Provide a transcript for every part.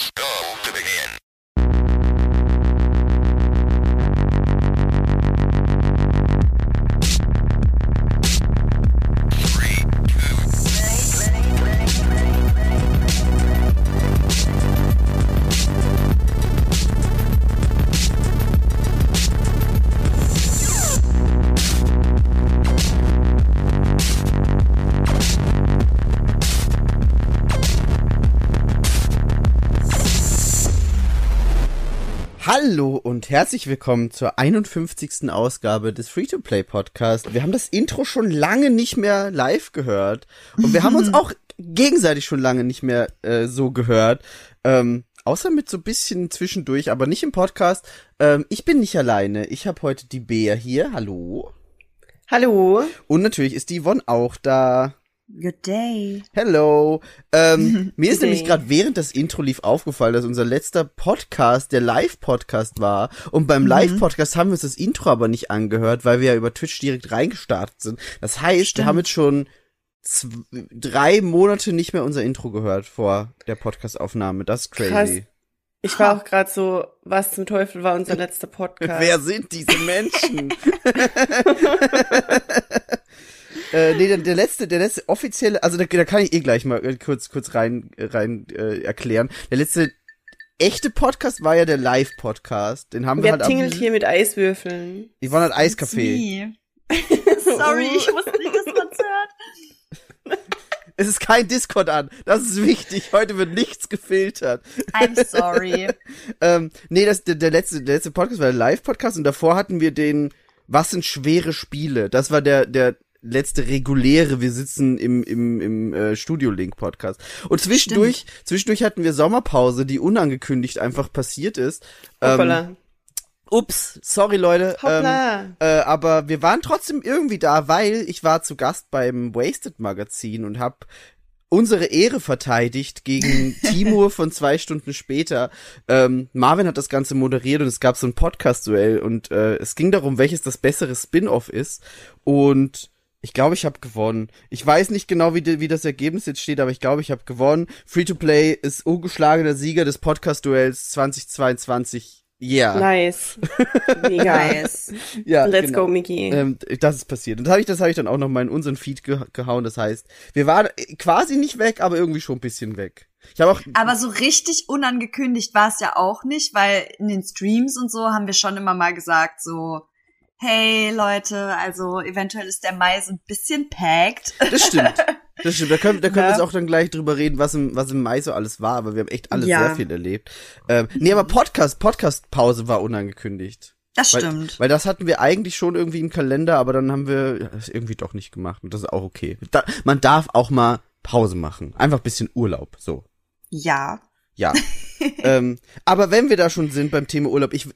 Let's go. Hallo und herzlich willkommen zur 51. Ausgabe des Free-to-Play Podcast. Wir haben das Intro schon lange nicht mehr live gehört und wir haben uns auch gegenseitig schon lange nicht mehr äh, so gehört. Ähm, außer mit so bisschen zwischendurch, aber nicht im Podcast. Ähm, ich bin nicht alleine. Ich habe heute die Bea hier. Hallo. Hallo. Und natürlich ist die Yvonne auch da. Good day. Hello. Ähm, mir ist nämlich gerade während das Intro lief aufgefallen, dass unser letzter Podcast der Live-Podcast war. Und beim Live-Podcast haben wir uns das Intro aber nicht angehört, weil wir ja über Twitch direkt reingestartet sind. Das heißt, wir haben jetzt schon zw- drei Monate nicht mehr unser Intro gehört vor der Podcast-Aufnahme. Das ist crazy. Krass. Ich war auch gerade so, was zum Teufel war unser letzter Podcast? Wer sind diese Menschen? äh, nee, der, der letzte, der letzte offizielle, also da, da kann ich eh gleich mal äh, kurz, kurz rein, äh, rein äh, erklären. Der letzte echte Podcast war ja der Live-Podcast. Den haben wir Wer halt tingelt am, hier mit Eiswürfeln? Die waren halt Eiskaffee. Sorry, ich wusste nicht, dass hört. Es ist kein Discord an. Das ist wichtig. Heute wird nichts gefiltert. I'm sorry. Ähm, nee, das, der, der letzte, der letzte Podcast war der Live-Podcast und davor hatten wir den Was sind schwere Spiele? Das war der, der letzte reguläre, wir sitzen im, im, im äh, Studio-Link-Podcast. Und zwischendurch, zwischendurch hatten wir Sommerpause, die unangekündigt einfach passiert ist. Ähm, Hoppala. ups, sorry Leute. Ähm, äh, aber wir waren trotzdem irgendwie da, weil ich war zu Gast beim Wasted Magazin und hab unsere Ehre verteidigt gegen Timur von zwei Stunden später. Ähm, Marvin hat das Ganze moderiert und es gab so ein Podcast-Duell und äh, es ging darum, welches das bessere Spin-off ist. Und ich glaube, ich habe gewonnen. Ich weiß nicht genau, wie, wie das Ergebnis jetzt steht, aber ich glaube, ich habe gewonnen. Free-to-Play ist ungeschlagener Sieger des Podcast-Duells 2022. Yeah. Nice. Mega. Nice. Ja, Let's genau. go, Mickey. Ähm, das ist passiert. Und das habe ich, das habe ich dann auch noch mal in unseren Feed ge gehauen. Das heißt, wir waren äh, quasi nicht weg, aber irgendwie schon ein bisschen weg. Ich habe auch. Aber so richtig unangekündigt war es ja auch nicht, weil in den Streams und so haben wir schon immer mal gesagt, so, hey Leute, also eventuell ist der Mai so ein bisschen packed. Das stimmt. Das stimmt. Da können, da können wir Ja. jetzt auch dann gleich drüber reden, was im, was im Mai so alles war. Aber wir haben echt alles Ja. sehr viel erlebt. Ähm, nee, aber Podcast, Podcast-Pause war unangekündigt. Das Weil, stimmt. weil das hatten wir eigentlich schon irgendwie im Kalender, aber dann haben wir ja, das irgendwie doch nicht gemacht. Und das ist auch okay. Da, man darf auch mal Pause machen. Einfach ein bisschen Urlaub. So. ja. Ja. ähm, aber wenn wir da schon sind beim Thema Urlaub, ich,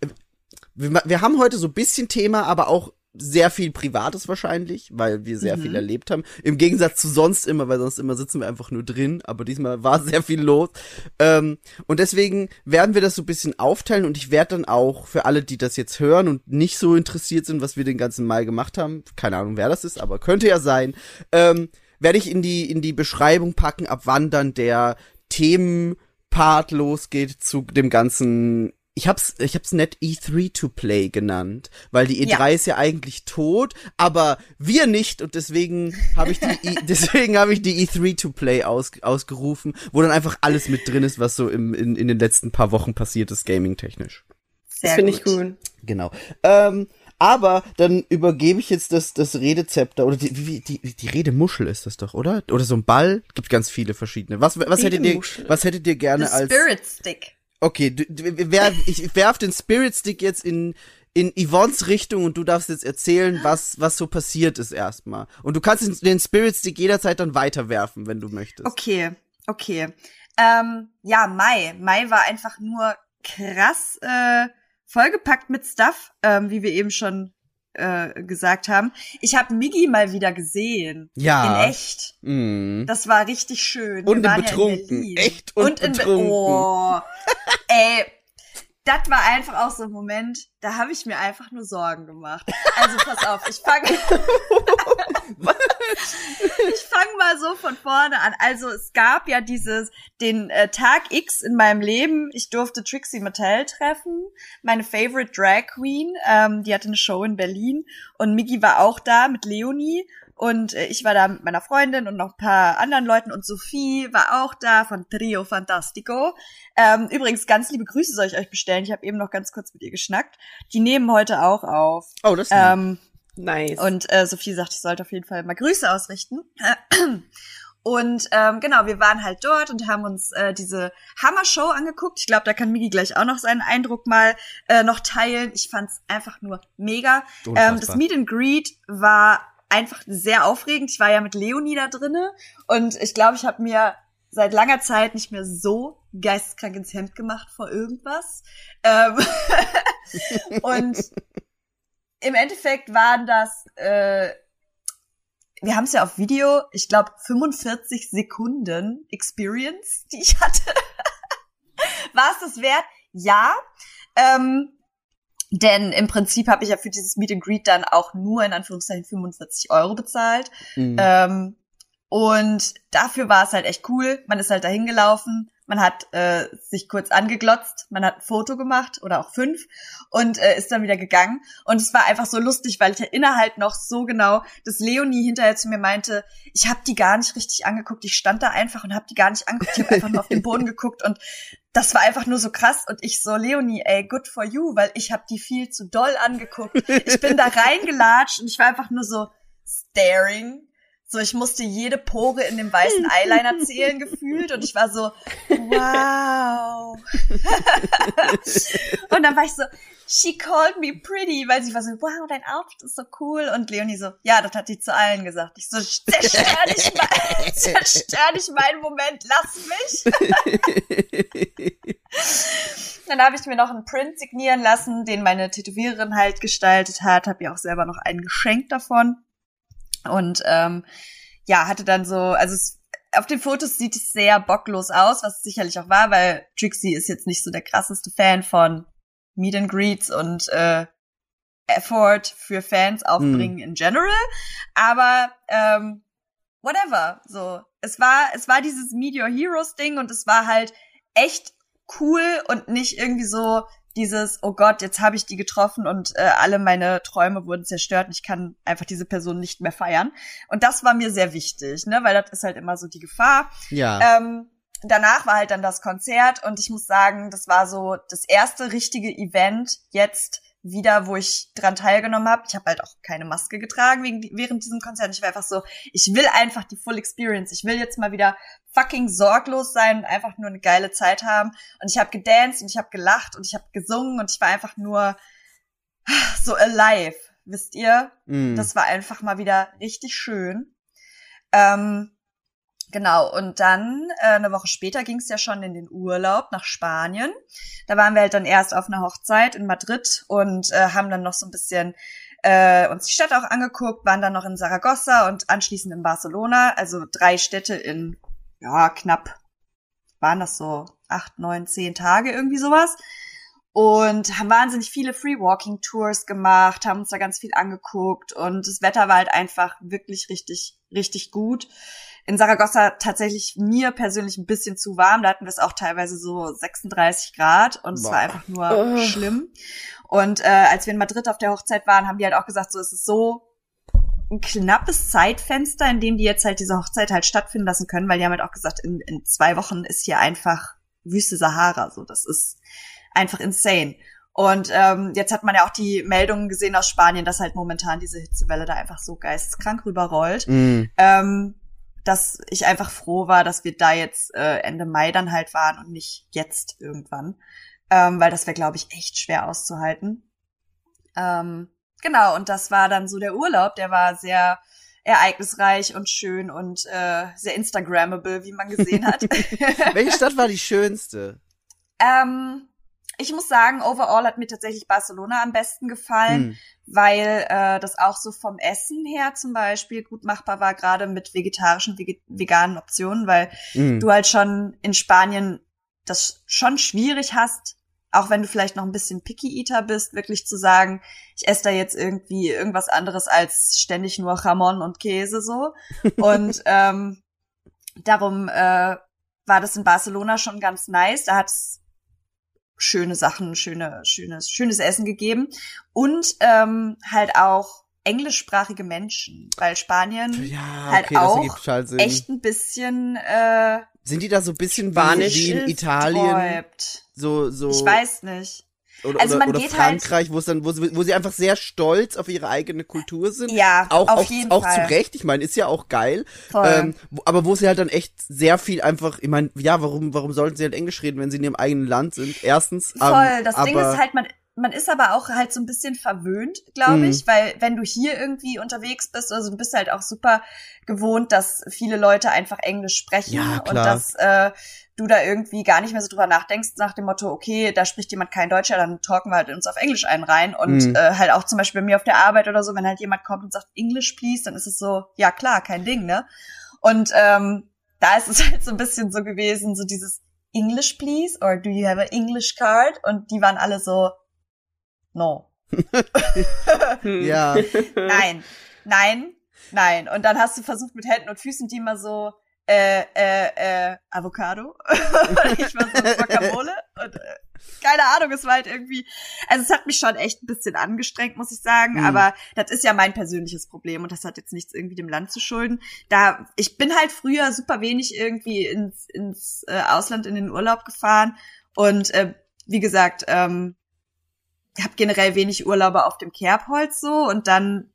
wir, wir haben heute so ein bisschen Thema, aber auch sehr viel Privates wahrscheinlich, weil wir sehr Mhm. viel erlebt haben. Im Gegensatz zu sonst immer, weil sonst immer sitzen wir einfach nur drin, aber diesmal war sehr viel los. Ähm, und deswegen werden wir das so ein bisschen aufteilen und ich werde dann auch für alle, die das jetzt hören und nicht so interessiert sind, was wir den ganzen Mai gemacht haben, keine Ahnung, wer das ist, aber könnte ja sein, ähm, werde ich in die, in die Beschreibung packen, ab wann dann der Themenpart losgeht zu dem ganzen ich hab's, ich hab's net E3 to Play genannt, weil die E3 Ja. ist ja eigentlich tot, aber wir nicht und deswegen habe ich die, E- deswegen habe ich die E3 to Play aus, ausgerufen, wo dann einfach alles mit drin ist, was so im, in, in den letzten paar Wochen passiert ist, gaming-technisch. Sehr Das finde ich gut. cool. Genau. Ähm, aber dann übergebe ich jetzt das, das Redezepter oder die, wie, die, die Redemuschel ist das doch, oder? Oder so ein Ball? Gibt ganz viele verschiedene. Was, was hättet ihr, was hättet ihr gerne The als, Spirit Stick. Okay, du, du, wer, ich werf den Spirit Stick jetzt in, in Yvonnes Richtung und du darfst jetzt erzählen, was, was so passiert ist erstmal. Und du kannst den- Spirit Stick jederzeit dann weiterwerfen, wenn du möchtest. Okay, okay. Ähm, ja, Mai. Mai war einfach nur krass äh, vollgepackt mit Stuff, ähm, wie wir eben schon äh, gesagt haben. Ich habe Miggy mal wieder gesehen. Ja. In echt. Mm. Das war richtig schön. Und waren betrunken. Ja in. Echt und in Be- betrunken. Oh. Ey, das war einfach auch so ein Moment, da habe ich mir einfach nur Sorgen gemacht. Also pass auf, ich fange ich fange mal so von vorne an. Also es gab ja dieses, den äh, Tag X in meinem Leben. Ich durfte Trixie Mattel treffen, meine Favorite Drag Queen. Ähm, die hatte eine Show in Berlin und Miggy war auch da mit Leonie. Und äh, ich war da mit meiner Freundin und noch ein paar anderen Leuten und Sophie war auch da von Trio Fantastico. Ähm, übrigens, ganz liebe Grüße soll ich euch bestellen. Ich habe eben noch ganz kurz mit ihr geschnackt. Die nehmen heute auch auf. Oh, das ist. Ähm, Nice. und äh, Sophie sagt, ich sollte auf jeden Fall mal Grüße ausrichten. Und ähm, genau, wir waren halt dort und haben uns äh, diese Hammer-Show angeguckt. Ich glaube, da kann Migi gleich auch noch seinen Eindruck mal äh, noch teilen. Ich fand's einfach nur mega. Ähm, das Meet and Greet war einfach sehr aufregend. Ich war ja mit Leonie da drinne und ich glaube, ich habe mir seit langer Zeit nicht mehr so geisteskrank ins Hemd gemacht vor irgendwas. Ähm und im Endeffekt waren das, äh, wir haben es ja auf Video, ich glaube 45 Sekunden Experience, die ich hatte. War es das wert? Ja. Ähm, denn im Prinzip habe ich ja für dieses Meet and Greet dann auch nur in Anführungszeichen 45 Euro bezahlt. Mhm. Ähm, und dafür war es halt echt cool. Man ist halt dahin gelaufen, man hat äh, sich kurz angeglotzt, man hat ein Foto gemacht oder auch fünf und äh, ist dann wieder gegangen. Und es war einfach so lustig, weil ich erinnere halt noch so genau, dass Leonie hinterher zu mir meinte, ich habe die gar nicht richtig angeguckt. Ich stand da einfach und habe die gar nicht angeguckt. Ich habe einfach nur auf den Boden geguckt und das war einfach nur so krass. Und ich so, Leonie, ey, good for you, weil ich habe die viel zu doll angeguckt. Ich bin da reingelatscht und ich war einfach nur so staring. So, ich musste jede Pore in dem weißen Eyeliner zählen gefühlt und ich war so, wow. und dann war ich so, she called me pretty, weil sie war so, wow, dein Outfit ist so cool. Und Leonie so, ja, das hat sie zu allen gesagt. Ich so, zerstör nicht, mein, meinen Moment, lass mich. Dann habe ich mir noch einen Print signieren lassen, den meine Tätowiererin halt gestaltet hat. Habe ihr auch selber noch einen geschenkt davon. Und ähm, ja, hatte dann so, also es, auf den Fotos sieht es sehr bocklos aus, was es sicherlich auch war, weil Trixie ist jetzt nicht so der krasseste Fan von Meet and Greets und äh, Effort für Fans aufbringen in general. Aber ähm, whatever. So, es war, es war dieses Meet Your Heroes Ding und es war halt echt cool und nicht irgendwie so dieses, oh Gott, jetzt habe ich die getroffen und äh, alle meine Träume wurden zerstört und ich kann einfach diese Person nicht mehr feiern. Und das war mir sehr wichtig, ne, weil das ist halt immer so die Gefahr. ja. Ähm, danach war halt dann das Konzert und ich muss sagen, das war so das erste richtige Event jetzt wieder, wo ich dran teilgenommen habe. Ich habe halt auch keine Maske getragen wegen, während diesem Konzert. Ich war einfach so, ich will einfach die Full Experience. Ich will jetzt mal wieder fucking sorglos sein und einfach nur eine geile Zeit haben. Und ich habe gedanced und ich habe gelacht und ich habe gesungen und ich war einfach nur so alive, wisst ihr? Mhm. Das war einfach mal wieder richtig schön. Ähm, genau, und dann, äh, eine Woche später ging es ja schon in den Urlaub nach Spanien. Da waren wir halt dann erst auf einer Hochzeit in Madrid und äh, haben dann noch so ein bisschen äh, uns die Stadt auch angeguckt, waren dann noch in Saragossa und anschließend in Barcelona. Also drei Städte in, ja, knapp, waren das so acht, neun, zehn Tage, irgendwie sowas und haben wahnsinnig viele Free Walking Tours gemacht, haben uns da ganz viel angeguckt und das Wetter war halt einfach wirklich richtig, richtig gut. In Saragossa tatsächlich mir persönlich ein bisschen zu warm, da hatten wir es auch teilweise so 36 Grad und es Boah. war einfach nur Ugh. schlimm. Und äh, als wir in Madrid auf der Hochzeit waren, haben die halt auch gesagt, so es ist so ein knappes Zeitfenster, in dem die jetzt halt diese Hochzeit halt stattfinden lassen können, weil die haben halt auch gesagt, in, in zwei Wochen ist hier einfach Wüste Sahara, so das ist einfach insane. Und ähm, jetzt hat man ja auch die Meldungen gesehen aus Spanien, dass halt momentan diese Hitzewelle da einfach so geisteskrank rüberrollt. Mhm. Ähm, dass ich einfach froh war, dass wir da jetzt äh, Ende Mai dann halt waren und nicht jetzt irgendwann. Ähm, weil das wäre, glaube ich, echt schwer auszuhalten. Ähm, genau, und das war dann so der Urlaub, der war sehr ereignisreich und schön und äh, sehr Instagrammable, wie man gesehen hat. Welche Stadt war die schönste? Ähm, ich muss sagen, overall hat mir tatsächlich Barcelona am besten gefallen, Hm. weil äh, das auch so vom Essen her zum Beispiel gut machbar war, gerade mit vegetarischen, vege veganen Optionen, weil Mhm. du halt schon in Spanien das schon schwierig hast, auch wenn du vielleicht noch ein bisschen Picky Eater bist, wirklich zu sagen, ich esse da jetzt irgendwie irgendwas anderes als ständig nur Jamon und Käse so. Und ähm, darum äh, war das in Barcelona schon ganz nice. Da hat's schöne Sachen, schöne, schönes, schönes Essen gegeben und ähm, halt auch englischsprachige Menschen, weil Spanien Ja, halt okay, auch halt echt ein bisschen äh, Sind die da so ein bisschen Spanisch wie, in Italien? So, so. Ich weiß nicht. Oder, Also oder, man oder geht halt- Frankreich, wo es dann, wo sie, wo sie einfach sehr stolz auf ihre eigene Kultur sind. Ja, auch, auf auch, jeden auch Fall. zu Recht. Ich meine, ist ja auch geil. Voll. Ähm, wo, aber wo sie halt dann echt sehr viel einfach, ich meine, ja, warum, warum sollten sie halt Englisch reden, wenn sie in ihrem eigenen Land sind? Erstens. Voll. ähm, das aber, Ding ist halt, man, man ist aber auch halt so ein bisschen verwöhnt, glaube Mhm. ich, weil wenn du hier irgendwie unterwegs bist, also du bist halt auch super gewohnt, dass viele Leute einfach Englisch sprechen Ja, und dass äh, du da irgendwie gar nicht mehr so drüber nachdenkst nach dem Motto, okay, da spricht jemand kein Deutsch, ja, dann talken wir halt uns auf Englisch einen rein und Mhm. äh, halt auch zum Beispiel bei mir auf der Arbeit oder so, wenn halt jemand kommt und sagt English please, dann ist es so, ja klar, kein Ding, ne? Und ähm, da ist es halt so ein bisschen so gewesen, so dieses English please or do you have an English card? Und die waren alle so, no. Ja. Nein, nein, nein. Und dann hast du versucht mit Händen und Füßen die mal so, äh, äh, äh, Avocado. Und ich war so Guacamole. Und, äh, keine Ahnung, es war halt irgendwie, also es hat mich schon echt ein bisschen angestrengt, muss ich sagen, Mhm. aber das ist ja mein persönliches Problem und das hat jetzt nichts irgendwie dem Land zu schulden. Da, ich bin halt früher super wenig irgendwie ins, ins äh, Ausland in den Urlaub gefahren und äh, wie gesagt, ähm, habe generell wenig Urlaube auf dem Kerbholz so und dann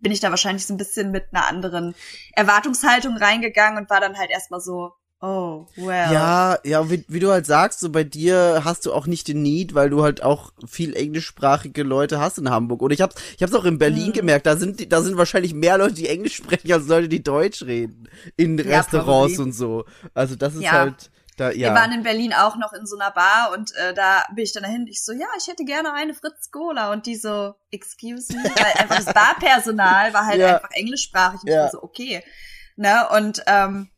bin ich da wahrscheinlich so ein bisschen mit einer anderen Erwartungshaltung reingegangen und war dann halt erstmal so, oh, well. Ja, ja, wie, wie du halt sagst, so bei dir hast du auch nicht den Need, weil du halt auch viel englischsprachige Leute hast in Hamburg. Und ich hab's, ich hab's auch in Berlin Mhm. gemerkt, da sind, da sind wahrscheinlich mehr Leute, die Englisch sprechen, als Leute, die Deutsch reden. In Ja, Restaurants probably. und so. Also das ist Ja. halt, da, ja. Wir waren in Berlin auch noch in so einer Bar und äh, da bin ich dann dahin. Ich so, ja, ich hätte gerne eine Fritz Cola und die so, excuse me, weil einfach das Barpersonal war halt Ja. einfach englischsprachig. Und Ja. ich war so, okay, ne und ähm,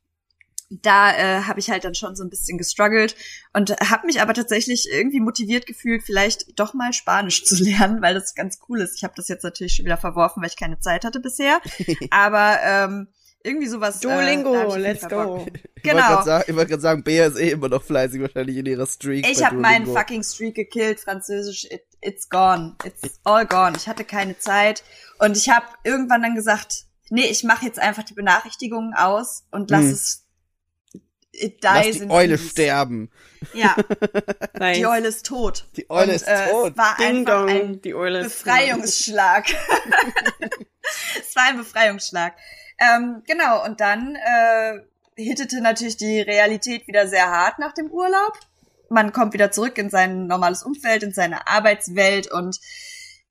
da äh, habe ich halt dann schon so ein bisschen gestruggelt und habe mich aber tatsächlich irgendwie motiviert gefühlt, vielleicht doch mal Spanisch zu lernen, weil das ganz cool ist. Ich habe das jetzt natürlich schon wieder verworfen, weil ich keine Zeit hatte bisher. aber ähm, irgendwie sowas. Duolingo, äh, auf jeden let's go. Bock. Ich wollte Genau. grad sagen, ich wollte gerade sagen, Bea ist eh immer noch fleißig wahrscheinlich in ihrer Streak. Ich habe meinen Duolingo. fucking Streak gekillt, Französisch, it, it's gone. It's all gone. Ich hatte keine Zeit. Und ich habe irgendwann dann gesagt, nee, ich mache jetzt einfach die Benachrichtigungen aus und lass Hm. es it Lass dies die in Eule peace. sterben. Ja, Nice. die Eule ist tot. Die Eule und, ist äh, tot. Es war Ding einfach dong, ein die Eule ist Befreiungsschlag. es war ein Befreiungsschlag. Ähm, genau, und dann äh, hittete natürlich die Realität wieder sehr hart nach dem Urlaub. Man kommt wieder zurück in sein normales Umfeld, in seine Arbeitswelt und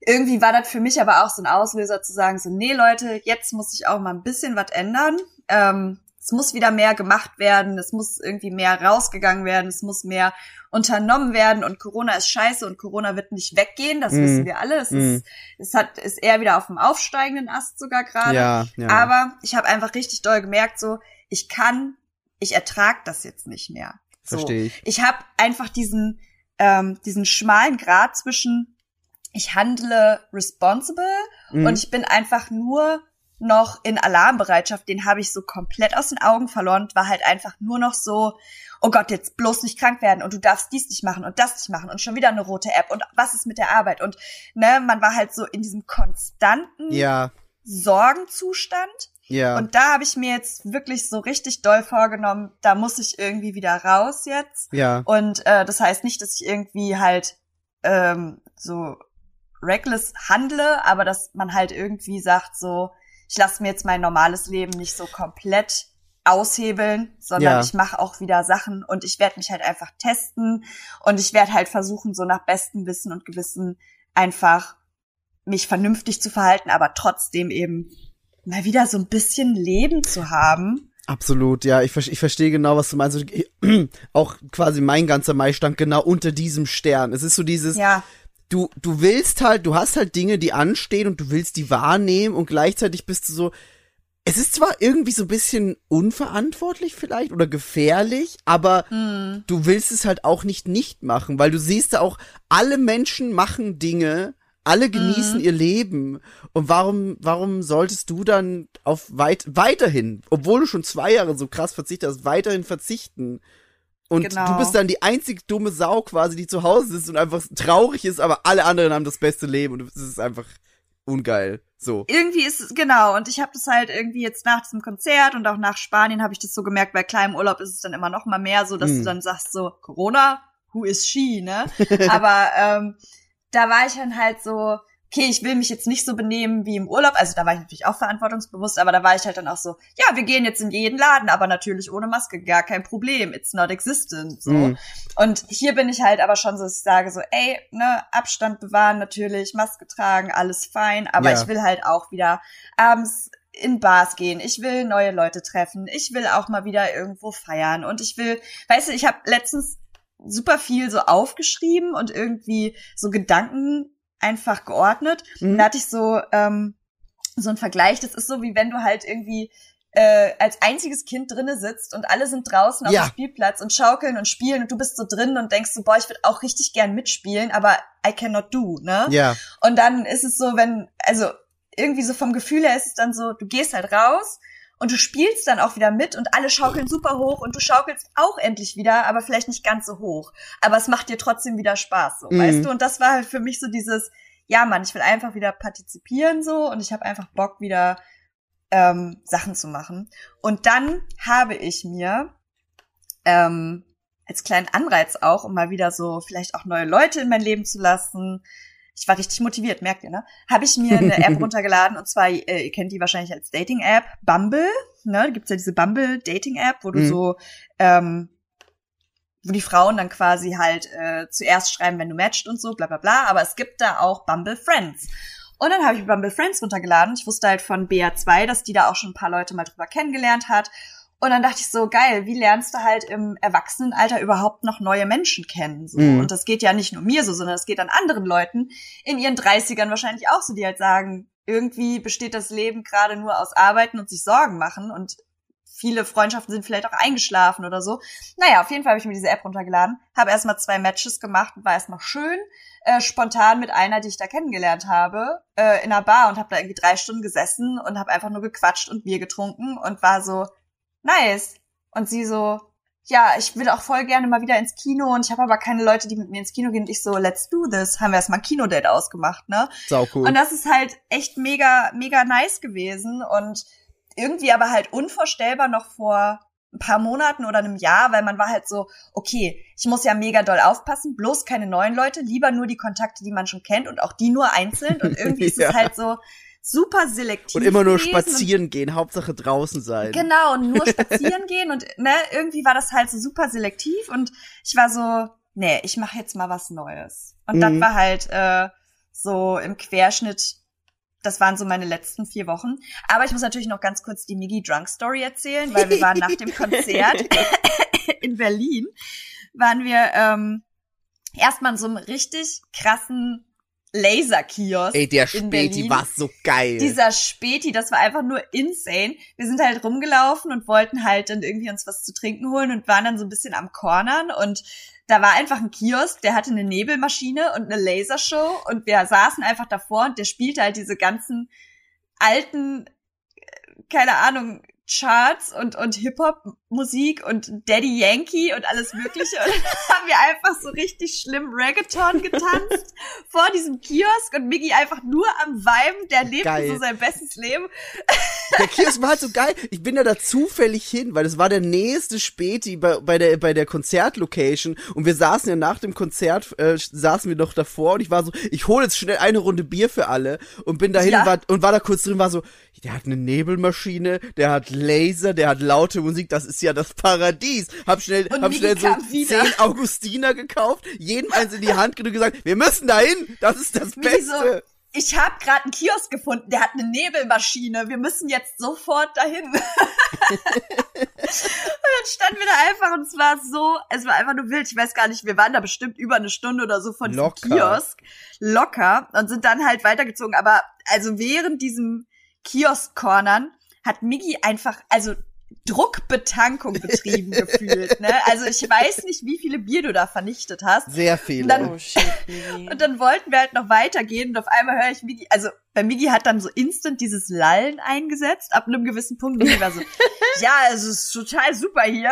irgendwie war das für mich aber auch so ein Auslöser zu sagen, so, nee Leute, jetzt muss ich auch mal ein bisschen was ändern. Ähm, es muss wieder mehr gemacht werden, es muss irgendwie mehr rausgegangen werden, es muss mehr unternommen werden und Corona ist scheiße und Corona wird nicht weggehen, das Mm. wissen wir alle. Es, Mm. ist, es hat, ist eher wieder auf dem aufsteigenden Ast sogar gerade. Ja, ja. Aber ich habe einfach richtig doll gemerkt, so, ich kann, ich ertrag das jetzt nicht mehr. So. Verstehe ich. Ich habe einfach diesen, ähm, diesen schmalen Grad zwischen, ich handle responsible Mhm. und ich bin einfach nur noch in Alarmbereitschaft, den habe ich so komplett aus den Augen verloren und war halt einfach nur noch so, oh Gott, jetzt bloß nicht krank werden und du darfst dies nicht machen und das nicht machen und schon wieder eine rote App und was ist mit der Arbeit und ne, man war halt so in diesem konstanten ja, Sorgenzustand ja. und da habe ich mir jetzt wirklich so richtig doll vorgenommen, da muss ich irgendwie wieder raus jetzt ja. und äh, das heißt nicht, dass ich irgendwie halt ähm, so reckless handle, aber dass man halt irgendwie sagt, so, ich lasse mir jetzt mein normales Leben nicht so komplett aushebeln, sondern Ja. ich mache auch wieder Sachen und ich werde mich halt einfach testen und ich werde halt versuchen, so nach bestem Wissen und Gewissen einfach mich vernünftig zu verhalten, aber trotzdem eben mal wieder so ein bisschen Leben zu haben. Absolut, ja, ich, ich verstehe genau, was du meinst. Und ich- Auch quasi mein ganzer Mai stand genau unter diesem Stern. Es ist so dieses, Ja, du, du willst halt, du hast halt Dinge, die anstehen und du willst die wahrnehmen und gleichzeitig bist du so, es ist zwar irgendwie so ein bisschen unverantwortlich vielleicht oder gefährlich, aber Hm. du willst es halt auch nicht nicht machen, weil du siehst da auch, alle Menschen machen Dinge, alle genießen Mhm. ihr Leben. Und warum, warum solltest du dann auf weit, weiterhin, obwohl du schon zwei Jahre so krass verzichtet hast, weiterhin verzichten? Und Genau. du bist dann die einzig dumme Sau quasi, die zu Hause sitzt und einfach traurig ist, aber alle anderen haben das beste Leben und es ist einfach ungeil. So. irgendwie ist es, genau, und ich habe das halt irgendwie jetzt nach diesem Konzert und auch nach Spanien habe ich das so gemerkt, bei kleinem Urlaub ist es dann immer noch mal mehr so, dass Mhm. du dann sagst so, Corona, who is she, ne? Aber ähm, da war ich dann halt so, okay, ich will mich jetzt nicht so benehmen wie im Urlaub, also da war ich natürlich auch verantwortungsbewusst, aber da war ich halt dann auch so, ja, wir gehen jetzt in jeden Laden, aber natürlich ohne Maske, gar kein Problem, it's not existent, so. Mhm. Und hier bin ich halt aber schon so, dass ich sage so, ey, ne, Abstand bewahren natürlich, Maske tragen, alles fein, aber Ja. ich will halt auch wieder abends in Bars gehen. Ich will neue Leute treffen. Ich will auch mal wieder irgendwo feiern und ich will, weißt du, ich habe letztens super viel so aufgeschrieben und irgendwie so Gedanken einfach geordnet. Mhm. Da hatte ich so ähm, so einen Vergleich. Das ist so wie wenn du halt irgendwie äh, als einziges Kind drinne sitzt und alle sind draußen auf Ja. dem Spielplatz und schaukeln und spielen und du bist so drin und denkst so, boah, ich würde auch richtig gern mitspielen, aber I cannot do, ne? Ja. Und dann ist es so, wenn, also irgendwie so vom Gefühl her ist es dann so, du gehst halt raus und du spielst dann auch wieder mit und alle schaukeln super hoch und du schaukelst auch endlich wieder, aber vielleicht nicht ganz so hoch. Aber es macht dir trotzdem wieder Spaß, so, Mhm. weißt du? Und das war halt für mich so dieses, ja Mann, ich will einfach wieder partizipieren so und ich habe einfach Bock wieder ähm, Sachen zu machen. Und dann habe ich mir ähm, als kleinen Anreiz auch, um mal wieder so vielleicht auch neue Leute in mein Leben zu lassen. Ich war richtig motiviert, merkt ihr, ne? Habe ich mir eine App runtergeladen und zwar, äh, ihr kennt die wahrscheinlich als Dating-App, Bumble, ne? Da gibt's ja diese Bumble-Dating-App, wo du Mhm. so, ähm, wo die Frauen dann quasi halt äh, zuerst schreiben, wenn du matcht und so, bla bla bla. Aber es gibt da auch Bumble Friends. Und dann habe ich Bumble Friends runtergeladen. Ich wusste halt von BA2, dass die da auch schon ein paar Leute mal drüber kennengelernt hat. Und dann dachte ich so, geil, wie lernst du halt im Erwachsenenalter überhaupt noch neue Menschen kennen? So. Mhm. Und das geht ja nicht nur mir so, sondern es geht an anderen Leuten in ihren 30ern wahrscheinlich auch so, die halt sagen, irgendwie besteht das Leben gerade nur aus Arbeiten und sich Sorgen machen und viele Freundschaften sind vielleicht auch eingeschlafen oder so. Naja, auf jeden Fall habe ich mir diese App runtergeladen, habe erstmal zwei Matches gemacht und war erstmal schön äh, spontan mit einer, die ich da kennengelernt habe, äh, in einer Bar und habe da irgendwie drei Stunden gesessen und habe einfach nur gequatscht und Bier getrunken und war so, nice. Und sie so, ja, ich will auch voll gerne mal wieder ins Kino und ich habe aber keine Leute, die mit mir ins Kino gehen. Und ich so, let's do this. Haben wir erstmal ein Kinodate ausgemacht, ne? Sau cool. Und das ist halt echt mega, mega nice gewesen und irgendwie aber halt unvorstellbar noch vor ein paar Monaten oder einem Jahr, weil man war halt so, okay, ich muss ja mega doll aufpassen, bloß keine neuen Leute, lieber nur die Kontakte, die man schon kennt und auch die nur einzeln und irgendwie ist Ja. es halt so super selektiv. und immer nur und spazieren gehen, Hauptsache draußen sein. Genau, und nur spazieren gehen und ne, irgendwie war das halt so super selektiv und ich war so, nee, ich mache jetzt mal was Neues. Und Mhm. das war halt äh, so im Querschnitt, das waren so meine letzten vier Wochen. Aber ich muss natürlich noch ganz kurz die Miggy Drunk Story erzählen, weil wir waren nach dem Konzert in Berlin, waren wir ähm, erstmal in so einem richtig krassen Laserkiosk Ey, der in Späti Berlin. war so geil. Dieser Späti, das war einfach nur insane. Wir sind halt rumgelaufen und wollten halt dann irgendwie uns was zu trinken holen und waren dann so ein bisschen am Cornern und da war einfach ein Kiosk, der hatte eine Nebelmaschine und eine Lasershow und wir saßen einfach davor und der spielte halt diese ganzen alten, äh, keine Ahnung, Charts und, und Hip-Hop-Musik und Daddy Yankee und alles mögliche. Und haben wir einfach so richtig schlimm Reggaeton getanzt vor diesem Kiosk und Miggy einfach nur am Viben, der lebte Geil. so sein bestes Leben. Der Kiosk war halt so geil. Ich bin ja da zufällig hin, weil das war der nächste Späti bei, bei der, bei der Konzertlocation. Und wir saßen ja nach dem Konzert, äh, saßen wir noch davor und ich war so, ich hole jetzt schnell eine Runde Bier für alle und bin dahin Ja. und, war, und war da kurz drin, war so, der hat eine Nebelmaschine, der hat Laser, der hat laute Musik, das ist ja das Paradies. Hab schnell, Und hab schnell so wieder. zehn Augustiner gekauft, jedem eins in die Hand und gesagt, wir müssen dahin, das ist das Migi so, Beste. ich habe gerade einen Kiosk gefunden, der hat eine Nebelmaschine. Wir müssen jetzt sofort dahin. und dann standen wir da einfach und es war so, es war einfach nur wild. Ich weiß gar nicht, wir waren da bestimmt über eine Stunde oder so von diesem Locker. Kiosk. Locker. Und sind dann halt weitergezogen. Aber also während diesem Kiosk-Cornern hat Miggi einfach, also Druckbetankung betrieben gefühlt, ne? Also ich weiß nicht, wie viele Bier du da vernichtet hast. Sehr viele. dann- Oh shit. Und dann wollten wir halt noch weitergehen und auf einmal höre ich Migi, also bei Migi hat dann so instant dieses Lallen eingesetzt, ab einem gewissen Punkt. Migi war so, ja, es ist total super hier.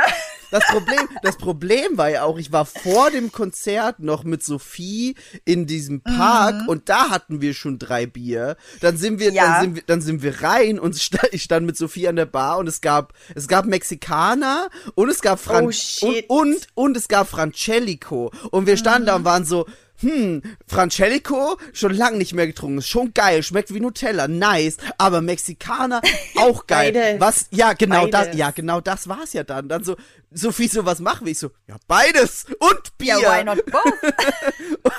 Das Problem, das Problem war ja auch, ich war vor dem Konzert noch mit Sophie in diesem Park und da hatten wir schon drei Bier. Dann sind wir, Ja. dann sind wir, dann sind wir rein und ich stand mit Sophie an der Bar und es gab, es gab Mexikaner und es gab Fran Oh, und, und und es gab Francelico und wir standen da und waren so hm, Francelico, schon lang nicht mehr getrunken, ist schon geil, schmeckt wie Nutella, nice, aber Mexikaner auch geil. Beides. Was, ja, genau das, Beides. ja, genau das war's ja dann. Dann so, Sophie, so was machen wir? Ich so, ja, beides und Bier. Ja, why not both?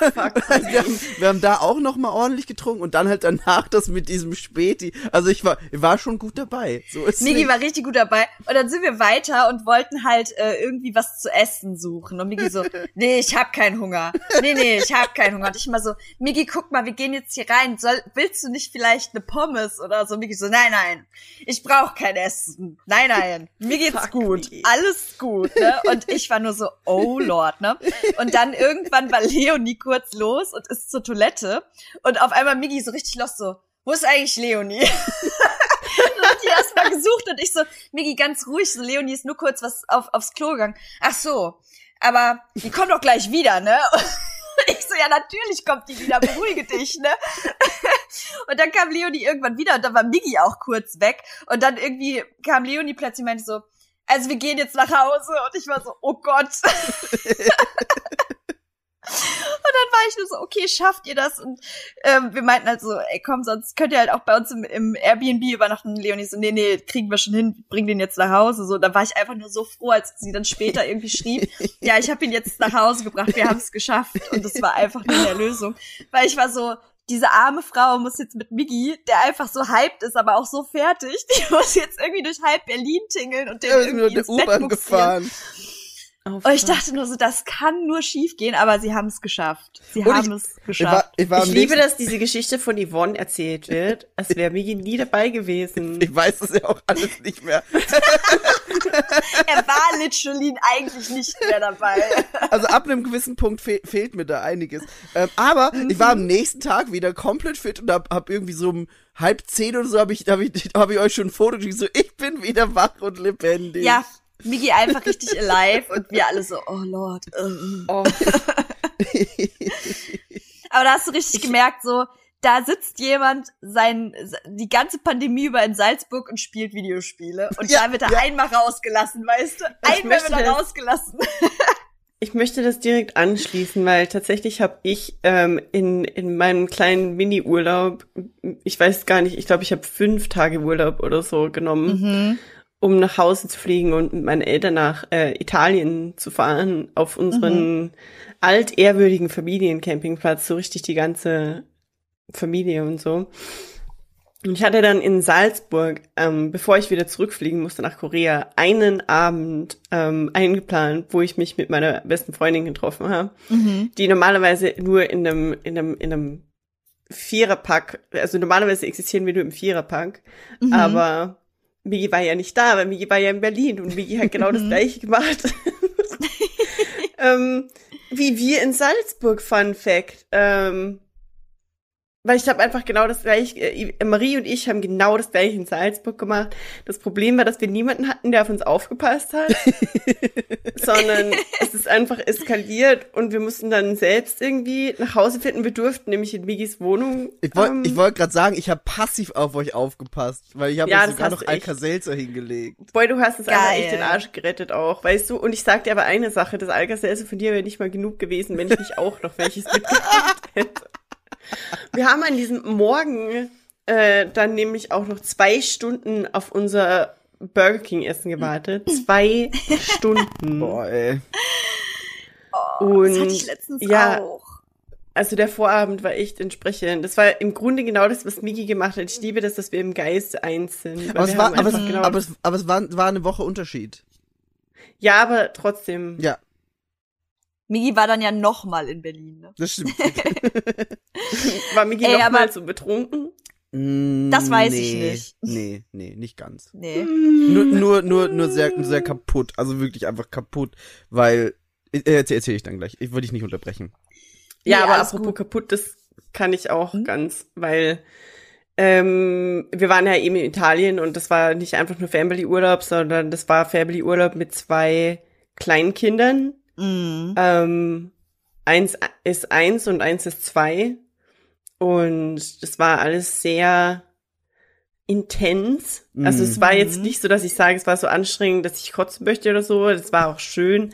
Wir, haben, wir haben da auch noch mal ordentlich getrunken und dann halt danach das mit diesem Späti. Also ich war, war schon gut dabei. So ist Migi nicht. war richtig gut dabei. Und dann sind wir weiter und wollten halt äh, irgendwie was zu essen suchen. Und Migi so, nee, ich hab keinen Hunger. Nee, nee, ich hab keinen Hunger. Und ich mal so, Migi, guck mal, wir gehen jetzt hier rein. Soll, willst du nicht vielleicht eine Pommes oder so? Migi so, nein, nein, ich brauch kein Essen. Nein, nein, mir geht's Fuck gut. me. Alles gut, ne? Und ich war nur so, oh Lord, ne? Und dann irgendwann war Leonie kurz los und ist zur Toilette. Und auf einmal Migi so richtig los so, wo ist eigentlich Leonie? Hat die erstmal gesucht und ich so, Migi, ganz ruhig, so Leonie ist nur kurz was auf, aufs Klo gegangen. Ach so, aber die kommt doch gleich wieder, ne? Und ich so, ja, natürlich kommt die wieder, beruhige dich, ne? Und dann kam Leonie irgendwann wieder und dann war Migi auch kurz weg. Und dann irgendwie kam Leonie plötzlich und meinte so, also wir gehen jetzt nach Hause. Und ich war so, oh Gott. Und dann war ich nur so, okay, schafft ihr das? Und ähm, wir meinten halt so, ey, komm, sonst könnt ihr halt auch bei uns im, im Airbnb übernachten. Leonie so, nee, nee, kriegen wir schon hin, bring den jetzt nach Hause. So, da war ich einfach nur so froh, als sie dann später irgendwie schrieb, ja, ich habe ihn jetzt nach Hause gebracht, wir haben es geschafft. Und das war einfach nur eine Lösung. Weil ich war so, diese arme Frau muss jetzt mit Miggi, der einfach so hyped ist, aber auch so fertig, die muss jetzt irgendwie durch halb Berlin tingeln und den Ja, irgendwie ins Bett gefahren. Oh, ich dachte nur so, das kann nur schief gehen, aber sie haben es geschafft. Sie Und haben ich- es Ich geschafft. war, ich war ich liebe, dass diese Geschichte von Yvonne erzählt wird, als wäre Migi nie dabei gewesen. Ich weiß das ja auch alles nicht mehr. er war literally eigentlich nicht mehr dabei. Also ab einem gewissen Punkt fe fehlt mir da einiges. Ähm, aber ich war am nächsten Tag wieder komplett fit und hab, hab irgendwie so um halb zehn oder so habe ich, hab ich, hab ich euch schon ein Foto geschickt, so ich bin wieder wach und lebendig. ja, Migi einfach richtig alive und wir alle so, oh Lord. ugh. Oh, Aber da hast du richtig gemerkt, so, da sitzt jemand sein, die ganze Pandemie über in Salzburg und spielt Videospiele. Und Ja, da wird er ja. einmal rausgelassen, weißt du? Einmal wird er rausgelassen. Ich möchte das direkt anschließen, weil tatsächlich habe ich ähm, in, in meinem kleinen Mini-Urlaub, ich weiß gar nicht, ich glaube, ich habe fünf Tage Urlaub oder so genommen, um nach Hause zu fliegen und mit meinen Eltern nach äh, Italien zu fahren, auf unseren altehrwürdigen Familiencampingplatz, so richtig die ganze Familie und so. Und ich hatte dann in Salzburg, ähm, bevor ich wieder zurückfliegen musste nach Korea, einen Abend ähm, eingeplant, wo ich mich mit meiner besten Freundin getroffen habe, die normalerweise nur in einem, in einem, in einem Viererpack, also normalerweise existieren wir nur im Viererpack, aber Migi war ja nicht da, weil Migi war ja in Berlin und Migi hat genau das gleiche gemacht. ähm, wie wir in Salzburg, Fun Fact. Ähm, weil ich habe einfach genau das gleiche, äh, Marie und ich haben genau das gleiche in Salzburg gemacht. Das Problem war, dass wir niemanden hatten, der auf uns aufgepasst hat, sondern es ist einfach eskaliert und wir mussten dann selbst irgendwie nach Hause finden. Wir durften nämlich in Migis Wohnung. Ich wollte ähm, ich wollt gerade sagen, ich habe passiv auf euch aufgepasst, weil ich habe Ja, sogar noch. Alka-Seltzer hingelegt. Boy, du hast es einfach echt den Arsch gerettet auch, weißt du? Und ich sag dir aber eine Sache, das Alka-Seltzer von dir wäre nicht mal genug gewesen, wenn ich nicht auch noch welches mitgebracht hätte. Wir haben an diesem Morgen äh, dann nämlich auch noch zwei Stunden auf unser Burger King Essen gewartet. Zwei Stunden. Boah, ey. Und das hatte ich letztens ja, auch. also der Vorabend war echt entsprechend. Das war im Grunde genau das, was Migi gemacht hat. Ich liebe das, dass wir im Geist eins sind. Aber es war, aber es, genau aber es, aber es war, war eine Woche Unterschied. ja, aber trotzdem. Ja, Migi war dann ja noch mal in Berlin. Ne? das stimmt. War Migi Ey, noch aber- mal so betrunken? Das weiß ich nee, nicht. Nee, nee, nicht ganz. Nee. Nur, nur, nur, nur sehr, sehr kaputt. Also wirklich einfach kaputt, weil, äh, erzähl, erzähl ich dann gleich. Ich wollte dich nicht unterbrechen. Ja, Nee, aber apropos gut. kaputt, das kann ich auch Hm? ganz, weil ähm, wir waren ja eben in Italien und das war nicht einfach nur Family-Urlaub, sondern das war Family-Urlaub mit zwei Kleinkindern. Mhm. Ähm, eins ist eins und eins ist zwei. Und das war alles sehr intens. Also es war jetzt Mhm. nicht so, dass ich sage, es war so anstrengend, dass ich kotzen möchte oder so. Das war auch schön.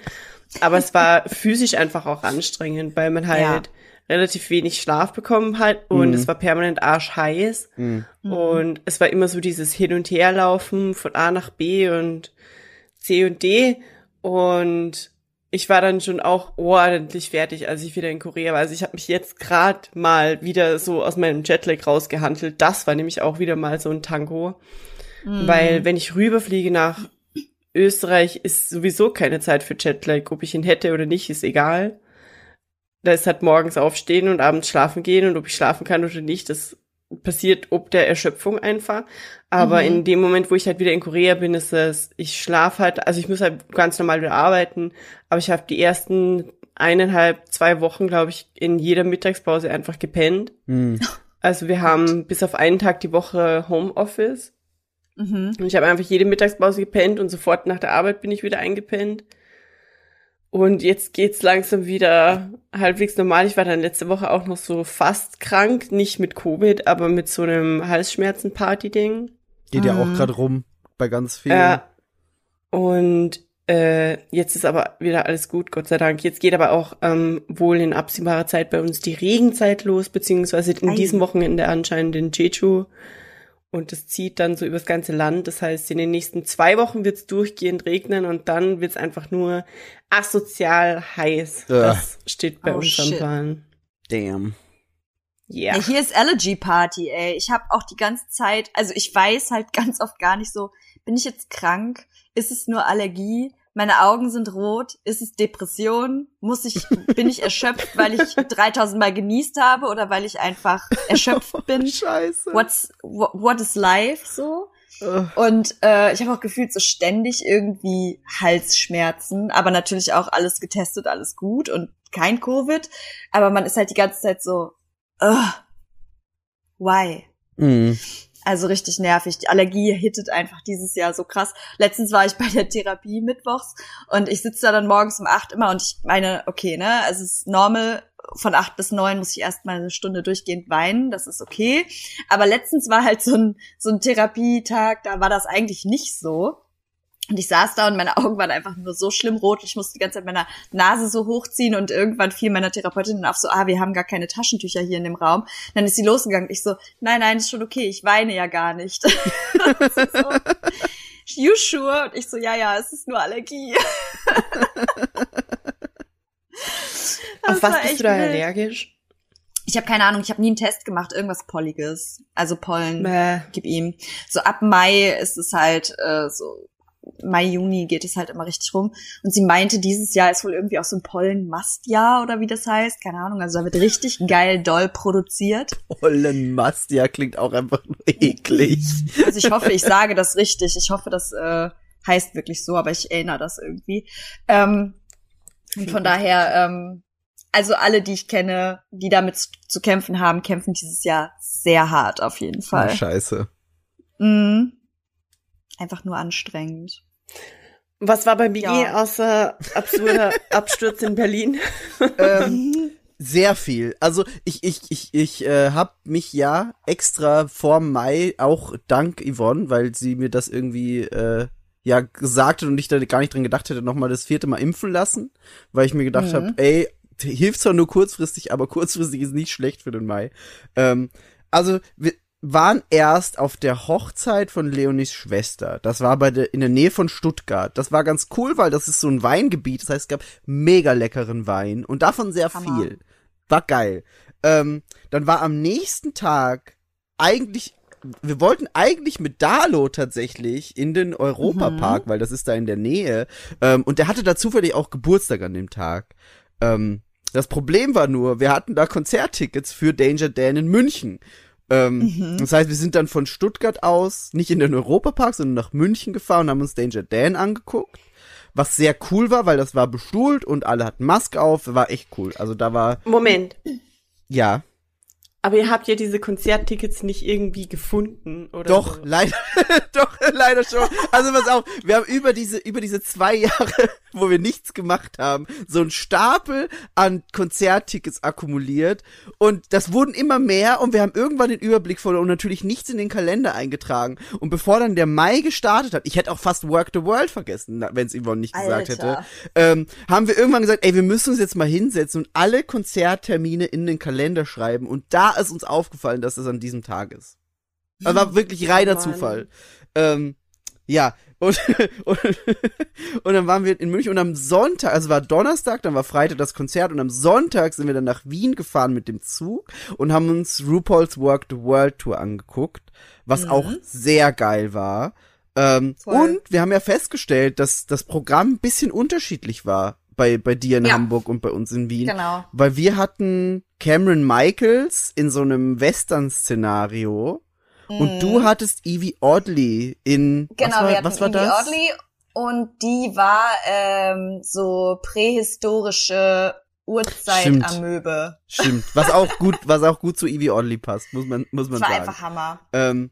Aber es war physisch einfach auch anstrengend, weil man halt relativ wenig Schlaf bekommen hat und Mhm. es war permanent arschheiß. Mhm. Und es war immer so dieses Hin- und Herlaufen von A nach B und C und D. Und ich war dann schon auch ordentlich fertig, als ich wieder in Korea war. Also ich habe mich jetzt gerade mal wieder so aus meinem Jetlag rausgehandelt. Das war nämlich auch wieder mal so ein Tango. Mhm. Weil wenn ich rüberfliege nach Österreich, ist sowieso keine Zeit für Jetlag. Ob ich ihn hätte oder nicht, ist egal. Da ist halt morgens aufstehen und abends schlafen gehen und ob ich schlafen kann oder nicht, das passiert ob der Erschöpfung einfach. Aber Mhm. in dem Moment, wo ich halt wieder in Korea bin, ist es, ich schlafe halt, also ich muss halt ganz normal wieder arbeiten, aber ich habe die ersten eineinhalb, zwei Wochen, glaube ich, in jeder Mittagspause einfach gepennt. Mhm. Also wir haben bis auf einen Tag die Woche Homeoffice. Mhm. Und ich habe einfach jede Mittagspause gepennt und sofort nach der Arbeit bin ich wieder eingepennt. Und jetzt geht's langsam wieder halbwegs normal. Ich war dann letzte Woche auch noch so fast krank, nicht mit Covid, aber mit so einem Halsschmerzen-Party-Ding. Geht ja auch Mhm. gerade rum bei ganz vielen. Ja. Und äh, jetzt ist aber wieder alles gut, Gott sei Dank. Jetzt geht aber auch ähm, wohl in absehbarer Zeit bei uns die Regenzeit los, beziehungsweise in diesem Wochenende anscheinend in Jeju. Und das zieht dann so übers ganze Land. Das heißt, in den nächsten zwei Wochen wird es durchgehend regnen und dann wird es einfach nur asozial heiß. Ja. Das steht bei Oh, uns am shit. Plan. Damn. Ja. Ja, hier ist Allergy Party, ey. Ich habe auch die ganze Zeit, also ich weiß halt ganz oft gar nicht so, bin ich jetzt krank? Ist es nur Allergie? Meine Augen sind rot. Ist es Depression? Muss ich, bin ich erschöpft, weil ich 3000 Mal genießt habe oder weil ich einfach erschöpft bin? Scheiße. What's, what, what is life so? Und äh, ich habe auch gefühlt so ständig irgendwie Halsschmerzen, aber natürlich auch alles getestet, alles gut und kein Covid. Aber man ist halt die ganze Zeit so, ugh, why? Mhm. Also richtig nervig. Die Allergie hittet einfach dieses Jahr so krass. Letztens war ich bei der Therapie mittwochs und ich sitze da dann morgens um acht immer und ich meine, okay, ne, also es ist normal, von acht bis neun muss ich erstmal eine Stunde durchgehend weinen, das ist okay. Aber letztens war halt so ein, so ein Therapietag, da war das eigentlich nicht so. Und ich saß da und meine Augen waren einfach nur so schlimm rot. Ich musste die ganze Zeit meine Nase so hochziehen und irgendwann fiel meiner Therapeutin auf so, ah, wir haben gar keine Taschentücher hier in dem Raum. dann ist sie losgegangen. Ich so, nein, nein, ist schon okay, ich weine ja gar nicht. So, you sure? Und ich so, ja, ja, es ist nur Allergie. Auf was bist du da wild. allergisch? Ich habe keine Ahnung, ich habe nie einen Test gemacht, irgendwas Polliges. Also Pollen. Bäh. gib ihm. So ab Mai ist es halt äh, so Mai, Juni geht es halt immer richtig rum. Und sie meinte, dieses Jahr ist wohl irgendwie auch so ein Pollenmastjahr oder wie das heißt. Keine Ahnung. Also da wird richtig geil doll produziert. Hollenmast, ja, klingt auch einfach nur eklig. Also ich hoffe, ich sage das richtig. Ich hoffe, das äh, heißt wirklich so, aber ich erinnere das irgendwie. Ähm, und von daher, ähm, also alle, die ich kenne, die damit zu, kämpfen haben, kämpfen dieses Jahr sehr hart auf jeden Oh, Fall. scheiße. Mhm. Einfach nur anstrengend. Was war bei Biggie Ja. außer absurder Absturz in Berlin? Ähm, sehr viel. Also ich ich ich ich äh, habe mich ja extra vor Mai auch dank Yvonne, weil sie mir das irgendwie äh, ja gesagt hat und ich da gar nicht dran gedacht hätte, noch mal das vierte Mal impfen lassen, weil ich mir gedacht Mhm. habe, ey, hilft zwar nur kurzfristig, aber kurzfristig ist nicht schlecht für den Mai. Ähm, also wir waren erst auf der Hochzeit von Leonis Schwester. Das war bei der in der Nähe von Stuttgart. Das war ganz cool, weil das ist so ein Weingebiet. Das heißt, es gab mega leckeren Wein und davon sehr Hammer. viel. War geil. Ähm, dann war am nächsten Tag eigentlich wir wollten eigentlich mit Dalo tatsächlich in den Europapark, weil das ist da in der Nähe. Ähm, und der hatte da zufällig auch Geburtstag an dem Tag. Ähm, das Problem war nur, wir hatten da Konzerttickets für Danger Dan in München. Ähm, Mhm. Das heißt, wir sind dann von Stuttgart aus nicht in den Europapark, sondern nach München gefahren und haben uns Danger Dan angeguckt. Was sehr cool war, weil das war bestuhlt und alle hatten Maske auf, war echt cool. Also da war, Moment. ja, Aber ihr habt ja diese Konzerttickets nicht irgendwie gefunden, oder? Doch, so. leider, doch, leider schon. Also pass auf, wir haben über diese, über diese zwei Jahre, wo wir nichts gemacht haben, so einen Stapel an Konzerttickets akkumuliert und das wurden immer mehr und wir haben irgendwann den Überblick verloren und natürlich nichts in den Kalender eingetragen. Und bevor dann der Mai gestartet hat, ich hätte auch fast Work the World vergessen, wenn es Yvonne nicht gesagt Alter. hätte, ähm, haben wir irgendwann gesagt, ey, wir müssen uns jetzt mal hinsetzen und alle Konzerttermine in den Kalender schreiben und da ist uns aufgefallen, dass es an diesem Tag ist. Also war wirklich reiner Mann. Zufall. Ähm, ja, und, und, und dann waren wir in München und am Sonntag, also war Donnerstag, dann war Freitag das Konzert und am Sonntag sind wir dann nach Wien gefahren mit dem Zug und haben uns RuPaul's Work the World Tour angeguckt, was Mhm. auch sehr geil war. Ähm, und wir haben ja festgestellt, dass das Programm ein bisschen unterschiedlich war bei, bei dir in Ja. Hamburg und bei uns in Wien. Genau. Weil wir hatten Cameron Michaels in so einem Western-Szenario und du hattest Evie Oddly in Mhm. Genau, was war, wir hatten was war Evie das? Oddly und die war ähm, so prähistorische Urzeitamöbe. Stimmt. Was auch gut, was auch gut zu Evie Oddly passt, muss man, muss man Das war sagen. einfach Hammer. Ähm,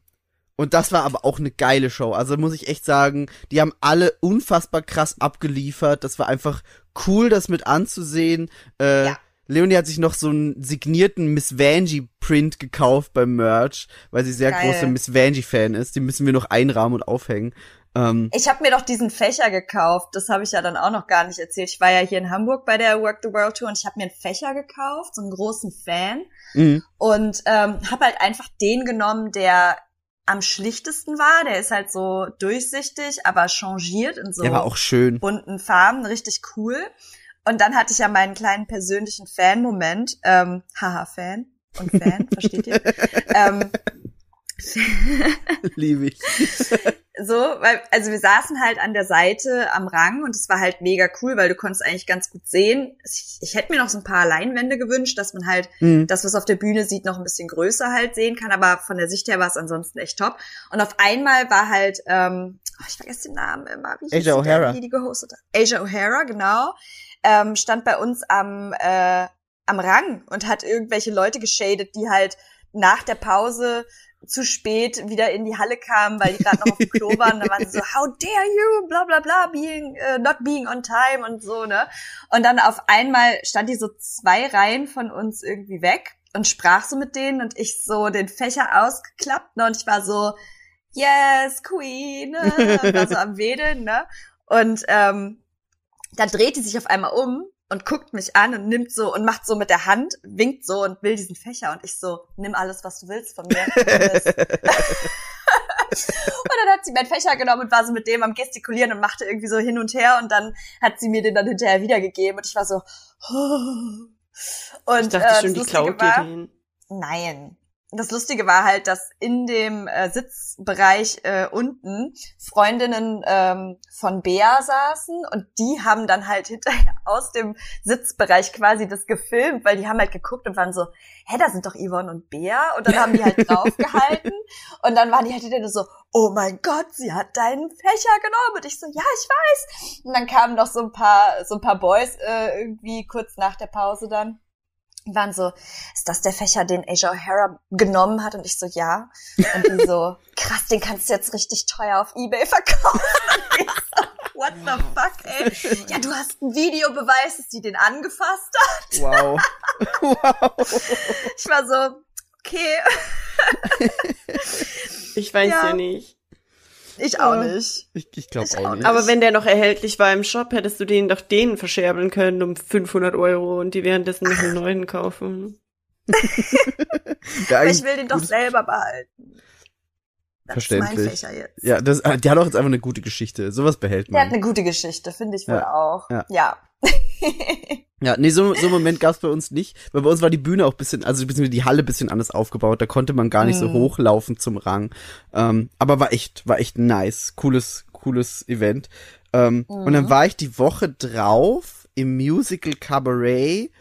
und das war aber auch eine geile Show. Also muss ich echt sagen, die haben alle unfassbar krass abgeliefert. Das war einfach cool, das mit anzusehen. Äh, Ja. Leonie hat sich noch so einen signierten Miss Vanjie Print gekauft beim Merch, weil sie sehr Geil. große Miss Vanjie Fan ist. Die müssen wir noch einrahmen und aufhängen. Ähm, Ich habe mir doch diesen Fächer gekauft. Das habe ich ja dann auch noch gar nicht erzählt. Ich war ja hier in Hamburg bei der Work the World Tour und ich habe mir einen Fächer gekauft, so einen großen Fan. mh. Und ähm, habe halt einfach den genommen, der am schlichtesten war. Der ist halt so durchsichtig, aber changiert in so Der war auch schön. bunten Farben, richtig cool. Und dann hatte ich ja meinen kleinen persönlichen Fan-Moment. Ähm, haha, Fan und Fan, versteht ihr? ähm, Liebe ich. so, weil, also wir saßen halt an der Seite am Rang und es war halt mega cool, weil du konntest eigentlich ganz gut sehen. Ich, ich hätte mir noch so ein paar Leinwände gewünscht, dass man halt Mhm. das, was auf der Bühne sieht, noch ein bisschen größer halt sehen kann, aber von der Sicht her war es ansonsten echt top. Und auf einmal war halt, ähm, oh, ich vergesse den Namen immer, wie Asia O'Hara. die die gehostet hat? Asia O'Hara, genau, ähm, stand bei uns am, äh, am Rang und hat irgendwelche Leute geschadet, die halt nach der Pause zu spät wieder in die Halle kamen, weil die gerade noch auf dem Klo waren. Da waren sie so, how dare you, bla bla bla, being, äh, not being on time und so, ne? Und dann auf einmal stand die so zwei Reihen von uns irgendwie weg und sprach so mit denen und ich so den Fächer ausgeklappt, ne? Und ich war so, yes, Queen, ne? und war so am Wedeln, ne? Und ähm, dann dreht die sich auf einmal um und guckt mich an und nimmt so und macht so mit der Hand, winkt so und will diesen Fächer und ich so, nimm alles, was du willst von mir. Und dann hat sie meinen Fächer genommen und war so mit dem am gestikulieren und machte irgendwie so hin und her und dann hat sie mir den dann hinterher wiedergegeben und ich war so, und Ich dachte äh, schon, die klaut dir war, den. Nein. Das Lustige war halt, dass in dem äh, Sitzbereich äh, unten Freundinnen ähm, von Bea saßen und die haben dann halt hinterher aus dem Sitzbereich quasi das gefilmt, weil die haben halt geguckt und waren so, hä, da sind doch Yvonne und Bea? Und dann haben die halt draufgehalten und dann waren die halt hinterher so, oh mein Gott, sie hat deinen Fächer genommen. Und ich so, ja, ich weiß. Und dann kamen noch so ein paar, so ein paar Boys äh, irgendwie kurz nach der Pause dann waren so, ist das der Fächer, den Asia O'Hara genommen hat? Und ich so, ja. Und die so, krass, den kannst du jetzt richtig teuer auf Ebay verkaufen. So, What the fuck, ey? Ja, du hast einen Videobeweis, dass sie den angefasst hat. Wow. wow. Ich war so, okay, Ich weiß ja, Ja. nicht. Ich auch Ja. nicht. Ich, ich glaube auch auch nicht. Aber wenn der noch erhältlich war im Shop, hättest du den doch denen verscherbeln können um 500 Euro und die währenddessen noch einen neuen kaufen. Ich will den doch selber behalten. Das ist mein Verständlich. Ja, das, der hat auch jetzt einfach eine gute Geschichte. Sowas behält Der hat man. eine gute Geschichte, finde ich wohl Ja. auch. Ja. ja. Ja, nee, so, so einen Moment gab's bei uns nicht, weil bei uns war die Bühne auch bisschen, also beziehungsweise die Halle bisschen anders aufgebaut, da konnte man gar nicht so Mhm. hochlaufen zum Rang. Ähm, aber war echt, war echt nice, cooles, cooles Event. Ähm, Und dann Mhm. war ich die Woche drauf im Musical Cabaret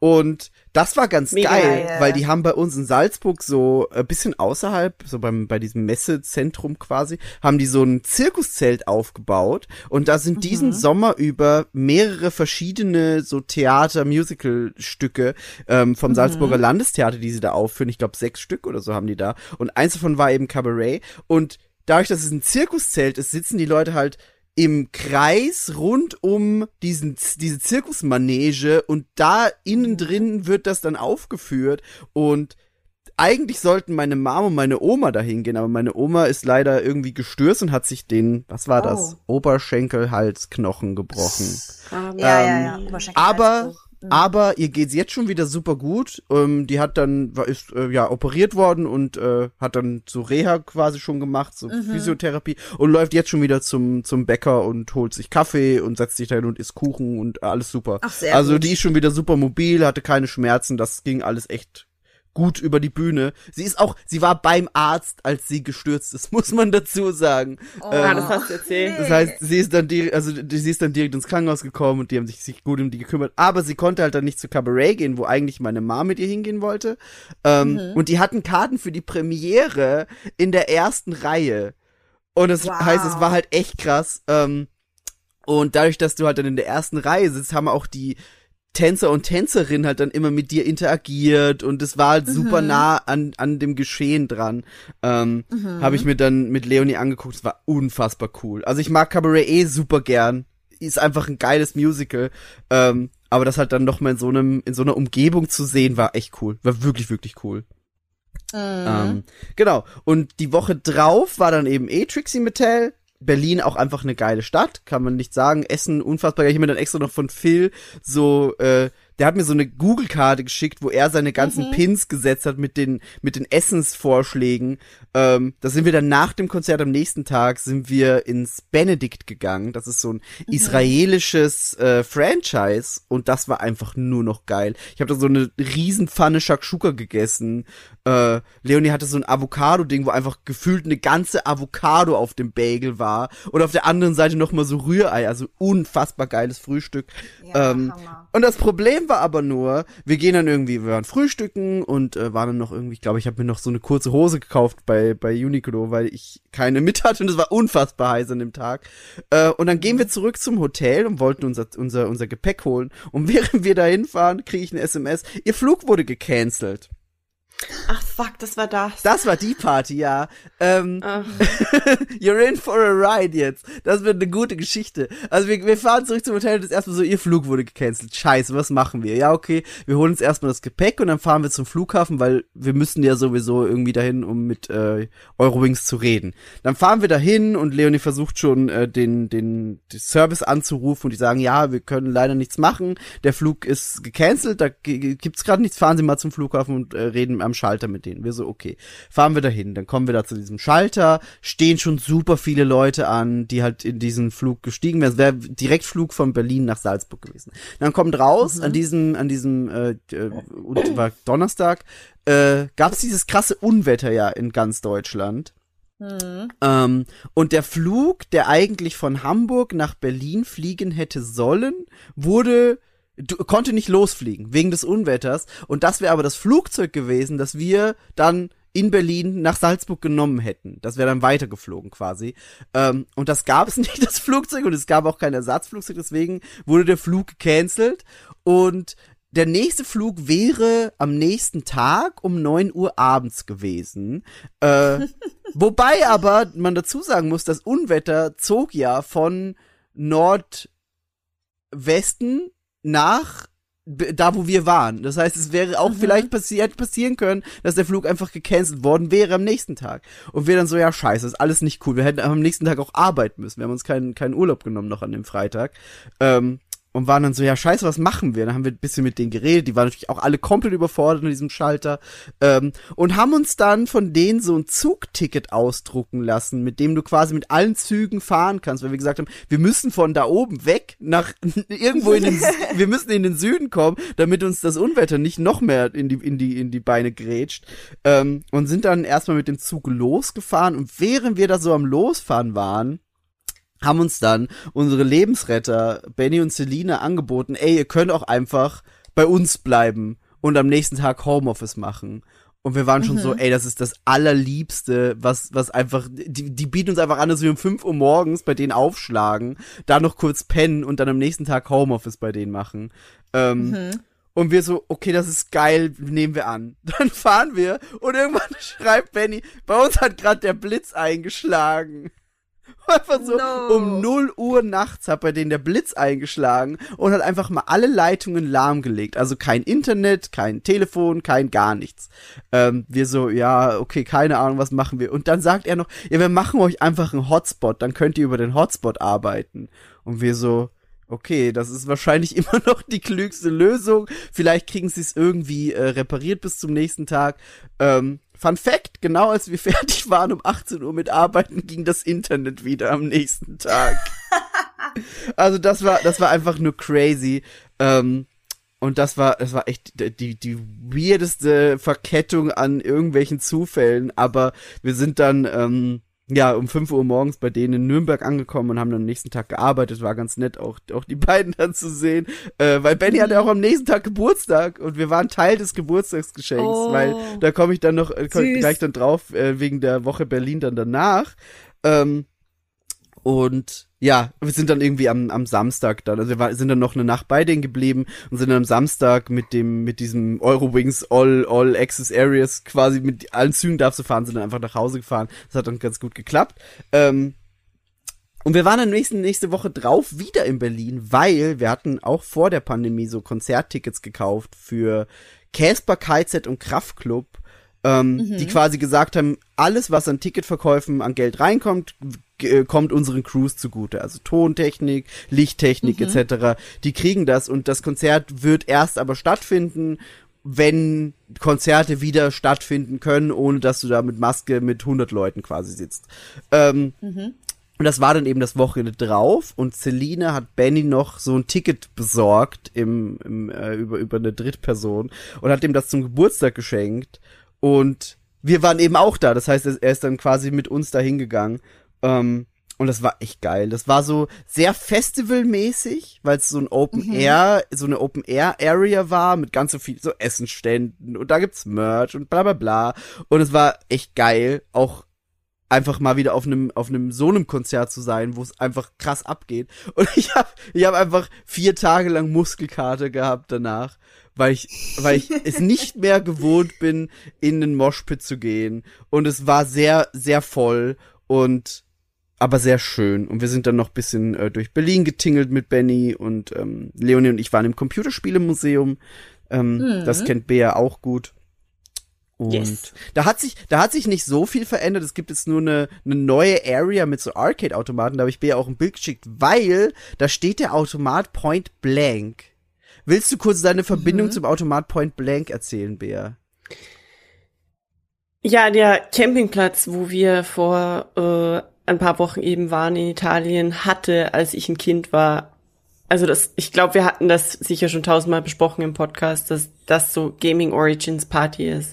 und Das war ganz Mega geil, geil. weil die haben bei uns in Salzburg so ein bisschen außerhalb, so beim, bei diesem Messezentrum quasi, haben die so ein Zirkuszelt aufgebaut und da sind diesen Sommer über mehrere verschiedene so Theater, Musical-Stücke ähm, vom Salzburger Landestheater, die sie da aufführen. Ich glaube sechs Stück oder so haben die da und eins davon war eben Cabaret und dadurch, dass es ein Zirkuszelt ist, sitzen die Leute halt im Kreis rund um diesen, diese Zirkusmanege und da innen drin wird das dann aufgeführt und eigentlich sollten meine Mama und meine Oma dahin gehen, aber meine Oma ist leider irgendwie gestürzt und hat sich den, was war das? Oberschenkel-Halsknochen gebrochen. Ähm, Ja, Ähm, ja, ja. Oberschenkel- Aber, Halsbruch. aber ihr geht's jetzt schon wieder super gut. Ähm, die hat dann, war, ist äh, ja operiert worden und äh, hat dann so Reha quasi schon gemacht, so Mhm. Physiotherapie und läuft jetzt schon wieder zum, zum Bäcker und holt sich Kaffee und setzt sich da hin und isst Kuchen und alles super. Ach, sehr also gut. die ist schon wieder super mobil, hatte keine Schmerzen, das ging alles echt gut über die Bühne. Sie ist auch, sie war beim Arzt, als sie gestürzt ist, muss man dazu sagen. Oh. Ah, das hast du erzählt. Das heißt, sie ist dann direkt, also sie ist dann direkt ins Krankenhaus gekommen und die haben sich, sich gut um die gekümmert. Aber sie konnte halt dann nicht zu Cabaret gehen, wo eigentlich meine Mom mit ihr hingehen wollte. Ähm, Und die hatten Karten für die Premiere in der ersten Reihe. Und das Wow. heißt, es war halt echt krass. Ähm, und dadurch, dass du halt dann in der ersten Reihe sitzt, haben auch die Tänzer und Tänzerinnen halt dann immer mit dir interagiert und es war halt super nah an, an dem Geschehen dran. Ähm, Habe ich mir dann mit Leonie angeguckt, es war unfassbar cool. Also ich mag Cabaret eh super gern. Ist einfach ein geiles Musical. Ähm, aber das halt dann noch mal in so einem, in so einer Umgebung zu sehen, war echt cool. War wirklich, wirklich cool. Ähm, genau. Und die Woche drauf war dann eben eh Trixie Mattel. Berlin auch einfach eine geile Stadt, kann man nicht sagen. Essen unfassbar geil. Ich habe mir dann extra noch von Phil so, äh, der hat mir so eine Google-Karte geschickt, wo er seine ganzen Pins gesetzt hat mit den, mit den Essensvorschlägen. Ähm, da sind wir dann nach dem Konzert am nächsten Tag sind wir ins Benedikt gegangen. Das ist so ein israelisches äh, Franchise und das war einfach nur noch geil. Ich habe da so eine Riesenpfanne Shakshuka gegessen. Äh, Leonie hatte so ein Avocado-Ding, wo einfach gefühlt eine ganze Avocado auf dem Bagel war und auf der anderen Seite noch mal so Rührei, also unfassbar geiles Frühstück. Ja, ähm, und das Problem war aber nur, wir gehen dann irgendwie, wir waren frühstücken und äh, waren dann noch irgendwie, ich glaube, ich habe mir noch so eine kurze Hose gekauft bei bei Uniqlo, weil ich keine mit hatte und es war unfassbar heiß an dem Tag. Äh, und dann gehen wir zurück zum Hotel und wollten unser unser unser Gepäck holen und während wir da hinfahren, kriege ich eine SMS, ihr Flug wurde gecancelt. Ach fuck, das war das. Das war die Party, ja. Ähm, You're in for a ride jetzt. Das wird eine gute Geschichte. Also wir, wir fahren zurück zum Hotel und das ist erstmal so, ihr Flug wurde gecancelt. Scheiße, was machen wir? Ja, okay, wir holen uns erstmal das Gepäck und dann fahren wir zum Flughafen, weil wir müssen ja sowieso irgendwie dahin, um mit äh, Eurowings zu reden. Dann fahren wir dahin und Leonie versucht schon äh, den, den, den Service anzurufen und die sagen, ja, wir können leider nichts machen. Der Flug ist gecancelt, da gibt's gerade nichts. Fahren Sie mal zum Flughafen und äh, reden am Schalter mit denen. Wir so, okay. Fahren wir dahin, dann kommen wir da zu diesem Schalter, stehen schon super viele Leute an, die halt in diesen Flug gestiegen wären. Es wäre Direktflug von Berlin nach Salzburg gewesen. Dann kommt raus, an diesem, an diesem, äh, äh, und war Donnerstag, äh, gab es dieses krasse Unwetter ja in ganz Deutschland. Ähm, und der Flug, der eigentlich von Hamburg nach Berlin fliegen hätte sollen, wurde du, konnte nicht losfliegen wegen des Unwetters. Und das wäre aber das Flugzeug gewesen, das wir dann in Berlin nach Salzburg genommen hätten. Das wäre dann weitergeflogen quasi. Ähm, und das gab es nicht, das Flugzeug, und es gab auch kein Ersatzflugzeug, deswegen wurde der Flug gecancelt. Und der nächste Flug wäre am nächsten Tag um 9 Uhr abends gewesen. Äh, wobei aber man dazu sagen muss, das Unwetter zog ja von Nordwesten nach da, wo wir waren. Das heißt, es wäre auch vielleicht passiert, passieren können, dass der Flug einfach gecancelt worden wäre am nächsten Tag. Und wir dann so, ja, scheiße, ist alles nicht cool. Wir hätten am nächsten Tag auch arbeiten müssen. Wir haben uns keinen, keinen Urlaub genommen noch an dem Freitag. Ähm, und waren dann so, ja, scheiße, was machen wir? Dann haben wir ein bisschen mit denen geredet, die waren natürlich auch alle komplett überfordert in diesem Schalter, ähm, und haben uns dann von denen so ein Zugticket ausdrucken lassen, mit dem du quasi mit allen Zügen fahren kannst, weil wir gesagt haben, wir müssen von da oben weg nach irgendwo in den, wir müssen in den Süden kommen, damit uns das Unwetter nicht noch mehr in die, in die, in die Beine grätscht, ähm, und sind dann erstmal mit dem Zug losgefahren und während wir da so am Losfahren waren, haben uns dann unsere Lebensretter Benny und Selina angeboten, ey, ihr könnt auch einfach bei uns bleiben und am nächsten Tag Homeoffice machen. Und wir waren schon so, ey, das ist das allerliebste, was, was einfach, die, die bieten uns einfach an, dass wir um 5 Uhr morgens bei denen aufschlagen, da noch kurz pennen und dann am nächsten Tag Homeoffice bei denen machen. Ähm, Und wir so, okay, das ist geil, nehmen wir an. Dann fahren wir und irgendwann schreibt Benny, bei uns hat gerade der Blitz eingeschlagen. Einfach so, No. um 0 Uhr nachts hat bei denen der Blitz eingeschlagen und hat einfach mal alle Leitungen lahmgelegt. Also kein Internet, kein Telefon, kein gar nichts. Ähm, wir so, ja, okay, keine Ahnung, was machen wir? Und dann sagt er noch, ja, wir machen euch einfach einen Hotspot, dann könnt ihr über den Hotspot arbeiten. Und wir so, okay, das ist wahrscheinlich immer noch die klügste Lösung. Vielleicht kriegen sie es irgendwie äh, repariert bis zum nächsten Tag. Ähm, Fun Fact, genau als wir fertig waren um 18 Uhr mit Arbeiten, ging das Internet wieder am nächsten Tag. also das war, das war einfach nur crazy. Ähm, und das war, das war echt die, die weirdeste Verkettung an irgendwelchen Zufällen. Aber wir sind dann, ähm, ja, um 5 Uhr morgens bei denen in Nürnberg angekommen und haben dann am nächsten Tag gearbeitet. War ganz nett, auch, auch die beiden dann zu sehen. Äh, weil Benny hatte auch am nächsten Tag Geburtstag und wir waren Teil des Geburtstagsgeschenks, Oh. weil da komme ich dann noch äh, gleich dann drauf, äh, wegen der Woche Berlin dann danach. Ähm, und ja, wir sind dann irgendwie am, am Samstag dann, also wir war, sind dann noch eine Nacht bei denen geblieben und sind dann am Samstag mit dem, mit diesem Eurowings All, All Access Areas quasi mit allen Zügen darfst du fahren, sind dann einfach nach Hause gefahren. Das hat dann ganz gut geklappt. Ähm, und wir waren dann nächsten, nächste Woche drauf wieder in Berlin, weil wir hatten auch vor der Pandemie so Konzerttickets gekauft für Casper, KZ und Kraftklub, ähm, die quasi gesagt haben, alles, was an Ticketverkäufen an Geld reinkommt, kommt unseren Crews zugute. Also Tontechnik, Lichttechnik etc. Die kriegen das und das Konzert wird erst aber stattfinden, wenn Konzerte wieder stattfinden können, ohne dass du da mit Maske mit 100 Leuten quasi sitzt. Ähm, und das war dann eben das Wochenende drauf und Celine hat Benny noch so ein Ticket besorgt im, im äh, über über eine Drittperson und hat ihm das zum Geburtstag geschenkt und wir waren eben auch da. Das heißt, er er ist dann quasi mit uns da hingegangen. Ähm, und das war echt geil. Das war so sehr festivalmäßig, weil es so ein Open Air, so eine Open Air Area war mit ganz so viel so Essenständen und da gibt's Merch und bla bla bla. Und es war echt geil, auch einfach mal wieder auf einem auf einem so einem Konzert zu sein, wo es einfach krass abgeht. Und ich habe ich habe einfach vier Tage lang Muskelkater gehabt danach, weil ich weil ich es nicht mehr gewohnt bin, in den Moshpit zu gehen. Und es war sehr sehr voll und aber sehr schön. Und wir sind dann noch bisschen äh, durch Berlin getingelt mit Benny und ähm, Leonie und ich waren im Computerspielemuseum. Ähm, Das kennt Bea auch gut. Und Yes. da hat sich, da hat sich nicht so viel verändert. Es gibt jetzt nur eine, eine neue Area mit so Arcade-Automaten. Da habe ich Bea auch ein Bild geschickt, weil da steht der Automat Point Blank. Willst du kurz deine Verbindung zum Automat Point Blank erzählen, Bea? Ja, der Campingplatz, wo wir vor äh, ein paar Wochen eben waren in Italien, hatte, als ich ein Kind war, also das, ich glaube, wir hatten das sicher schon tausendmal besprochen im Podcast, dass das so Gaming Origins Party ist.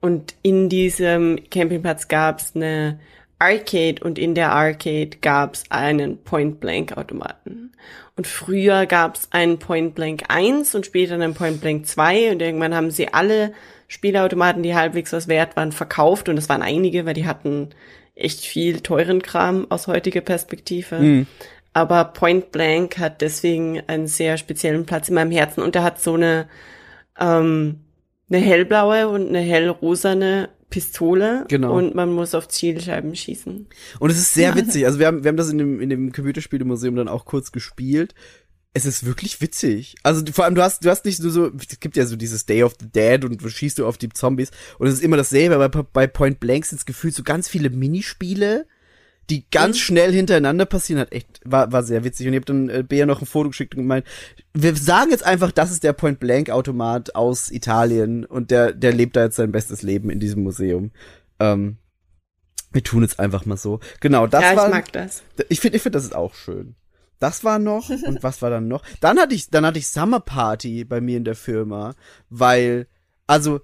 Und in diesem Campingplatz gab's eine Arcade und in der Arcade gab's einen Point Blank Automaten. Und früher gab's einen Point Blank 1 und später einen Point Blank 2 und irgendwann haben sie alle Spielautomaten, die halbwegs was wert waren, verkauft und es waren einige, weil die hatten echt viel teuren Kram aus heutiger Perspektive. Aber Point Blank hat deswegen einen sehr speziellen Platz in meinem Herzen und er hat so eine, ähm, eine hellblaue und eine hellrosane Pistole Genau. und man muss auf Zielscheiben schießen. Und es ist sehr witzig. Also wir haben, wir haben das in dem, in dem Computerspielemuseum dann auch kurz gespielt. Es ist wirklich witzig. Also vor allem, du hast, du hast nicht nur so, es gibt ja so dieses Day of the Dead und du schießt du auf die Zombies und es ist immer dasselbe, aber bei, Point Blank sind es gefühlt so ganz viele Minispiele, die ganz schnell hintereinander passieren, hat echt, war, war sehr witzig. Und ich habe dann äh, Bea noch ein Foto geschickt und gemeint, wir sagen jetzt einfach, das ist der Point Blank Automat aus Italien und der, der lebt da jetzt sein bestes Leben in diesem Museum. Ähm, wir tun jetzt einfach mal so. Genau, das ja, ich war. mag das. Ich finde, ich finde, das ist auch schön. Das war noch und was war dann noch? Dann hatte ich, dann hatte ich Summer Party bei mir in der Firma, weil, also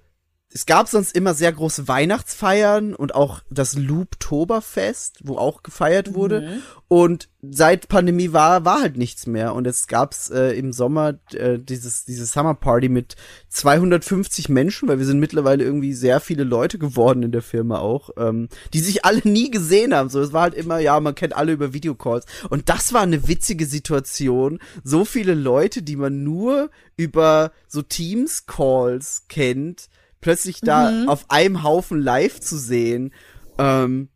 es gab sonst immer sehr große Weihnachtsfeiern und auch das Looptoberfest, wo auch gefeiert wurde. Und seit Pandemie war, war halt nichts mehr. Und jetzt gab's äh, im Sommer äh, dieses, diese Summer Party mit 250 Menschen, weil wir sind mittlerweile irgendwie sehr viele Leute geworden in der Firma auch, ähm, die sich alle nie gesehen haben. So, es war halt immer, ja, man kennt alle über Videocalls. Und das war eine witzige Situation. So viele Leute, die man nur über so Teams-Calls kennt, plötzlich da auf einem Haufen live zu sehen. Ähm,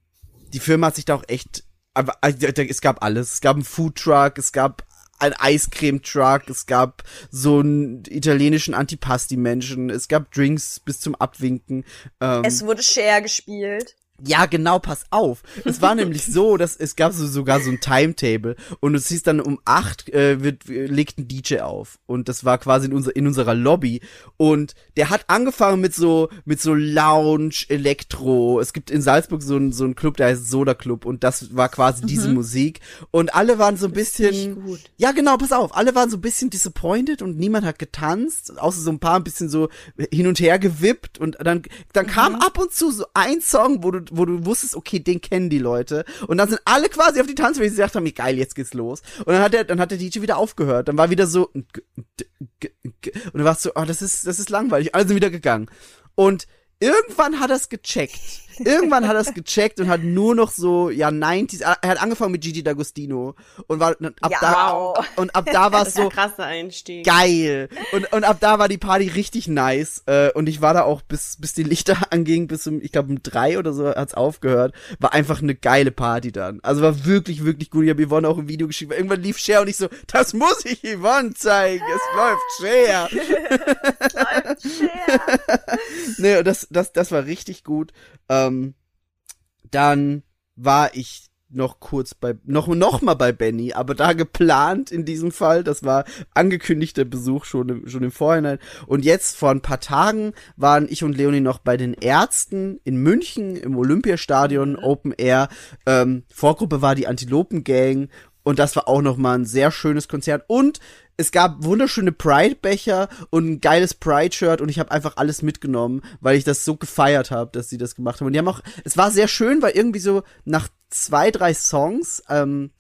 die Firma hat sich da auch echt, aber also, es gab alles. Es gab einen Foodtruck, es gab einen Eiscreme-Truck, es gab so einen italienischen Antipasti-Menschen, es gab Drinks bis zum Abwinken. Ähm, Es wurde Share gespielt. Ja, genau, pass auf. Es war nämlich so, dass es gab so, sogar so ein Timetable und es hieß dann um acht äh, wird, äh, legt ein DJ auf. Und das war quasi in, unser, in unserer Lobby. Und der hat angefangen mit so mit so Lounge, Elektro. Es gibt in Salzburg so ein so ein Club, der heißt Soda Club. Und das war quasi diese Musik. Und alle waren so ein bisschen ja, genau, pass auf. Alle waren so ein bisschen disappointed und niemand hat getanzt, außer so ein paar ein bisschen so hin und her gewippt. Und dann, dann kam ab und zu so ein Song, wo du, wo du wusstest, okay, den kennen die Leute. Und dann sind alle quasi auf die Tanzfläche gesagt haben, geil, jetzt geht's los. Und dann hat der, dann hat der DJ wieder aufgehört. Dann war wieder so, und du warst so, oh, das ist, das ist langweilig. Alle sind wieder gegangen. Und irgendwann hat er es gecheckt. Irgendwann hat er es gecheckt und hat nur noch so, ja, 90s, er hat angefangen mit Gigi D'Agostino und war, ab Ja, da, wow. und ab da war es so, krasser Einstieg. geil. Und, und ab da war die Party richtig nice. Äh, und ich war da auch, bis, bis die Lichter angingen, bis um, ich glaube, um drei oder so hat's aufgehört. War einfach eine geile Party dann. Also war wirklich, wirklich gut. Ich habe Yvonne auch ein Video geschickt. weil Irgendwann lief Cher und ich so, das muss ich Yvonne zeigen. Es läuft Cher. nee, und das, das, das war richtig gut. Ähm, dann war ich noch kurz bei, noch, noch mal bei Benny, aber da geplant in diesem Fall. Das war angekündigter Besuch schon im, schon im Vorhinein. Und jetzt vor ein paar Tagen waren ich und Leonie noch bei den Ärzten in München im Olympiastadion Open Air. Ähm, Vorgruppe war die Antilopen Gang und das war auch noch mal ein sehr schönes Konzert und es gab wunderschöne Pride-Becher und ein geiles Pride-Shirt und ich habe einfach alles mitgenommen, weil ich das so gefeiert habe, dass sie das gemacht haben. Und die haben auch, es war sehr schön, weil irgendwie so nach zwei, drei Songs ähm,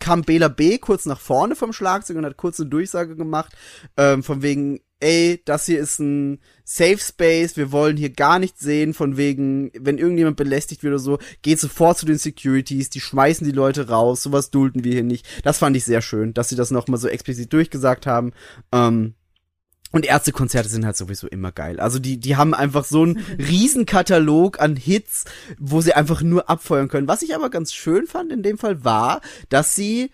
kam Bela B kurz nach vorne vom Schlagzeug und hat kurz eine Durchsage gemacht, ähm, von wegen, ey, das hier ist ein Safe Space, wir wollen hier gar nichts sehen, von wegen, wenn irgendjemand belästigt wird oder so, geht sofort zu den Securities, die schmeißen die Leute raus, sowas dulden wir hier nicht. Das fand ich sehr schön, dass sie das nochmal so explizit durchgesagt haben. Ähm, und Ärztekonzerte sind halt sowieso immer geil. Also die, die haben einfach so einen Riesenkatalog an Hits, wo sie einfach nur abfeuern können. Was ich aber ganz schön fand in dem Fall war, dass sie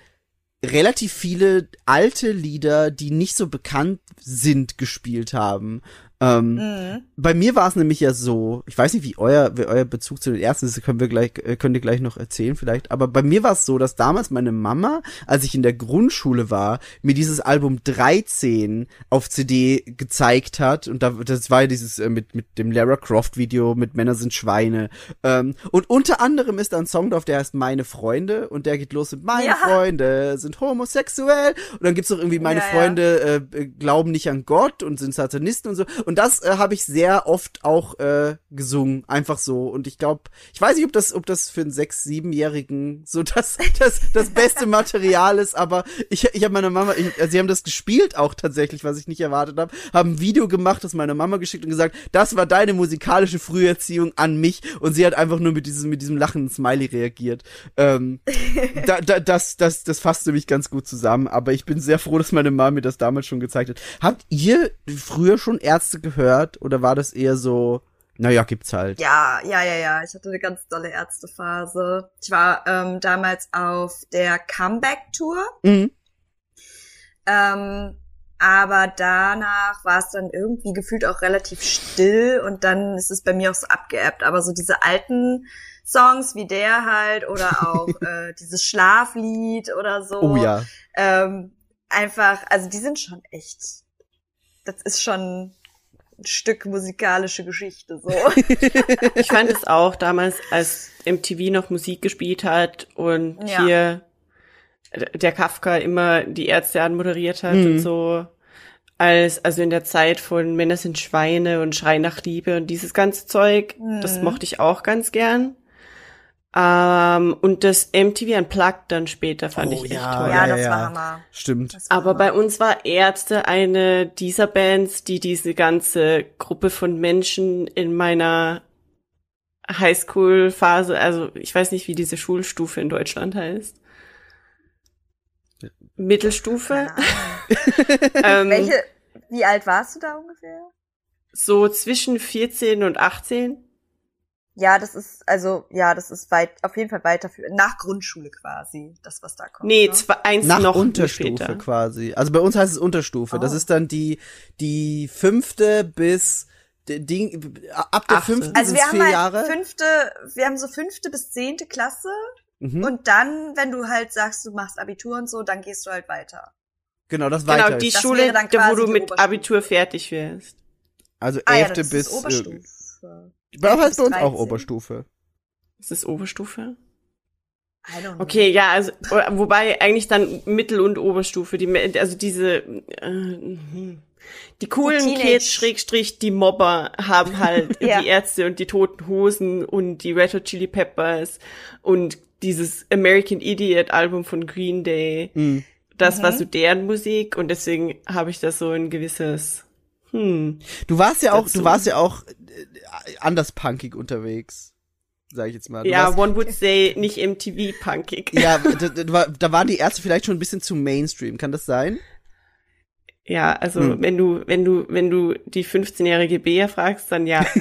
relativ viele alte Lieder, die nicht so bekannt sind, gespielt haben. Ähm, Mhm. bei mir war es nämlich ja so, ich weiß nicht, wie euer, wie euer Bezug zu den Ärzten ist, können wir gleich, äh, könnt ihr gleich noch erzählen vielleicht, aber bei mir war es so, dass damals meine Mama, als ich in der Grundschule war, mir dieses Album 13 auf CD gezeigt hat und da, das war ja dieses äh, mit, mit dem Lara Croft Video, mit Männer sind Schweine, ähm, und unter anderem ist da ein Song drauf, der heißt Meine Freunde und der geht los mit Meine Ja. Freunde sind homosexuell und dann gibt's noch irgendwie Meine Ja, ja. Freunde äh, glauben nicht an Gott und sind Satanisten und so. Und das äh, habe ich sehr oft auch äh, gesungen, einfach so. Und ich glaube, ich weiß nicht, ob das, ob das für einen sechs, siebenjährigen so das, das, das beste Material ist, aber ich, ich habe meiner Mama, ich, also sie haben das gespielt auch tatsächlich, was ich nicht erwartet habe, haben ein Video gemacht, das meiner Mama geschickt und gesagt, das war deine musikalische Früherziehung an mich. Und sie hat einfach nur mit diesem, mit diesem lachenden Smiley reagiert. Ähm, da, da, das, das, das fasst nämlich ganz gut zusammen, aber ich bin sehr froh, dass meine Mama mir das damals schon gezeigt hat. Habt ihr früher schon Ärzte gehört oder war das eher so, naja, gibt's halt? Ja, ja, ja, ja. Ich hatte eine ganz tolle Ärztephase. Ich war ähm, damals auf der Comeback-Tour. Mhm. Ähm, aber danach war es dann irgendwie gefühlt auch relativ still und dann ist es bei mir auch so abgeebbt. Aber so diese alten Songs wie der halt oder auch äh, dieses Schlaflied oder so. Oh ja. Ähm, einfach, also die sind schon echt. Das ist schon ein Stück musikalische Geschichte so. Ich fand es auch damals, als MTV noch Musik gespielt hat und Ja. hier der Kafka immer die Ärzte anmoderiert hat Mhm. und so. als, also in der Zeit von Männer sind Schweine und Schrei nach Liebe und dieses ganze Zeug. Das Mhm. mochte ich auch ganz gern. Ähm, und das MTV Unplugged dann später fand Oh, ich echt ja, toll. Ja, das ja. war Hammer. Stimmt. War Aber Hammer. bei uns war Ärzte eine dieser Bands, die diese ganze Gruppe von Menschen in meiner Highschool-Phase, also ich weiß nicht, wie diese Schulstufe in Deutschland heißt. Mittelstufe? Ähm, Welche, wie alt warst du da ungefähr? So zwischen 14 und 18. Ja, das ist, also, ja, das ist weit, auf jeden Fall weiter für, nach Grundschule quasi, das, was da kommt. Nee, ne? zwei, eins Nach noch Unterstufe später. quasi. Also bei uns heißt es Unterstufe. Das Oh. ist dann die, die fünfte bis die, Ding, ab der Achte. fünften Also wir haben vier halt Jahre. fünfte, wir haben so fünfte bis zehnte Klasse Mhm. und dann, wenn du halt sagst, du machst Abitur und so, dann gehst du halt weiter. genau, das Genau, weiter. die ist. Das Schule, wo du die mit. Abitur fertig wärst. Also Ah ja, elfte das bis. ist Oberstufe. Uns heißt bei uns auch 13. Oberstufe. Ist das Oberstufe? I don't know. Okay, ja, also wobei eigentlich dann Mittel- und Oberstufe, die also diese äh, die coolen Die Kids Schrägstrich die Mobber haben halt Ja. die Ärzte und die Toten Hosen und die Red Hot Chili Peppers und dieses American Idiot Album von Green Day. Mhm. Das war Mhm. so deren Musik und deswegen habe ich da so ein gewisses hm. Du warst ja auch, Dazu. du warst ja auch äh, anders punkig unterwegs, sag ich jetzt mal. Du Ja, warst, one would say nicht MTV punkig. ja, da, da, war- da waren die Ärzte vielleicht schon ein bisschen zu Mainstream, kann das sein? Ja, also Hm. wenn du, wenn du, wenn du die 15-jährige Bea fragst, dann ja.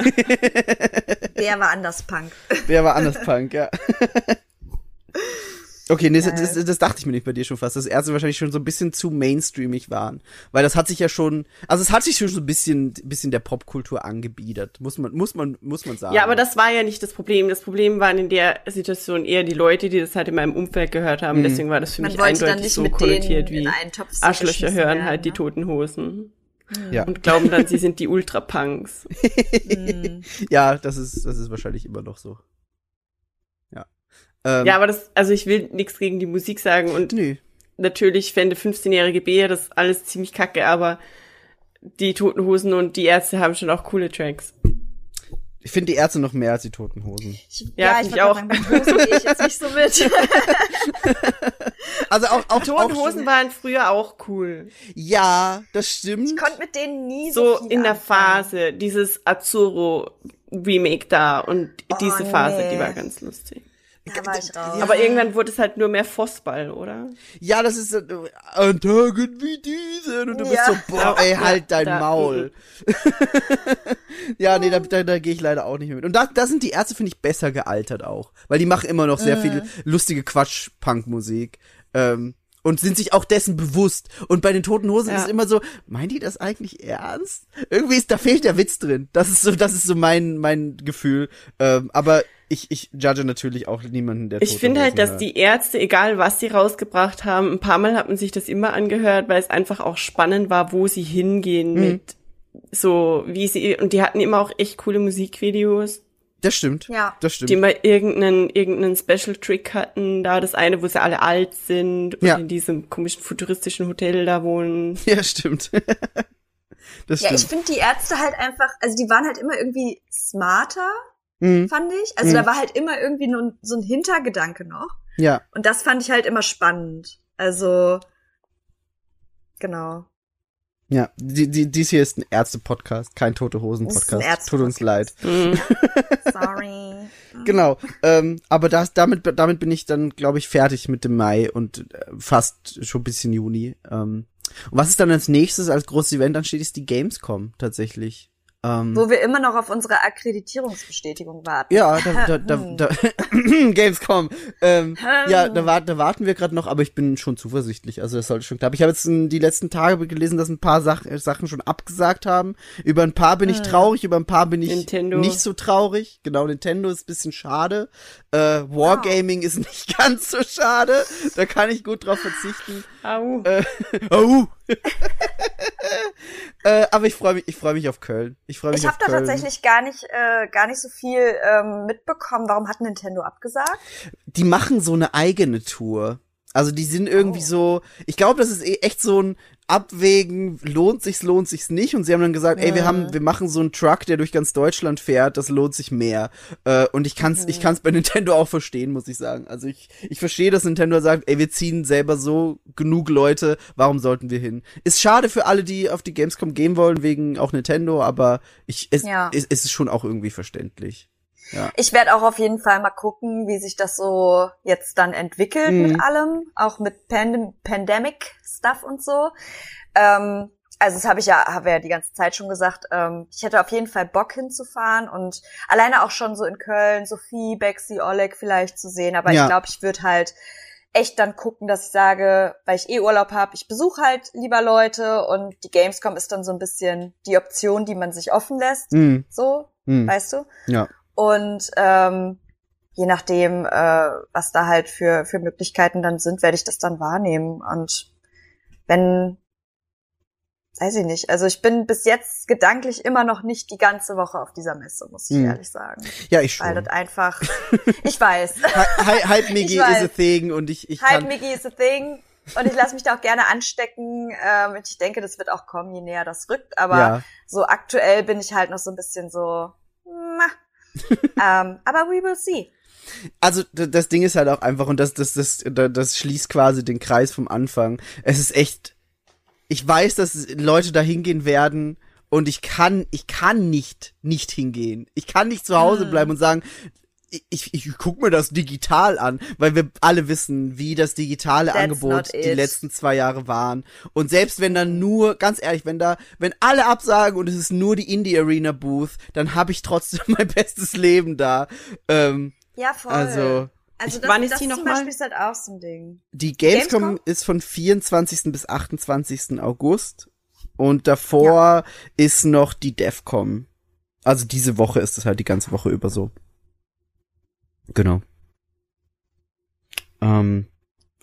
Der war anders Punk. Der war anders Punk, ja. Okay, nee, das, das, das dachte ich mir nicht bei dir schon fast, dass Ärzte wahrscheinlich schon so ein bisschen zu mainstreamig waren. Weil das hat sich ja schon, also es hat sich schon so ein bisschen, bisschen der Popkultur angebiedert, muss man, muss man, muss man sagen. Ja, aber das war ja nicht das Problem. Das Problem waren in der Situation eher die Leute, die das halt in meinem Umfeld gehört haben. Mhm. Deswegen war das für Man mich eindeutig nicht so konnotiert wie Arschlöcher hören werden, halt die ne? toten Hosen. Ja. Und glauben dann, sie sind die Ultrapunks. Mhm. ja, das ist, das ist wahrscheinlich immer noch so. Ja. Ähm, Ja, aber das, also ich will nichts gegen die Musik sagen und nö. natürlich fände 15-jährige Bea das alles ziemlich kacke, aber die Toten Hosen und die Ärzte haben schon auch coole Tracks. Ich finde die Ärzte noch mehr als die Toten Hosen. Ich, Ja, ja, ich ich auch. sagen, Hosen gehe ich jetzt nicht so mit. Also auch, auch, Die auch Toten Hosen waren früher auch cool. Ja, das stimmt. Ich konnte mit denen nie so, So viel in der anfangen. Phase, dieses Azzurro Remake da und Oh, diese Phase, die nee. war ganz lustig. Da war ich raus. Aber irgendwann wurde es halt nur mehr Fossball, oder? Ja, das ist äh, an Tagen wie diesen und du bist Ja. so, boah, ey, halt dein Da- Maul. ja, nee, da, da, da gehe ich leider auch nicht mehr mit. Und da, da sind die Ärzte, finde ich, besser gealtert auch. Weil die machen immer noch sehr Mhm. viel lustige Quatsch-Punk-Musik. Ähm, und sind sich auch dessen bewusst. Und bei den Toten Hosen Ja. ist es immer so, meinen die das eigentlich ernst? Irgendwie ist, da fehlt der Witz drin. Das ist so, das ist so mein, mein Gefühl. Ähm, aber ich, ich judge natürlich auch niemanden, der Ich finde halt, dass hört. die Ärzte, egal was sie rausgebracht haben, ein paar Mal hat man sich das immer angehört, weil es einfach auch spannend war, wo sie hingehen Mhm. mit so, wie sie, und die hatten immer auch echt coole Musikvideos, Das stimmt. Ja. Das stimmt. die mal irgendeinen, irgendeinen Special Trick hatten, da das eine, wo sie alle alt sind und Ja. in diesem komischen futuristischen Hotel da wohnen. Ja, stimmt. das Ja, ich stimmt. finde die Ärzte halt einfach, also die waren halt immer irgendwie smarter, Mhm. fand ich. Also Mhm. da war halt immer irgendwie nur so ein Hintergedanke noch. Ja. Und das fand ich halt immer spannend. Also, genau. Ja, die, die, dies hier ist ein Ärzte-Podcast, kein Tote Hosen-Podcast. Tut uns leid. Mhm. Sorry. Genau. Ähm, aber das, damit, damit bin ich dann, glaube ich, fertig mit dem Mai und äh, fast schon ein bisschen Juni. Ähm, und was ist dann als nächstes als großes Event ansteht, ist die Gamescom tatsächlich. Ähm, Wo wir immer noch auf unsere Akkreditierungsbestätigung warten. ja, da, da, da, Hm. da Gamescom. Ähm, Hm. ja, da, war, da warten wir gerade noch, aber ich bin schon zuversichtlich. Also das sollte schon klappen. Ich habe jetzt in die letzten Tage gelesen, dass ein paar Sach Sachen schon abgesagt haben. Über ein paar bin ich Hm. traurig, über ein paar bin ich Nintendo. nicht so traurig. Genau, Nintendo ist ein bisschen schade. Äh, Wargaming ist nicht ganz so schade. Da kann ich gut drauf verzichten. Au. Äh, au. äh, aber ich freue mich, ich freue mich auf Köln. Ich freue mich Ich auf habe da Köln. tatsächlich gar nicht, äh, gar nicht so viel ähm, mitbekommen. Warum hat Nintendo abgesagt? die machen so eine eigene Tour. Also die sind irgendwie Oh. so, ich glaube, das ist eh echt so ein Abwägen, lohnt sich's, lohnt sich's nicht. Und sie haben dann gesagt, ey, wir haben, wir machen so einen Truck, der durch ganz Deutschland fährt, das lohnt sich mehr. Äh, und ich kann's, ich kann's bei Nintendo auch verstehen, muss ich sagen. Also ich, ich verstehe, dass Nintendo sagt, ey, wir ziehen selber so genug Leute, warum sollten wir hin? Ist schade für alle, die auf die Gamescom gehen wollen, wegen auch Nintendo, aber ich, es, Ja. es, es ist schon auch irgendwie verständlich. Ich werde auch auf jeden Fall mal gucken, wie sich das so jetzt dann entwickelt Mhm. mit allem, auch mit Pandem Pandemic Stuff und so. Ähm, also das habe ich ja, habe ja die ganze Zeit schon gesagt. Ähm, ich hätte auf jeden Fall Bock hinzufahren und alleine auch schon so in Köln Sophie, Bexi, Oleg vielleicht zu sehen. Aber Ja. ich glaube, ich würde halt echt dann gucken, dass ich sage, weil ich eh Urlaub habe, ich besuche halt lieber Leute und die Gamescom ist dann so ein bisschen die Option, die man sich offen lässt. Hm, So, hm, weißt du? ja. Und ähm, je nachdem, äh, was da halt für, für Möglichkeiten dann sind, werde ich das dann wahrnehmen. Und wenn, weiß ich nicht, also ich bin bis jetzt gedanklich immer noch nicht die ganze Woche auf dieser Messe, muss ich Hm. ehrlich sagen. Ja, ich Weil schon. das einfach, ich weiß, Hy- Hy- Hype Miggy is a thing und ich, ich Hype Mickey is a thing. Und ich lasse mich da auch gerne anstecken. Ähm, und ich denke, das wird auch kommen, je näher das rückt. Aber ja. so aktuell bin ich halt noch so ein bisschen so, ma. ähm, aber we will see. Also das Ding ist halt auch einfach und das das das das, das schließt quasi den Kreis vom Anfang. Es ist echt ich weiß, dass Leute da hingehen werden und ich kann ich kann nicht nicht hingehen. Ich kann nicht zu Hause Hm. bleiben und sagen ich, ich, guck mir das digital an, weil wir alle wissen, wie das digitale That's Angebot die letzten zwei Jahre waren. Und selbst wenn dann nur, ganz ehrlich, wenn da, wenn alle absagen und es ist nur die Indie Arena Booth, dann habe ich trotzdem mein bestes Leben da. Ähm, Ja, voll. also also Ich- das, wann ist das die noch zum mal? Beispiel ist halt auch so ein Ding. Die Gamescom, Gamescom? ist von 24. bis 28. August und davor ist noch die DEFCOM. Also diese Woche ist es halt die ganze Woche über so. Genau. Ähm,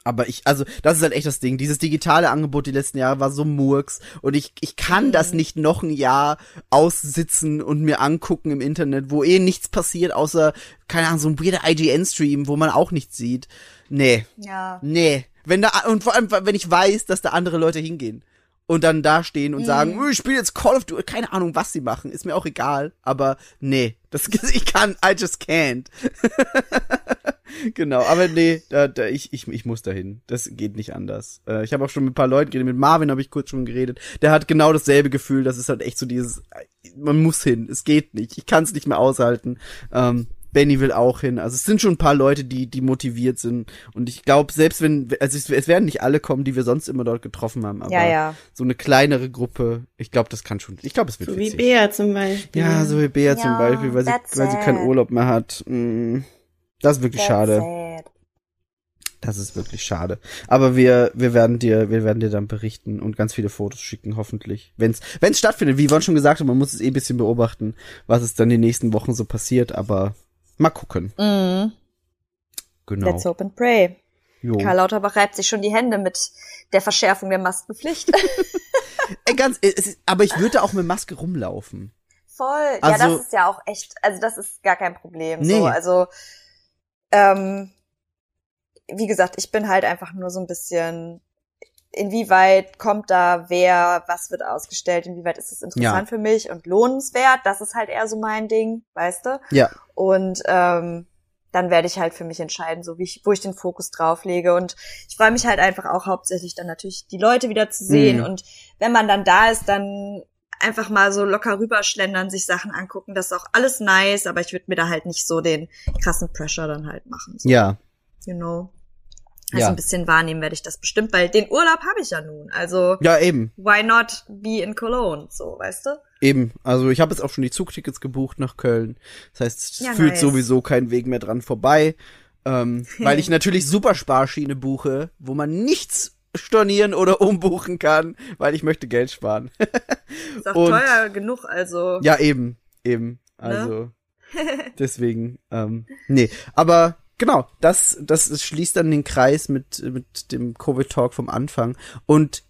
aber ich, also, das ist halt echt das Ding. Dieses digitale Angebot die letzten Jahre war so murks und ich, ich kann Mhm. das nicht noch ein Jahr aussitzen und mir angucken im Internet, wo eh nichts passiert, außer, keine Ahnung, so ein weirder IGN-Stream, wo man auch nichts sieht. Nee. Ja. Nee. Wenn da, und vor allem, wenn ich weiß, dass da andere Leute hingehen und dann da stehen und sagen, "Oh, ich spiele jetzt Call of Duty, keine Ahnung, was sie machen, ist mir auch egal, aber nee, das, ich kann, I just can't. genau, aber nee, da, da, ich, ich, ich muss dahin. Das geht nicht anders. Äh, ich habe auch schon mit ein paar Leuten geredet, mit Marvin habe ich kurz schon geredet. Der hat genau dasselbe Gefühl, das ist halt echt so dieses, man muss hin, es geht nicht, ich kann es nicht mehr aushalten. Ähm, Benny will auch hin. Also es sind schon ein paar Leute, die, die motiviert sind. Und ich glaube, selbst wenn, also es, es werden nicht alle kommen, die wir sonst immer dort getroffen haben, aber Ja, ja. so eine kleinere Gruppe, ich glaube, das kann schon, ich glaube, es wird So wie witzig. Bea zum Beispiel. Ja, so wie Bea zum Ja, Beispiel, weil sie, weil sie keinen. Urlaub mehr hat. Mm, Das ist wirklich That's schade. sad. Das ist wirklich schade. Aber wir, wir werden dir, wir werden dir dann berichten und ganz viele Fotos schicken, hoffentlich. Wenn's, wenn's stattfindet, wie Yvonne schon gesagt hat, man muss es eh ein bisschen beobachten, was es dann die nächsten Wochen so passiert, aber mal gucken. Mhm. Genau. Let's hope and pray. Jo. Karl Lauterbach reibt sich schon die Hände mit der Verschärfung der Maskenpflicht. Ey, ganz, ist, aber ich würde auch mit Maske rumlaufen. Voll. ja, Also- das ist ja auch echt, also das ist gar kein Problem. Nee. So, also, ähm, wie gesagt, ich bin halt einfach nur so ein bisschen, inwieweit kommt da wer, was wird ausgestellt, inwieweit ist es interessant für mich und lohnenswert, das ist halt eher so mein Ding, weißt du? Ja. Und ähm, dann werde ich halt für mich entscheiden, so wie ich, wo ich den Fokus drauf lege. Und ich freue mich halt einfach auch hauptsächlich dann natürlich die Leute wieder zu sehen. Mhm. Und wenn man dann da ist, dann einfach mal so locker rüberschlendern, sich Sachen angucken. Das ist auch alles nice, aber ich würde mir da halt nicht so den krassen Pressure dann halt machen. So, Ja. You know. Also Ja. ein bisschen wahrnehmen werde ich das bestimmt, weil den Urlaub habe ich ja nun. Also Ja, eben. why not be in Cologne? So, weißt du? Eben. Also ich habe jetzt auch schon die Zugtickets gebucht nach Köln. Das heißt, es Ja, führt nice. sowieso kein Weg mehr dran vorbei. Ähm, weil ich natürlich Supersparschiene buche, wo man nichts stornieren oder umbuchen kann, weil ich möchte Geld sparen. Ist auch Und- teuer genug, also. ja, eben. Eben. Also. Deswegen, ähm, nee. Aber genau, das, das schließt dann den Kreis mit, mit dem Covid-Talk vom Anfang. Und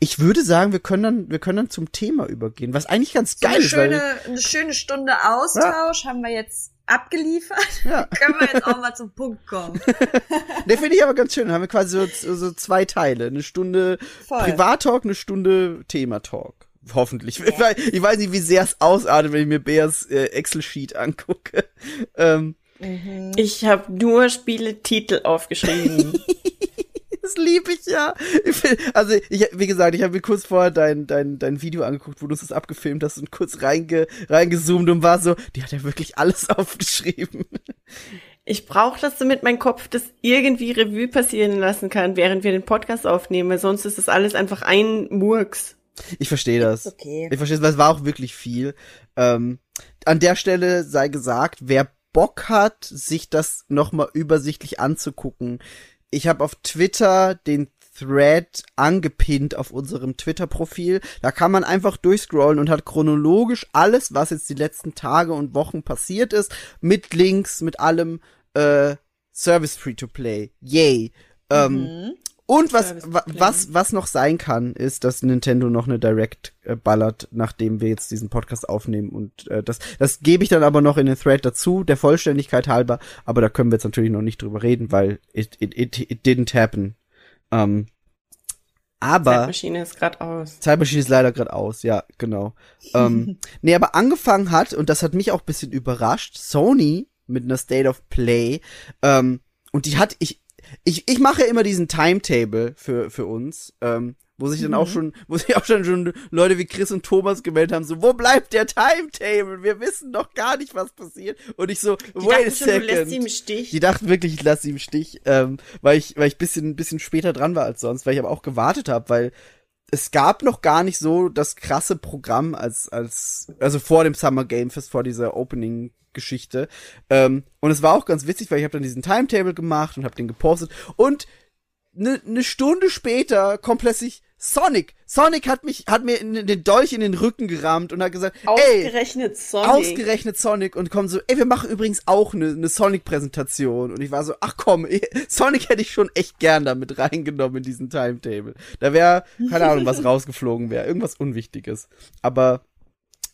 ich würde sagen, wir können dann, wir können dann zum Thema übergehen, was eigentlich ganz So geil eine ist, schöne, eine schöne Stunde Austausch haben wir jetzt abgeliefert. Ja. Können wir jetzt auch mal zum Punkt kommen. Ne, finde ich aber ganz schön. Haben wir quasi so, so zwei Teile. Eine Stunde Voll. Privat-Talk, eine Stunde Thema-Talk. Hoffentlich. Ich, weiß, ich weiß nicht, wie sehr es ausartet, wenn ich mir Beas äh, Excel-Sheet angucke. Ähm, Ich habe nur Spieletitel aufgeschrieben. das liebe ich ja. Ich find, also, ich, wie gesagt, ich habe mir kurz vorher dein, dein, dein Video angeguckt, wo du es abgefilmt hast und kurz reinge, reingezoomt und war so, die hat ja wirklich alles aufgeschrieben. Ich brauche das, damit mein Kopf das irgendwie Revue passieren lassen kann, während wir den Podcast aufnehmen, weil sonst ist das alles einfach ein Murks. Ich verstehe das. okay. Ich verstehe es, weil es war auch wirklich viel. Ähm, an der Stelle sei gesagt, wer Bock hat, sich das nochmal übersichtlich anzugucken. Ich habe auf Twitter den Thread angepinnt auf unserem Twitter-Profil. Da kann man einfach durchscrollen und hat chronologisch alles, was jetzt die letzten Tage und Wochen passiert ist, mit Links, mit allem äh, Service Free-to-Play. Yay. Ähm, und was, was, was noch sein kann, ist, dass Nintendo noch eine Direct äh, ballert, nachdem wir jetzt diesen Podcast aufnehmen. Und äh, das, das gebe ich dann aber noch in den Thread dazu, der Vollständigkeit halber. Aber da können wir jetzt natürlich noch nicht drüber reden, weil it, it, it, it didn't happen. Ähm, aber Zeitmaschine ist gerade aus. Zeitmaschine ist leider gerade aus, ja, genau. ähm, nee, aber angefangen hat, und das hat mich auch ein bisschen überrascht, Sony mit einer State of Play, ähm, und die hat, ich, ich, ich mache immer diesen Timetable für, für uns, ähm, wo sich dann auch schon, wo sich auch schon, schon Leute wie Chris und Thomas gemeldet haben, so, wo bleibt der Timetable? Wir wissen noch gar nicht, was passiert. Und ich so, Die wait a dachten schon, du lässt second. sie im Stich. Die dachten wirklich, ich lasse sie im Stich, ähm, weil ich, weil ich bisschen, bisschen später dran war als sonst, weil ich aber auch gewartet habe, weil es gab noch gar nicht so das krasse Programm als, als, also vor dem Summer Game Fest, vor dieser Opening Geschichte. Ähm, und es war auch ganz witzig, weil ich habe dann diesen Timetable gemacht und habe den gepostet und eine ne Stunde später kommt plötzlich Sonic. Sonic hat mich, hat mir in, den Dolch in den Rücken gerammt und hat gesagt, ey, Ausgerechnet Sonic. Ausgerechnet Sonic und kommen so, ey, wir machen übrigens auch eine ne, Sonic-Präsentation. Und ich war so, ach komm, eh, Sonic hätte ich schon echt gern damit reingenommen in diesen Timetable. Da wäre, keine Ahnung, was rausgeflogen wäre. Irgendwas Unwichtiges. Aber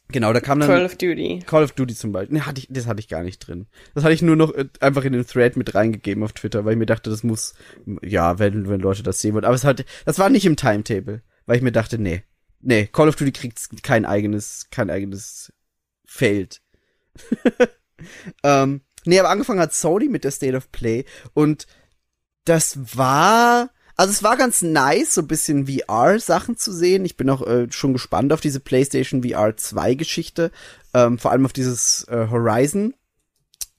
genau, da kam dann Call of Duty. Call of Duty zum Beispiel. Nee, hatte ich, das hatte ich gar nicht drin. Das hatte ich nur noch äh, einfach in den Thread mit reingegeben auf Twitter, weil ich mir dachte, das muss, ja, wenn, wenn Leute das sehen wollen. Aber es hatte, das war nicht im Timetable, weil ich mir dachte, nee, nee, Call of Duty kriegt kein eigenes, kein eigenes Feld. ähm, nee, aber angefangen hat Sony mit der State of Play und das war, also es war ganz nice, so ein bisschen VR-Sachen zu sehen. Ich bin auch äh, schon gespannt auf diese PlayStation VR 2 Geschichte, ähm, vor allem auf dieses äh, Horizon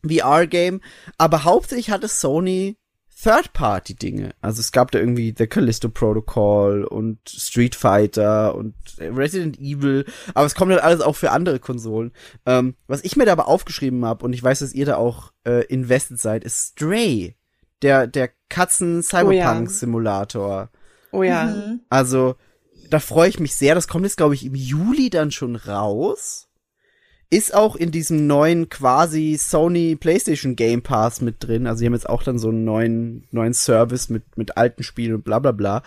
VR-Game. Aber hauptsächlich hatte Sony Third-Party-Dinge. Also es gab da irgendwie The Callisto Protocol und Street Fighter und Resident Evil, aber es kommt halt alles auch für andere Konsolen. Ähm, was ich mir da aber aufgeschrieben habe, und ich weiß, dass ihr da auch äh, invested seid, ist Stray. Der, der Katzen-Cyberpunk-Simulator. Oh ja. Mhm. Also, da freue ich mich sehr. Das kommt jetzt, glaube ich, im Juli dann schon raus. Ist auch in diesem neuen quasi Sony PlayStation Game Pass mit drin. Also, die haben jetzt auch dann so einen neuen, neuen Service mit, mit alten Spielen und bla bla bla.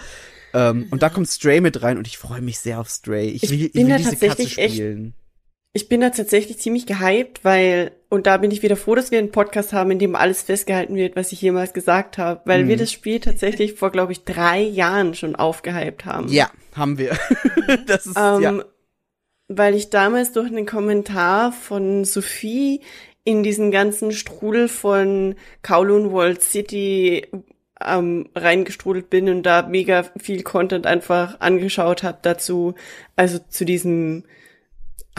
Ähm, und da kommt Stray mit rein und ich freue mich sehr auf Stray. Ich Ich will, ich bin will da diese Katze tatsächlich echt- spielen. Ich bin da tatsächlich ziemlich gehypt, weil, und da bin ich wieder froh, dass wir einen Podcast haben, in dem alles festgehalten wird, was ich jemals gesagt habe, weil Mhm. wir das Spiel tatsächlich vor, glaube ich, drei Jahren schon aufgehypt haben. Ja, haben wir. das ist, Ähm, ja. Weil ich damals durch einen Kommentar von Sophie in diesen ganzen Strudel von Kowloon World City ähm, reingestrudelt bin und da mega viel Content einfach angeschaut habe dazu, also zu diesem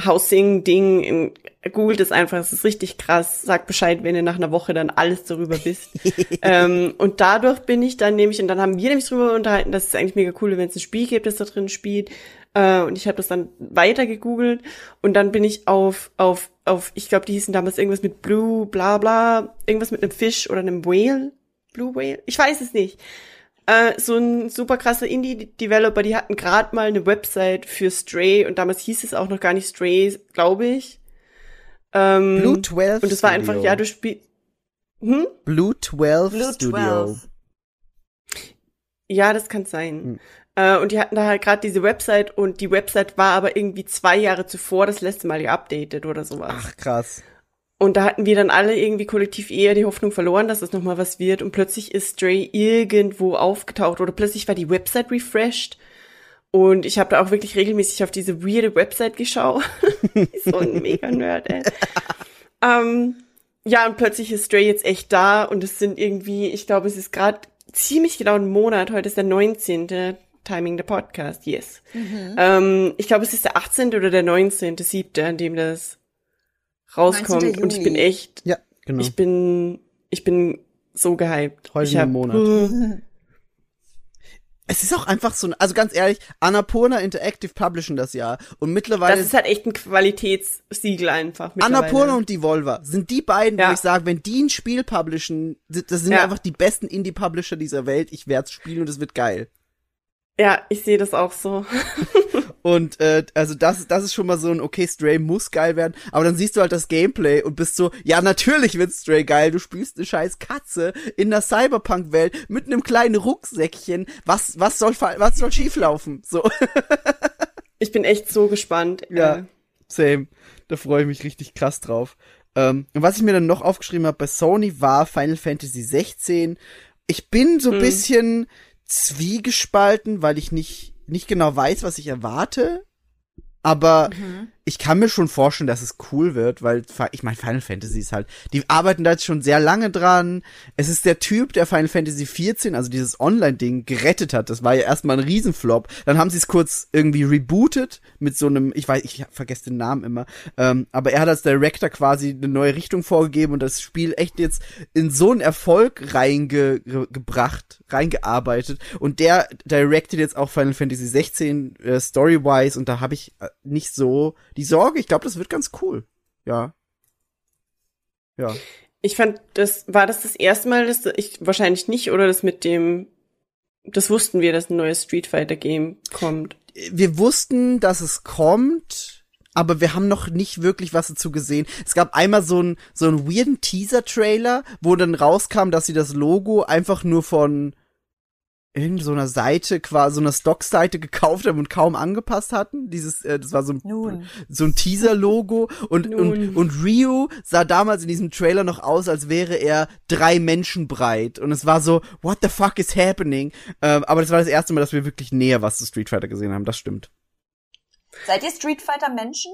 Housing-Ding, in- googelt es einfach, es ist richtig krass, sagt Bescheid, wenn ihr nach einer Woche dann alles darüber wisst. ähm, und dadurch bin ich dann nämlich, und dann haben wir nämlich drüber unterhalten, dass es eigentlich mega cool ist, wenn es ein Spiel gibt, das da drin spielt. Äh, und ich habe das dann weiter gegoogelt und dann bin ich auf, auf, auf, ich glaube, die hießen damals irgendwas mit Blue, bla bla, irgendwas mit einem Fisch oder einem Whale. Blue Whale? Ich weiß es nicht. Äh, so ein super krasser Indie-Developer, die hatten gerade mal eine Website für Stray und damals hieß es auch noch gar nicht Stray, glaube ich. Ähm, Blue 12 und es war Studio. einfach, ja, du spielst. Hm? Blue 12 Blue Studio. 12. Ja, das kann sein. Hm. Äh, und die hatten da halt gerade diese Website und die Website war aber irgendwie zwei Jahre zuvor das letzte Mal geupdatet oder sowas. Ach, krass. Und da hatten wir dann alle irgendwie kollektiv eher die Hoffnung verloren, dass es nochmal was wird. Und plötzlich ist Stray irgendwo aufgetaucht oder plötzlich war die Website refreshed. Und ich habe da auch wirklich regelmäßig auf diese weirde Website geschaut. so ein mega Nerd, ey. ähm, ja, und plötzlich ist Stray jetzt echt da und es sind irgendwie, ich glaube, es ist gerade ziemlich genau ein Monat. Heute ist der 19. Timing der Podcast, yes. Ähm, ich glaube, es ist der 18. oder der 19. siebte, an dem das rauskommt. 19. Und ich bin echt, Ja, genau. ich bin, ich bin so gehypt. Heute ich im hab- Monat. es ist auch einfach so, also ganz ehrlich, Annapurna Interactive publishen das Jahr und mittlerweile Das ist halt echt ein Qualitätssiegel einfach. Annapurna und Devolver sind die beiden, wo Ja. ich sage, wenn die ein Spiel publishen, das sind Ja. einfach die besten Indie-Publisher dieser Welt. Ich werde es spielen und es wird geil. Ja, ich sehe das auch so. Und äh, also das, das ist schon mal so ein, okay, Stray muss geil werden, aber dann siehst du halt das Gameplay und bist so, ja, natürlich wird Stray geil, du spielst eine scheiß Katze in der Cyberpunk-Welt mit einem kleinen Rucksäckchen, was, was soll, was soll schieflaufen? So, Ich bin echt so gespannt. Ja. Äh, same, da freue ich mich richtig krass drauf. Ähm, und was ich mir dann noch aufgeschrieben habe bei Sony war Final Fantasy 16. Ich bin so ein Mhm. bisschen zwiegespalten, weil ich nicht, nicht genau weiß, was ich erwarte. Aber ich kann mir schon vorstellen, dass es cool wird, weil ich meine, Final Fantasy ist halt, die arbeiten da jetzt schon sehr lange dran. Es ist der Typ, der Final Fantasy 14, also dieses Online-Ding, gerettet hat. Das war ja erstmal ein Riesenflop. Dann haben sie es kurz irgendwie rebootet mit so einem, ich weiß, ich vergesse den Namen immer, ähm, aber er hat als Director quasi eine neue Richtung vorgegeben und das Spiel echt jetzt in so einen Erfolg reingebracht, reingearbeitet. Und der directed jetzt auch Final Fantasy 16 äh, Story-wise und da habe ich äh, nicht so die Sorge. Ich glaube, das wird ganz cool. Ja. Ja. Ich fand, das war das das erste Mal, dass ich wahrscheinlich nicht oder das mit dem, das wussten wir, dass ein neues Street Fighter Game kommt. Wir wussten, dass es kommt, aber wir haben noch nicht wirklich was dazu gesehen. Es gab einmal so einen so einen weirden Teaser-Trailer, wo dann rauskam, dass sie das Logo einfach nur von irgend so einer Seite, quasi so einer Stock-Seite gekauft haben und kaum angepasst hatten. Dieses, äh, das war so ein, Nun. so ein Teaser-Logo und, und, Nun. und Ryu sah damals in diesem Trailer noch aus, als wäre er drei Menschen breit. Und es war so, what the fuck is happening? Ähm, aber das war das erste Mal, dass wir wirklich näher was zu Street Fighter gesehen haben, das stimmt. Seid ihr Street Fighter Menschen?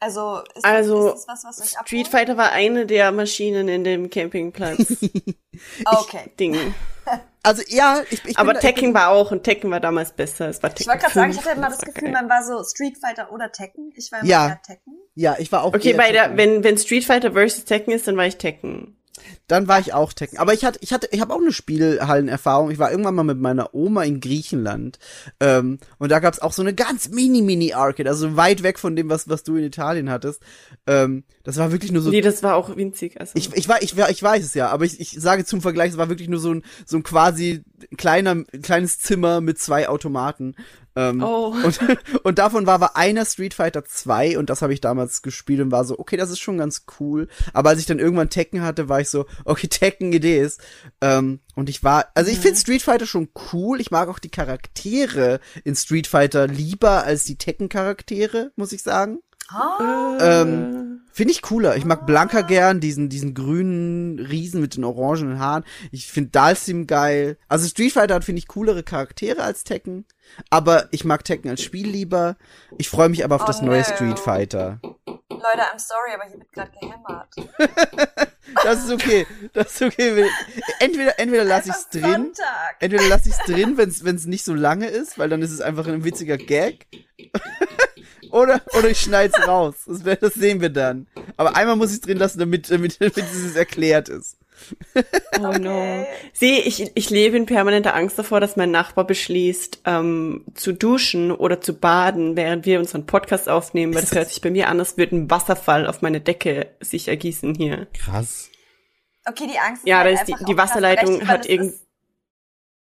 Also, ist, Also, ist das was, was euch Street? Fighter war eine der Maschinen in dem Campingplatz Okay. Ding. Also ja, ich, ich Aber bin, Tekken war auch und Tekken war damals besser. Es war Tekken Ich wollte gerade sagen, ich 5, hatte immer das war Gefühl, geil. man war so Street Fighter oder Tekken. Ich war immer Ja. eher Tekken. Ja, ich war auch. Okay, bei der, wenn, wenn Street Fighter versus Tekken ist, dann war ich Tekken. Dann war ich auch Tekken. Aber ich hatte, ich hatte, ich habe auch eine Spielhallenerfahrung. Ich war irgendwann mal mit meiner Oma in Griechenland. Ähm, und da gab's auch so eine ganz mini, mini Arcade, also weit weg von dem, was, was du in Italien hattest. Ähm, das war wirklich nur so. Nee, das war auch winzig. Also. Ich, ich, wei- ich, wei- ich weiß es ja, aber ich, ich sage zum Vergleich, es war wirklich nur so ein, so ein quasi kleiner, kleines Zimmer mit zwei Automaten. Ähm, Oh. und, und davon war aber einer Street Fighter 2 und das habe ich damals gespielt und war so, okay, das ist schon ganz cool. Aber als ich dann irgendwann Tekken hatte, war ich so, okay, Tekken Idee ist. Ähm, und ich war, also ich finde Street Fighter schon cool. Ich mag auch die Charaktere in Street Fighter lieber als die Tekken-Charaktere, muss ich sagen. Ah. Ähm, Finde ich cooler. Ich mag Blanka gern, diesen, diesen grünen Riesen mit den orangenen Haaren. Ich finde Dalsim geil. Also Street Fighter hat, finde ich, coolere Charaktere als Tekken. Aber ich mag Tekken als Spiel lieber. Ich freue mich aber auf Oh, das neue no. Street Fighter. Leute, I'm sorry, aber hier wird gerade gehämmert. Das ist okay. Das ist okay. Entweder, entweder lasse ich's Einfach drin. Entweder lasse ich's drin, wenn's, wenn's nicht so lange ist, weil dann ist es einfach ein witziger Gag. oder, oder ich schneid's raus. Das, wär- das sehen wir dann. Aber einmal muss ich's drin lassen, damit, damit, damit es erklärt ist. Oh no. Sieh, ich, ich lebe in permanenter Angst davor, dass mein Nachbar beschließt, ähm, zu duschen oder zu baden, während wir unseren Podcast aufnehmen, weil das hört sich bei mir an, als würde ein Wasserfall auf meine Decke sich ergießen hier. Krass. Okay, die Angst ist Ja, da halt ist die, die Wasserleitung weil hat es irgend, ist-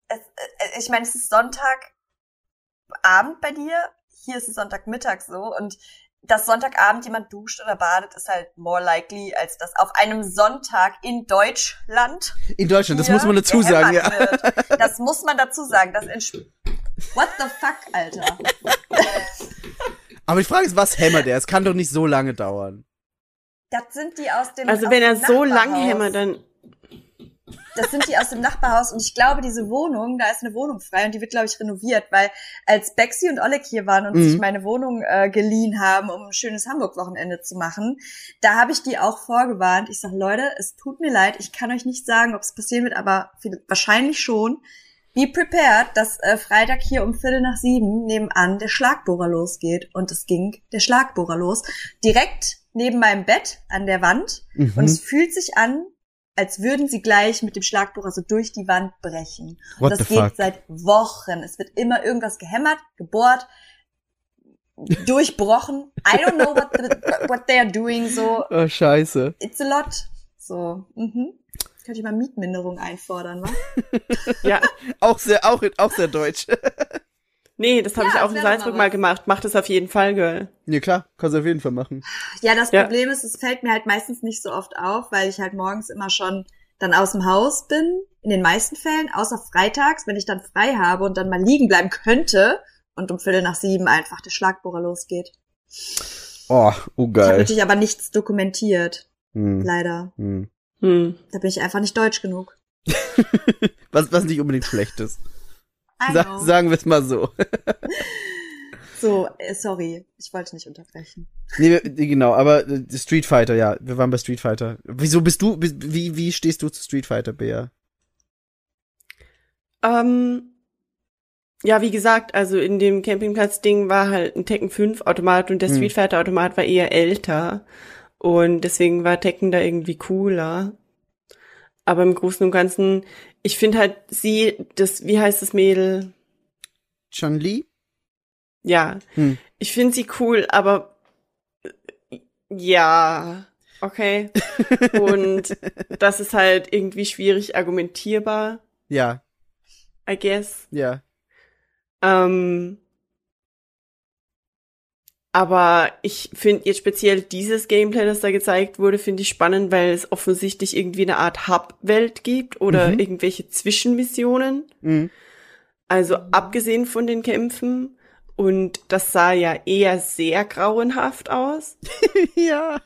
Es, äh, ich meine, es ist Sonntagabend bei dir. Hier ist es Sonntagmittag so. Und dass Sonntagabend jemand duscht oder badet, ist halt more likely, als dass auf einem Sonntag in Deutschland. In Deutschland, das muss man dazu sagen, ja. Wird. Das muss man dazu sagen. Das What the fuck, Alter? Aber die Frage ist, was hämmert er? Es kann doch nicht so lange dauern. Das sind die aus dem Also aus wenn er so lang hämmert, dann. Das sind die aus dem Nachbarhaus und ich glaube, diese Wohnung, da ist eine Wohnung frei und die wird, glaube ich, renoviert, weil als Bexi und Oleg hier waren und Mhm. sich meine Wohnung äh, geliehen haben, um ein schönes Hamburg-Wochenende zu machen, da habe ich die auch vorgewarnt. Ich sage, Leute, es tut mir leid, ich kann euch nicht sagen, ob es passieren wird, aber viel, wahrscheinlich schon. Be prepared, dass äh, Freitag hier um Viertel nach sieben nebenan der Schlagbohrer losgeht. Und es ging der Schlagbohrer los. Direkt neben meinem Bett an der Wand. Mhm. Und es fühlt sich an, als würden sie gleich mit dem Schlagbohrer so durch die Wand brechen. What Und das geht fuck? seit Wochen. Es wird immer irgendwas gehämmert, gebohrt, durchbrochen. I don't know what, the, what they're doing. So, Oh, scheiße. it's a lot. So, mhm. Könnte ich mal Mietminderung einfordern, wa? Ja. Auch sehr, auch, auch sehr deutsch. Nee, das habe Ja, ich auch in Salzburg mal mal gemacht. Mach das auf jeden Fall, Girl. nee, klar, kannst du auf jeden Fall machen. Ja, das Ja. Problem ist, es fällt mir halt meistens nicht so oft auf, weil ich halt morgens immer schon dann aus dem Haus bin. In den meisten Fällen, außer freitags, wenn ich dann frei habe und dann mal liegen bleiben könnte und um Viertel nach sieben einfach der Schlagbohrer losgeht. Oh, oh Ich habe geil. natürlich aber nichts dokumentiert, Hm. leider. Hm. Hm. Da bin ich einfach nicht deutsch genug. Was, was nicht unbedingt schlecht ist. Sa sagen wir es mal so. So, äh, sorry, ich wollte nicht unterbrechen. Nee, genau, aber äh, Street Fighter, ja, wir waren bei Street Fighter. Wieso bist du, wie, wie stehst du zu Street Fighter, Bea? Ähm, ja, wie gesagt, also in dem Campingplatz-Ding war halt ein Tekken 5 Automat und der Hm. Street Fighter Automat war eher älter. Und deswegen war Tekken da irgendwie cooler. Aber im Großen und Ganzen, ich finde halt sie, das, wie heißt das Mädel? Chun-Li? Ja, Hm. ich finde sie cool, aber ja, okay. und das ist halt irgendwie schwierig argumentierbar, Ja, I guess. ja. Ähm, aber ich finde jetzt speziell dieses Gameplay, das da gezeigt wurde, finde ich spannend, weil es offensichtlich irgendwie eine Art Hub-Welt gibt oder Mhm. irgendwelche Zwischenmissionen. Mhm. Also abgesehen von den Kämpfen. Und das sah ja eher sehr grauenhaft aus. ja.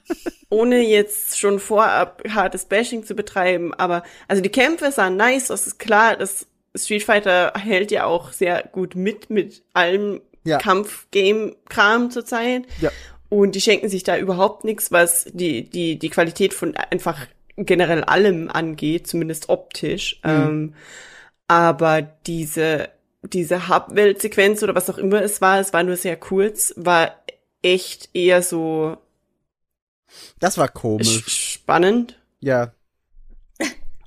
Ohne jetzt schon vorab hartes Bashing zu betreiben. Aber also die Kämpfe sahen nice, das ist klar. Das Street Fighter hält ja auch sehr gut mit, mit allem Ja. Kampf-Game-Kram zurzeit. Ja. Und die schenken sich da überhaupt nichts, was die, die, die Qualität von einfach generell allem angeht, zumindest optisch. Mhm. Ähm, aber diese, diese Hub-Welt-Sequenz oder was auch immer es war, es war nur sehr kurz, war echt eher so Das war sch- komisch. spannend. Ja.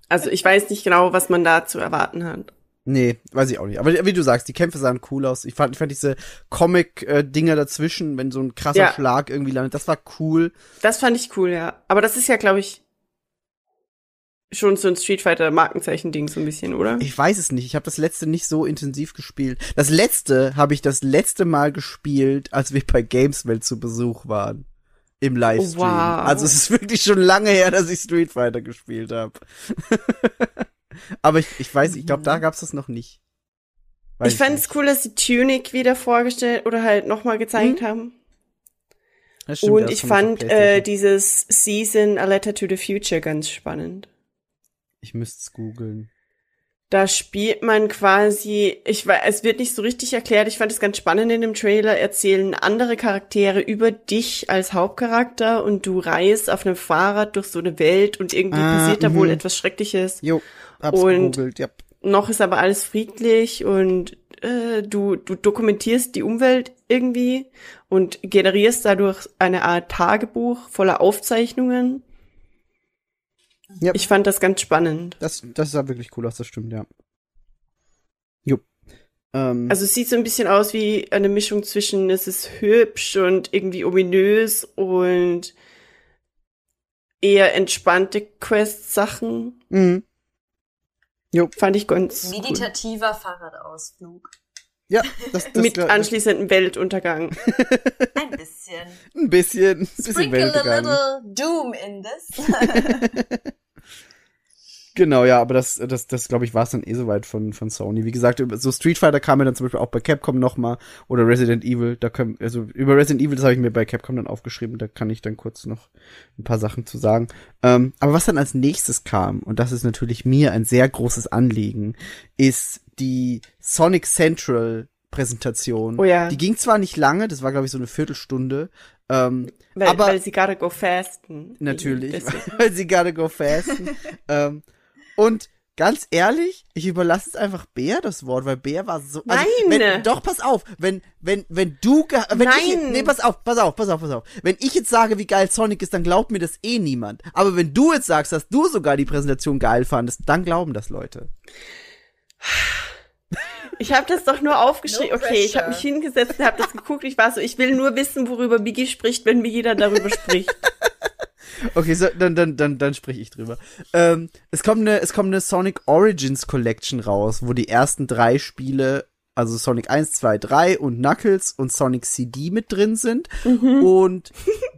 Also ich weiß nicht genau, was man da zu erwarten hat. Nee, weiß ich auch nicht. Aber wie du sagst, die Kämpfe sahen cool aus. Ich fand, ich fand diese Comic-Dinger dazwischen, wenn so ein krasser Ja. Schlag irgendwie landet, das war cool. Das fand ich cool, ja. Aber das ist ja, glaube ich, schon so ein Street Fighter Markenzeichen-Ding so ein bisschen, oder? Ich weiß es nicht. Ich habe das letzte nicht so intensiv gespielt. Das letzte habe ich das letzte Mal gespielt, als wir bei Gameswelt zu Besuch waren. Im Livestream. Wow. Also es ist wirklich schon lange her, dass ich Street Fighter gespielt habe. Aber ich, ich weiß, ich glaube, da gab's das noch nicht. Weiß ich fand es cool, dass sie Tunic wieder vorgestellt oder halt nochmal gezeigt Mhm. haben. Stimmt, Und ich fand äh, dieses Season A Letter to the Future ganz spannend. ich müsste es googeln. Da spielt man quasi, ich weiß, es wird nicht so richtig erklärt. Ich fand es ganz spannend in dem Trailer. Erzählen andere Charaktere über dich als Hauptcharakter und du reist auf einem Fahrrad durch so eine Welt und irgendwie Ah, passiert da mhm. wohl etwas Schreckliches. Jo, hab's Und- gegoogelt, ja. Noch ist aber alles friedlich und äh, du, du dokumentierst die Umwelt irgendwie und generierst dadurch eine Art Tagebuch voller Aufzeichnungen. Ja. Ich fand das ganz spannend. Das, das sah wirklich cool aus, das stimmt, ja. Jo. Ähm, Also es sieht so ein bisschen aus wie eine Mischung zwischen es ist hübsch und irgendwie ominös und eher entspannte Quest-Sachen. mhm. Fand ich ganz cool. Meditativer Fahrradausflug. Ja, das, das Mit anschließendem Weltuntergang. Ein bisschen. Ein bisschen, ein bisschen Sprinkle a Weltuntergang. little doom in this. Genau, ja, aber das, das, das glaube ich, war es dann eh soweit von, von Sony. Wie gesagt, so Street Fighter kam ja dann zum Beispiel auch bei Capcom nochmal oder Resident Evil. Da können, also über Resident Evil, das habe ich mir bei Capcom dann aufgeschrieben, da kann ich dann kurz noch ein paar Sachen zu sagen. Ähm, aber was dann als nächstes kam, und das ist natürlich mir ein sehr großes Anliegen, ist die Sonic Central Präsentation. Oh ja. Die ging zwar nicht lange, das war glaube ich so eine Viertelstunde, ähm, Weil, aber weil sie gotta go fasten. Natürlich, Deswegen. weil sie gotta go fasten. ähm, und ganz ehrlich, ich überlasse es einfach Bär das Wort, weil Bär war so. Also, Nein! Wenn, doch, pass auf, wenn, wenn, wenn du, wenn ich, Nein! nee, pass auf, pass auf, pass auf, pass auf. Wenn ich jetzt sage, wie geil Sonic ist, dann glaubt mir das eh niemand. Aber wenn du jetzt sagst, dass du sogar die Präsentation geil fandest, dann glauben das Leute. Ich habe das doch nur aufgeschrieben. No okay, ich habe mich hingesetzt und habe das geguckt. Ich war so, ich will nur wissen, worüber Biggie spricht, wenn mir jeder darüber spricht. Okay, so, dann, dann, dann, dann spreche ich drüber. Ähm, es kommt eine, es kommt eine Sonic Origins Collection raus, wo die ersten drei Spiele, also Sonic 1, 2, 3 und Knuckles und Sonic CD mit drin sind. Und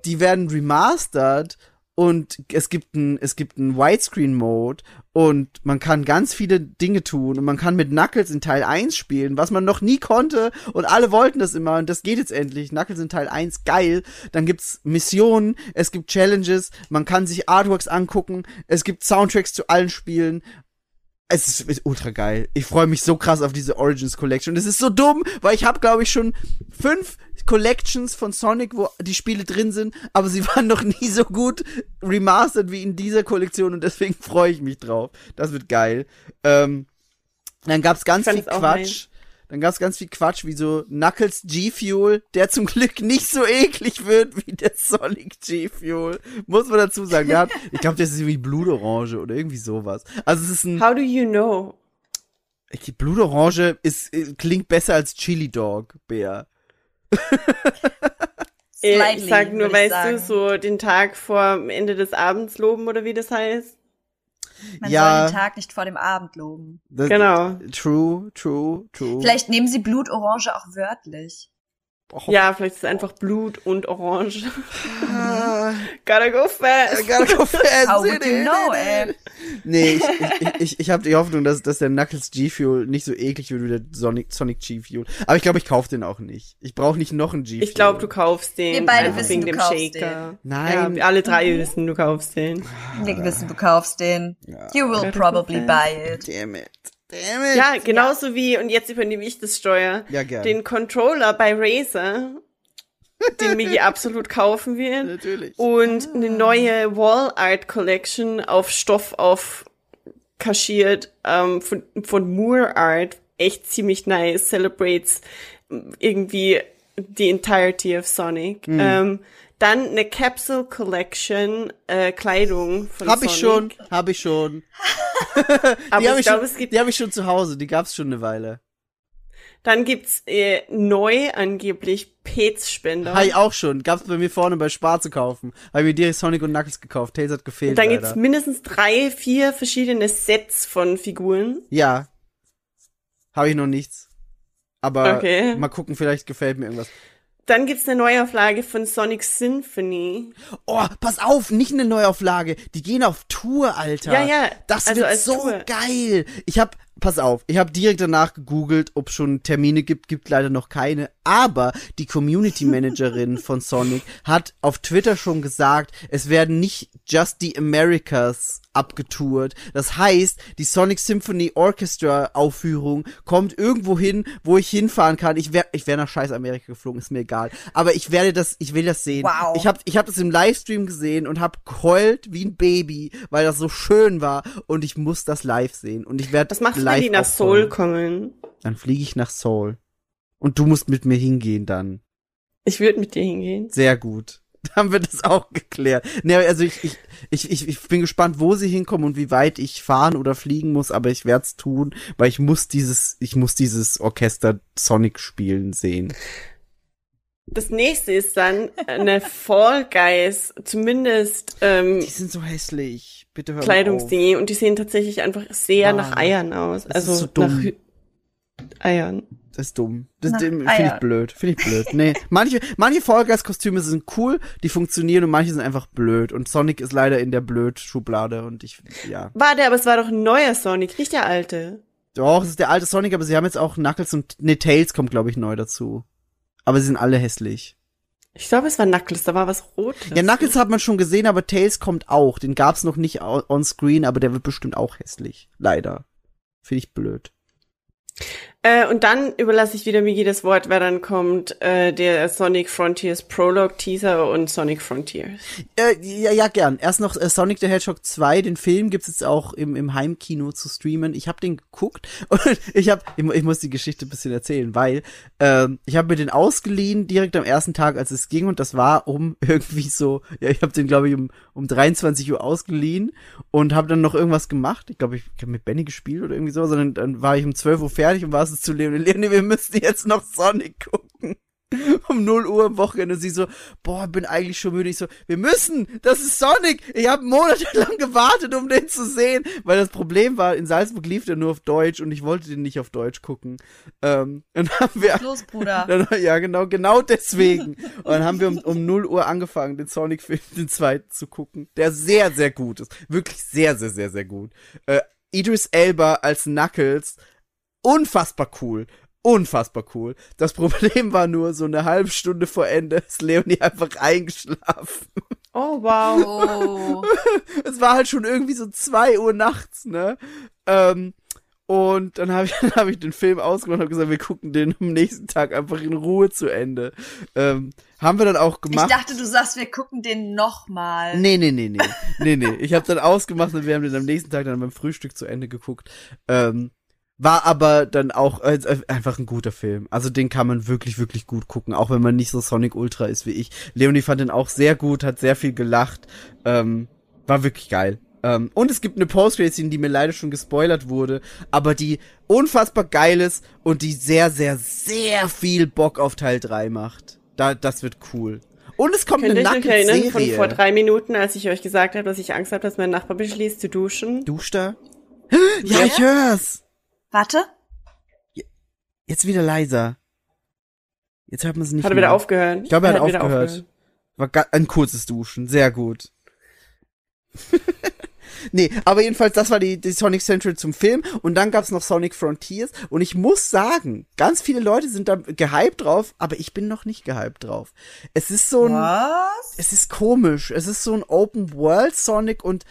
die werden remastered und es gibt ein, es gibt einen Widescreen-Mode und man kann ganz viele Dinge tun und man kann mit Knuckles in Teil 1 spielen, was man noch nie konnte und alle wollten das immer und das geht jetzt endlich. Knuckles in Teil 1, geil. Dann gibt's Missionen, es gibt Challenges, man kann sich Artworks angucken, es gibt Soundtracks zu allen Spielen. Es ist, ist ultra geil. Ich freue mich so krass auf diese Origins Collection. Und es ist so dumm, weil ich habe, glaube ich, schon fünf Collections von Sonic, wo die Spiele drin sind, aber sie waren noch nie so gut remastered wie in dieser Kollektion und deswegen freue ich mich drauf. Das wird geil. Ähm, dann gab's ganz viel Quatsch. Dann gab's ganz viel Quatsch, wie so Knuckles G-Fuel, der zum Glück nicht so eklig wird wie der Sonic G-Fuel. Muss man dazu sagen. Der hat, ich glaube, der ist irgendwie Blutorange oder irgendwie sowas. Also es ist ein, How do you know? die Blutorange ist, äh, klingt besser als Chili Dog, Bär. Äh, Slightly, ich sag nur, ich weißt sagen. du, so den Tag vor Ende des Abends loben oder wie das heißt? Man Ja. soll den Tag nicht vor dem Abend loben. Genau. True, true, true. Vielleicht nehmen sie Blutorange auch wörtlich. Oh, Ja, vielleicht ist es einfach Blut und Orange. ah, Gotta go fast. I gotta go fast. How would you know, ey? Nee, ich, ich, ich, ich habe die Hoffnung, dass, dass der Knuckles G-Fuel nicht so eklig wird wie der Sonic, Sonic G-Fuel. Aber ich glaube, ich kauf den auch nicht. Ich brauche nicht noch einen G-Fuel. Ich glaube, du kaufst den. Wir beide wissen, wegen du dem kaufst Shaker. Nein. Ja, alle drei wissen, du kaufst den. Wir wissen, du kaufst den. You will Ja. probably buy it. Damn it. Damn it. Ja, genauso wie, und jetzt übernehme ich das Steuer, Ja, gern. den Controller bei Razer, den Migi absolut kaufen wird. Natürlich. Und eine neue Wall Art Collection auf Stoff auf kaschiert ähm, von, von Moore Art. Echt ziemlich nice. Celebrates ähm, irgendwie the entirety of Sonic. Hm. Ähm, dann eine Capsule Collection äh, Kleidung von Hab Sonic. ich schon, hab ich schon. Die habe ich glaube, schon, es gibt die hab ich schon zu Hause. Die gab's schon eine Weile. Dann gibt's äh, neu angeblich Pets-Spender. Habe ich auch schon. Gab's bei mir vorne bei Spar zu kaufen. Habe mir direkt Sonic und Knuckles gekauft. Tails hat gefehlt. Dann leider. gibt's mindestens drei, vier verschiedene Sets von Figuren. Ja. Habe ich noch nichts. Aber Okay. mal gucken, vielleicht gefällt mir irgendwas. Dann gibt's eine Neuauflage von Sonic Symphony. Oh, pass auf, nicht eine Neuauflage. Die gehen auf Tour, Alter. Ja, ja, Das also wird so Tour. geil. Ich hab, pass auf, ich habe direkt danach gegoogelt, ob schon Termine gibt, gibt leider noch keine. Aber die Community Managerin von Sonic hat auf Twitter schon gesagt, es werden nicht Just the Americas abgetourt. Das heißt, die Sonic Symphony Orchestra Aufführung kommt irgendwo hin, wo ich hinfahren kann. Ich wäre ich wär nach scheiß Amerika geflogen, ist mir egal. Aber ich werde das, ich will das sehen. Wow. Ich habe ich hab das im Livestream gesehen und habe geheult wie ein Baby, weil das so schön war und ich muss das live sehen. Und ich werde du, live wenn die nach. Seoul kommen? Dann fliege ich nach Seoul. Und du musst mit mir hingehen dann. Ich würde mit dir hingehen. Sehr gut. Haben wir das auch geklärt. Ne, also ich, ich, ich, ich, ich bin gespannt, wo sie hinkommen und wie weit ich fahren oder fliegen muss, aber ich werde es tun, weil ich muss dieses, ich muss dieses Orchester Sonic spielen sehen. Das nächste ist dann eine Fall Guys, zumindest ähm, Die sind so hässlich. Bitte hör. Kleidungsdinge und die sehen tatsächlich einfach sehr Mann, nach Eiern aus. das Also ist so dumm. nach Hü Eiern. Das ist dumm. Das finde ich blöd. Finde ich blöd. Nee. Manche, manche Fall Guys Kostüme sind cool, die funktionieren und manche sind einfach blöd. Und Sonic ist leider in der Blöd-Schublade und ich, ja. Warte, aber es war doch ein neuer Sonic, nicht der alte. Doch, es ist der alte Sonic, aber sie haben jetzt auch Knuckles und, nee, Tails kommt, glaube ich, neu dazu. Aber sie sind alle hässlich. Ich glaube, es war Knuckles, da war was Rotes. Ja, Knuckles hat man schon gesehen, aber Tails kommt auch. Den gab's noch nicht au- on screen, aber der wird bestimmt auch hässlich. Leider. Finde ich blöd. Äh, und dann überlasse ich wieder Migi das Wort, weil dann kommt äh, der Sonic Frontiers Prologue Teaser und Sonic Frontiers. Äh, ja, ja, gern. Erst noch äh, Sonic the Hedgehog 2, den Film gibt's jetzt auch im, im Heimkino zu streamen. Ich habe den geguckt und ich habe, ich, ich muss die Geschichte ein bisschen erzählen, weil ähm, ich habe mir den ausgeliehen direkt am ersten Tag, als es ging und das war um irgendwie so, ja, ich habe den glaube ich um, um 23 Uhr ausgeliehen und habe dann noch irgendwas gemacht. Ich glaube, ich habe mit Benny gespielt oder irgendwie so, sondern dann war ich um 12 Uhr fertig und war es zu Leonie. Leonie, wir müssen jetzt noch Sonic gucken um 0 Uhr am Wochenende und sie so, boah, bin eigentlich schon müde. Ich so, wir müssen, das ist Sonic. Ich habe monatelang gewartet, um den zu sehen, weil das Problem war, in Salzburg lief der nur auf Deutsch und ich wollte den nicht auf Deutsch gucken. Ähm, dann haben wir, Los, Bruder. dann, ja, genau, genau deswegen. Und dann haben wir um, um 0 Uhr angefangen, den Sonic-Film, den zweiten zu gucken, der sehr, sehr gut ist. Wirklich sehr, sehr, sehr, sehr gut. Äh, Idris Elba als Knuckles, unfassbar cool. Unfassbar cool. Das Problem war nur, so eine halbe Stunde vor Ende ist Leonie einfach eingeschlafen. Oh, wow. Es war halt schon irgendwie so zwei Uhr nachts, ne? Ähm, und dann habe ich, dann hab ich den Film ausgemacht und hab gesagt, wir gucken den am nächsten Tag einfach in Ruhe zu Ende. Ähm, haben wir dann auch Ich gemacht. dachte, du sagst, wir gucken den nochmal. Nee, nee, nee, nee. nee, nee. Ich habe dann ausgemacht und wir haben den am nächsten Tag dann beim Frühstück zu Ende geguckt. Ähm, war aber dann auch äh, äh, einfach ein guter Film. Also den kann man wirklich, wirklich gut gucken, auch wenn man nicht so Sonic Ultra ist wie ich. Leonie fand den auch sehr gut, hat sehr viel gelacht. Ähm, war wirklich geil. Ähm, und es gibt eine Post-Scene, die mir leider schon gespoilert wurde, aber die unfassbar geil ist und die sehr, sehr, sehr viel Bock auf Teil 3 macht. Da, das wird cool. Und es kommt Könnt eine noch erinnern von vor drei Minuten, als ich euch gesagt habe, dass ich Angst habe, dass mein Nachbar beschließt zu duschen? Duscht er? Ja, ich hör's. Warte. Jetzt wieder leiser. Jetzt hört man es nicht Hat er mehr. wieder aufgehört? Ich glaube, er hat wieder aufgehört. War ga- ein kurzes Duschen. Sehr gut. nee, aber jedenfalls, das war die, die Sonic Central zum Film. Und dann gab's noch Sonic Frontiers. Und ich muss sagen, ganz viele Leute sind da gehypt drauf, aber ich bin noch nicht gehypt drauf. Es ist so ein, Was? es ist komisch. Es ist so ein Open World Sonic und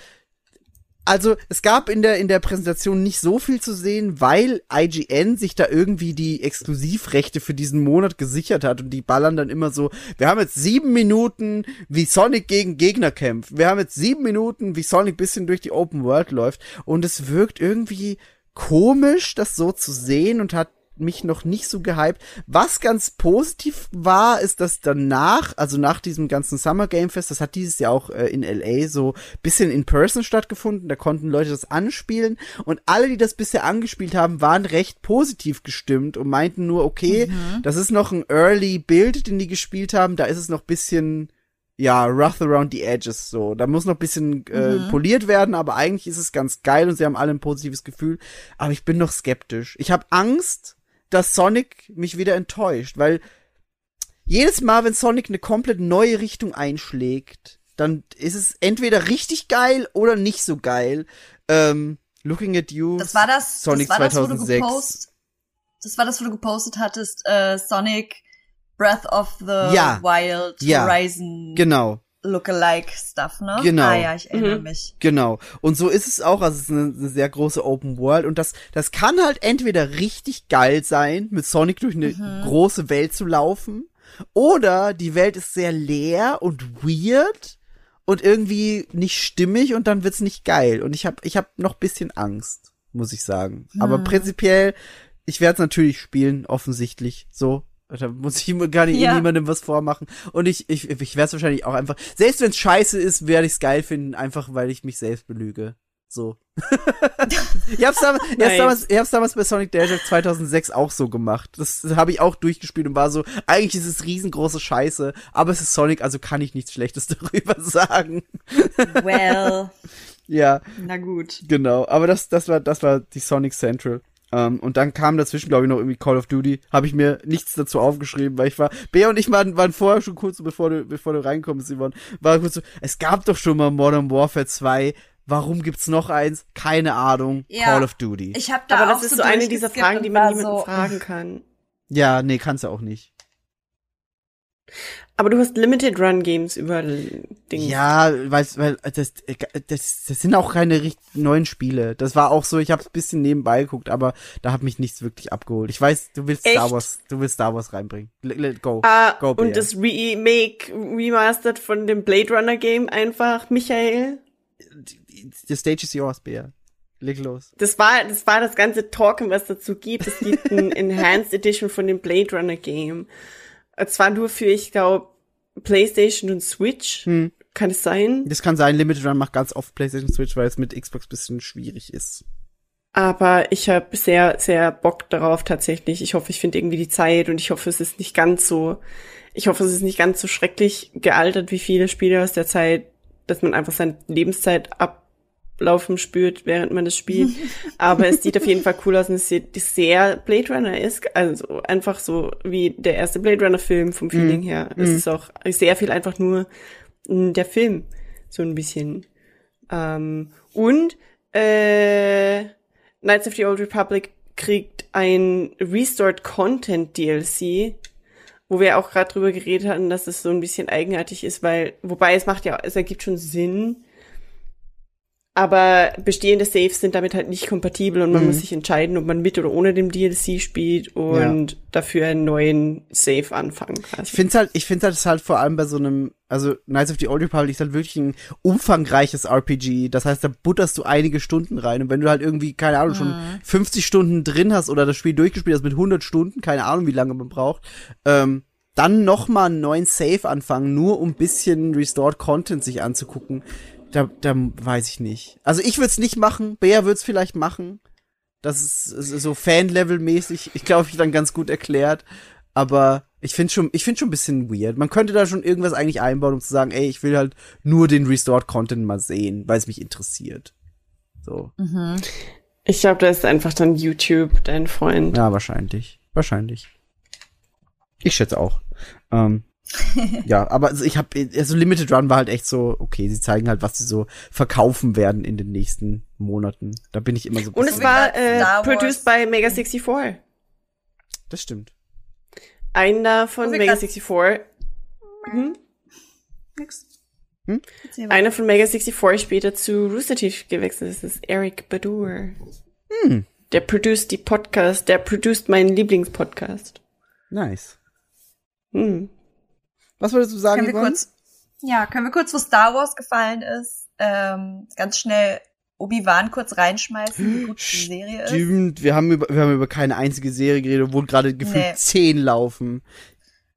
also es gab in der in der Präsentation nicht so viel zu sehen, weil IGN sich da irgendwie die Exklusivrechte für diesen Monat gesichert hat und die ballern dann immer so. Wir haben jetzt sieben Minuten, wie Sonic gegen Gegner kämpft. Wir haben jetzt sieben Minuten, wie Sonic bisschen durch die Open World läuft und es wirkt irgendwie komisch, das so zu sehen und hat mich noch nicht so gehypt. Was ganz positiv war, ist, dass danach, also nach diesem ganzen Summer Game Fest, das hat dieses Jahr auch äh, in LA so bisschen in person stattgefunden, da konnten Leute das anspielen und alle, die das bisher angespielt haben, waren recht positiv gestimmt und meinten nur, okay, das ist noch ein Early Build, den die gespielt haben, da ist es noch bisschen ja, rough around the edges, so. Da muss noch bisschen äh, poliert werden, aber eigentlich ist es ganz geil und sie haben alle ein positives Gefühl. Aber ich bin noch skeptisch. Ich habe Angst, dass Sonic mich wieder enttäuscht, weil jedes Mal, wenn Sonic eine komplett neue Richtung einschlägt, dann ist es entweder richtig geil oder nicht so geil. Ähm, Looking at You. Das war das, Sonic das war das, wo du 2006. gepostet, das war das, wo du gepostet hattest, äh, Sonic Breath of the Ja. Wild Ja. Horizon Genau. Lookalike Stuff, ne? Genau. Ah ja, ich erinnere Mhm. mich. Genau. Und so ist es auch. Also es ist eine, eine sehr große Open World. Und das, das kann halt entweder richtig geil sein, mit Sonic durch eine große Welt zu laufen. Oder die Welt ist sehr leer und weird und irgendwie nicht stimmig und dann wird's nicht geil. Und ich hab, ich hab noch bisschen Angst, muss ich sagen. Aber prinzipiell, ich werde es natürlich spielen, offensichtlich. So. Da muss ich gar nicht Ja. niemandem was vormachen. Und ich, ich, ich werde es wahrscheinlich auch einfach, selbst wenn es scheiße ist, werde ich es geil finden, einfach weil ich mich selbst belüge. So. ich hab's damals, ich hab's damals, ich hab's damals bei Sonic the Hedgehog 2006 auch so gemacht. Das habe ich auch durchgespielt und war so, eigentlich ist es riesengroße Scheiße, aber es ist Sonic, also kann ich nichts Schlechtes darüber sagen. Well, Ja, na gut. genau. Aber das, das war, das war die Sonic Central. Ähm, und dann kam dazwischen, glaube ich, noch irgendwie Call of Duty. Habe ich mir nichts dazu aufgeschrieben, weil ich war. Bea und ich waren, waren vorher schon kurz, so, bevor du, bevor du reinkommst, Simon, war kurz so, es gab doch schon mal Modern Warfare 2. Warum gibt's noch eins? Keine Ahnung. Ja. Call of Duty. Ich habe da Aber auch das ist so eine dieser Fragen, die man niemanden so, fragen kann. ja, nee, kannst du auch nicht. Aber du hast Limited Run Games über Dings. Ja, weil, weil das, das, das sind auch keine richtig neuen Spiele. Das war auch so, ich habe ein bisschen nebenbei geguckt, aber da hat mich nichts wirklich abgeholt. Ich weiß, du willst Star Echt? Wars, du willst Star Wars reinbringen. Let, let go. Ah, go, und das Remake, Remastered von dem Blade Runner Game einfach, Michael. The stage is yours, Bea. Leg los. Das war, das war das ganze Talken, was dazu gibt. Es gibt ein Enhanced Edition von dem Blade Runner Game. Zwar nur für, ich glaube, PlayStation und Switch. Hm. Kann es sein? Das kann sein, Limited Run macht ganz oft PlayStation Switch, weil es mit Xbox bisschen schwierig ist. Aber ich habe sehr, sehr Bock darauf tatsächlich. Ich hoffe, ich finde irgendwie die Zeit und ich hoffe, es ist nicht ganz so, ich hoffe, es ist nicht ganz so schrecklich gealtert wie viele Spiele aus der Zeit, dass man einfach seine Lebenszeit ablaufen spürt, während man das spielt. Aber es sieht auf jeden Fall cool aus und es sieht sehr Blade Runner ist, also einfach so wie der erste Blade Runner Film vom Feeling her. Es ist auch sehr viel einfach nur mm, der Film, so ein bisschen. Ähm, und äh, Knights of the Old Republic kriegt ein Restored Content DLC, wo wir auch gerade drüber geredet hatten, dass es so ein bisschen eigenartig ist, weil, wobei es macht ja, es ergibt schon Sinn, aber bestehende Saves sind damit halt nicht kompatibel und man Mhm. muss sich entscheiden, ob man mit oder ohne dem DLC spielt und dafür einen neuen Save anfangen kann. Ich finde halt, ich finde halt, es ist halt vor allem bei so einem, also Knights of the Old Republic ist halt wirklich ein umfangreiches RPG. Das heißt, da butterst du einige Stunden rein und wenn du halt irgendwie, keine Ahnung, schon 50 Stunden drin hast oder das Spiel durchgespielt hast mit 100 Stunden, keine Ahnung, wie lange man braucht, ähm, dann noch mal einen neuen Save anfangen, nur um ein bisschen Restored Content sich anzugucken. Da, da weiß ich nicht. Also ich würde es nicht machen. Bea würde es vielleicht machen. Das ist, ist so Fan-Level-mäßig. Ich glaube, ich dann ganz gut erklärt. Aber ich finde schon, ich finde schon ein bisschen weird. Man könnte da schon irgendwas eigentlich einbauen, um zu sagen, ey, ich will halt nur den Restored Content mal sehen, weil es mich interessiert. So. Ich glaube, da ist einfach dann YouTube dein Freund. Ja, wahrscheinlich. Wahrscheinlich. Ich schätze auch. Ähm, ja, aber also ich habe also Limited Run war halt echt so, okay, sie zeigen halt, was sie so verkaufen werden in den nächsten Monaten. Da bin ich immer so. Und es war äh, produced by Mega 64. das stimmt. Einer von Mega grad- 64. Hm? Nix. Hm? Einer von Mega 64 später zu Rooster Teeth gewechselt ist, ist Eric Badur. Hm. Der produced die Podcast, der produced meinen Lieblingspodcast. Nice. Hm. Was wolltest du sagen, Können wir kurz, ja, können wir kurz, wo Star Wars gefallen ist, ähm, ganz schnell Obi-Wan kurz reinschmeißen, wie gut die Serie ist. Stimmt, wir haben über, wir haben über keine einzige Serie geredet, obwohl gerade gefühlt Nee. zehn laufen.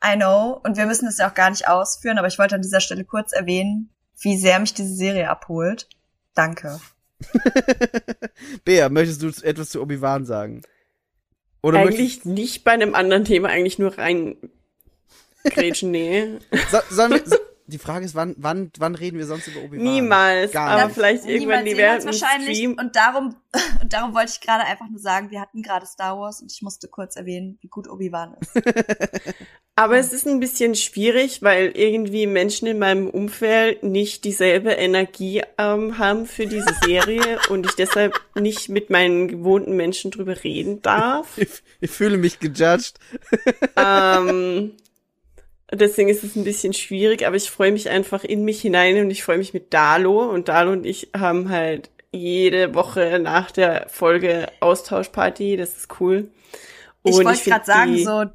I know. Und wir müssen es ja auch gar nicht ausführen, aber ich wollte an dieser Stelle kurz erwähnen, wie sehr mich diese Serie abholt. Danke. Bea, möchtest du etwas zu Obi-Wan sagen? Oder Eigentlich nicht bei einem anderen Thema, eigentlich nur rein grätschen, nee. so, sollen wir, so, die Frage ist, wann, wann, wann reden wir sonst über Obi-Wan? Niemals, Gar aber nicht. vielleicht irgendwann die dem wahrscheinlich. Stream. Und darum, und darum wollte ich gerade einfach nur sagen, wir hatten gerade Star Wars und ich musste kurz erwähnen, wie gut Obi-Wan ist. Aber es ist ein bisschen schwierig, weil irgendwie Menschen in meinem Umfeld nicht dieselbe Energie ähm, haben für diese Serie und ich deshalb nicht mit meinen gewohnten Menschen drüber reden darf. Ich, ich fühle mich gejudged. ähm, deswegen ist es ein bisschen schwierig, aber ich freue mich einfach in mich hinein und ich freue mich mit Dalo und Dalo und ich haben halt jede Woche nach der Folge Austauschparty, das ist cool. Ich Und wollte find gerade sagen, so,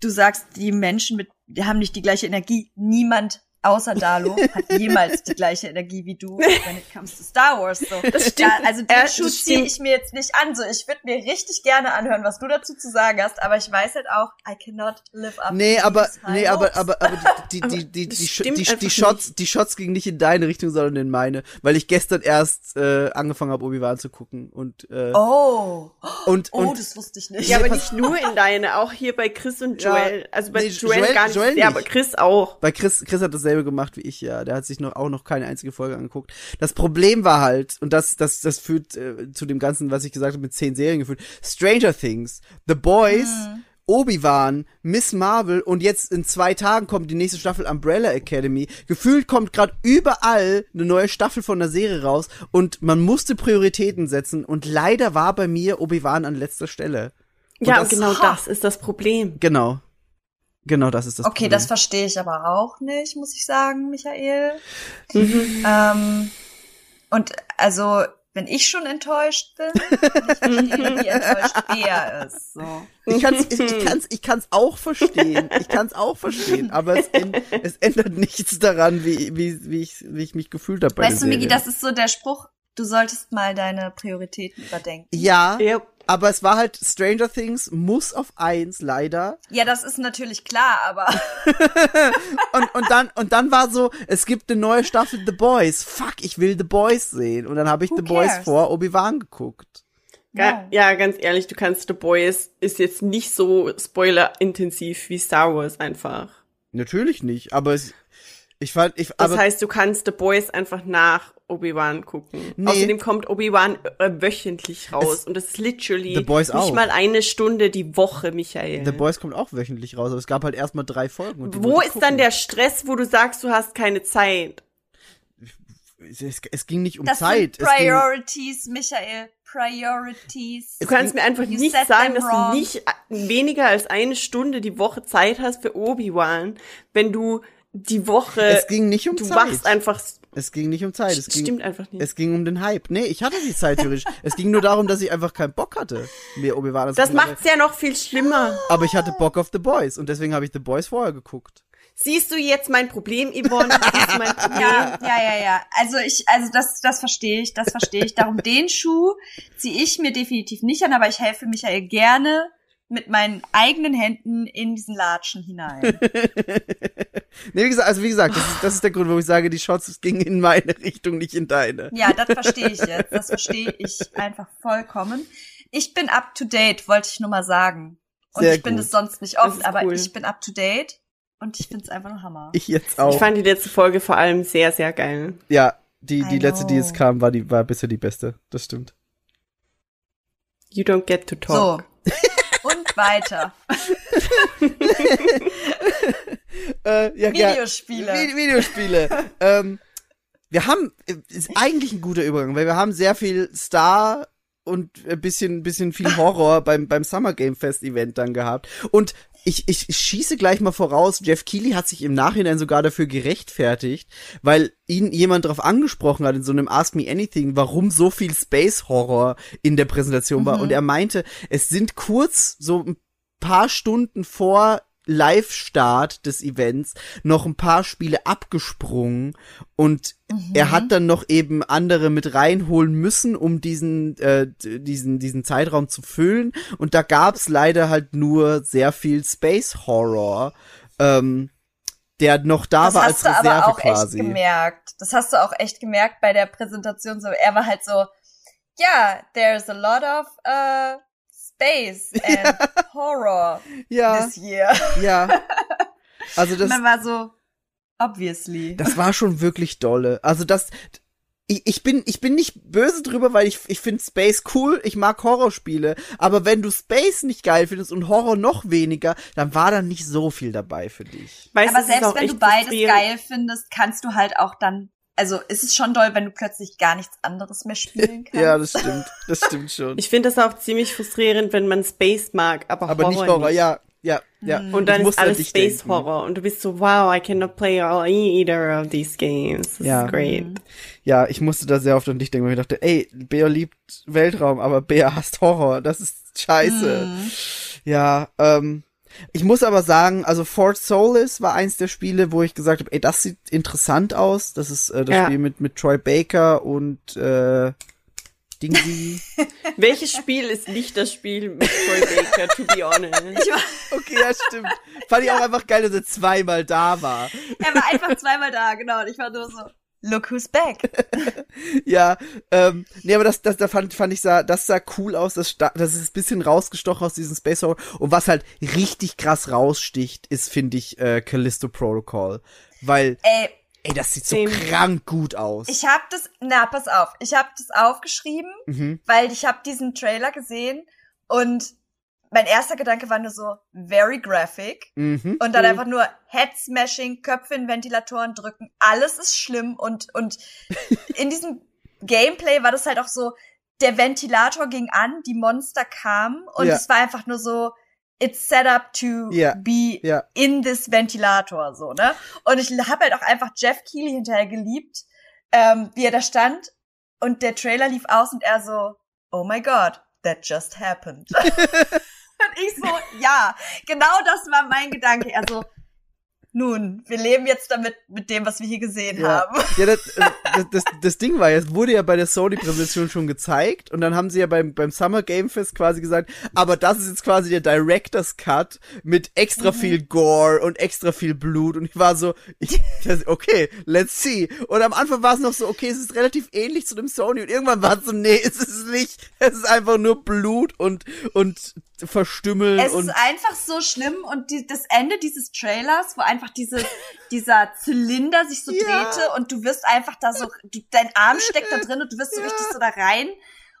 du sagst, die Menschen mit, die haben nicht die gleiche Energie. Niemand außer Dalo hat jemals die gleiche Energie wie du, when it comes to Star Wars. So. Das stimmt. Ja, also Äh, den das Schuh ziehe ich mir jetzt nicht an. So, ich würde mir richtig gerne anhören, was du dazu zu sagen hast, aber ich weiß halt auch, I cannot live up. Nee, to aber, nee, aber, aber, aber die, die, die, die, die, die, die, Shots, die Shots gingen nicht in deine Richtung, sondern in meine, weil ich gestern erst äh, angefangen habe, Obi-Wan zu gucken und äh, Oh, und oh, und das wusste ich nicht. Ja, aber nicht nur in deine, auch hier bei Chris und Ja, Joel. also bei nee, Joel, Joel- gar nicht Joel nicht. aber Chris auch. bei Chris, Chris hat das dasselbe gemacht wie ich, ja. Der hat sich noch auch noch keine einzige Folge angeguckt. Das Problem war halt, und das, das, das führt äh, zu dem Ganzen, was ich gesagt habe, mit zehn Serien geführt. Stranger Things, The Boys, Obi-Wan, Miss Marvel und jetzt in zwei Tagen kommt die nächste Staffel Umbrella Academy. Gefühlt kommt gerade überall eine neue Staffel von der Serie raus und man musste Prioritäten setzen und leider war bei mir Obi-Wan an letzter Stelle. Ja, das- und genau Ha. das ist das Problem. Genau. Genau, das ist das Okay, Problem. das verstehe ich aber auch nicht, muss ich sagen, Michael. Mhm. Ähm, und also, wenn ich schon enttäuscht bin, kann ich wie enttäuscht er ist. So. Ich kann's, ich, ich kann's, ich kann's auch verstehen. Ich kann's auch verstehen. Aber es, es ändert nichts daran, wie, wie, wie ich, wie ich mich gefühlt habe Weißt du, Migi, das ist so der Spruch, du solltest mal deine Prioritäten überdenken. Ja, Ja. Aber es war halt Stranger Things muss auf eins, leider. Ja, das ist natürlich klar, aber Und, und dann, und dann war so, es gibt eine neue Staffel The Boys. Fuck, ich will The Boys sehen. Und dann habe ich Who The Boys cares? vor Obi-Wan geguckt. Ga ja, ganz ehrlich, du kannst The Boys ist jetzt nicht so spoilerintensiv wie Star Wars einfach. Natürlich nicht, aber es, ich fand, ich, Das aber, heißt, du kannst The Boys einfach nach Obi-Wan gucken. Nee. Außerdem kommt Obi-Wan äh, wöchentlich raus und das ist literally The Boys nicht auch. mal eine Stunde die Woche, Michael. The Boys kommt auch wöchentlich raus, aber es gab halt erstmal drei Folgen. Wo ist dann der Stress, wo du sagst, du hast keine Zeit? Es, es ging nicht um das Zeit. sind Es ging, Priorities, Michael. Priorities. Du kannst mir einfach You nicht sagen, dass wrong. du nicht weniger als eine Stunde die Woche Zeit hast für Obi-Wan, wenn du die Woche, es ging nicht um du Zeit. wachst einfach, Es ging nicht um Zeit. Es ging, stimmt einfach nicht. Es ging um den Hype. Nee, ich hatte die Zeit theoretisch. es ging nur darum, dass ich einfach keinen Bock hatte, mir Obi-Wan Das macht's ja noch viel schlimmer. Aber ich hatte Bock auf The Boys und deswegen habe ich The Boys vorher geguckt. Siehst du jetzt mein Problem, Yvonne? Siehst du mein Problem? Ja, ja, ja, ja. Also ich, also das, das verstehe ich, das verstehe ich. Darum den Schuh ziehe ich mir definitiv nicht an, aber ich helfe Michael gerne mit meinen eigenen Händen in diesen Latschen hinein. Nee, wie gesagt, also wie gesagt, das ist, das ist der Grund, warum ich sage, die Shots gingen in meine Richtung, nicht in deine. Ja, das verstehe ich jetzt. Das verstehe ich einfach vollkommen. Ich bin up to date, wollte ich nur mal sagen. Und Sehr ich bin gut. es sonst nicht oft, aber cool. ich bin up to date und ich finde es einfach nur Hammer. Ich jetzt auch. Ich fand die letzte Folge vor allem sehr, sehr geil. ja, die, die I letzte, die jetzt kam, war die, war bisher die beste. Das stimmt. You don't get to talk. So. Weiter. Äh, ja, ja. Videospiele. Vi- Videospiele. ähm, wir haben, äh, ist eigentlich ein guter Übergang, weil wir haben sehr viel Star und ein bisschen, bisschen viel Horror beim, beim Summer Game Fest Event dann gehabt. Und ich, ich schieße gleich mal voraus, Jeff Keighley hat sich im Nachhinein sogar dafür gerechtfertigt, weil ihn jemand darauf angesprochen hat in so einem Ask Me Anything, warum so viel Space Horror in der Präsentation war. Und er meinte, es sind kurz so ein paar Stunden vor Live-Start des Events noch ein paar Spiele abgesprungen und er hat dann noch eben andere mit reinholen müssen, um diesen äh, diesen diesen Zeitraum zu füllen und da gab's leider halt nur sehr viel Space Horror, ähm, der noch da das war hast als du Reserve aber auch quasi. echt gemerkt. Das hast du auch echt gemerkt bei der Präsentation. So, er war halt so, ja, there's a lot of uh, space and horror Ja, this year. ja. Also Und das dann war so, obviously. Das war schon wirklich dolle. Also das, ich, ich bin, ich bin nicht böse drüber, weil ich, ich finde Space cool, ich mag Horrorspiele, aber wenn du Space nicht geil findest und Horror noch weniger, dann war da nicht so viel dabei für dich. Weißt, aber selbst wenn du beides geil findest, kannst du halt auch dann, also ist es schon doll, wenn du plötzlich gar nichts anderes mehr spielen kannst. Ja, das stimmt, das stimmt schon. Ich finde das auch ziemlich frustrierend, wenn man Space mag, aber, aber Horror nicht Horror, ja, ja, ja. Mhm. Und dann ist alles Space denken. Horror und du bist so, wow, I cannot play all either of these games. This Ja. is great. Ja, ich musste da sehr oft an dich denken, weil ich dachte, ey, Bea liebt Weltraum, aber Bea hasst Horror, das ist scheiße. Mhm. Ja, ähm, ich muss aber sagen, also Fort Solis war eins der Spiele, wo ich gesagt habe, ey, das sieht interessant aus. Das ist äh, das Ja. Spiel mit, mit Troy Baker und äh, Dingsy. Welches Spiel ist nicht das Spiel mit Troy Baker, to be honest? Ich war, okay, ja, stimmt. Fand ich auch einfach geil, dass er zweimal da war. er war einfach zweimal da, genau. Und ich war nur so, Look who's back. Ja, ähm, nee, aber das, das, da fand, fand ich sah, das sah cool aus, das, das ist ein bisschen rausgestochen aus diesem Space Horror. Und was halt richtig krass raussticht, ist, finde ich, äh, Callisto Protocol. Weil, Ey, ey, das sieht so Same. krank gut aus. ich hab das, na, pass auf, ich hab das aufgeschrieben, mhm. weil ich hab diesen Trailer gesehen und mein erster Gedanke war nur so, very graphic. Mhm. Und dann Mhm. einfach nur Head Smashing, Köpfe in Ventilatoren drücken, alles ist schlimm und, und in diesem Gameplay war das halt auch so, der Ventilator ging an, die Monster kamen und Ja. es war einfach nur so, it's set up to Ja. be Ja. in this Ventilator, so, ne? Und ich habe halt auch einfach Jeff Keighley hinterher geliebt, ähm, wie er da stand und der Trailer lief aus und er so, oh my god, that just happened. und ich so, ja, genau das war mein Gedanke. Er so, nun, wir leben jetzt damit, mit dem, was wir hier gesehen Ja. haben. Ja, das, äh, das, das, das Ding war, ja, es wurde ja bei der Sony-Präsentation schon gezeigt und dann haben sie ja beim, beim Summer Game Fest quasi gesagt, aber das ist jetzt quasi der Director's Cut mit extra viel Gore und extra viel Blut und ich war so, ich, das, okay, let's see. Und am Anfang war es noch so, okay, es ist relativ ähnlich zu dem Sony und irgendwann war es so, nee, es ist nicht. Es ist einfach nur Blut und, und Verstümmeln Es und ist einfach so schlimm und die, das Ende dieses Trailers, wo einfach diese, dieser Zylinder sich so Ja. drehte und du wirst einfach da so, du, dein Arm steckt da drin und du wirst so Ja. richtig so da rein.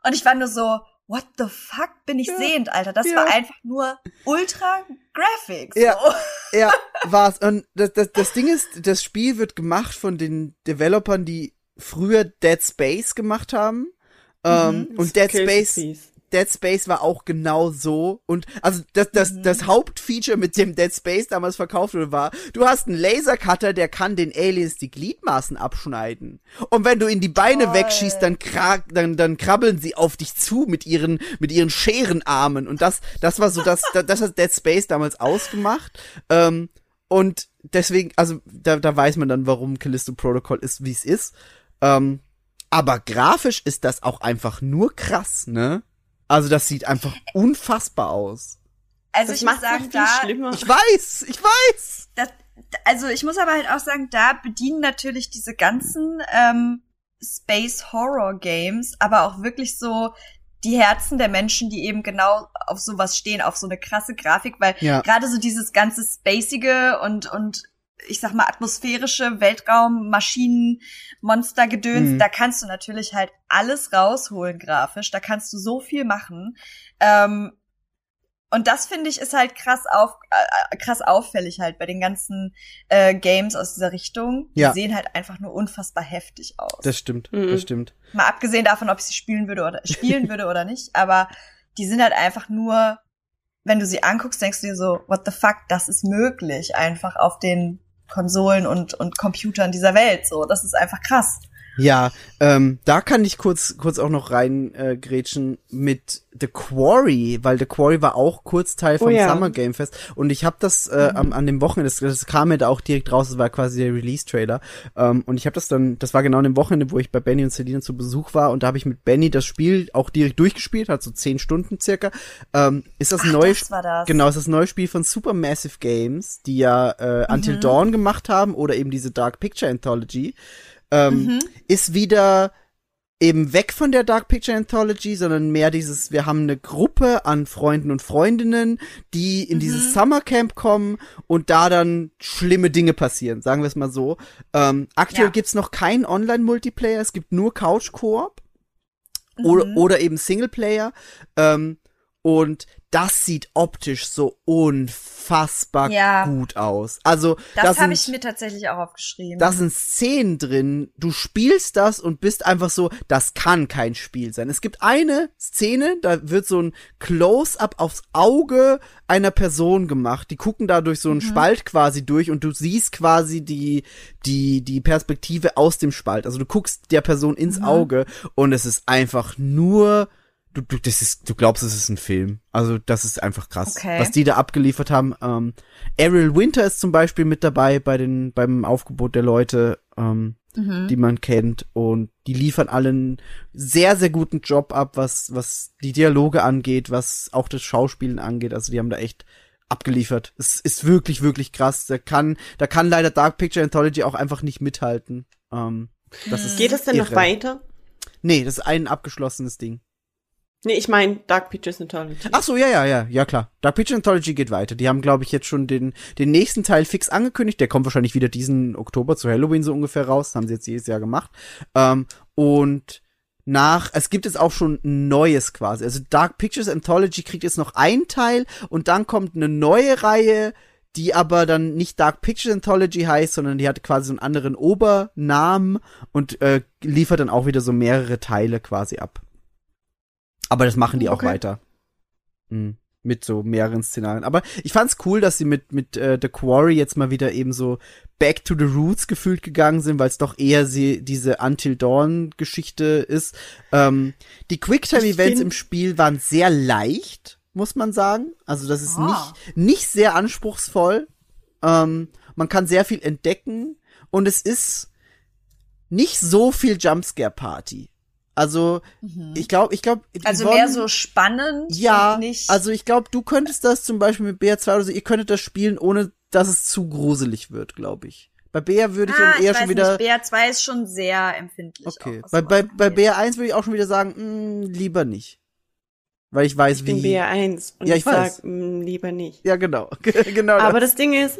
Und ich war nur so, what the fuck bin ich Ja. sehend, Alter? Das Ja. war einfach nur ultra graphics. Ja. So. Ja, war's. Und das, das, das Ding ist, das Spiel wird gemacht von den Developern, die früher Dead Space gemacht haben. Ähm, und Dead Space. Dead Space war auch genau so. Und also das, das, Mhm. das Hauptfeature, mit dem Dead Space damals verkauft wurde, war, du hast einen Lasercutter, der kann den Aliens die Gliedmaßen abschneiden. Und wenn du in die Beine Toll. wegschießt, dann, kra dann, dann krabbeln sie auf dich zu mit ihren, mit ihren Scherenarmen. Und das, das war so, das, das, das hat Dead Space damals ausgemacht. Ähm, und deswegen, also da, da weiß man dann, warum Callisto Protocol ist, wie es ist. Ähm, aber grafisch ist das auch einfach nur krass, ne? Also das sieht einfach unfassbar aus. Also Das ich muss sagen, da, schlimmer. Ich weiß, ich weiß. das, also ich muss aber halt auch sagen, da bedienen natürlich diese ganzen ähm, Space Horror Games, aber auch wirklich so die Herzen der Menschen, die eben genau auf sowas stehen, auf so eine krasse Grafik, weil Ja. gerade so dieses ganze spacige und und ich sag mal atmosphärische Weltraum Maschinen Monstergedöns, Mhm. da kannst du natürlich halt alles rausholen grafisch, da kannst du so viel machen. Ähm, und das finde ich ist halt krass auf äh, krass auffällig halt bei den ganzen äh, Games aus dieser Richtung. Die Ja. sehen halt einfach nur unfassbar heftig aus. Das stimmt, Mhm. das stimmt. Mal abgesehen davon, ob ich sie spielen würde oder spielen würde oder nicht, aber die sind halt einfach nur, wenn du sie anguckst, denkst du dir so, what the fuck, das ist möglich, einfach auf den Konsolen und, und Computern dieser Welt. So, das ist einfach krass. Ja, ähm, da kann ich kurz, kurz auch noch rein äh, mit The Quarry, weil The Quarry war auch kurz Teil vom Oh ja. Summer Game Fest und ich habe das äh, am, an dem Wochenende, das, das kam mir da auch direkt raus, das war quasi der Release-Trailer ähm, und ich habe das dann, das war genau an dem Wochenende, wo ich bei Benny und Celine zu Besuch war und da habe ich mit Benny das Spiel auch direkt durchgespielt, hat so zehn Stunden circa. Ähm, ist das Ach, neues das das. Genau, ist das neue Spiel von Supermassive Games, die ja äh, Until Mhm. Dawn gemacht haben oder eben diese Dark Picture Anthology. Ähm, Mhm. Ist wieder eben weg von der Dark Picture Anthology, sondern mehr dieses, wir haben eine Gruppe an Freunden und Freundinnen, die in Mhm. dieses Summercamp kommen und da dann schlimme Dinge passieren, sagen wir es mal so. Ähm, aktuell Ja. gibt's noch keinen Online-Multiplayer, es gibt nur Couch-Koop oder, Mhm. oder eben Singleplayer. Ähm, und das sieht optisch so unfassbar Ja. gut aus. Also Das das habe ich mir tatsächlich auch aufgeschrieben. da sind Szenen drin, du spielst das und bist einfach so, das kann kein Spiel sein. Es gibt eine Szene, da wird so ein Close-up aufs Auge einer Person gemacht. Die gucken da durch so einen Spalt quasi durch und du siehst quasi die, die, die Perspektive aus dem Spalt. Also du guckst der Person ins Auge und es ist einfach nur Du, du, das ist, du glaubst, es ist ein Film. Also, das ist einfach krass, Okay. was die da abgeliefert haben. Ähm, Ariel Winter ist zum Beispiel mit dabei bei den, beim Aufgebot der Leute, ähm, Mhm. die man kennt. Und die liefern allen sehr, sehr guten Job ab, was, was die Dialoge angeht, was auch das Schauspielen angeht. Also, die haben da echt abgeliefert. Es ist wirklich, wirklich krass. Da kann, da kann leider Dark Picture Anthology auch einfach nicht mithalten. Ähm, Das ist Geht es denn noch irre. weiter? Nee, das ist ein abgeschlossenes Ding. Nee, ich meine Dark Peaches Anthology. Ach so, ja, ja, ja, ja klar. Dark Picture Anthology geht weiter. Die haben, glaube ich, jetzt schon den, den nächsten Teil fix angekündigt. Der kommt wahrscheinlich wieder diesen Oktober zu Halloween so ungefähr raus. Das haben sie jetzt jedes Jahr gemacht. Ähm, und nach, es gibt jetzt auch schon ein neues quasi. Also Dark Pictures Anthology kriegt jetzt noch ein Teil und dann kommt eine neue Reihe, die aber dann nicht Dark Pictures Anthology heißt, sondern die hat quasi so einen anderen Obernamen und äh, liefert dann auch wieder so mehrere Teile quasi ab. Aber das machen die auch Okay. weiter. Mhm. Mit so mehreren Szenarien. Aber ich fand's cool, dass sie mit, mit äh, The Quarry jetzt mal wieder eben so back to the roots gefühlt gegangen sind, weil es doch eher sie, diese Until Dawn Geschichte ist. Ähm, die Quicktime-Events find- im Spiel waren sehr leicht, muss man sagen. Also das ist Ah. nicht, nicht sehr anspruchsvoll. Ähm, man kann sehr viel entdecken und es ist nicht so viel Jumpscare-Party. Also, ich glaube, ich glaube, Mhm. Also mehr so spannend ja, und nicht. also ich glaube, du könntest das zum Beispiel mit BR2 oder so, ihr könntet das spielen, ohne dass es zu gruselig wird, glaube ich. Bei BR würde ich ah, dann eher ich weiß schon wieder. nicht, BR2 ist schon sehr empfindlich. okay. auch, Bei, bei, bei angeht. BR1 würde ich auch schon wieder sagen, mh, lieber nicht. Weil ich weiß, Ich wie. bin BR1 und Ja, ich, ich weiß. sag mh, lieber nicht. Ja, genau. genau. Aber das Ding ist,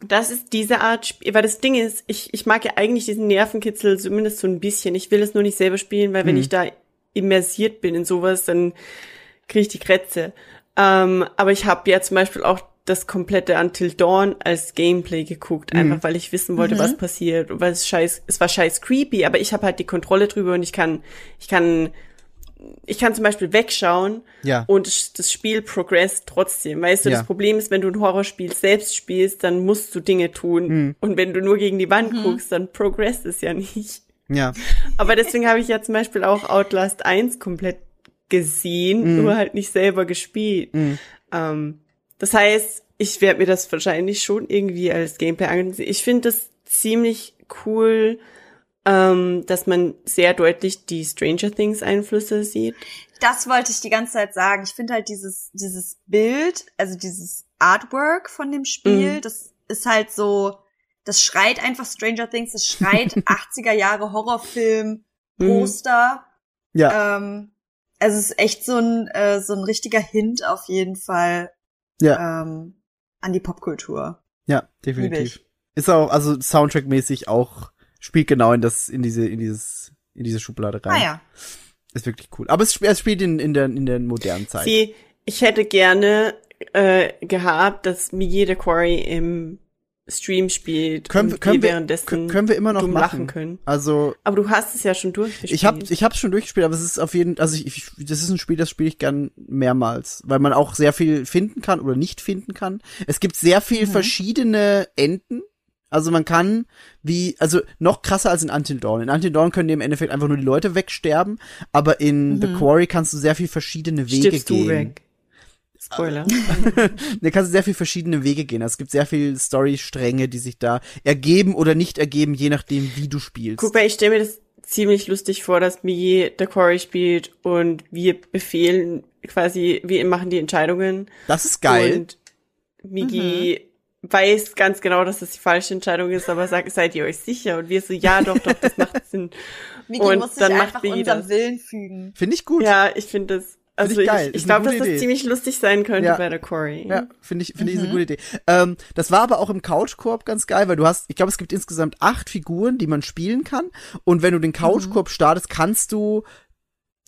das ist diese Art Spiel, weil das Ding ist, ich, ich mag ja eigentlich diesen Nervenkitzel zumindest so ein bisschen. Ich will es nur nicht selber spielen, weil wenn Mhm. ich da immersiert bin in sowas, dann kriege ich die Krätze. Ähm, aber ich habe ja zum Beispiel auch das komplette Until Dawn als Gameplay geguckt, Mhm. einfach weil ich wissen wollte, was passiert. Weil es scheiß, es war scheiß creepy, aber ich habe halt die Kontrolle drüber und ich kann, ich kann, ich kann zum Beispiel wegschauen Ja. und das Spiel progresst trotzdem. Weißt du, Ja. das Problem ist, wenn du ein Horrorspiel selbst spielst, dann musst du Dinge tun. Mhm. Und wenn du nur gegen die Wand guckst, dann progresst es ja nicht. ja. Aber deswegen habe ich ja zum Beispiel auch Outlast 1 komplett gesehen, Mhm. nur halt nicht selber gespielt. Ähm, das heißt, ich werde mir das wahrscheinlich schon irgendwie als Gameplay ansehen. Ich finde das ziemlich cool, ähm, dass man sehr deutlich die Stranger Things Einflüsse sieht. Das wollte ich die ganze Zeit sagen. Ich finde halt dieses, dieses Bild, also dieses Artwork von dem Spiel, Mhm. das ist halt so, das schreit einfach Stranger Things, das schreit 80er Jahre Horrorfilm, Mhm. Poster. Ja. Ähm, also es ist echt so ein, äh, so ein richtiger Hint auf jeden Fall Ja. ähm, an die Popkultur. Ja, definitiv. Ist auch, also Soundtrack-mäßig auch, spielt genau in das, in diese, in dieses, in diese Schublade rein. Ah ja. Ist wirklich cool. Aber es, sp- es spielt in, in der, in der modernen Zeit. Sie, ich hätte gerne äh, gehabt, dass Miguel de Quarry im Stream spielt Können, wir- und können, wir währenddessen können wir immer noch machen. lachen können. Also, Aber du hast es ja schon durchgespielt. ich habe ich hab's schon durchgespielt, aber es ist auf jeden also ich, ich das ist ein Spiel, das spiele ich gern mehrmals, weil man auch sehr viel finden kann oder nicht finden kann. Es gibt sehr viel verschiedene Enden. Also man kann wie also noch krasser als in Until Dawn. In Until Dawn können dir im Endeffekt einfach nur die Leute wegsterben, aber in The Quarry kannst du sehr viel verschiedene Wege Stirbst gehen. du weg. Spoiler. Da kannst du sehr viel verschiedene Wege gehen. Also Es gibt sehr viel Storystränge, die sich da ergeben oder nicht ergeben, je nachdem, wie du spielst. Guck mal, ich stelle mir das ziemlich lustig vor, dass Miguel de Quarry spielt und wir befehlen quasi, wir machen die Entscheidungen. Das ist geil. Und Migi weiß ganz genau, dass das die falsche Entscheidung ist, aber sagt, seid ihr euch sicher? Und wir so, ja, doch, doch, das macht Sinn. Miki Und muss sich dann macht einfach Migi unserem das. Willen fügen. Finde ich gut. Ja, ich finde das, also ich ich, geil. ich, glaube, dass gute das Idee. ziemlich lustig sein könnte Ja. bei der Quarry. Ja, finde ich, finde ich eine gute Idee. Ähm, das war aber auch im Couch-Koop ganz geil, weil du hast, ich glaube, es gibt insgesamt acht Figuren, die man spielen kann. Und wenn du den Couch-Koop startest, kannst du,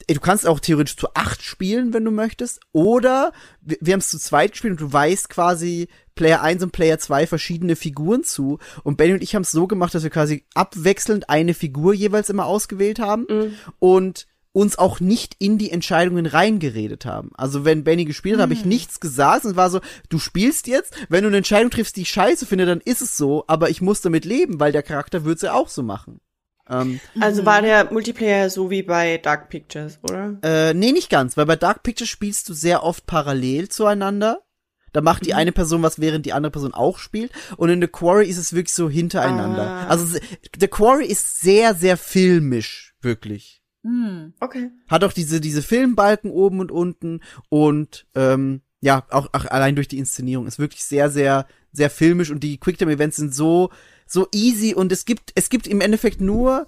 du kannst auch theoretisch zu acht spielen, wenn du möchtest. Oder wir, wir haben es zu zweit gespielt und du weißt quasi Player 1 und Player 2 verschiedene Figuren zu. Und Benny und ich haben es so gemacht, dass wir quasi abwechselnd eine Figur jeweils immer ausgewählt haben. Und uns auch nicht in die Entscheidungen reingeredet haben. Also wenn Benny gespielt hat, habe ich nichts gesagt und es war so, du spielst jetzt, wenn du eine Entscheidung triffst, die ich scheiße finde, dann ist es so, aber ich muss damit leben, weil der Charakter würde es ja auch so machen. Ähm, Also war der Multiplayer so wie bei Dark Pictures, oder? äh, nee, nicht ganz, weil bei Dark Pictures spielst du sehr oft parallel zueinander. Da macht die eine Person was, während die andere Person auch spielt. Und in The Quarry ist es wirklich so hintereinander. Ah. Also The Quarry ist sehr, sehr filmisch, wirklich. Hm. Okay. hat auch diese diese Filmbalken oben und unten und ähm, ja auch, auch allein durch die Inszenierung ist wirklich sehr sehr sehr filmisch und die Quicktime Events sind so so easy und es gibt, es gibt im Endeffekt nur,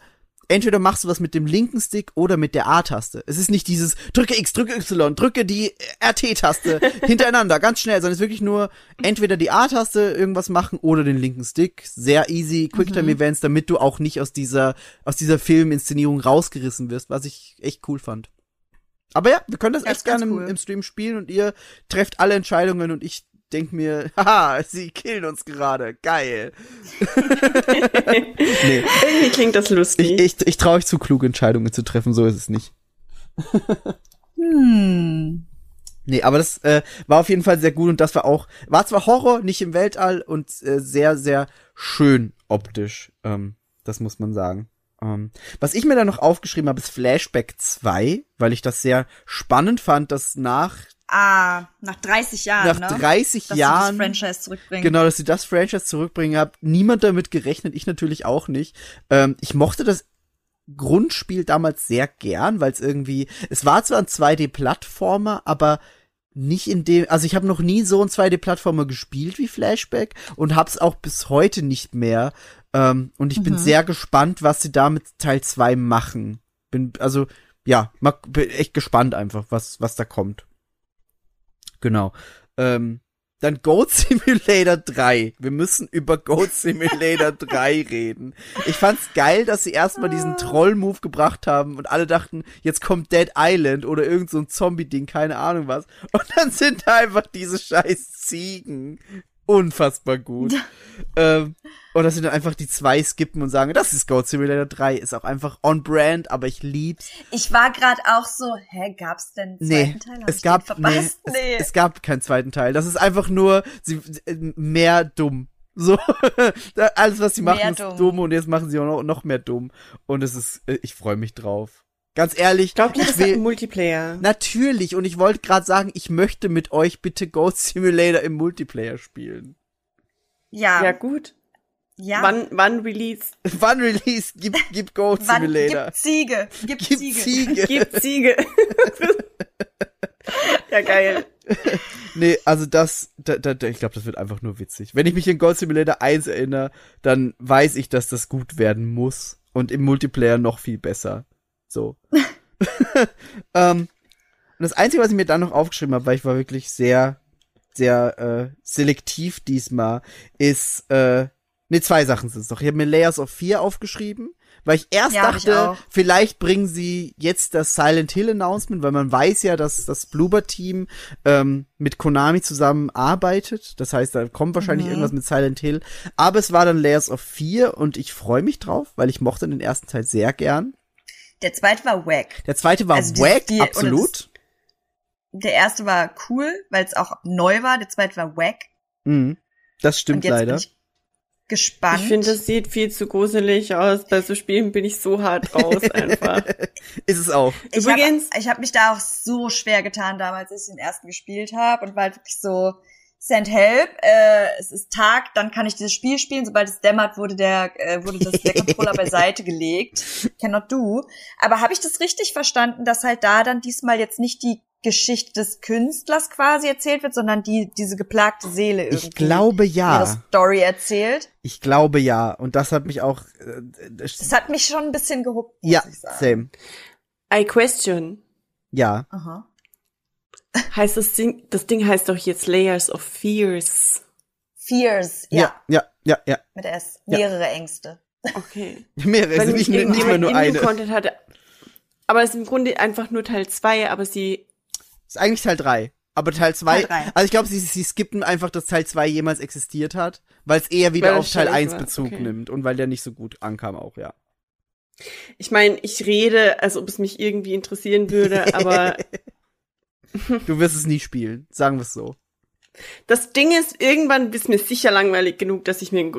entweder machst du was mit dem linken Stick oder mit der A-Taste. Es ist nicht dieses drücke X, drücke Y, drücke die RT-Taste hintereinander, ganz schnell, sondern es ist wirklich nur entweder die A-Taste irgendwas machen oder den linken Stick. Sehr easy, Quicktime-Events, damit du auch nicht aus dieser, aus dieser Filminszenierung rausgerissen wirst, was ich echt cool fand. Aber ja, wir können das Ja, echt gerne im, cool. im Stream spielen und ihr trefft alle Entscheidungen und ich denk mir, haha, sie killen uns gerade, geil. nee, Irgendwie klingt das lustig. ich, ich, ich traue euch zu, kluge Entscheidungen zu treffen, so ist es nicht. Hm. Nee, aber das äh, war auf jeden Fall sehr gut und das war auch, war zwar Horror, nicht im Weltall und äh, sehr, sehr schön optisch. Ähm, das muss man sagen. Ähm, was ich mir dann noch aufgeschrieben habe, ist Flashback 2, weil ich das sehr spannend fand, dass nach, Ah, nach 30 Jahren, nach ne? 30 Dass Jahren. sie das Franchise zurückbringen. Genau, dass sie das Franchise zurückbringen, hat niemand damit gerechnet, ich natürlich auch nicht. Ähm, ich mochte das Grundspiel damals sehr gern, weil es irgendwie, es war zwar ein 2D-Plattformer, aber nicht in dem, also ich habe noch nie so ein 2D-Plattformer gespielt wie Flashback und hab's auch bis heute nicht mehr. Ähm, und ich bin Mhm. sehr gespannt, was sie da mit Teil 2 machen. Bin, also, ja, mag, bin echt gespannt einfach, was, was da kommt. Genau. Ähm, dann Goat Simulator 3. Wir müssen über Goat Simulator 3 reden. Ich fand's geil, dass sie erstmal diesen Troll-Move gebracht haben und alle dachten, jetzt kommt Dead Island oder irgend so ein Zombie-Ding, keine Ahnung was. Und dann sind da einfach diese scheiß Ziegen. Unfassbar gut. ähm, und das sind dann einfach die zwei skippen und sagen, das ist Goat Simulator 3. Ist auch einfach on brand, aber ich lieb's. Ich war gerade auch so, hä, gab's denn einen Nee, zweiten Teil? Hab es gab, nee, verpasst? es, Nee. es gab keinen zweiten Teil. Das ist einfach nur sie, äh, mehr dumm. So, alles, was sie machen, Mehr ist dumm. dumm und jetzt machen sie auch noch, noch mehr dumm. Und es ist, äh, ich freue mich drauf. Ganz ehrlich, Glaubt ihr, ich das will, Multiplayer? natürlich, und ich wollte gerade sagen, ich möchte mit euch bitte Ghost Simulator im Multiplayer spielen. ja, Ja, ja. gut. Wann, wann Release? Wann Release? Gib, gib Ghost Wann, Simulator. gib Ziege, gib, Gib Ziege. Ziege. Gibt Siege. ja, geil. Nee, also das, da, da, ich glaube, das wird einfach nur witzig. Wenn ich mich in Gold Simulator 1 erinnere, dann weiß ich, dass das gut werden muss. Und im Multiplayer noch viel besser. So. ähm, und das Einzige, was ich mir dann noch aufgeschrieben habe, weil ich war wirklich sehr, sehr äh, selektiv diesmal, ist, äh, ne, zwei Sachen sind es noch. Ich habe mir Layers of 4 aufgeschrieben, weil ich erst Ja, ich dachte, auch. vielleicht bringen sie jetzt das Silent Hill Announcement, weil man weiß ja, dass das Bloober Team ähm, mit Konami zusammen arbeitet. Das heißt, da kommt wahrscheinlich Mhm. irgendwas mit Silent Hill. Aber es war dann Layers of 4 und ich freue mich drauf, weil ich mochte den ersten Teil sehr gern. Der zweite war wack. Der zweite war Also die- wack, die- und absolut. Der erste war cool, weil es auch neu war. Der zweite war wack. Mhm. Das stimmt jetzt leider. bin ich gespannt. Ich finde, das sieht viel zu gruselig aus. Bei so Spielen bin ich so hart raus einfach. Ist es auch. ich Übrigens- hab, ich habe mich da auch so schwer getan damals, als ich den ersten gespielt habe und war halt wirklich so Send Help, äh, es ist Tag, dann kann ich dieses Spiel spielen. Sobald es dämmert, wurde der äh, wurde das, der Controller beiseite gelegt. Cannot do. Aber habe ich das richtig verstanden, dass halt da dann diesmal jetzt nicht die Geschichte des Künstlers quasi erzählt wird, sondern die diese geplagte Seele irgendwie. Ich glaube die ihre ja. Story erzählt. Ich glaube ja. Und das hat mich auch. Äh, das, hat mich schon ein bisschen gehuckt, muss ja, ich sagen. same. I question. Ja. Aha. Heißt das Ding, das Ding heißt doch jetzt Layers of Fears. Fears, ja, Ja, ja, ja, ja. mit S. Ja. Mehrere Ängste. Okay. Mehrere, Weil also nicht, nicht mehr nur in eine. Content hatte. Aber es ist im Grunde einfach nur Teil 2, aber sie, Ist eigentlich Teil 3. Aber Teil 2, Teil drei. also ich glaube, sie, sie skippen einfach, dass Teil 2 jemals existiert hat, weil es eher wieder auf Teil scheiße 1 war, Bezug okay. nimmt und weil der nicht so gut ankam auch, ja. ich meine, ich rede, als ob es mich irgendwie interessieren würde, aber Du wirst es nie spielen, sagen wir es so. das Ding ist, irgendwann ist mir sicher langweilig genug, dass ich mir ein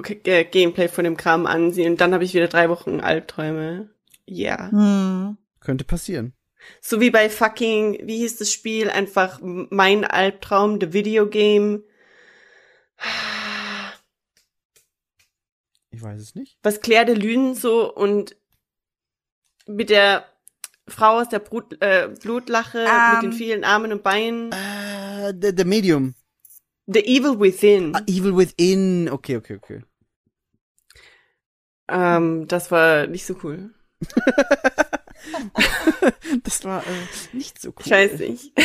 Gameplay von dem Kram ansehe und dann habe ich wieder drei Wochen Albträume. Ja. Hm. Könnte passieren. So wie bei fucking, wie hieß das Spiel? Einfach mein Albtraum, the Video Game. Ich weiß es nicht. Was Claire de Lune so und mit der Frau aus der Brut, äh, Blutlache Ähm. mit den vielen Armen und Beinen. Äh, the, the Medium. The Evil Within. Ah, Evil Within. Okay, okay, okay. Ähm, das war nicht so cool. Das war äh, nicht so cool. Ich weiß nicht.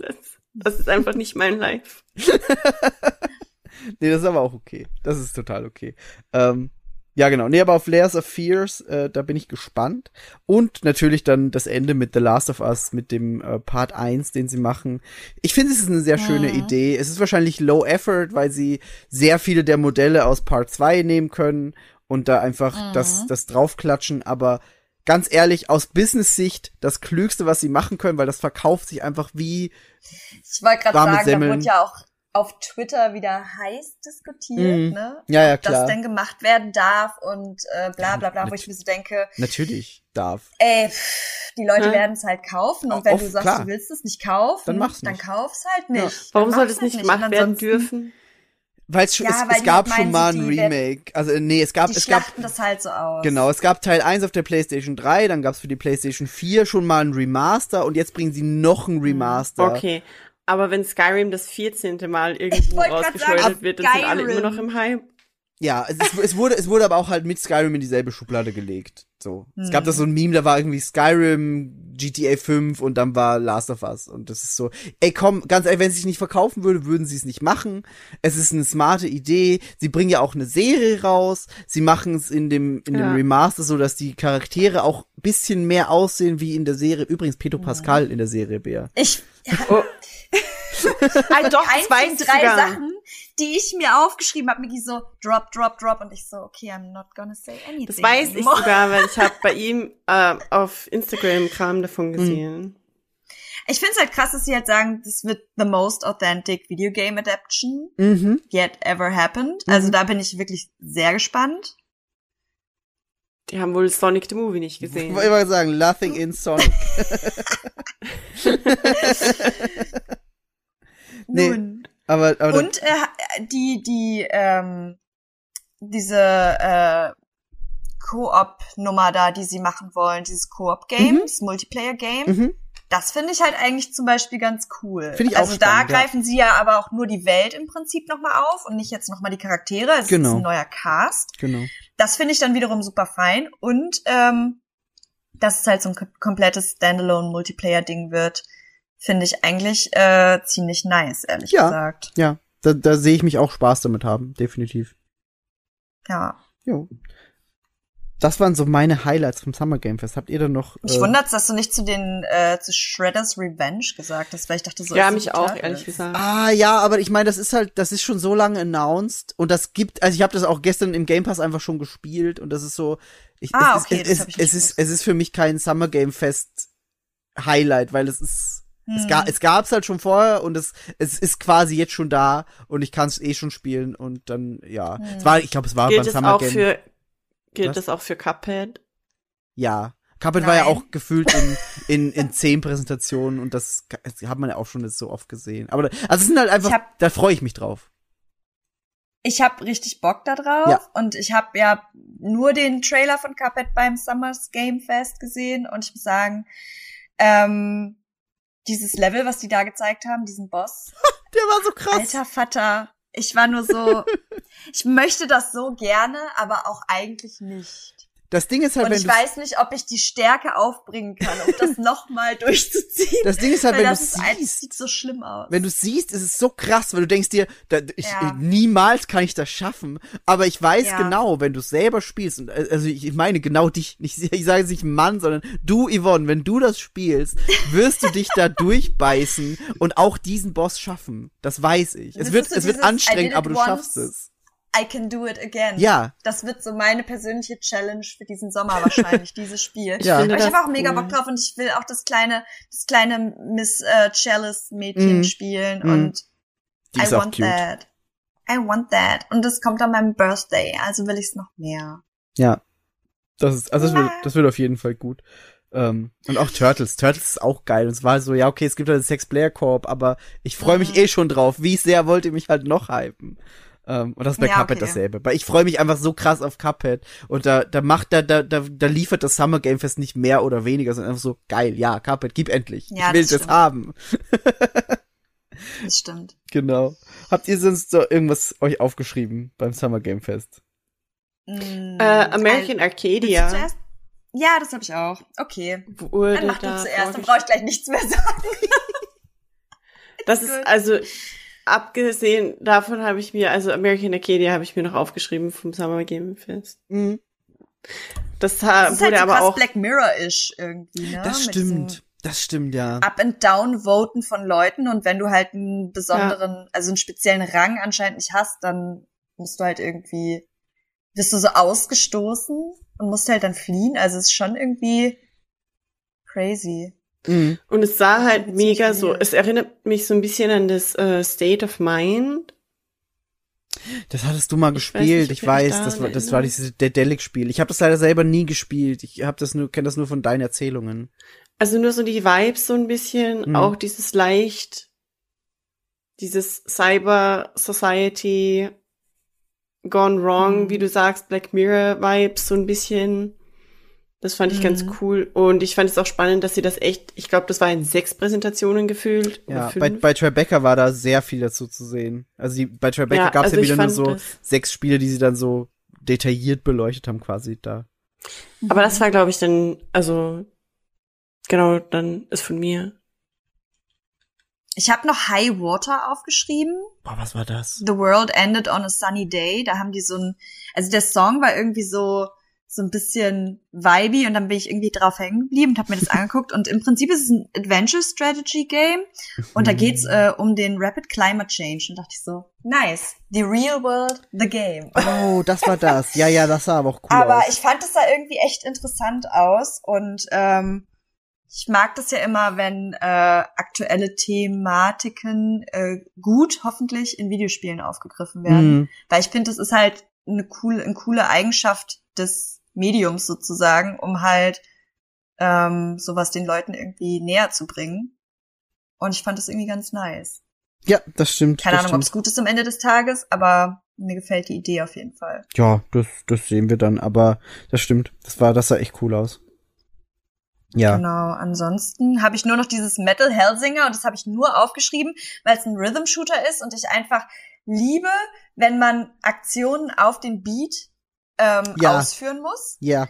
Das, das ist einfach nicht mein Life. Nee, das ist aber auch okay. Das ist total okay. Ähm, ja, genau. Nee, aber auf Layers of Fears, äh, da bin ich gespannt. Und natürlich dann das Ende mit The Last of Us, mit dem äh, Part 1, den sie machen. Ich finde, es ist eine sehr schöne Mhm. Idee. Es ist wahrscheinlich low effort, weil sie sehr viele der Modelle aus Part 2 nehmen können und da einfach Mhm. das, das draufklatschen, aber ganz ehrlich, aus Business-Sicht das Klügste, was sie machen können, weil das verkauft sich einfach wie Ich wollte gerade sagen, Semmeln. da wurde ja auch auf Twitter wieder heiß diskutiert, Mhm. ne? Ja, ja, Ob klar. das denn gemacht werden darf und äh, bla bla bla, wo nat- ich mir so denke, natürlich darf. ey, pff, die Leute Ja. werden es halt kaufen und wenn du sagst, klar. du willst es nicht kaufen, Dann mach's dann nicht. kauf's halt nicht. Ja. Warum Dann soll das nicht halt gemacht Und werden dürfen? Weil es, Ja, es, weil es gab schon mal ein Remake. Also, äh, nee, es gab, Die es gab, das halt so aus. genau, es gab Teil 1 auf der PlayStation 3, dann gab's für die PlayStation 4 schon mal ein Remaster und jetzt bringen sie noch ein Remaster. Okay. Aber wenn Skyrim das 14. Mal irgendwo rausgeschleudert wird, dann sind alle Skyrim. immer noch im Hype. Ja, es, ist, es wurde, es wurde aber auch halt mit Skyrim in dieselbe Schublade gelegt. So. Es gab Hm. da so ein Meme, da war irgendwie Skyrim, GTA 5 und dann war Last of Us. Und das ist so, ey komm, ganz ehrlich, wenn es sich nicht verkaufen würde, würden sie es nicht machen. Es ist eine smarte Idee. Sie bringen ja auch eine Serie raus. Sie machen es in dem, in dem Ja. Remaster so, dass die Charaktere auch bisschen mehr aussehen wie in der Serie. Übrigens Pedro Hm. Pascal in der Serie Bär. Ich, Oh. ah, doch, eins zwei von drei sogar. Sachen, die ich mir aufgeschrieben habe, Miki so, drop, drop, drop. Und ich so, okay, I'm not gonna say anything. Das weiß ich anymore. sogar, weil ich habe bei ihm äh, auf Instagram Kram davon gesehen. Ich finde es halt krass, dass sie halt sagen, das wird the most authentic Video Game Adaption Mhm. yet ever happened. Also Mhm. da bin ich wirklich sehr gespannt. Die haben wohl Sonic the Movie nicht Ich gesehen. wollte immer sagen, Nothing in Sonic. Nee. Nun. Aber, aber Und äh, die, die, ähm, diese äh, Koop-Nummer da, die sie machen wollen, dieses Koop-Game, Mhm. das Multiplayer-Game, mhm. das finde ich halt eigentlich zum Beispiel ganz cool. Finde ich auch also da spannend, ja. greifen sie ja aber auch nur die Welt im Prinzip nochmal auf und nicht jetzt nochmal die Charaktere. Es Genau. ist ein neuer Cast. genau. Das finde ich dann wiederum super fein. Und ähm, dass es halt so ein kom- komplettes Standalone-Multiplayer-Ding wird, finde ich eigentlich äh, ziemlich nice, ehrlich Ja. gesagt. Ja, da, da sehe ich mich auch Spaß damit haben, definitiv. Ja. Jo. Das waren so meine Highlights vom Summer Game Fest. Habt ihr da noch? Mich äh, wundert's, dass du nicht zu den äh, zu Shredder's Revenge gesagt hast, weil ich dachte so. ja, es mich auch, ehrlich gesagt. Ah ja, aber ich meine, das ist halt, das ist schon so lange announced und das gibt, also ich habe das auch gestern im Game Pass einfach schon gespielt und das ist so, ich, Ah, es, okay, ist, das es, hab ich es, es ist, es ist für mich kein Summer Game Fest Highlight, weil es ist, es, Hm. ga, es gab's halt schon vorher und es, es ist quasi jetzt schon da und ich kann es eh schon spielen und dann, ja, Hm. es war, ich glaube, es war Gilt beim das Summer auch Game. für gilt Was? das auch für Cuphead? Ja. Cuphead war ja Nein. auch gefühlt in, in, in zehn Präsentationen und das, das hat man ja auch schon jetzt so oft gesehen. Aber, also es sind halt einfach, hab- da freue ich mich drauf. Ich habe richtig Bock da drauf Ja. und ich habe ja nur den Trailer von Cuphead beim Summers Game Fest gesehen und ich muss sagen, ähm, dieses Level, was die da gezeigt haben, diesen Boss, Der war so krass. alter Vater, ich war nur so, ich möchte das so gerne, aber auch eigentlich nicht. Das Ding ist halt, und wenn ich du weiß nicht, ob ich die Stärke aufbringen kann, um das nochmal durchzuziehen. das Ding ist halt, wenn du ein- siehst, sieht so schlimm aus. wenn du siehst, ist es so krass, weil du denkst dir, da, ich, Ja. niemals kann ich das schaffen. Aber ich weiß Ja. genau, wenn du es selber spielst, und, äh, also ich meine genau dich, nicht, ich sage nicht Mann, sondern du, Yvonne, wenn du das spielst, wirst du dich da durchbeißen und auch diesen Boss schaffen. Das weiß ich. Es Das wird, so es wird dieses, anstrengend, aber du schaffst es. I can do it again. Ja. Das wird so meine persönliche Challenge für diesen Sommer wahrscheinlich, dieses Spiel. Ja. finde Aber ich habe auch mega cool. Bock drauf und ich will auch das kleine, das kleine Miss äh, Chalice Mädchen Mhm. spielen Mhm. und Die I want cute. that. I want that. Und das kommt an meinem Birthday, also will ich es noch mehr. Ja. Das ist, also das wird, das wird auf jeden Fall gut. Ähm, und auch Turtles. Turtles ist auch geil. Und es war so, ja, okay, es gibt halt Six-Player-Korb, aber ich freue mich Mhm. eh schon drauf. Wie sehr wollt ihr mich halt noch hypen? Ähm, und das ist bei Ja, Cuphead okay. dasselbe. Weil ich freue mich einfach so krass auf Cuphead. Und da, da macht, da, da, da, da liefert das Summer Game Fest nicht mehr oder weniger, sondern einfach so, geil, ja, Cuphead, gib endlich. Ja, ich will das das haben. Das stimmt. Genau. Habt ihr sonst so irgendwas euch aufgeschrieben beim Summer Game Fest? Mm, Äh, American Willst du Arcadia? Ja, das habe ich auch. Okay. wurde Dann mach du da zuerst, dann brauche ich gleich nichts mehr sagen. Das ist also abgesehen davon habe ich mir also American Arcadia habe ich mir noch aufgeschrieben vom Summer Game Fest. Mhm. Das, Das ist wurde halt so aber krass auch Black Mirror-ish irgendwie, ne? Das stimmt. Das stimmt, ja. Up and Down voten von Leuten und wenn du halt einen besonderen, also einen speziellen Rang anscheinend nicht hast, dann musst du halt irgendwie, bist du so ausgestoßen und musst halt dann fliehen. Also es ist schon irgendwie crazy. Mhm. und es sah halt mega so, es erinnert mich so ein bisschen an das äh, State of Mind. Das hattest du mal Ich weiß gespielt. nicht, Ich weiß, das war, das war dieses Dedelic-Spiel. Ich habe das leider selber nie gespielt. Ich habe das nur, kenne das nur von deinen Erzählungen. Also nur so die Vibes so ein bisschen, Mhm. auch dieses leicht, dieses Cyber Society gone wrong, Mhm. wie du sagst, Black Mirror Vibes so ein bisschen. Das fand ich ganz Mhm. cool. Und ich fand es auch spannend, dass sie das echt, ich glaube, das war in sechs Präsentationen gefühlt. Ja, bei, bei Tribeca war da sehr viel dazu zu sehen. Also die, bei Tribeca Ja, gab es also ja wieder nur so sechs Spiele, die sie dann so detailliert beleuchtet haben, quasi da. Aber das war, glaube ich, dann, also, genau, dann ist von mir. Ich habe noch High Water aufgeschrieben. Boah, was war das? The World Ended on a Sunny Day. Da haben die so ein, also der Song war irgendwie so so ein bisschen vibey und dann bin ich irgendwie drauf hängen geblieben und habe mir das angeguckt und im Prinzip ist es ein Adventure Strategy Game und da geht's äh, um den Rapid Climate Change und dachte ich so, nice, the real world, the game. Oh, das war das. Ja, ja, das sah aber auch cool Aber aus. ich fand es da irgendwie echt interessant aus und ähm, ich mag das ja immer, wenn äh, aktuelle Thematiken äh, gut hoffentlich in Videospielen aufgegriffen werden. Mhm. Weil ich finde, das ist halt eine coole, eine coole Eigenschaft des Mediums sozusagen, um halt ähm, sowas den Leuten irgendwie näher zu bringen. Und ich fand das irgendwie ganz nice. Ja, das stimmt. Keine das Ahnung, ob es gut ist am Ende des Tages, aber mir gefällt die Idee auf jeden Fall. Ja, das, das sehen wir dann, aber das stimmt. Das war, das sah echt cool aus. Ja. Genau. Ansonsten habe ich nur noch dieses Metal Hellsinger und das habe ich nur aufgeschrieben, weil es ein Rhythm Shooter ist und ich einfach liebe, wenn man Aktionen auf den Beat ähm, Ja. ausführen muss. Ja.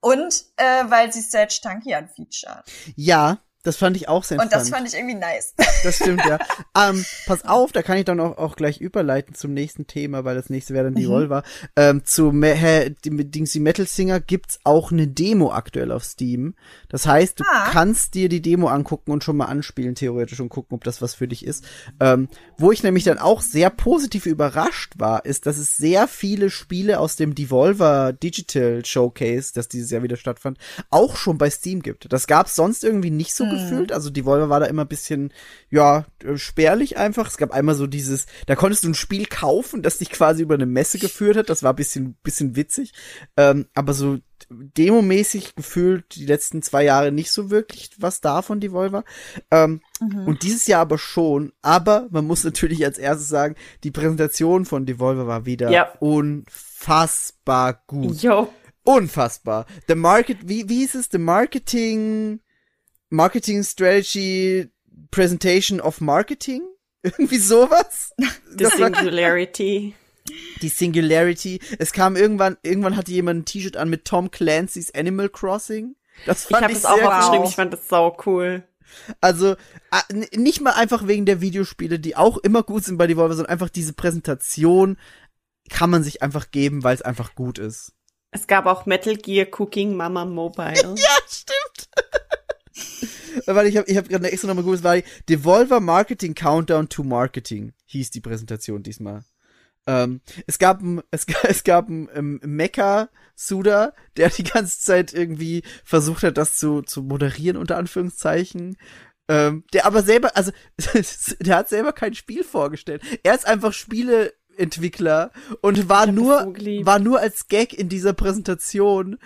Und äh, weil sie Serge Tankian featuren. Ja, das fand ich auch sehr Und das fand ich irgendwie nice. Das stimmt, ja. ähm, pass auf, da kann ich dann auch, auch gleich überleiten zum nächsten Thema, weil das nächste wäre dann die Mhm. Volva. Ähm, zu Me Dingsy Metal Singer gibt's auch eine Demo aktuell auf Steam. Das heißt, du Ah. kannst dir die Demo angucken und schon mal anspielen, theoretisch, und gucken, ob das was für dich ist. Ähm, wo ich nämlich dann auch sehr positiv überrascht war, ist, dass es sehr viele Spiele aus dem Devolver Digital Showcase, das dieses Jahr wieder stattfand, auch schon bei Steam gibt. Das gab's sonst irgendwie nicht so gefühlt. Also Devolver war da immer ein bisschen, ja, äh, spärlich einfach. Es gab einmal so dieses, da konntest du ein Spiel kaufen, das dich quasi über eine Messe geführt hat. Das war ein bisschen, bisschen witzig. Ähm, aber so demomäßig gefühlt die letzten zwei Jahre nicht so wirklich was da von Devolver. Ähm, Und dieses Jahr aber schon. Aber man muss natürlich als erstes sagen, die Präsentation von Devolver war wieder Ja. unfassbar gut. Jo. Unfassbar. The Market, wie, wie hieß es? The Marketing, Marketing Strategy Presentation of Marketing? Irgendwie sowas? The Singularity. die Singularity. Es kam irgendwann, irgendwann hatte jemand ein T-Shirt an mit Tom Clancy's Animal Crossing. Das Ich fand habe ich, das auch sehr aufgeschrieben, ich fand das sau cool. Also nicht mal einfach wegen der Videospiele, die auch immer gut sind bei Devolver, sondern einfach diese Präsentation kann man sich einfach geben, weil es einfach gut ist. Es gab auch Metal Gear Cooking Mama Mobile. Ja, stimmt. Weil ich habe ich hab gerade extra nochmal geguckt, war die Devolver Marketing Countdown to Marketing, hieß die Präsentation diesmal. Ähm, es gab ein, es, es gab ein ähm, Mecha Suda, der die ganze Zeit irgendwie versucht hat, das zu, zu moderieren, unter Anführungszeichen. Ähm, der aber selber, also, der hat selber kein Spiel vorgestellt. Er ist einfach Spieleentwickler und war nur, war nur als Gag in dieser Präsentation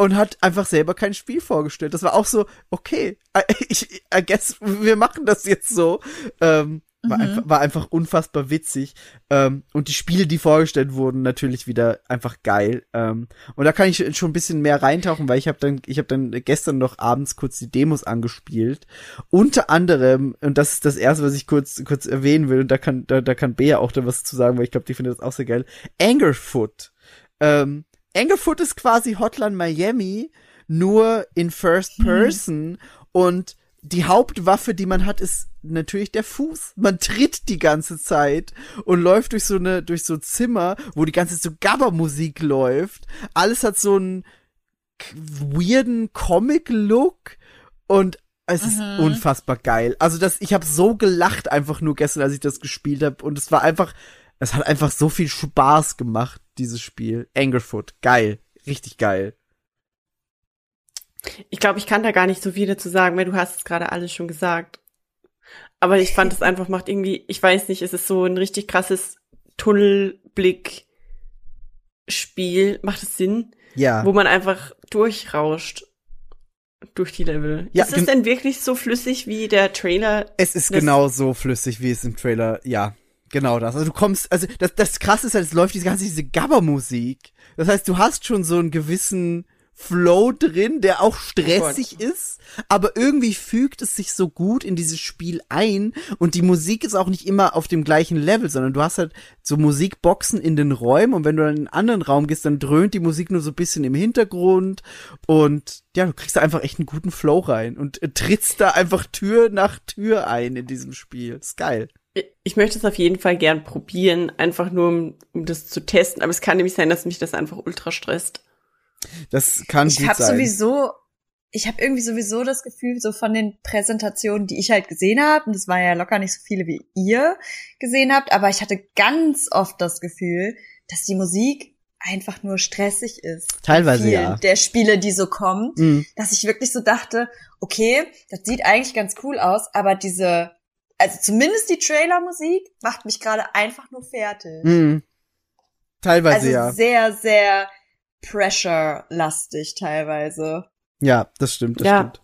und hat einfach selber kein Spiel vorgestellt. Das war auch so, okay, I, ich, I guess, wir machen das jetzt so. Ähm, war, Mhm. einfach, war einfach unfassbar witzig. Ähm, und die Spiele, die vorgestellt wurden, natürlich wieder einfach geil. Ähm, und da kann ich schon ein bisschen mehr reintauchen, weil ich habe dann, ich habe dann gestern noch abends kurz die Demos angespielt. Unter anderem, und das ist das erste, was ich kurz, kurz erwähnen will, und da kann, da, da kann Bea auch da was zu sagen, weil ich glaube, die findet das auch sehr geil. Angerfoot. Ähm, Englefoot ist quasi Hotline Miami, nur in First Person und die Hauptwaffe, die man hat, ist natürlich der Fuß. Man tritt die ganze Zeit und läuft durch so eine, durch so Zimmer, wo die ganze Zeit so Gabba-Musik läuft. Alles hat so einen weirden Comic-Look und es ist unfassbar geil. Also das, ich habe so gelacht einfach nur gestern, als ich das gespielt habe und es war einfach, es hat einfach so viel Spaß gemacht, dieses Spiel. Anglerfoot, geil, richtig geil. Ich glaube, ich kann da gar nicht so viel dazu sagen, weil du hast es gerade alles schon gesagt. Aber ich fand es einfach macht irgendwie, ich weiß nicht, es ist so ein richtig krasses Tunnelblick-Spiel. Macht es Sinn? Ja. Wo man einfach durchrauscht durch die Level. Ja, ist es denn wirklich so flüssig wie der Trailer? Es ist genau so flüssig, wie es im Trailer, ja, genau das. Also du kommst, also das, das krasse ist halt, es läuft diese ganze, diese Gabba-Musik. Das heißt, du hast schon so einen gewissen Flow drin, der auch stressig ist, aber irgendwie fügt es sich so gut in dieses Spiel ein und die Musik ist auch nicht immer auf dem gleichen Level, sondern du hast halt so Musikboxen in den Räumen und wenn du dann in einen anderen Raum gehst, dann dröhnt die Musik nur so ein bisschen im Hintergrund und ja, du kriegst da einfach echt einen guten Flow rein und äh, trittst da einfach Tür nach Tür ein in diesem Spiel. ist geil. Ich möchte es auf jeden Fall gern probieren, einfach nur um, um das zu testen. Aber es kann nämlich sein, dass mich das einfach ultra stresst. Das kann Ich gut habe sein. sowieso, ich habe irgendwie sowieso das Gefühl, so von den Präsentationen, die ich halt gesehen habe, und das war ja locker nicht so viele wie ihr gesehen habt, aber ich hatte ganz oft das Gefühl, dass die Musik einfach nur stressig ist. Teilweise ja. Der Spiele, die so kommen, Mhm. dass ich wirklich so dachte, okay, das sieht eigentlich ganz cool aus, aber diese, also zumindest die Trailermusik macht mich gerade einfach nur fertig. Mhm. Teilweise also ja. sehr, sehr pressure-lastig teilweise. Ja, das stimmt, das Ja. stimmt.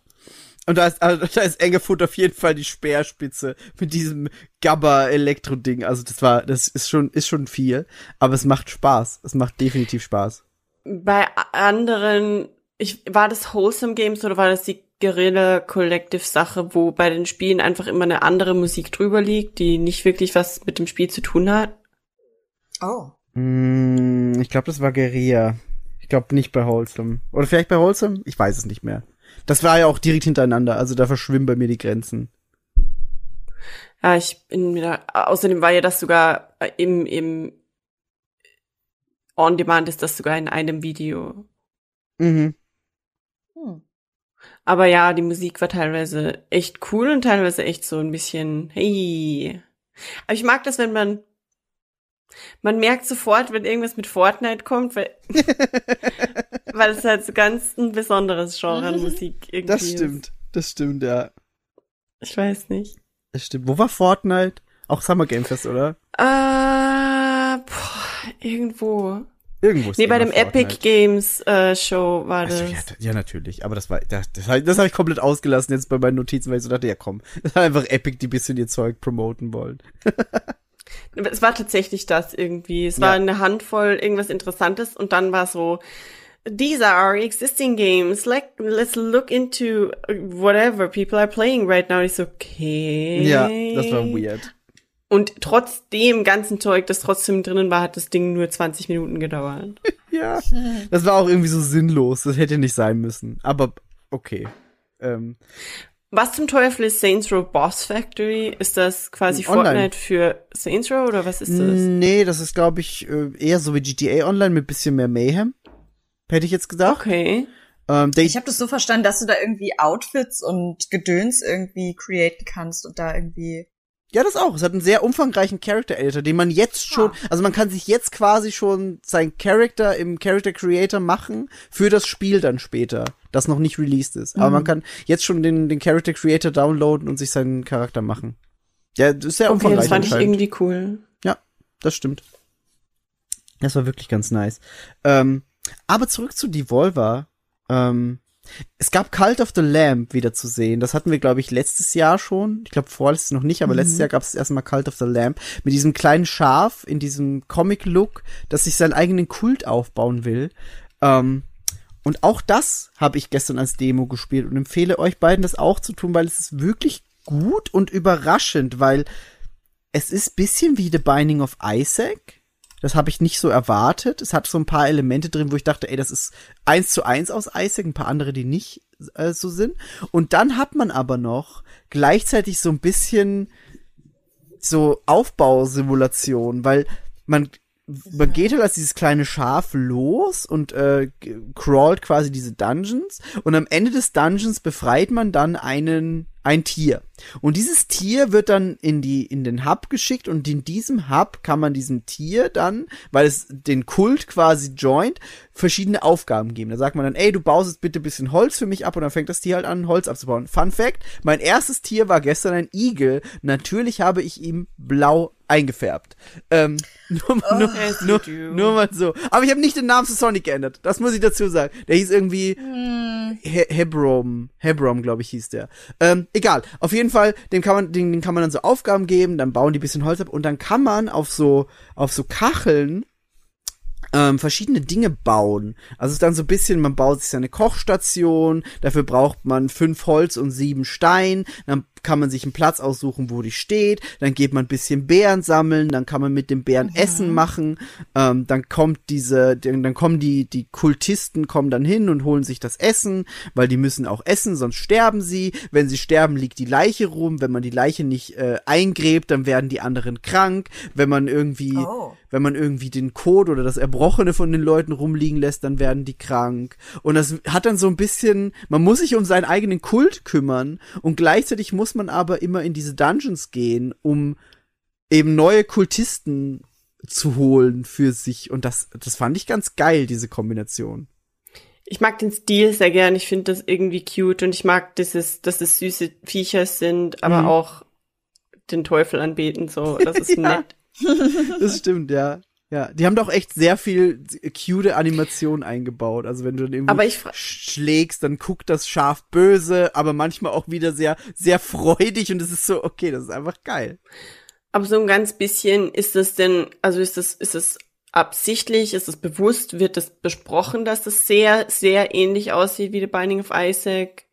Und da ist, also, da ist Engefoot auf jeden Fall die Speerspitze mit diesem Gabba-Elektro-Ding. Also das war, das ist schon, ist schon viel. Aber es macht Spaß. Es macht definitiv Spaß. Bei anderen, ich, war das Wholesome Games oder war das die Guerilla Collective Sache, wo bei den Spielen einfach immer eine andere Musik drüber liegt, die nicht wirklich was mit dem Spiel zu tun hat? Oh. Mm, ich glaube, das war Guerilla. Ich glaube nicht bei Wholesome. Oder vielleicht bei Wholesome? Ich weiß es nicht mehr. Das war ja auch direkt hintereinander. Also da verschwimmen bei mir die Grenzen. Ja, ich bin mir da, außerdem war ja das sogar äh, im, im On Demand ist das sogar in einem Video. Mhm. Aber ja, die Musik war teilweise echt cool und teilweise echt so ein bisschen, hey. Aber ich mag das, wenn man, man merkt sofort, wenn irgendwas mit Fortnite kommt, weil, weil es halt so ganz ein besonderes Genre an Musik irgendwie Das ist. stimmt. Das stimmt, ja. Ich weiß nicht. Das stimmt. Wo war Fortnite? Auch Summer Game Fest, oder? Äh, boah, irgendwo. Irgendwo ist Nee, bei dem Fortnite. Epic Games äh, Show war das. Also, ja, ja, natürlich. Aber das war, das, das, hab- das habe ich komplett ausgelassen jetzt bei meinen Notizen, weil ich so dachte, ja komm, das war einfach Epic, die bisschen ihr Zeug promoten wollen. Es war tatsächlich das irgendwie. Es Ja. war eine Handvoll irgendwas Interessantes und dann war so, these are our existing games. Like, let's look into whatever people are playing right now. Und ich so, okay. Ja, das war weird. Und trotz dem ganzen Zeug, das trotzdem drinnen war, hat das Ding nur 20 Minuten gedauert. Ja. Das war auch irgendwie so sinnlos. Das hätte nicht sein müssen. Aber okay. Ähm, Was zum Teufel ist Saints Row Boss Factory? Ist das quasi Online. Fortnite für Saints Row oder was ist das? nee, das ist, glaube ich, äh, eher so wie GTA Online mit bisschen mehr Mayhem. Hätte ich jetzt gedacht. Okay. Ähm, Ich habe das so verstanden, dass du da irgendwie Outfits und Gedöns irgendwie createn kannst und da irgendwie. Ja, das auch. Es hat einen sehr umfangreichen Character Editor, den man jetzt schon, also man kann sich jetzt quasi schon sein Character im Character Creator machen für das Spiel dann später, das noch nicht released ist. Aber man kann jetzt schon den, den Character Creator downloaden und sich seinen Charakter machen. Ja, das ist sehr Okay, umfangreich. das fand ich irgendwie cool. Ja, das stimmt. Das war wirklich ganz nice. Ähm, aber zurück zu Devolver. Ähm, es gab Cult of the Lamb wieder zu sehen. Das hatten wir, glaube ich, letztes Jahr schon. Ich glaube, vorletztes noch nicht, aber letztes Jahr gab es erstmal Cult of the Lamb mit diesem kleinen Schaf in diesem Comic-Look, das sich seinen eigenen Kult aufbauen will. Ähm, und auch das habe ich gestern als Demo gespielt und empfehle euch beiden das auch zu tun, weil es ist wirklich gut und überraschend, weil es ist bisschen wie The Binding of Isaac, Das habe ich nicht so erwartet. Es hat so ein paar Elemente drin, wo ich dachte, ey, das ist eins zu eins aus Isaac, ein paar andere, die nicht äh, so sind. Und dann hat man aber noch gleichzeitig so ein bisschen so Aufbausimulation, weil man man geht halt als dieses kleine Schaf los und äh, crawlt quasi diese Dungeons und am Ende des Dungeons befreit man dann einen ein Tier und dieses Tier wird dann in die in den Hub geschickt und in diesem Hub kann man diesem Tier dann, weil es den Kult quasi joint, verschiedene Aufgaben geben. Da sagt man dann, ey, du baust jetzt bitte ein bisschen Holz für mich ab und dann fängt das Tier halt an, Holz abzubauen. Fun Fact, mein erstes Tier war gestern ein Igel. Natürlich habe ich ihm blau eingefärbt. Ähm, nur, mal- nur, nur, nur mal so. Aber ich habe nicht den Namen zu Sonic geändert. Das muss ich dazu sagen. Der hieß irgendwie He Hebrom. Hebrom, glaube ich, hieß der. Ähm, egal. Auf jeden Fall, dem kann man, den, den kann man dann so Aufgaben geben, dann bauen die bisschen Holz ab und dann kann man auf so, auf so Kacheln ähm, verschiedene Dinge bauen. Also es ist dann so ein bisschen, man baut sich seine Kochstation, dafür braucht man fünf Holz und sieben Stein, dann kann man sich einen Platz aussuchen, wo die steht, dann geht man ein bisschen Beeren sammeln, dann kann man mit dem Bären Essen machen, ähm, dann kommt diese, dann kommen die, die Kultisten kommen dann hin und holen sich das Essen, weil die müssen auch essen, sonst sterben sie. Wenn sie sterben, liegt die Leiche rum. Wenn man die Leiche nicht äh, eingräbt, dann werden die anderen krank. Wenn man irgendwie Oh. wenn man irgendwie den Code oder das Erbrochene von den Leuten rumliegen lässt, dann werden die krank. Und das hat dann so ein bisschen, man muss sich um seinen eigenen Kult kümmern und gleichzeitig muss man aber immer in diese Dungeons gehen, um eben neue Kultisten zu holen für sich. Und das, das fand ich ganz geil, diese Kombination. Ich mag den Stil sehr gern. Ich finde das irgendwie cute und ich mag dieses, dass es süße Viecher sind, aber Mhm. auch den Teufel anbeten, so. Das ist Ja. nett. Das stimmt, ja. Ja, die haben doch echt sehr viel cute Animation eingebaut. Also wenn du dann irgendwie Aber ich fra- schlägst, dann guckt das Schaf böse, aber manchmal auch wieder sehr, sehr freudig und es ist so, okay, das ist einfach geil. Aber so ein ganz bisschen, ist das denn, also ist das, ist das absichtlich, ist das bewusst, wird das besprochen, dass das sehr, sehr ähnlich aussieht wie The Binding of Isaac?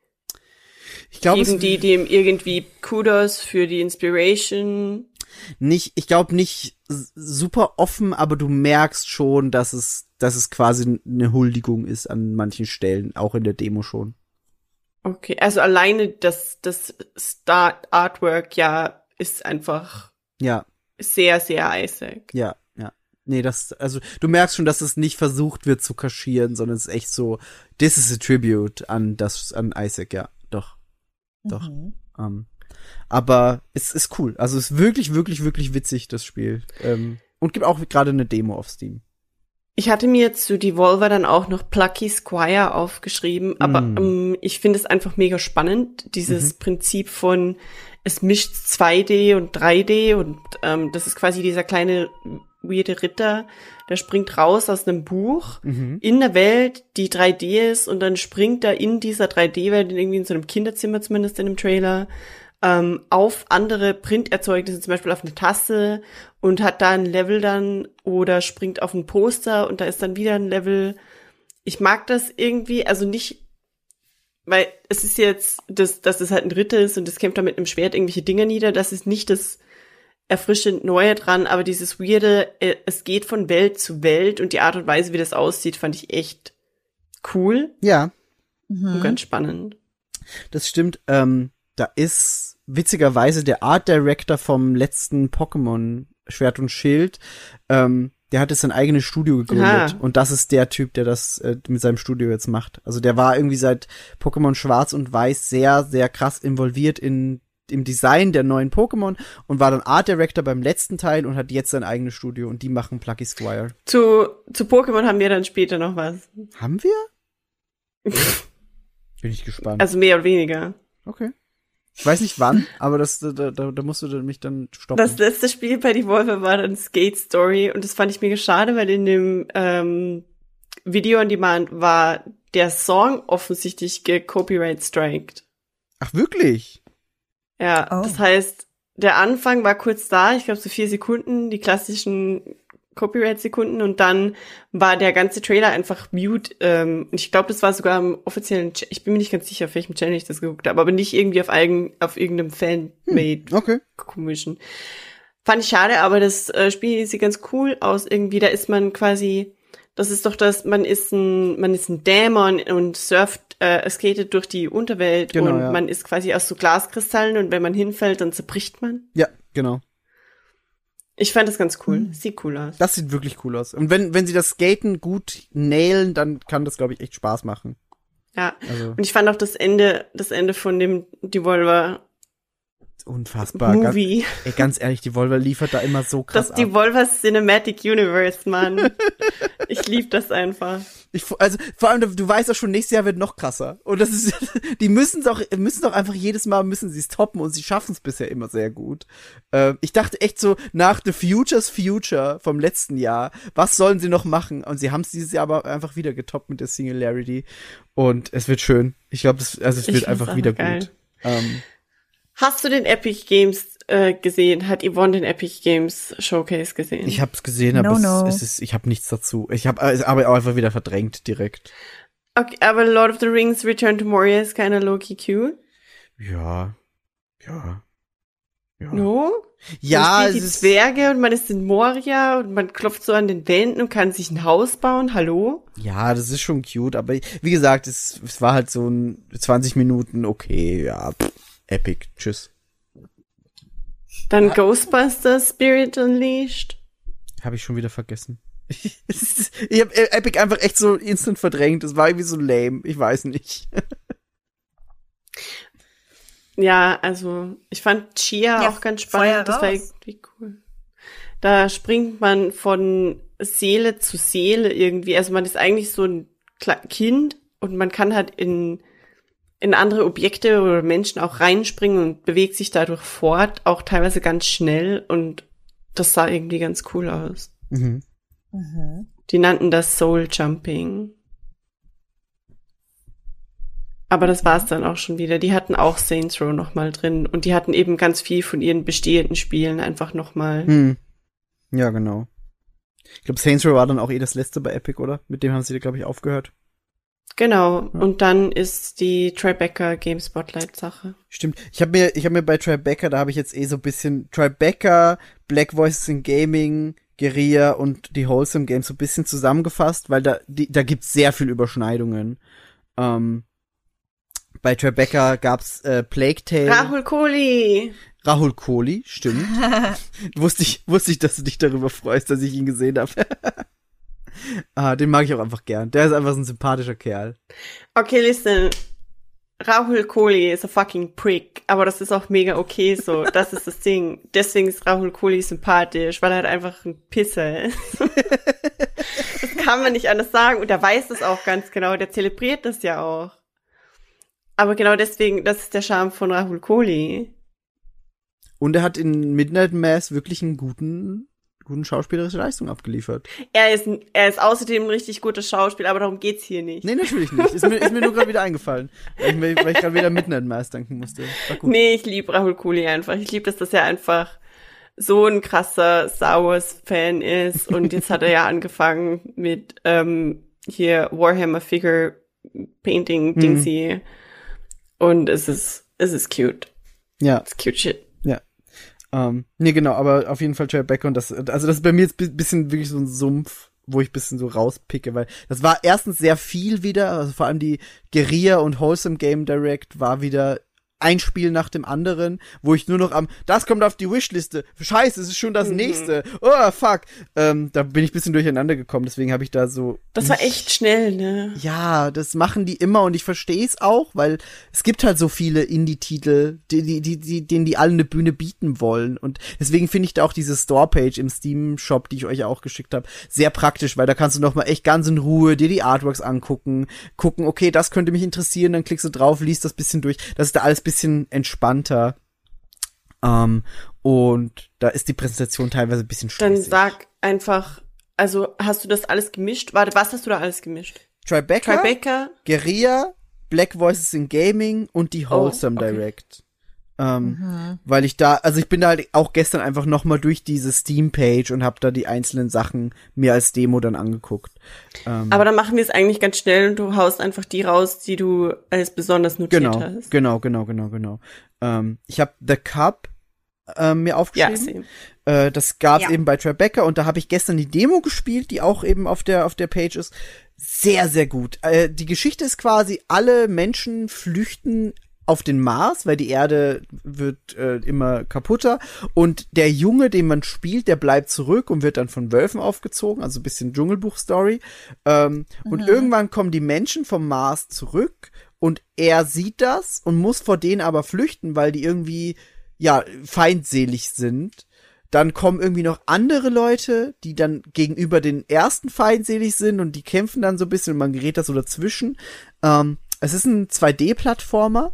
Ich glaube, Geben die dem irgendwie Kudos für die Inspiration? Nicht, ich glaube nicht super offen, aber du merkst schon, dass es, dass es quasi eine Huldigung ist an manchen Stellen, auch in der Demo schon. Okay, also alleine das, das Start Artwork ja ist einfach Ja, sehr, sehr Isaac. ja, ja. Nee, das, also du merkst schon, dass es nicht versucht wird zu kaschieren, sondern es ist echt so, this is a tribute an das, an Isaac, ja, doch. Doch. Mhm. Ähm, aber es ist cool. Also es ist wirklich, wirklich, wirklich witzig, das Spiel. Ähm, und gibt auch gerade eine Demo auf Steam. Ich hatte mir zu Devolver dann auch noch Plucky Squire aufgeschrieben, aber Mm. ähm, ich finde es einfach mega spannend, dieses Mhm. Prinzip von es mischt 2D und 3D und ähm, das ist quasi dieser kleine weirde Ritter, der springt raus aus einem Buch Mhm. in der Welt, die 3D ist und dann springt er in dieser 3D-Welt, irgendwie in so einem Kinderzimmer zumindest in dem Trailer, ähm, auf andere Printerzeugnisse, zum Beispiel auf eine Tasse und hat da ein Level dann oder springt auf ein Poster und da ist dann wieder ein Level. Ich mag das irgendwie, also nicht, weil es ist jetzt, dass, dass es halt ein Ritter ist und es kämpft da mit einem Schwert irgendwelche Dinge nieder, das ist nicht das erfrischend Neue dran, aber dieses Weirde, äh, es geht von Welt zu Welt und die Art und Weise, wie das aussieht, fand ich echt cool Ja, und Mhm. ganz spannend. das stimmt. Ähm, da ist witzigerweise der Art Director vom letzten Pokémon Schwert und Schild. Ähm, der hat jetzt sein eigenes Studio gegründet. Aha. Und das ist der Typ, der das äh, mit seinem Studio jetzt macht. Also der war irgendwie seit Pokémon Schwarz und Weiß sehr, sehr krass involviert in im Design der neuen Pokémon und war dann Art Director beim letzten Teil und hat jetzt sein eigenes Studio und die machen Plucky Squire. Zu, zu Pokémon haben wir dann später noch was. Haben wir? Bin ich gespannt. Also mehr oder weniger. okay. Ich weiß nicht wann, aber das, da, da, da musst du mich dann stoppen. Das letzte Spiel bei Devolver war dann Skate Story und das fand ich mega schade, weil in dem ähm, Video on Demand war der Song offensichtlich gecopyright striked. Ach, wirklich? Ja, Oh. das heißt, der Anfang war kurz da, ich glaube so vier Sekunden, die klassischen Copyright-Sekunden und dann war der ganze Trailer einfach mute. Ähm, und ich glaube, das war sogar im offiziellen, Ch ich bin mir nicht ganz sicher, auf welchem Channel ich das geguckt habe, aber nicht irgendwie auf, eigen, auf irgendeinem Fan-made Okay. komischen. Fand ich schade, aber das äh, Spiel sieht ganz cool aus irgendwie. Da ist man quasi, das ist doch das, man ist ein, man ist ein Dämon und surft, äh, skatet durch die Unterwelt Genau, und ja. man ist quasi aus so Glaskristallen und wenn man hinfällt, dann zerbricht man. Ja, genau. Ich fand das ganz cool. Hm. Sieht cool aus. Das sieht wirklich cool aus. Und wenn, wenn sie das Skaten gut nailen, dann kann das, glaube ich, echt Spaß machen. Ja. Also Und ich fand auch das Ende, das Ende von dem Devolver unfassbar. Ganz, Movie. ey, ganz ehrlich, die Volver liefert da immer so krass Das ab. Devolver Cinematic Universe, Mann. ich lieb das einfach. Ich, also vor allem, du weißt auch schon, nächstes Jahr wird noch krasser. Und das ist, die müssen es auch, müssen doch einfach jedes Mal müssen sie es toppen und sie schaffen es bisher immer sehr gut. Äh, ich dachte echt so, nach The Future's Future vom letzten Jahr, was sollen sie noch machen? Und sie haben es dieses Jahr aber einfach wieder getoppt mit der Singularity. Und es wird schön. Ich glaube, also es Ich wird einfach wieder geil. gut. Ähm, Hast du den Epic Games äh, gesehen? Hat Yvonne den Epic Games Showcase gesehen? ich habe es gesehen, aber No, no. es, es ist, ich habe nichts dazu. Ich habe aber auch einfach wieder verdrängt direkt. okay, aber Lord of the Rings Return to Moria ist keiner Loki cute. Ja. Ja. Ja. No? Ja, man es die ist, Zwerge und man ist in Moria und man klopft so an den Wänden und kann sich ein Haus bauen. Hallo? Ja, das ist schon cute, aber wie gesagt, es, es war halt so ein 20 Minuten, okay, ja, pff, epic, tschüss. Dann Ghostbusters Spirit Unleashed. Habe ich schon wieder vergessen. Ich habe Epic einfach echt so instant verdrängt, das war irgendwie so lame, ich weiß nicht. Ja, also ich fand Chia Ja, auch ganz spannend. Das war irgendwie cool. Da springt man von Seele zu Seele irgendwie. Also man ist eigentlich so ein Kind und man kann halt in, in andere Objekte oder Menschen auch reinspringen und bewegt sich dadurch fort, auch teilweise ganz schnell und das sah irgendwie ganz cool aus. Mhm. Mhm. Die nannten das Soul Jumping. Aber das war's dann auch schon wieder. Die hatten auch Saints Row noch mal drin und die hatten eben ganz viel von ihren bestehenden Spielen einfach noch mal. Hm. Ja, genau. Ich glaube, Saints Row war dann auch eh das letzte bei Epic, oder? Mit dem haben sie, glaube ich, aufgehört. Genau. Und dann ist die Tribeca Game Spotlight Sache. Stimmt. Ich habe mir, ich habe mir bei Tribeca, da habe ich jetzt eh so ein bisschen Tribeca, Black Voices in Gaming, Guerilla und die Wholesome Games so ein bisschen zusammengefasst, weil da, die, da gibt's sehr viel Überschneidungen. Ähm, bei Tribeca gab's äh, Plague Tale, Rahul Kohli. Rahul Kohli, stimmt. wusste ich, wusste ich, dass du dich darüber freust, dass ich ihn gesehen habe. ah, den mag ich auch einfach gern. Der ist einfach so ein sympathischer Kerl. Okay, listen. Rahul Kohli ist a fucking prick, aber das ist auch mega okay so. Das ist das Ding. Deswegen ist Rahul Kohli sympathisch, weil er halt einfach ein Pisser ist. das kann man nicht anders sagen und er weiß das auch ganz genau. Der zelebriert das ja auch. Aber genau deswegen, das ist der Charme von Rahul Kohli. Und er hat in Midnight Mass wirklich einen guten, guten schauspielerische Leistung abgeliefert. Er ist, er ist außerdem ein richtig gutes Schauspiel, aber darum geht's hier nicht. Nee, natürlich nicht. Ist mir, ist mir nur gerade wieder eingefallen. Weil ich, weil ich gerade wieder Midnight Mass denken musste. Nee, ich liebe Rahul Kohli einfach. Ich liebe das, dass er einfach so ein krasser Star Wars Fan ist. Und jetzt hat er ja angefangen mit ähm, hier Warhammer Figure Painting Dingsy. Und es ist, es ist cute. Ja, It's cute shit. Ähm, nee, genau, aber auf jeden Fall Tribeca und das, also das ist bei mir jetzt ein bisschen wirklich so ein Sumpf, wo ich bisschen so rauspicke, weil das war erstens sehr viel wieder, also vor allem die Guerilla und Wholesome Game Direct war wieder ein Spiel nach dem anderen, wo ich nur noch am, das kommt auf die Wishliste, scheiße, es ist schon das Mhm. nächste, oh fuck, ähm, da bin ich ein bisschen durcheinander gekommen, deswegen habe ich da so Das war echt schnell, ne? Ja, das machen die immer und ich verstehe es auch, weil es gibt halt so viele Indie-Titel, die, die, die, die, denen die alle eine Bühne bieten wollen. Und deswegen finde ich da auch diese Store-Page im Steam-Shop, die ich euch auch geschickt habe, sehr praktisch, weil da kannst du noch mal echt ganz in Ruhe dir die Artworks angucken, gucken, okay, das könnte mich interessieren, dann klickst du drauf, liest das bisschen durch. Das ist da alles bisschen entspannter. Ähm, und da ist die Präsentation teilweise ein bisschen Dann stressig. sag einfach, also hast du das alles gemischt? Warte, was hast du da alles gemischt? Tribeca? Tribeca? Guerilla, Black Voices in Gaming und die Wholesome Oh, okay. Direct. Ähm, Weil ich da, also ich bin da halt auch gestern einfach noch mal durch diese Steam-Page und habe da die einzelnen Sachen mir als Demo dann angeguckt. Ähm, Aber dann machen wir es eigentlich ganz schnell und du haust einfach die raus, die du als besonders notiert genau, hast. genau, genau, genau, genau. Ähm, ich habe The Cup, äh, mir Ja, aufgeschrieben. same. Äh, das gab's Ja. eben bei Tribeca und da habe ich gestern die Demo gespielt, die auch eben auf der auf der Page ist. Sehr, sehr gut. Äh, die Geschichte ist quasi, alle Menschen flüchten auf den Mars, weil die Erde wird äh, immer kaputter und der Junge, den man spielt, der bleibt zurück und wird dann von Wölfen aufgezogen, also ein bisschen Dschungelbuch-Story. Ähm, Und irgendwann kommen die Menschen vom Mars zurück und er sieht das und muss vor denen aber flüchten, weil die irgendwie ja feindselig sind. Dann kommen irgendwie noch andere Leute, die dann gegenüber den ersten feindselig sind und die kämpfen dann so ein bisschen und man gerät da so dazwischen. Ähm, es ist ein 2D-Plattformer,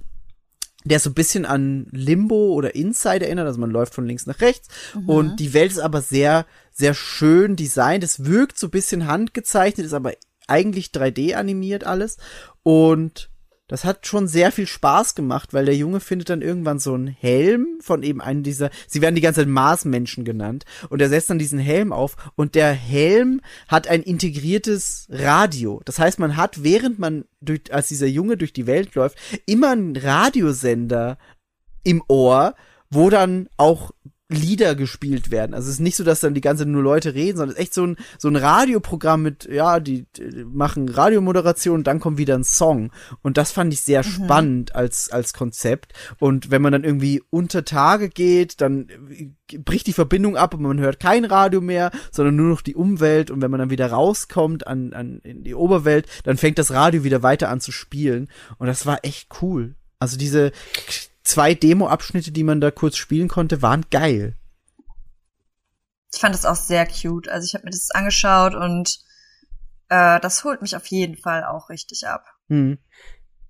der so ein bisschen an Limbo oder Inside erinnert, also man läuft von links nach rechts. Und die Welt ist aber sehr, sehr schön designt. Es wirkt so ein bisschen handgezeichnet, ist aber eigentlich 3D animiert alles. Und das hat schon sehr viel Spaß gemacht, weil der Junge findet dann irgendwann so einen Helm von eben einem dieser, sie werden die ganze Zeit Marsmenschen genannt, und er setzt dann diesen Helm auf und der Helm hat ein integriertes Radio. Das heißt, man hat, während man durch, als dieser Junge durch die Welt läuft, immer einen Radiosender im Ohr, wo dann auch Lieder gespielt werden. Also es ist nicht so, dass dann die ganze nur Leute reden, sondern es ist echt so ein, so ein Radioprogramm mit, ja, die, die machen Radiomoderation und dann kommt wieder ein Song. Und das fand ich sehr spannend als, als Konzept. Und wenn man dann irgendwie unter Tage geht, dann bricht die Verbindung ab und man hört kein Radio mehr, sondern nur noch die Umwelt. Und wenn man dann wieder rauskommt an, an, in die Oberwelt, dann fängt das Radio wieder weiter an zu spielen. Und das war echt cool. Also diese zwei Demo-Abschnitte, die man da kurz spielen konnte, waren geil. Ich fand das auch sehr cute. Also ich habe mir das angeschaut und äh, das holt mich auf jeden Fall auch richtig ab. Hm.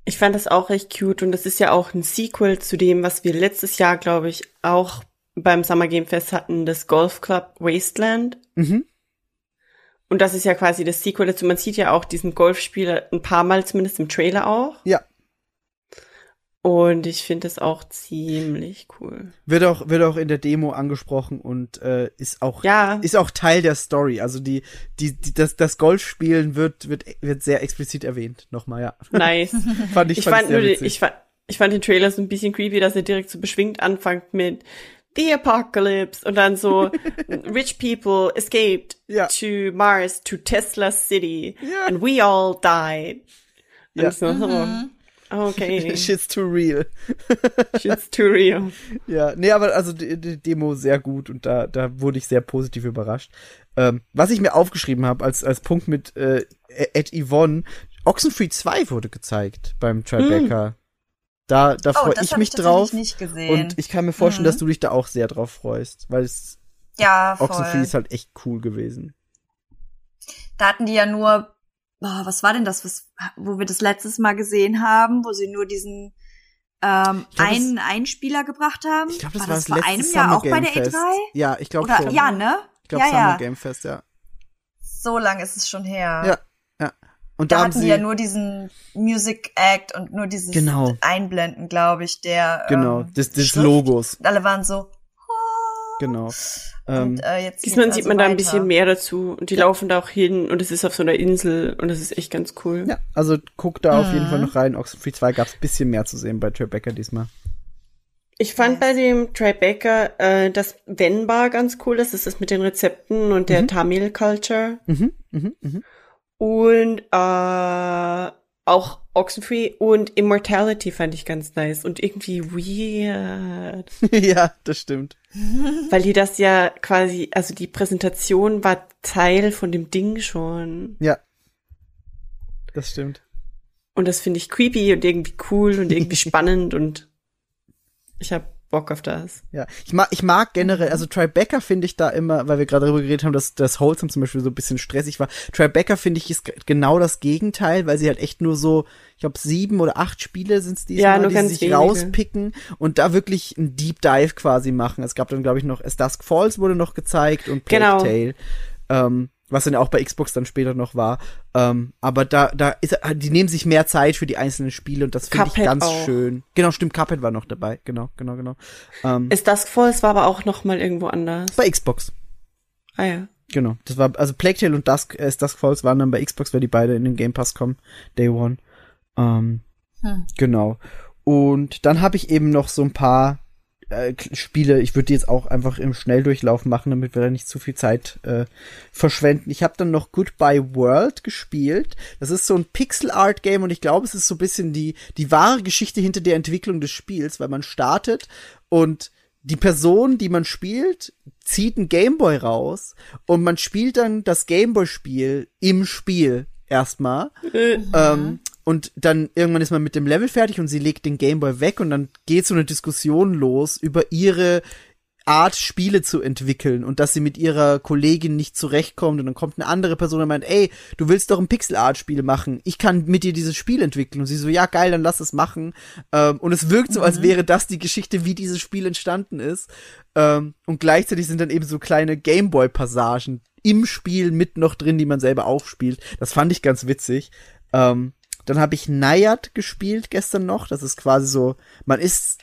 Ich fand das auch recht cute und das ist ja auch ein Sequel zu dem, was wir letztes Jahr, glaube ich, auch beim Summer Game Fest hatten, das Golf Club Wasteland. Mhm. Und das ist ja quasi das Sequel dazu. Man sieht ja auch diesen Golfspieler ein paar Mal zumindest im Trailer auch. Ja. Und ich finde das auch ziemlich cool. Wird auch, wird auch in der Demo angesprochen und äh, ist auch Ja. ist auch Teil der Story. Also die, die, die das, das Golfspielen wird, wird, wird sehr explizit erwähnt. Nochmal, ja. Nice. Fand ich, Ich fand fand, sehr nur, ich, fand, ich fand den Trailer so ein bisschen creepy, dass er direkt so beschwingt anfängt mit The Apocalypse und dann so Rich people escaped Ja. to Mars to Tesla City Ja. and we all died. Ja. Und so, oh, okay, Shit's too real. shit's too real. Ja, nee, aber also die, die Demo sehr gut und da, da wurde ich sehr positiv überrascht. Ähm, was ich mir aufgeschrieben habe als, als Punkt mit äh, Ed Yvonne, Oxenfree 2 wurde gezeigt beim Tribeca. Da, da Oh, freue ich mich ich drauf. nicht gesehen. Und ich kann mir vorstellen, Mhm. dass du dich da auch sehr drauf freust, weil es ja, Oxenfree voll. ist halt echt cool gewesen. Da hatten die ja nur, oh, was war denn das, was, wo wir das letztes Mal gesehen haben, wo sie nur diesen ähm, glaub, das- einen Einspieler gebracht haben? Ich glaube, das war war das das vor einem Jahr auch Game bei der Fest. E3? Ja, ich glaube schon. ja, ne? Ich glaube ja, Summer ja. Game Fest, ja. So lang ist es schon her. Ja, ja. Und Da da hatten sie ja nur diesen Music Act und nur dieses Genau. Einblenden, glaube ich, der genau ähm, des, des. Logos, Und alle waren so. genau. Ähm, Und, äh, jetzt Diesmal geht's sieht also man da ein weiter. bisschen mehr dazu und die laufen da auch hin und es ist auf so einer Insel und das ist echt ganz cool. ja, also guck da auf jeden Mhm. Fall noch rein. Oxenfree 2 gab's ein bisschen mehr zu sehen bei Tribeca diesmal. Ich fand bei dem Tribeca äh, das Wenn-Bar ganz cool. Das ist das mit den Rezepten und der Tamil-Culture. Mhm, mhm, mhm. Und äh, auch Oxenfree und Immortality fand ich ganz nice und irgendwie weird. ja, das stimmt. Weil die das ja quasi, also die Präsentation war Teil von dem Ding schon. Ja. Das stimmt. Und das finde ich creepy und irgendwie cool und irgendwie spannend und ich hab Bock auf das. Ja, ich mag, ich mag generell, also Tribeca finde ich da immer, weil wir gerade darüber geredet haben, dass das Wholesome zum Beispiel so ein bisschen stressig war. Tribeca finde ich ist genau das Gegenteil, weil sie halt echt nur so, ich glaube sieben oder acht Spiele sind es Ja, diesmal, nur die sie sich wenige. rauspicken und da wirklich ein Deep Dive quasi machen. Es gab dann glaube ich noch, As Dusk Falls wurde noch gezeigt und Plague Genau. Tale. Ähm, was dann auch bei Xbox dann später noch war. Ähm, aber da, da ist, die nehmen sich mehr Zeit für die einzelnen Spiele und das finde ich ganz auch. schön. Genau, stimmt, Cuphead war noch dabei. Genau, genau, genau. Ähm, Ist das Falls war aber auch noch mal irgendwo anders. bei Xbox. Ah ja. Genau. Das war, also Plague Tale und Dusk, äh, Dusk Falls waren dann bei Xbox, weil die beide in den Game Pass kommen. Day One. Ähm, Hm. Genau. Und dann habe ich eben noch so ein paar äh, Spiele, ich würde die jetzt auch einfach im Schnelldurchlauf machen, damit wir da nicht zu viel Zeit äh, verschwenden. Ich habe dann noch Goodbye World gespielt. Das ist so ein Pixel Art Game und ich glaube, es ist so ein bisschen die die wahre Geschichte hinter der Entwicklung des Spiels, weil man startet und die Person, die man spielt, zieht ein Gameboy raus und man spielt dann das Gameboy-Spiel im Spiel erstmal. ähm, und dann irgendwann ist man mit dem Level fertig und sie legt den Gameboy weg und dann geht so eine Diskussion los über ihre Art, Spiele zu entwickeln und dass sie mit ihrer Kollegin nicht zurechtkommt und dann kommt eine andere Person und meint, ey, du willst doch ein Pixel-Art-Spiel machen, ich kann mit dir dieses Spiel entwickeln. Und sie so, ja geil, dann lass es machen. Ähm, und es wirkt so, als wäre das die Geschichte, wie dieses Spiel entstanden ist. Ähm, und gleichzeitig sind dann eben so kleine Gameboy-Passagen im Spiel mit noch drin, die man selber aufspielt. Das fand ich ganz witzig. Ähm, dann habe ich Nayad gespielt gestern noch. Das ist quasi so, man ist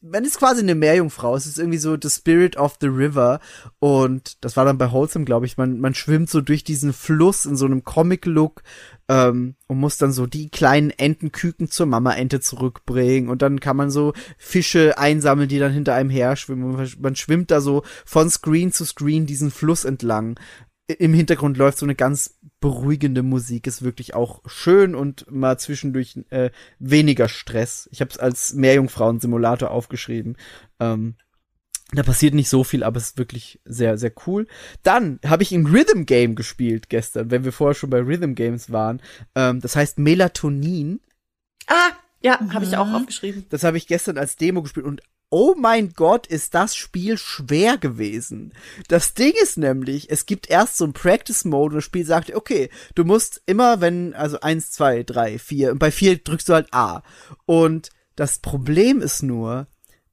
man ist quasi eine Meerjungfrau. Es ist irgendwie so the spirit of the river. Und das war dann bei Wholesome, glaube ich. Man, man schwimmt so durch diesen Fluss in so einem Comic-Look ähm, und muss dann so die kleinen Entenküken zur Mama-Ente zurückbringen. Und dann kann man so Fische einsammeln, die dann hinter einem her schwimmen. Man, schwimmt da so von Screen zu Screen diesen Fluss entlang. Im Hintergrund läuft so eine ganz beruhigende Musik, ist wirklich auch schön und mal zwischendurch äh, weniger Stress. Ich habe es als Meerjungfrauen-Simulator aufgeschrieben. Ähm, da passiert nicht so viel, aber es ist wirklich sehr, sehr cool. Dann habe ich ein Rhythm Game gespielt gestern, wenn wir vorher schon bei Rhythm Games waren. Ähm, das heißt Melatonin. Ah, ja, habe ich auch aufgeschrieben. Das habe ich gestern als Demo gespielt und oh mein Gott, ist das Spiel schwer gewesen. Das Ding ist nämlich, es gibt erst so ein Practice Mode und das Spiel sagt, okay, du musst immer, wenn, also eins, zwei, drei, vier, und bei vier drückst du halt A. Und das Problem ist nur,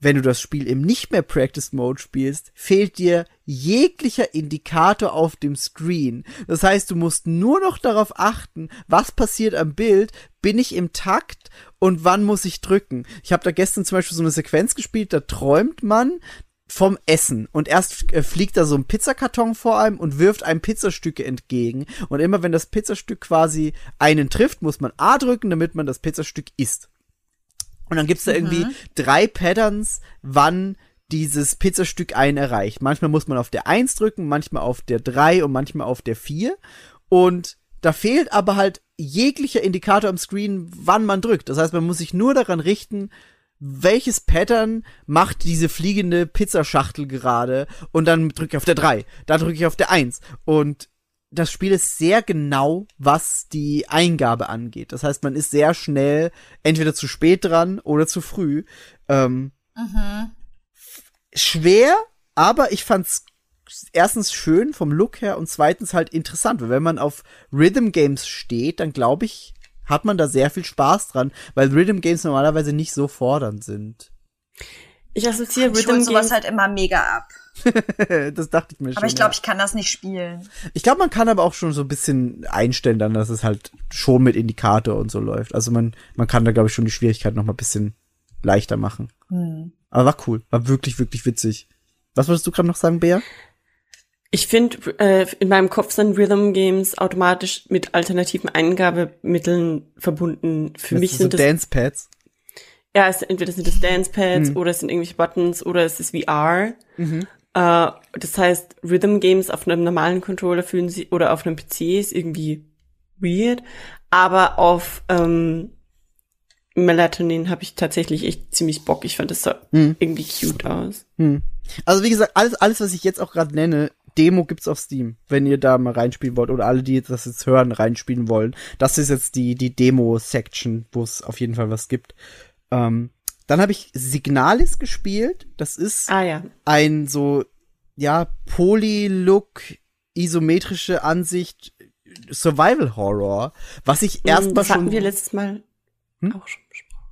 wenn du das Spiel im nicht mehr Practice Mode spielst, fehlt dir jeglicher Indikator auf dem Screen. Das heißt, du musst nur noch darauf achten, was passiert am Bild, bin ich im Takt und wann muss ich drücken. Ich habe da gestern zum Beispiel so eine Sequenz gespielt, da träumt man vom Essen und erst äh, fliegt da so ein Pizzakarton vor einem und wirft einem Pizzastücke entgegen und immer wenn das Pizzastück quasi einen trifft, muss man A drücken, damit man das Pizzastück isst. Und dann gibt's da irgendwie drei Patterns, wann dieses Pizzastück einen erreicht. Manchmal muss man auf der 1 drücken, manchmal auf der 3 und manchmal auf der 4. Und da fehlt aber halt jeglicher Indikator am Screen, wann man drückt. Das heißt, man muss sich nur daran richten, welches Pattern macht diese fliegende Pizzaschachtel gerade und dann drücke ich auf der 3, da drücke ich auf der 1 und das Spiel ist sehr genau, was die Eingabe angeht. Das heißt, man ist sehr schnell entweder zu spät dran oder zu früh. Ähm, schwer, aber ich fand's erstens schön vom Look her und zweitens halt interessant, weil wenn man auf Rhythm Games steht, dann glaube ich, hat man da sehr viel Spaß dran, weil Rhythm Games normalerweise nicht so fordernd sind. Ich assoziiere Rhythm sowas Games. halt immer mega ab. das dachte ich mir schon. Aber ich glaube, ja. ich kann das nicht spielen. Ich glaube, man kann aber auch schon so ein bisschen einstellen, dann, dass es halt schon mit Indikator und so läuft. Also man, man kann da, glaube ich, schon die Schwierigkeit noch mal ein bisschen leichter machen. Hm. Aber war cool. War wirklich, wirklich witzig. Was wolltest du gerade noch sagen, Bea? Ich finde, äh, in meinem Kopf sind Rhythm Games automatisch mit alternativen Eingabemitteln verbunden. Für mich so sind das, Dance Pads. ja, es, entweder sind es Dance Pads Mhm. oder es sind irgendwelche Buttons oder es ist VR. Äh, das heißt, Rhythm Games auf einem normalen Controller fühlen sie oder auf einem PC ist irgendwie weird, aber auf ähm, Melatonin habe ich tatsächlich echt ziemlich Bock. Ich fand das sah Mhm. irgendwie cute aus. Hm. Also wie gesagt, alles, alles, was ich jetzt auch gerade nenne, Demo gibt's auf Steam, wenn ihr da mal reinspielen wollt oder alle, die das jetzt hören, reinspielen wollen. Das ist jetzt die die Demo-Section, wo es auf jeden Fall was gibt. Ähm, dann habe ich Signalis gespielt. Das ist Ah ja. ein so ja Poly-Look, isometrische Ansicht, Survival Horror, was ich erstmal Mm, das hatten schon wir letztes Mal Hm? auch schon besprochen.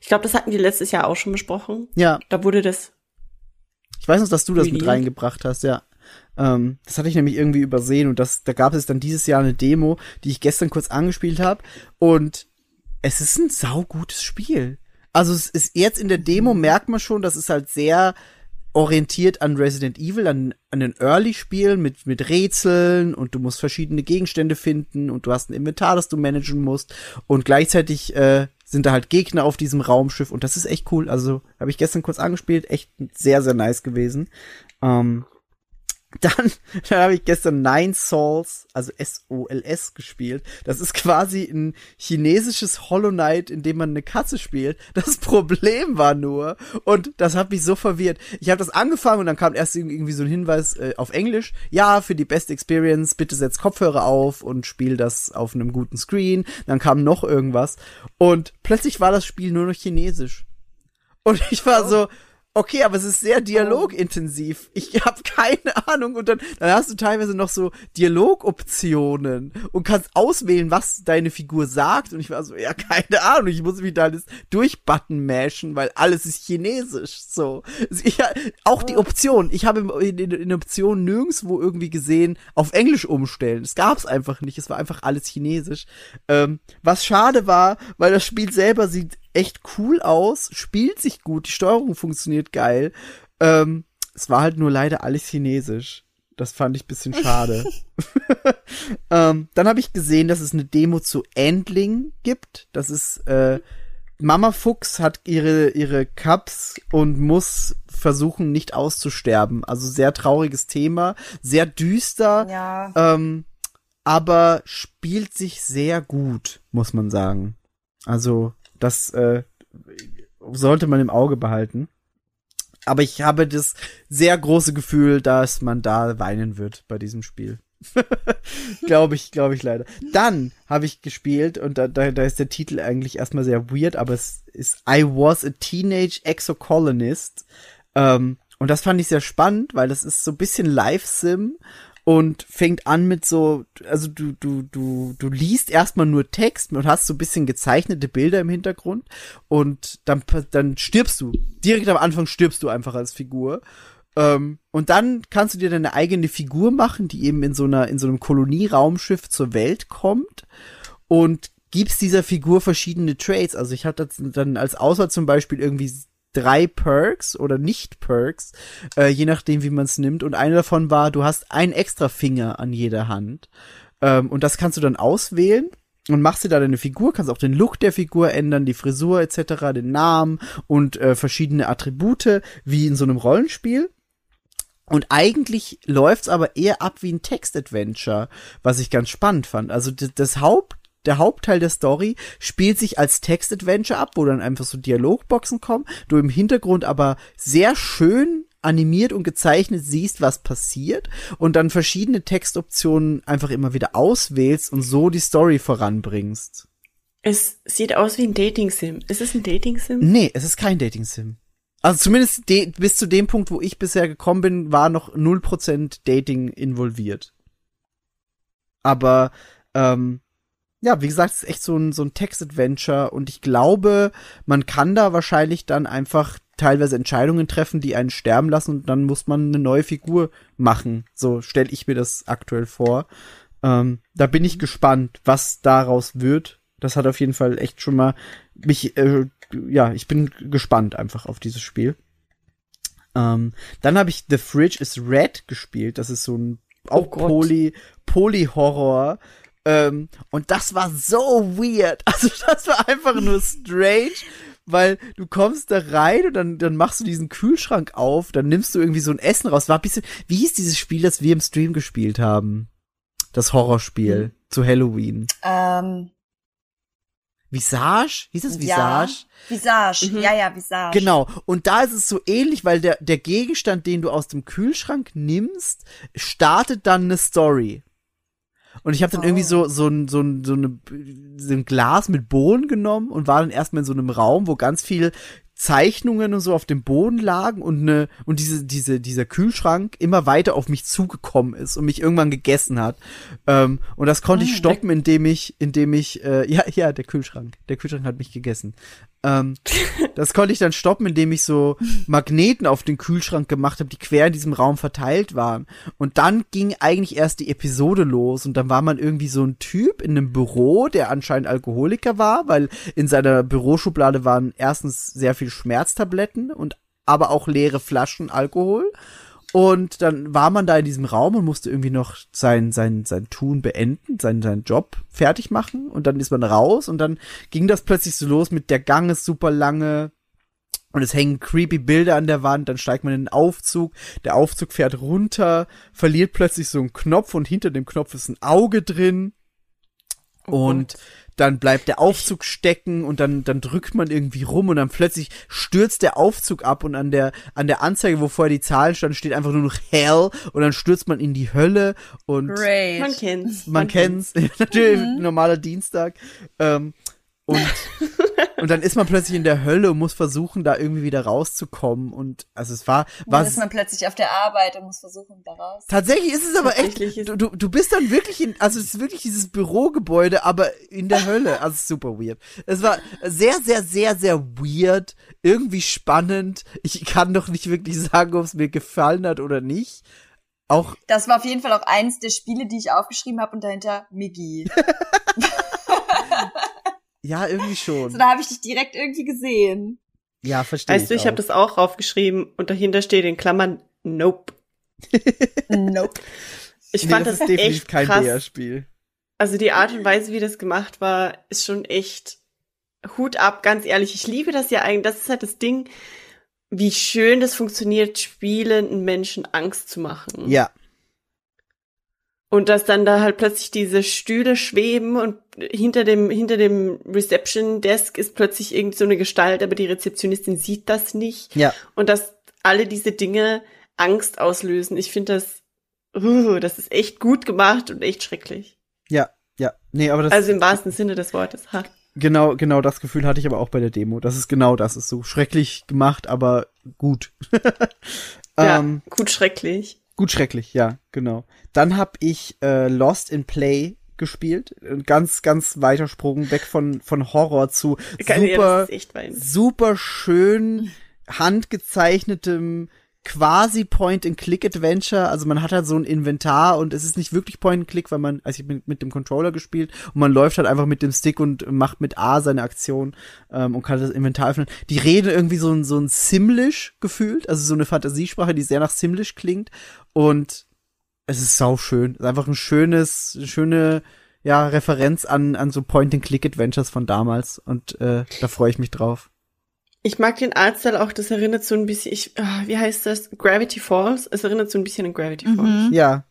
Ich glaube, das hatten wir letztes Jahr auch schon besprochen. ja Da wurde das. Ich weiß noch, dass du das mit reingebracht hast, ja. Ähm, das hatte ich nämlich irgendwie übersehen und das, da gab es dann dieses Jahr eine Demo, die ich gestern kurz angespielt habe und es ist ein saugutes Spiel. Also es ist jetzt in der Demo merkt man schon, das ist halt sehr orientiert an Resident Evil, an, an den Early-Spielen mit, mit Rätseln und du musst verschiedene Gegenstände finden und du hast ein Inventar, das du managen musst und gleichzeitig äh, sind da halt Gegner auf diesem Raumschiff und das ist echt cool. Also habe ich gestern kurz angespielt, echt sehr, sehr nice gewesen. Ähm, dann, dann habe ich gestern Nine Souls, also S-O-L-S gespielt. Das ist quasi ein chinesisches Hollow Knight, in dem man eine Katze spielt. Das Problem war nur, und das hat mich so verwirrt. Ich habe das angefangen und dann kam erst irgendwie so ein Hinweis äh, auf Englisch. Ja, für die beste Experience, bitte setz Kopfhörer auf und spiel das auf einem guten Screen. Dann kam noch irgendwas. Und plötzlich war das Spiel nur noch chinesisch. Und ich war so, okay, aber es ist sehr dialogintensiv. Ich habe keine Ahnung. Und dann, dann hast du teilweise noch so Dialogoptionen und kannst auswählen, was deine Figur sagt. Und ich war so, ja, keine Ahnung. Ich muss mich da alles durchbutton mashen, weil alles ist chinesisch. So. Ich, auch die Option. Ich habe in, in, in Optionen nirgendwo irgendwie gesehen, auf Englisch umstellen. Es gab's einfach nicht. Es war einfach alles chinesisch. Ähm, was schade war, weil das Spiel selber sieht echt cool aus, spielt sich gut, die Steuerung funktioniert geil. Ähm, es war halt nur leider alles chinesisch. Das fand ich bisschen schade. ähm, dann habe ich gesehen, dass es eine Demo zu Endling gibt. Das ist äh, Mama Fuchs hat ihre ihre Cups und muss versuchen nicht auszusterben. Also sehr trauriges Thema, sehr düster. Ja. Ähm, aber spielt sich sehr gut, muss man sagen. Also das äh, sollte man im Auge behalten. Aber ich habe das sehr große Gefühl, dass man da weinen wird bei diesem Spiel. glaube ich, glaube ich leider. Dann habe ich gespielt und da, da, da ist der Titel eigentlich erstmal sehr weird, aber es ist I was a Teenage Exocolonist. Ähm, und das fand ich sehr spannend, weil das ist so ein bisschen Live-Sim und fängt an mit so, also du, du, du, du liest erstmal nur Text und hast so ein bisschen gezeichnete Bilder im Hintergrund und dann, dann stirbst du. Direkt am Anfang stirbst du einfach als Figur. Ähm, und dann kannst du dir deine eigene Figur machen, die eben in so einer, in so einem Kolonieraumschiff zur Welt kommt und gibst dieser Figur verschiedene Traits. Also ich hatte dann als Auswahl zum Beispiel irgendwie drei Perks oder Nicht-Perks, äh, je nachdem, wie man es nimmt. Und eine davon war, du hast einen extra Finger an jeder Hand. Ähm, und das kannst du dann auswählen und machst dir da deine Figur, kannst auch den Look der Figur ändern, die Frisur etc., den Namen und äh, verschiedene Attribute, wie in so einem Rollenspiel. Und eigentlich läuft's aber eher ab wie ein Text-Adventure, was ich ganz spannend fand. Also das Haupt der Hauptteil der Story spielt sich als Text-Adventure ab, wo dann einfach so Dialogboxen kommen, du im Hintergrund aber sehr schön animiert und gezeichnet siehst, was passiert und dann verschiedene Textoptionen einfach immer wieder auswählst und so die Story voranbringst. Es sieht aus wie ein Dating-Sim. Ist es ein Dating-Sim? Nee, es ist kein Dating-Sim. Also zumindest bis zu dem Punkt, wo ich bisher gekommen bin, war noch 0% Dating involviert. Aber ähm, ja, wie gesagt, es ist echt so ein, so ein Text-Adventure und ich glaube, man kann da wahrscheinlich dann einfach teilweise Entscheidungen treffen, die einen sterben lassen und dann muss man eine neue Figur machen. So stelle ich mir das aktuell vor. Ähm, da bin ich gespannt, was daraus wird. Das hat auf jeden Fall echt schon mal mich, äh, ja, ich bin gespannt einfach auf dieses Spiel. Ähm, dann habe ich The Fridge is Red gespielt. Das ist so ein auch Oh. Poly, Poly-Horror. Ähm, und das war so weird. Also das war einfach nur strange, weil du kommst da rein und dann, dann machst du diesen Kühlschrank auf, dann nimmst du irgendwie so ein Essen raus. War ein bisschen, wie hieß dieses Spiel, das wir im Stream gespielt haben? Das Horrorspiel zu Halloween. Ähm, Visage? Hieß es Ja, Visage? Visage. Mhm. Ja, ja, Visage. Genau. Und da ist es so ähnlich, weil der, der Gegenstand, den du aus dem Kühlschrank nimmst, startet dann eine Story. Und ich habe dann Oh. irgendwie so so ein so ein so, eine, so ein Glas mit Bohnen genommen und war dann erstmal in so einem Raum, wo ganz viel Zeichnungen und so auf dem Boden lagen und ne und diese diese dieser Kühlschrank immer weiter auf mich zugekommen ist und mich irgendwann gegessen hat. Ähm, und das konnte ich Ah, stoppen, indem ich indem ich äh, ja ja der Kühlschrank der Kühlschrank hat mich gegessen. Ähm, das konnte ich dann stoppen, indem ich so Magneten auf den Kühlschrank gemacht habe, die quer in diesem Raum verteilt waren. Und dann ging eigentlich erst die Episode los und dann war man irgendwie so ein Typ in einem Büro, der anscheinend Alkoholiker war, weil in seiner Büroschublade waren erstens sehr viel Schmerztabletten und aber auch leere Flaschen Alkohol. Und dann war man da in diesem Raum und musste irgendwie noch sein, sein, sein Tun beenden, seinen, seinen Job fertig machen. Und dann ist man raus und dann ging das plötzlich so los mit der Gang ist super lange. Und es hängen creepy Bilder an der Wand, dann steigt man in den Aufzug, der Aufzug fährt runter, verliert plötzlich so einen Knopf und hinter dem Knopf ist ein Auge drin. Oh und dann bleibt der Aufzug stecken und dann, dann drückt man irgendwie rum und dann plötzlich stürzt der Aufzug ab und an der, an der Anzeige, wo vorher die Zahlen standen, steht einfach nur noch Hell und dann stürzt man in die Hölle und Great. Man kennt's. man kennt's, natürlich, normaler Dienstag. Ähm, und, und dann ist man plötzlich in der Hölle und muss versuchen, da irgendwie wieder rauszukommen. Und also es war, war Dann ist man plötzlich auf der Arbeit und muss versuchen, da raus. tatsächlich ist es aber echt, du, du, du bist dann wirklich in, also es ist wirklich dieses Bürogebäude, aber in der Hölle. Also es ist super weird. Es war sehr, sehr, sehr, sehr weird, irgendwie spannend. Ich kann doch nicht wirklich sagen, ob es mir gefallen hat oder nicht. Auch Das war auf jeden Fall auch eins der Spiele, die ich aufgeschrieben habe und dahinter Miggy. ja, irgendwie So, schon. da habe ich dich direkt irgendwie gesehen. Ja, verstehe Weißt du, ich habe das auch raufgeschrieben und dahinter steht in Klammern Nope. Nope. Ich Nee, fand das das, ist definitiv echt kein krass. BR-Spiel. Also die Art und Weise, wie das gemacht war, ist schon echt Hut ab, ganz ehrlich. Ich liebe das ja eigentlich. Das ist halt das Ding, wie schön das funktioniert, spielenden Menschen Angst zu machen. Ja, Und dass dann da halt plötzlich diese Stühle schweben und hinter dem, hinter dem Reception Desk ist plötzlich irgend so eine Gestalt, aber die Rezeptionistin sieht das nicht. ja. Und dass alle diese Dinge Angst auslösen. Ich finde das, uh, das ist echt gut gemacht und echt schrecklich. Ja, ja. Nee, aber das Also im wahrsten Sinne des Wortes. Ha. genau genau das Gefühl hatte ich aber auch bei der Demo. Das ist genau das ist so schrecklich gemacht, aber gut. Ja, ähm, gut schrecklich. Gut schrecklich, ja, genau. Dann habe ich äh, Lost in Play gespielt, ganz ganz weiter Sprung weg von von Horror zu Ja, super Wein. super schön handgezeichnetem quasi Point-and-Click-Adventure. Also man hat halt so ein Inventar und es ist nicht wirklich Point-and-Click, weil man, also ich bin mit dem Controller gespielt und man läuft halt einfach mit dem Stick und macht mit A seine Aktion ähm, und kann das Inventar öffnen. Die reden irgendwie so ein, so ein Simlish gefühlt, also so eine Fantasiesprache, die sehr nach Simlish klingt und es ist sau schön. Es ist einfach ein schönes, schöne, ja, Referenz an, an so Point-and-Click-Adventures von damals und äh, da freue ich mich drauf. Ich mag den Artstyle auch, das erinnert so ein bisschen, ich, ah, wie heißt das? Gravity Falls? Es erinnert so ein bisschen an Gravity Falls. Mhm. Ja.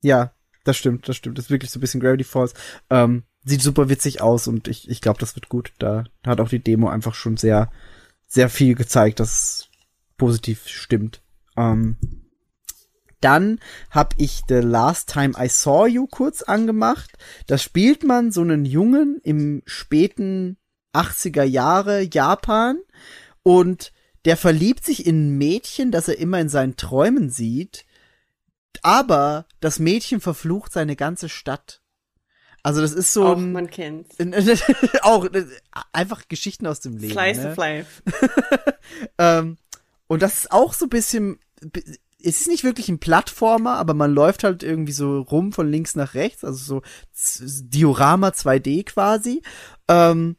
Ja, das stimmt, das stimmt. Das ist wirklich so ein bisschen Gravity Falls. Ähm, sieht super witzig aus und ich, ich glaube, das wird gut. Da hat auch die Demo einfach schon sehr, sehr viel gezeigt, dass es positiv stimmt. Ähm, dann habe ich The Last Time I Saw You kurz angemacht. Da spielt man so einen Jungen im späten 80er Jahre Japan und der verliebt sich in ein Mädchen, das er immer in seinen Träumen sieht, aber das Mädchen verflucht seine ganze Stadt. Also das ist so Auch ein, man kennt's. auch einfach Geschichten aus dem Leben. Slice ne? of Life. Ähm, und das ist auch so ein bisschen, es ist nicht wirklich ein Plattformer, aber man läuft halt irgendwie so rum von links nach rechts, also so Diorama 2D quasi. Ähm,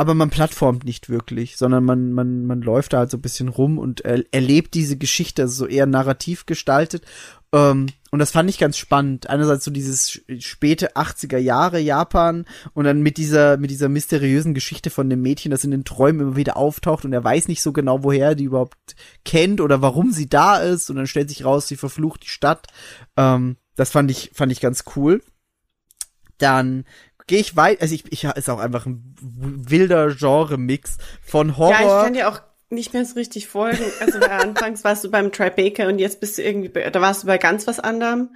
aber man plattformt nicht wirklich, sondern man, man, man läuft da halt so ein bisschen rum und er, erlebt diese Geschichte, also so eher narrativ gestaltet. Ähm, und das fand ich ganz spannend. Einerseits so dieses späte 80er Jahre Japan und dann mit dieser, mit dieser mysteriösen Geschichte von dem Mädchen, das in den Träumen immer wieder auftaucht und er weiß nicht so genau, woher er die überhaupt kennt oder warum sie da ist und dann stellt sich raus, sie verflucht die Stadt. Ähm, das fand ich, fand ich ganz cool. Dann gehe ich weit, also ich, ich ist auch einfach ein wilder Genre-Mix von Horror. Ja, ich kann dir auch nicht mehr so richtig folgen. Also anfangs warst du beim Tribeca und jetzt bist du irgendwie, bei, da warst du bei ganz was anderem.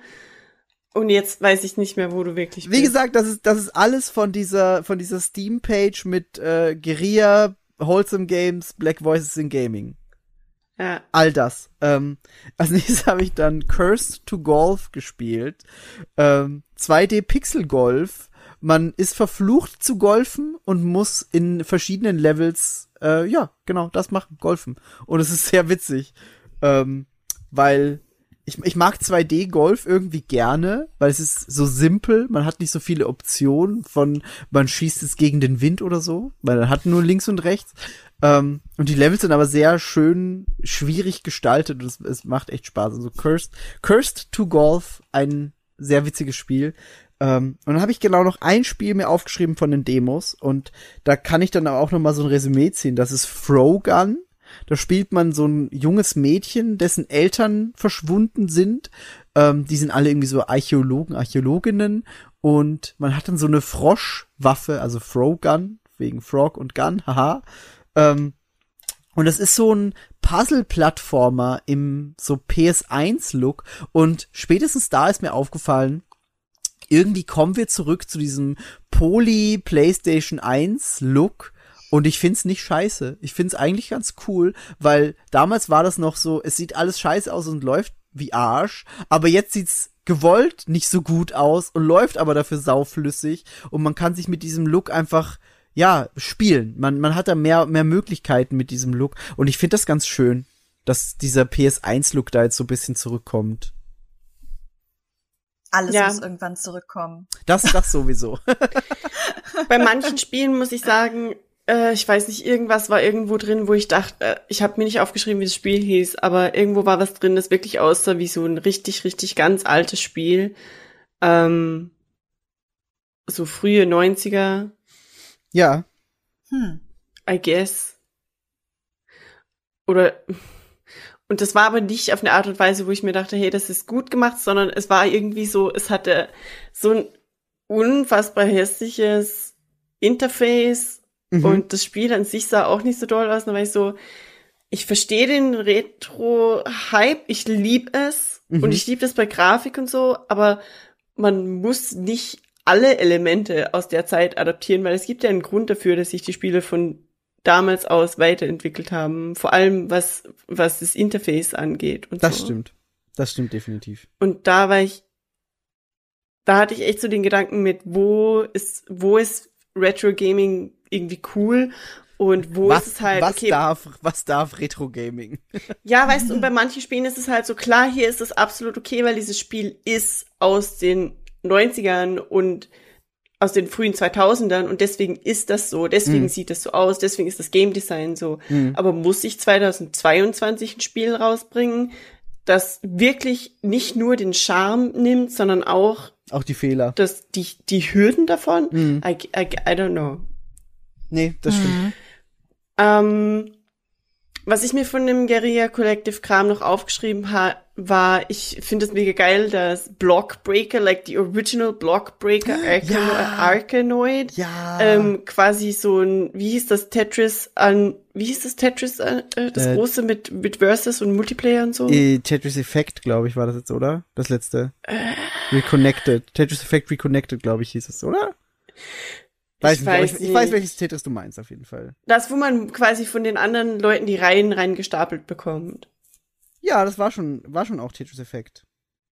Und jetzt weiß ich nicht mehr, wo du wirklich Wie bist. gesagt, das ist, das ist alles von dieser, von dieser Steam-Page mit äh, Guerilla, Wholesome Games, Black Voices in Gaming. Ja. All das. Ähm, als nächstes habe ich dann Cursed to Golf gespielt. Ähm, 2D Pixel Golf. Man ist verflucht zu golfen und muss in verschiedenen Levels, äh, ja, genau, das machen, golfen. Und es ist sehr witzig, ähm, weil ich, ich mag 2D Golf irgendwie gerne, weil es ist so simpel, man hat nicht so viele Optionen von, man schießt es gegen den Wind oder so, weil man hat nur links und rechts. Ähm, und die Levels sind aber sehr schön schwierig gestaltet und es, es macht echt Spaß. Also Cursed, Cursed to Golf, ein sehr witziges Spiel. Ähm, und dann habe ich genau noch ein Spiel mir aufgeschrieben von den Demos und da kann ich dann auch noch mal so ein Resümee ziehen. Das ist Frogun. Da spielt man so ein junges Mädchen, dessen Eltern verschwunden sind. Ähm, die sind alle irgendwie so Archäologen, Archäologinnen und man hat dann so eine Froschwaffe, also Frogun, wegen Frog und Gun, haha. Ähm, und das ist so ein Puzzle-Plattformer im so PS1-Look. Und spätestens da ist mir aufgefallen, irgendwie kommen wir zurück zu diesem Poly PlayStation 1 Look. Und ich find's nicht scheiße. Ich find's eigentlich ganz cool, weil damals war das noch so, es sieht alles scheiße aus und läuft wie Arsch, aber jetzt sieht's gewollt nicht so gut aus und läuft aber dafür sauflüssig und man kann sich mit diesem Look einfach ja, spielen. Man, man hat da mehr, mehr Möglichkeiten mit diesem Look. Und ich finde das ganz schön, dass dieser PS1-Look da jetzt so ein bisschen zurückkommt. Alles Ja. muss irgendwann zurückkommen. Das, das sowieso. Bei manchen Spielen muss ich sagen, äh, ich weiß nicht, irgendwas war irgendwo drin, wo ich dachte, äh, ich habe mir nicht aufgeschrieben, wie das Spiel hieß, aber irgendwo war was drin, das wirklich aussah wie so ein richtig, richtig ganz altes Spiel. Ähm, so frühe 90er, ja. Hm. I guess. Oder und das war aber nicht auf eine Art und Weise, wo ich mir dachte, hey, das ist gut gemacht, sondern es war irgendwie so, es hatte so ein unfassbar hässliches Interface Mhm. und das Spiel an sich sah auch nicht so doll aus. Da war ich so, ich verstehe den Retro-Hype, ich lieb es Mhm. und ich lieb das bei Grafik und so, aber man muss nicht alle Elemente aus der Zeit adaptieren, weil es gibt ja einen Grund dafür, dass sich die Spiele von damals aus weiterentwickelt haben. Vor allem was, was das Interface angeht und Das so. stimmt. Das stimmt definitiv. Und da war ich, da hatte ich echt so den Gedanken mit, wo ist, wo ist Retro Gaming irgendwie cool und wo was ist es halt, was okay, darf, was darf Retro Gaming? ja, weißt du, und bei manchen Spielen ist es halt so klar, hier ist es absolut okay, weil dieses Spiel ist aus den 90ern und aus den frühen 2000ern und deswegen ist das so, deswegen Mhm. sieht das so aus, deswegen ist das Game Design so. Mhm. Aber muss ich 2022 ein Spiel rausbringen, das wirklich nicht nur den Charme nimmt, sondern auch Auch die Fehler. das, die, die Hürden davon? Mhm. I, I, I don't know. Nee, das stimmt. Ähm, was ich mir von dem Guerilla Collective Kram noch aufgeschrieben habe, war, ich finde es mega geil, dass Blockbreaker, like the original Blockbreaker Arcano Ja. Arkanoid, Ja. ähm, quasi so ein, wie hieß das Tetris an, wie hieß das Tetris, äh, äh, das Äh, große mit, mit Versus und Multiplayer und so? äh, Tetris Effect, glaube ich, war das jetzt, oder? Das letzte. Reconnected. Tetris Effect Reconnected, glaube ich, hieß es, oder? Weiß Ich nicht, weiß ich, ich weiß, welches Tetris du meinst, auf jeden Fall. Das, wo man quasi von den anderen Leuten die Reihen reingestapelt bekommt. Ja, das war schon, war schon auch Tetris Effect.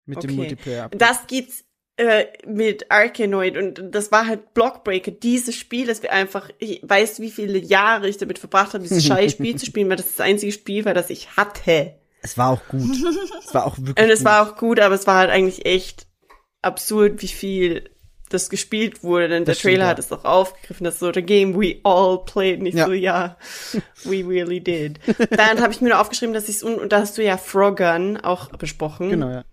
Mit dem Okay. Multiplayer. Das gibt's äh, mit Arkanoid und das war halt Blockbreaker, dieses Spiel, das wir einfach, ich weiß, wie viele Jahre ich damit verbracht habe, dieses scheiß Spiel zu spielen, weil das das einzige Spiel war, das ich hatte. Es war auch gut. es war auch wirklich Und es gut. war auch gut, aber es war halt eigentlich echt absurd, wie viel das gespielt wurde, denn der Das stimmt, Trailer ja. hat es auch aufgegriffen, das ist so the game we all played, nicht Ja. so, ja, we really did. Dann habe ich mir nur aufgeschrieben, dass ich und da hast du ja Frogun auch besprochen. Genau, ja.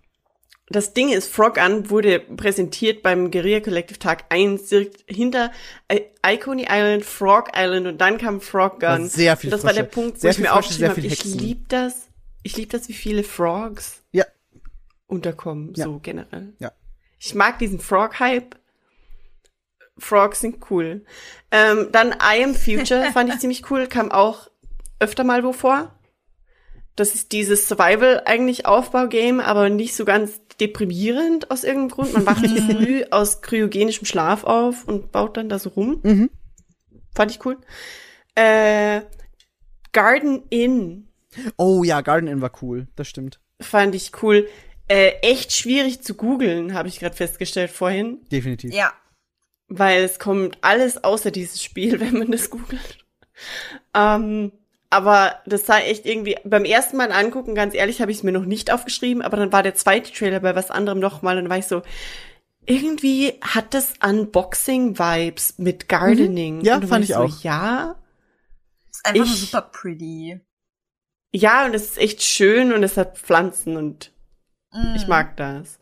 Das Ding ist, Frogun wurde präsentiert beim Guerilla Collective Tag 1 direkt hinter I- Icony Island, Frog Island und dann kam Frog War Gun. sehr viel und das war der. Punkt, wo Sehr ich viel mir Frösche, aufgeschrieben habe, ich Hexen. lieb das. Ich lieb das, wie viele Frogs Ja, unterkommen, Ja. so generell. Ja. Ich mag diesen Frog-Hype. Frogs sind cool. Ähm, dann I Am Future fand ich ziemlich cool, kam auch öfter mal wo vor. Das ist dieses Survival eigentlich Aufbau-Game, aber nicht so ganz deprimierend aus irgendeinem Grund. Man wacht früh aus kryogenischem Schlaf auf und baut dann da so rum. Mhm. Fand ich cool. Äh, Garden Inn Oh ja, Garden Inn war cool. Das stimmt. fand ich cool. Äh, echt schwierig zu googeln, habe ich gerade festgestellt vorhin. Definitiv. Ja. Weil es kommt alles außer dieses Spiel, wenn man das googelt. Ähm, aber das sah echt irgendwie, beim ersten Mal angucken, ganz ehrlich, habe ich es mir noch nicht aufgeschrieben, aber dann war der zweite Trailer bei was anderem nochmal und dann war ich so, irgendwie hat das Unboxing-Vibes mit Gardening. Mhm. Ja, und dann fand ich so, auch. Ja, Ist einfach Ich- super pretty. Ja, und es ist echt schön und es hat Pflanzen und Mm. ich mag das.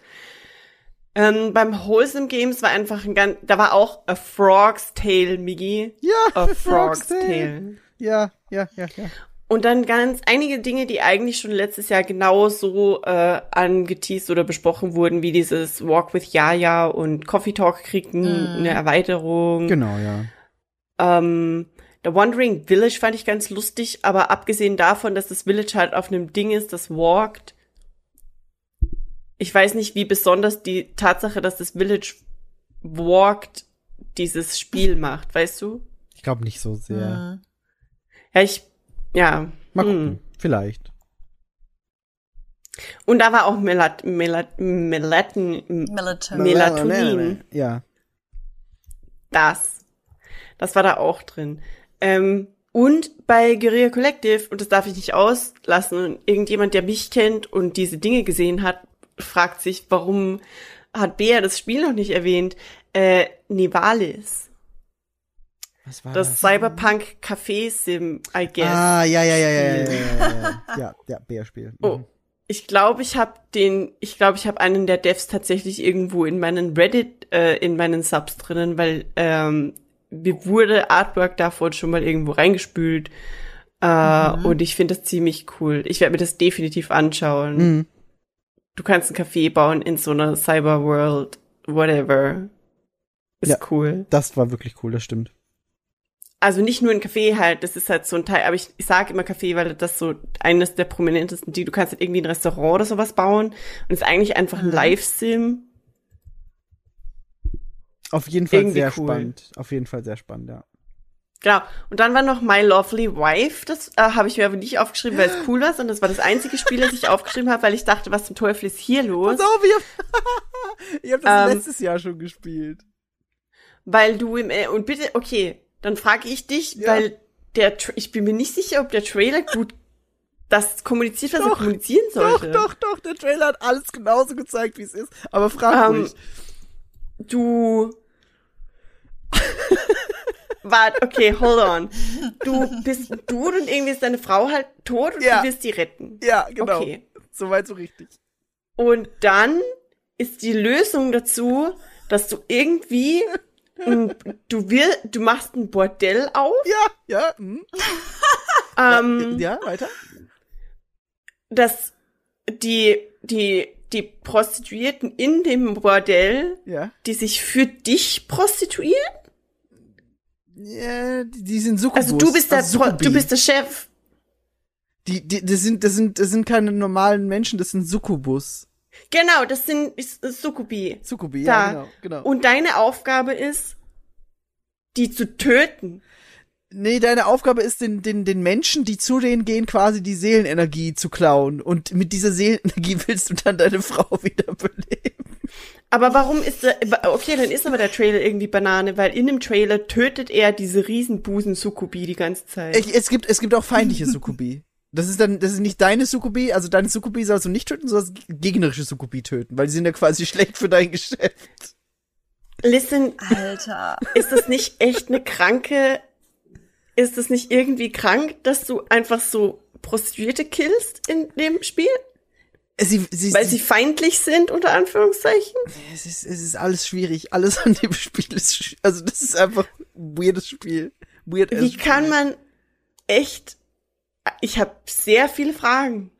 Ähm, beim Wholesome Games war einfach ein ganz, da war auch A Frog's Tale, Miggy. Ja, A Frog's Tale. Ja, ja, ja, ja. Und dann ganz einige Dinge, die eigentlich schon letztes Jahr genauso äh, angeteased oder besprochen wurden, wie dieses Walk with Yaya und Coffee Talk kriegten Mm. eine Erweiterung. Genau, ja. Ähm, The Wandering Village fand ich ganz lustig, aber abgesehen davon, dass das Village halt auf einem Ding ist, das walkt, ich weiß nicht, wie besonders die Tatsache, dass das Village walkt, dieses Spiel macht, weißt du? Ich glaube nicht so sehr. Ja, ich, ja. Mal hm. gucken. Vielleicht. Und da war auch Melat, Melat, Melatin, Melatonin. Melatonin. Ja. Das. Das war da auch drin. Ähm, und bei Guerilla Collective, und das darf ich nicht auslassen, und irgendjemand, der mich kennt und diese Dinge gesehen hat, fragt sich, warum hat Bea das Spiel noch nicht erwähnt? Äh, Nivalis. Was war Das Cyberpunk Café Sim, I guess. Ah, ja, ja, ja, ja, ja, ja, ja, ja. Ja, ja, Bärspiel. Mhm. Oh, ich glaube, ich habe den, ich glaube, ich habe einen der Devs tatsächlich irgendwo in meinen Reddit, äh, in meinen Subs drinnen, weil ähm, mir wurde Artwork davon schon mal irgendwo reingespült. Äh, Und ich finde das ziemlich cool. Ich werde mir das definitiv anschauen. Mhm. Du kannst ein Café bauen in so einer Cyberworld, whatever. Ist Ja. cool. Das war wirklich cool, das stimmt. Also nicht nur ein Café halt, das ist halt so ein Teil, aber ich, ich sage immer Café, weil das so eines der prominentesten, die du kannst halt irgendwie ein Restaurant oder sowas bauen und es ist eigentlich einfach ein Mhm. Live-Sim. Auf jeden Fall Irgendwie sehr cool. spannend. Auf jeden Fall sehr spannend, ja. Genau. Und dann war noch My Lovely Wife, das äh, habe ich mir aber nicht aufgeschrieben, weil es cool war, sondern das war das einzige Spiel, das ich aufgeschrieben habe, weil ich dachte, was zum Teufel ist hier los? Pass auf, ich hab, ich hab das Ähm, letztes Jahr schon gespielt. Weil du im, äh, und bitte, okay, dann frage ich dich, Ja. weil der, Tra- ich bin mir nicht sicher, ob der Trailer gut das kommuniziert, was er Doch, kommunizieren Doch, sollte. doch, doch, der Trailer hat alles genauso gezeigt, wie es ist. Aber frag Ähm, ruhig. du. Warte, okay, hold on. Du bist ein Dude und irgendwie ist deine Frau halt tot und Ja. du willst die retten. Ja, genau. Okay. Soweit so richtig. Und dann ist die Lösung dazu, dass du irgendwie ein, du will, du machst ein Bordell auf. Ja, ja, hm. Ähm, ja, weiter. dass die, die, die Prostituierten in dem Bordell, Ja. die sich für dich prostituieren? Ja, die, sind Succubus. Also du bist der, also du bist der Chef. Die, die, das sind, das sind, das sind keine normalen Menschen, das sind Succubus. Genau, das sind Succubi. Succubi, Da. ja, genau, genau. Und deine Aufgabe ist, die zu töten. Nee, deine Aufgabe ist, den, den, den Menschen, die zu denen gehen, quasi die Seelenenergie zu klauen. Und mit dieser Seelenenergie willst du dann deine Frau wiederbeleben. Aber warum ist der, okay, dann ist aber der Trailer irgendwie Banane, weil in dem Trailer tötet er diese riesenbusen Succubi die ganze Zeit. Ich, es gibt, es gibt auch feindliche Succubi. Das ist dann, das ist nicht deine Succubi, also deine Succubi sollst du nicht töten, sondern gegnerische Succubi töten, weil die sind ja quasi schlecht für dein Geschäft. Listen, Alter. ist das nicht echt eine kranke, ist das nicht irgendwie krank, dass du einfach so Prostituierte killst in dem Spiel? Sie, sie, Weil sie feindlich sind, unter Anführungszeichen? es ist, es ist alles schwierig. Alles an dem Spiel ist, also das ist einfach ein weirdes Spiel. Weird Wie kann man echt, ich habe sehr viele Fragen.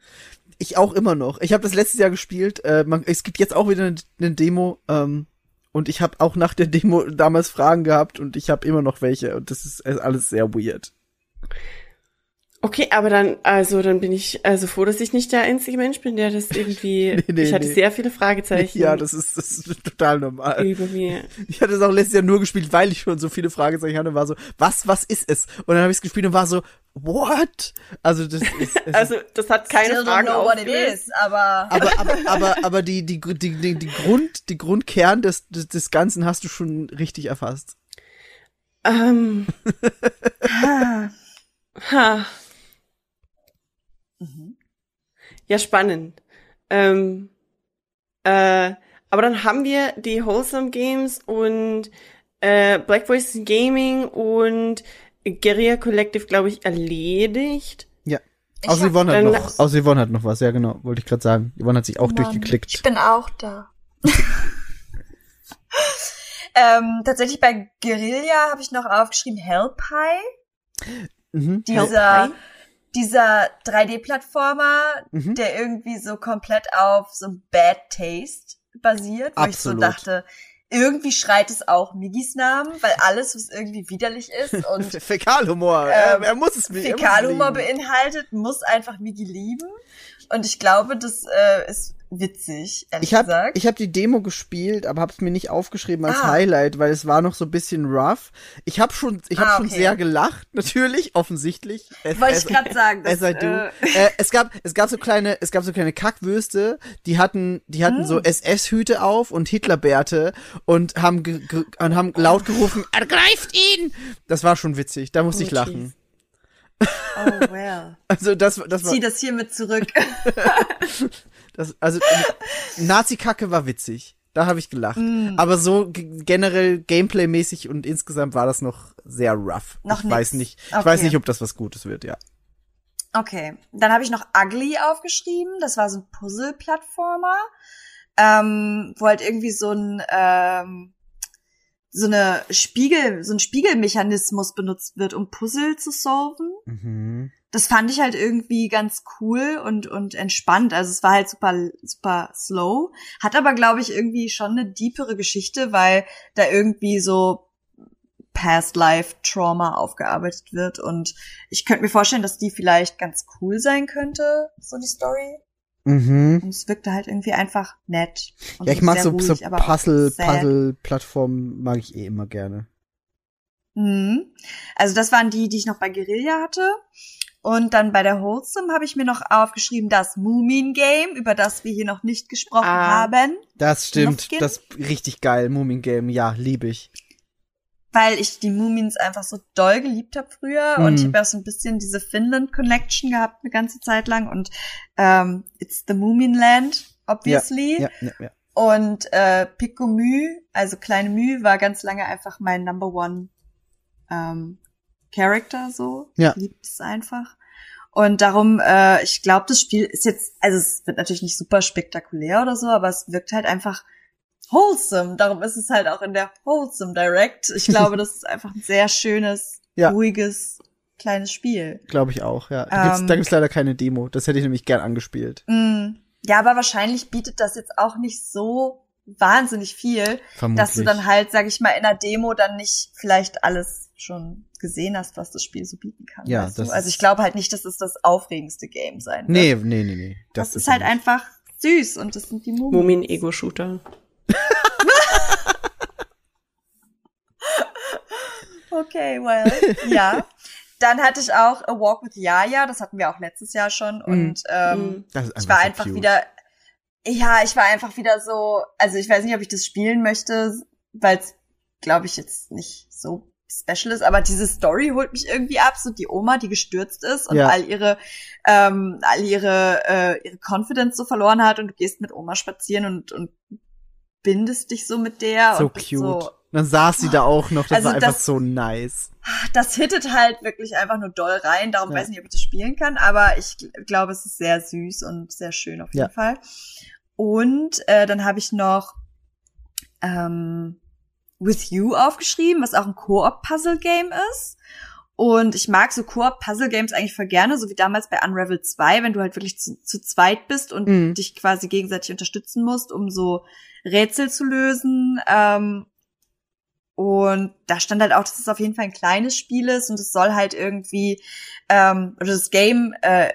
Ich auch immer noch. Ich habe das letztes Jahr gespielt. Äh, man, es gibt jetzt auch wieder eine, eine Demo. Ähm, und ich habe auch nach der Demo damals Fragen gehabt und ich habe immer noch welche. Und das ist alles sehr weird. Okay, aber dann, also dann bin ich also froh, dass ich nicht der einzige Mensch bin, der das irgendwie. Nee, nee, ich hatte nee. sehr viele Fragezeichen Ja, das ist, das ist total normal. über mir. Ich hatte es auch letztes Jahr nur gespielt, weil ich schon so viele Fragezeichen hatte und war so, was, was ist es? Und dann habe ich es gespielt und war so, what? Also das ist, Also das hat keine Still don't Fragen know what it is, aber aber, aber, aber, aber die, die, die, die, die Grund, die Grundkern des, des, des Ganzen hast du schon richtig erfasst. Ähm, ha. Ja, spannend. Ähm, äh, aber dann haben wir die Wholesome Games und äh, Black Voices in Gaming und Guerilla Collective, glaube ich, erledigt. Ja. Ich Außer hab- Yvonne hat noch, außer Yvonne hat noch was, ja genau, wollte ich gerade sagen. Yvonne hat sich auch Mann, durchgeklickt. Ich bin auch da. ähm, tatsächlich bei Guerilla habe ich noch aufgeschrieben Hellpie. Mhm. Dieser, Hellpie? Dieser 3D-Plattformer, Mhm. der irgendwie so komplett auf so Bad Taste basiert, wo Absolut. ich so dachte, irgendwie schreit es auch Migis Namen, weil alles, was irgendwie widerlich ist und Fäkalhumor, Ähm, er, muss es Fäkalhumor beinhaltet, muss einfach Migi lieben. Und ich glaube, das äh, ist witzig, ehrlich Ich habe gesagt. ich hab die Demo gespielt, aber hab's mir nicht aufgeschrieben als Ah. Highlight, weil es war noch so ein bisschen rough. Ich habe schon ich habe Ah, schon okay. sehr gelacht, natürlich, offensichtlich. Es, Wollte es, ich gerade sagen. As I Das, do. äh, Äh, es gab es gab so kleine es gab so kleine Kackwürste, die hatten die hatten Mm. so SS-Hüte auf und Hitlerbärte und haben und haben laut gerufen, ergreift ihn. Das war schon witzig, da musste ich Oh, lachen. oh well. Also das das war Zieh das hiermit zurück. Das, also Nazi-Kacke war witzig. Da habe ich gelacht. Mm. Aber so generell Gameplay-mäßig und insgesamt war das noch sehr rough. Noch ich nix. weiß nicht. Ich Okay. weiß nicht, ob das was Gutes wird, ja. Okay, dann habe ich noch Ugly aufgeschrieben. Das war so ein Puzzle-Plattformer, ähm, wo halt irgendwie so ein ähm, so eine Spiegel, so ein Spiegelmechanismus benutzt wird, um Puzzle zu solven. Mhm. Das fand ich halt irgendwie ganz cool und und entspannt. Also es war halt super super slow, hat aber glaube ich irgendwie schon eine deepere Geschichte, weil da irgendwie so Past Life Trauma aufgearbeitet wird und ich könnte mir vorstellen, dass die vielleicht ganz cool sein könnte, so die Story. Mhm. Und es wirkte halt irgendwie einfach nett. Und Ja, ich mag so, ruhig, so Puzzle. Puzzle-Plattformen mag ich eh immer gerne. Mhm. Also das waren die, die ich noch bei Guerilla hatte. Und dann bei der Wholesome habe ich mir noch aufgeschrieben, das Moomin Game, über das wir hier noch nicht gesprochen Ah. haben, Das stimmt. Das ist richtig geil. Moomin Game, ja, liebe ich. weil ich die Moomins einfach so doll geliebt habe früher Mhm. und ich habe auch so ein bisschen diese Finland Connection gehabt eine ganze Zeit lang und ähm, it's the Moomin Land obviously Ja, ja, ja. und äh, Pico Mü, also kleine Mü, war ganz lange einfach mein Number One ähm, Character so. Ja. Ich lieb es einfach. Und darum, äh, ich glaube, das Spiel ist jetzt, also es wird natürlich nicht super spektakulär oder so, aber es wirkt halt einfach wholesome. Darum ist es halt auch in der Wholesome Direct. Ich glaube, das ist einfach ein sehr schönes, Ja. ruhiges, kleines Spiel. Glaube ich auch, ja. Da gibt's, Ähm. da gibt's leider keine Demo. Das hätte ich nämlich gern angespielt. Mm, ja, aber wahrscheinlich bietet das jetzt auch nicht so wahnsinnig viel, Vermutlich. dass du dann halt, sag ich mal, in der Demo dann nicht vielleicht alles schon gesehen hast, was das Spiel so bieten kann. Ja, weißt das du? Also ist- ich glaube halt nicht, dass es das aufregendste Game sein wird. Nee, nee, nee, nee. das, ist es halt nicht. einfach süß und das sind die Mumien. Mumin-Ego-Shooter. Okay, well, ja. Dann hatte ich auch A Walk with Yaya, das hatten wir auch letztes Jahr schon und ähm, Mhm. Das ist ich war so einfach cute. wieder, ja, ich war einfach wieder so, also ich weiß nicht, ob ich das spielen möchte, weil es, glaube ich, jetzt nicht so special ist, aber diese Story holt mich irgendwie ab, so die Oma, die gestürzt ist und Ja. all ihre, ähm, all ihre, äh, ihre Confidence so verloren hat und du gehst mit Oma spazieren und, und bindest dich so mit der So cute. so, Dann saß sie da auch noch. Das Also war einfach das- so nice. das hittet halt wirklich einfach nur doll rein. Darum Ja. weiß ich nicht, ob ich das spielen kann, aber ich gl- glaube, es ist sehr süß und sehr schön auf jeden Ja. Fall. Und äh, dann habe ich noch ähm, With You aufgeschrieben, was auch ein Koop-Puzzle-Game ist. Und ich mag so Koop-Puzzle-Games eigentlich voll gerne, so wie damals bei Unravel 2, wenn du halt wirklich zu, zu zweit bist und Mhm. dich quasi gegenseitig unterstützen musst, um so Rätsel zu lösen. Ähm, und da stand halt auch, dass es auf jeden Fall ein kleines Spiel ist und es soll halt irgendwie, ähm, oder das Game äh,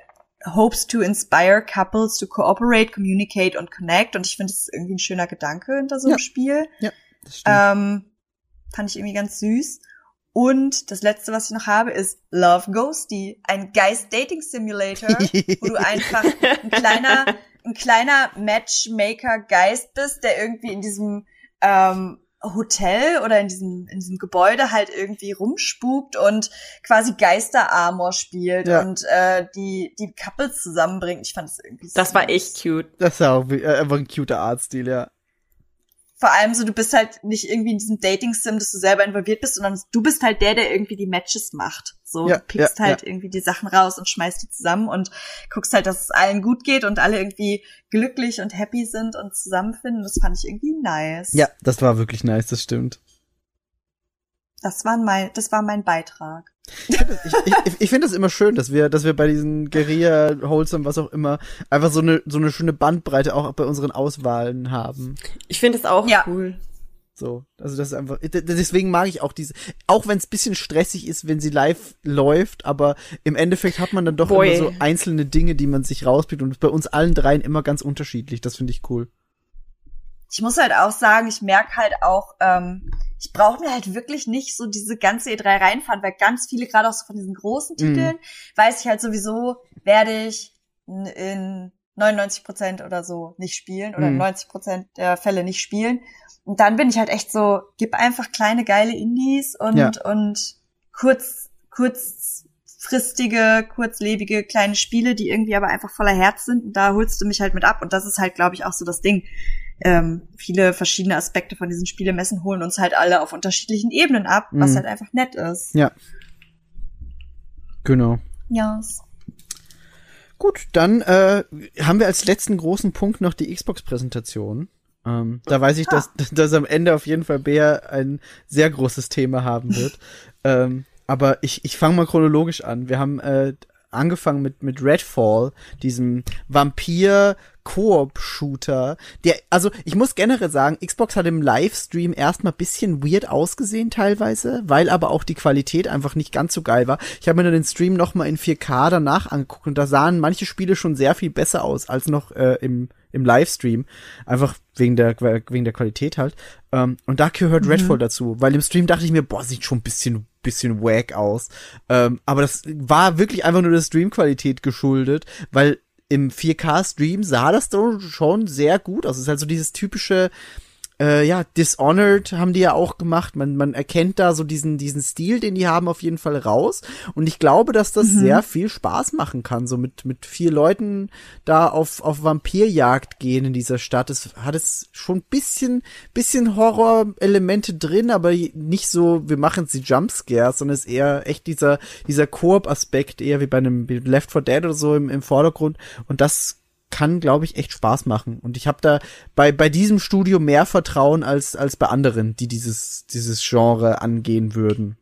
hopes to inspire couples to cooperate, communicate und connect. Und ich finde, das ist irgendwie ein schöner Gedanke hinter so einem Ja. Spiel. Stimmt. Ähm, fand ich irgendwie ganz süß. Und das letzte, was ich noch habe, ist Love Ghosty, ein Geist-Dating-Simulator, wo du einfach ein kleiner, ein kleiner Matchmaker-Geist bist, der irgendwie in diesem ähm, Hotel oder in diesem, in diesem Gebäude halt irgendwie rumspukt und quasi Geister-Armor spielt Ja. und äh, die, die Couples zusammenbringt. Ich fand das irgendwie Das war süß. echt cute. Das ist ja auch wie- äh, einfach ein cuter Artstil, ja. Vor allem so, du bist halt nicht irgendwie in diesem Dating-Sim, dass du selber involviert bist, sondern du bist halt der, der irgendwie die Matches macht. So, Ja, du pickst ja, halt ja. irgendwie die Sachen raus und schmeißt die zusammen und guckst halt, dass es allen gut geht und alle irgendwie glücklich und happy sind und zusammenfinden. Das fand ich irgendwie nice. Ja, das war wirklich nice, das stimmt. Das war mein, das war mein Beitrag. Ich, ich, ich finde das immer schön, dass wir, dass wir bei diesen Guerilla, Wholesome, was auch immer, einfach so eine, so eine schöne Bandbreite auch bei unseren Auswahlen haben. Ich finde es auch Ja. cool. So, also das ist einfach, deswegen mag ich auch diese, auch wenn es bisschen stressig ist, wenn sie live läuft, aber im Endeffekt hat man dann doch Boy. immer so einzelne Dinge, die man sich rauspickt und bei uns allen dreien immer ganz unterschiedlich. Das finde ich cool. Ich muss halt auch sagen, ich merke halt auch, ähm, ich brauche mir halt wirklich nicht so diese ganze E3 reinfahren, weil ganz viele, gerade auch so von diesen großen Mhm. Titeln, weiß ich halt sowieso, werde ich in- in 99 Prozent oder so nicht spielen oder in Mhm. 90 Prozent der Fälle nicht spielen. Und dann bin ich halt echt so, gib einfach kleine geile Indies und, Ja. und kurz, kurzfristige, kurzlebige kleine Spiele, die irgendwie aber einfach voller Herz sind. Und da holst du mich halt mit ab. Und das ist halt, glaube ich, auch so das Ding. Ähm, viele verschiedene Aspekte von diesen Spielemessen holen uns halt alle auf unterschiedlichen Ebenen ab, was Mhm. halt einfach nett ist. Ja. Genau. Ja. Gut, dann äh, haben wir als letzten großen Punkt noch die Xbox-Präsentation. Ähm, da weiß ich, dass, dass am Ende auf jeden Fall Bär ein sehr großes Thema haben wird. ähm, aber ich, ich fange mal chronologisch an. Wir haben äh, angefangen mit, mit Redfall, diesem Vampir-Koop-Shooter. Der, also ich muss generell sagen, Xbox hat im Livestream erstmal bisschen weird ausgesehen teilweise, weil aber auch die Qualität einfach nicht ganz so geil war. Ich habe mir dann den Stream nochmal in 4K danach angeguckt und da sahen manche Spiele schon sehr viel besser aus als noch äh, im, im Livestream. Einfach wegen der, wegen der Qualität halt. Ähm, und da gehört Redfall dazu, weil im Stream dachte ich mir, boah, sieht schon ein bisschen, bisschen wack aus. Ähm, aber das war wirklich einfach nur der Streamqualität geschuldet, weil im 4K-Stream sah das schon sehr gut aus. Es ist halt so dieses typische, äh, ja, Dishonored haben die ja auch gemacht. Man, man erkennt da so diesen, diesen Stil, den die haben, auf jeden Fall raus. Und ich glaube, dass das sehr viel Spaß machen kann, so mit, mit vier Leuten da auf, auf Vampirjagd gehen in dieser Stadt. Es hat es schon ein bisschen, bisschen Horror-Elemente drin, aber nicht so, wir machen sie Jumpscares, sondern es ist eher echt dieser, dieser Koop-Aspekt, eher wie bei einem Left 4 Dead oder so im, im Vordergrund. Und das kann, glaube ich, echt Spaß machen. Und ich habe da bei, bei diesem Studio mehr Vertrauen als, als bei anderen, die dieses, dieses Genre angehen würden.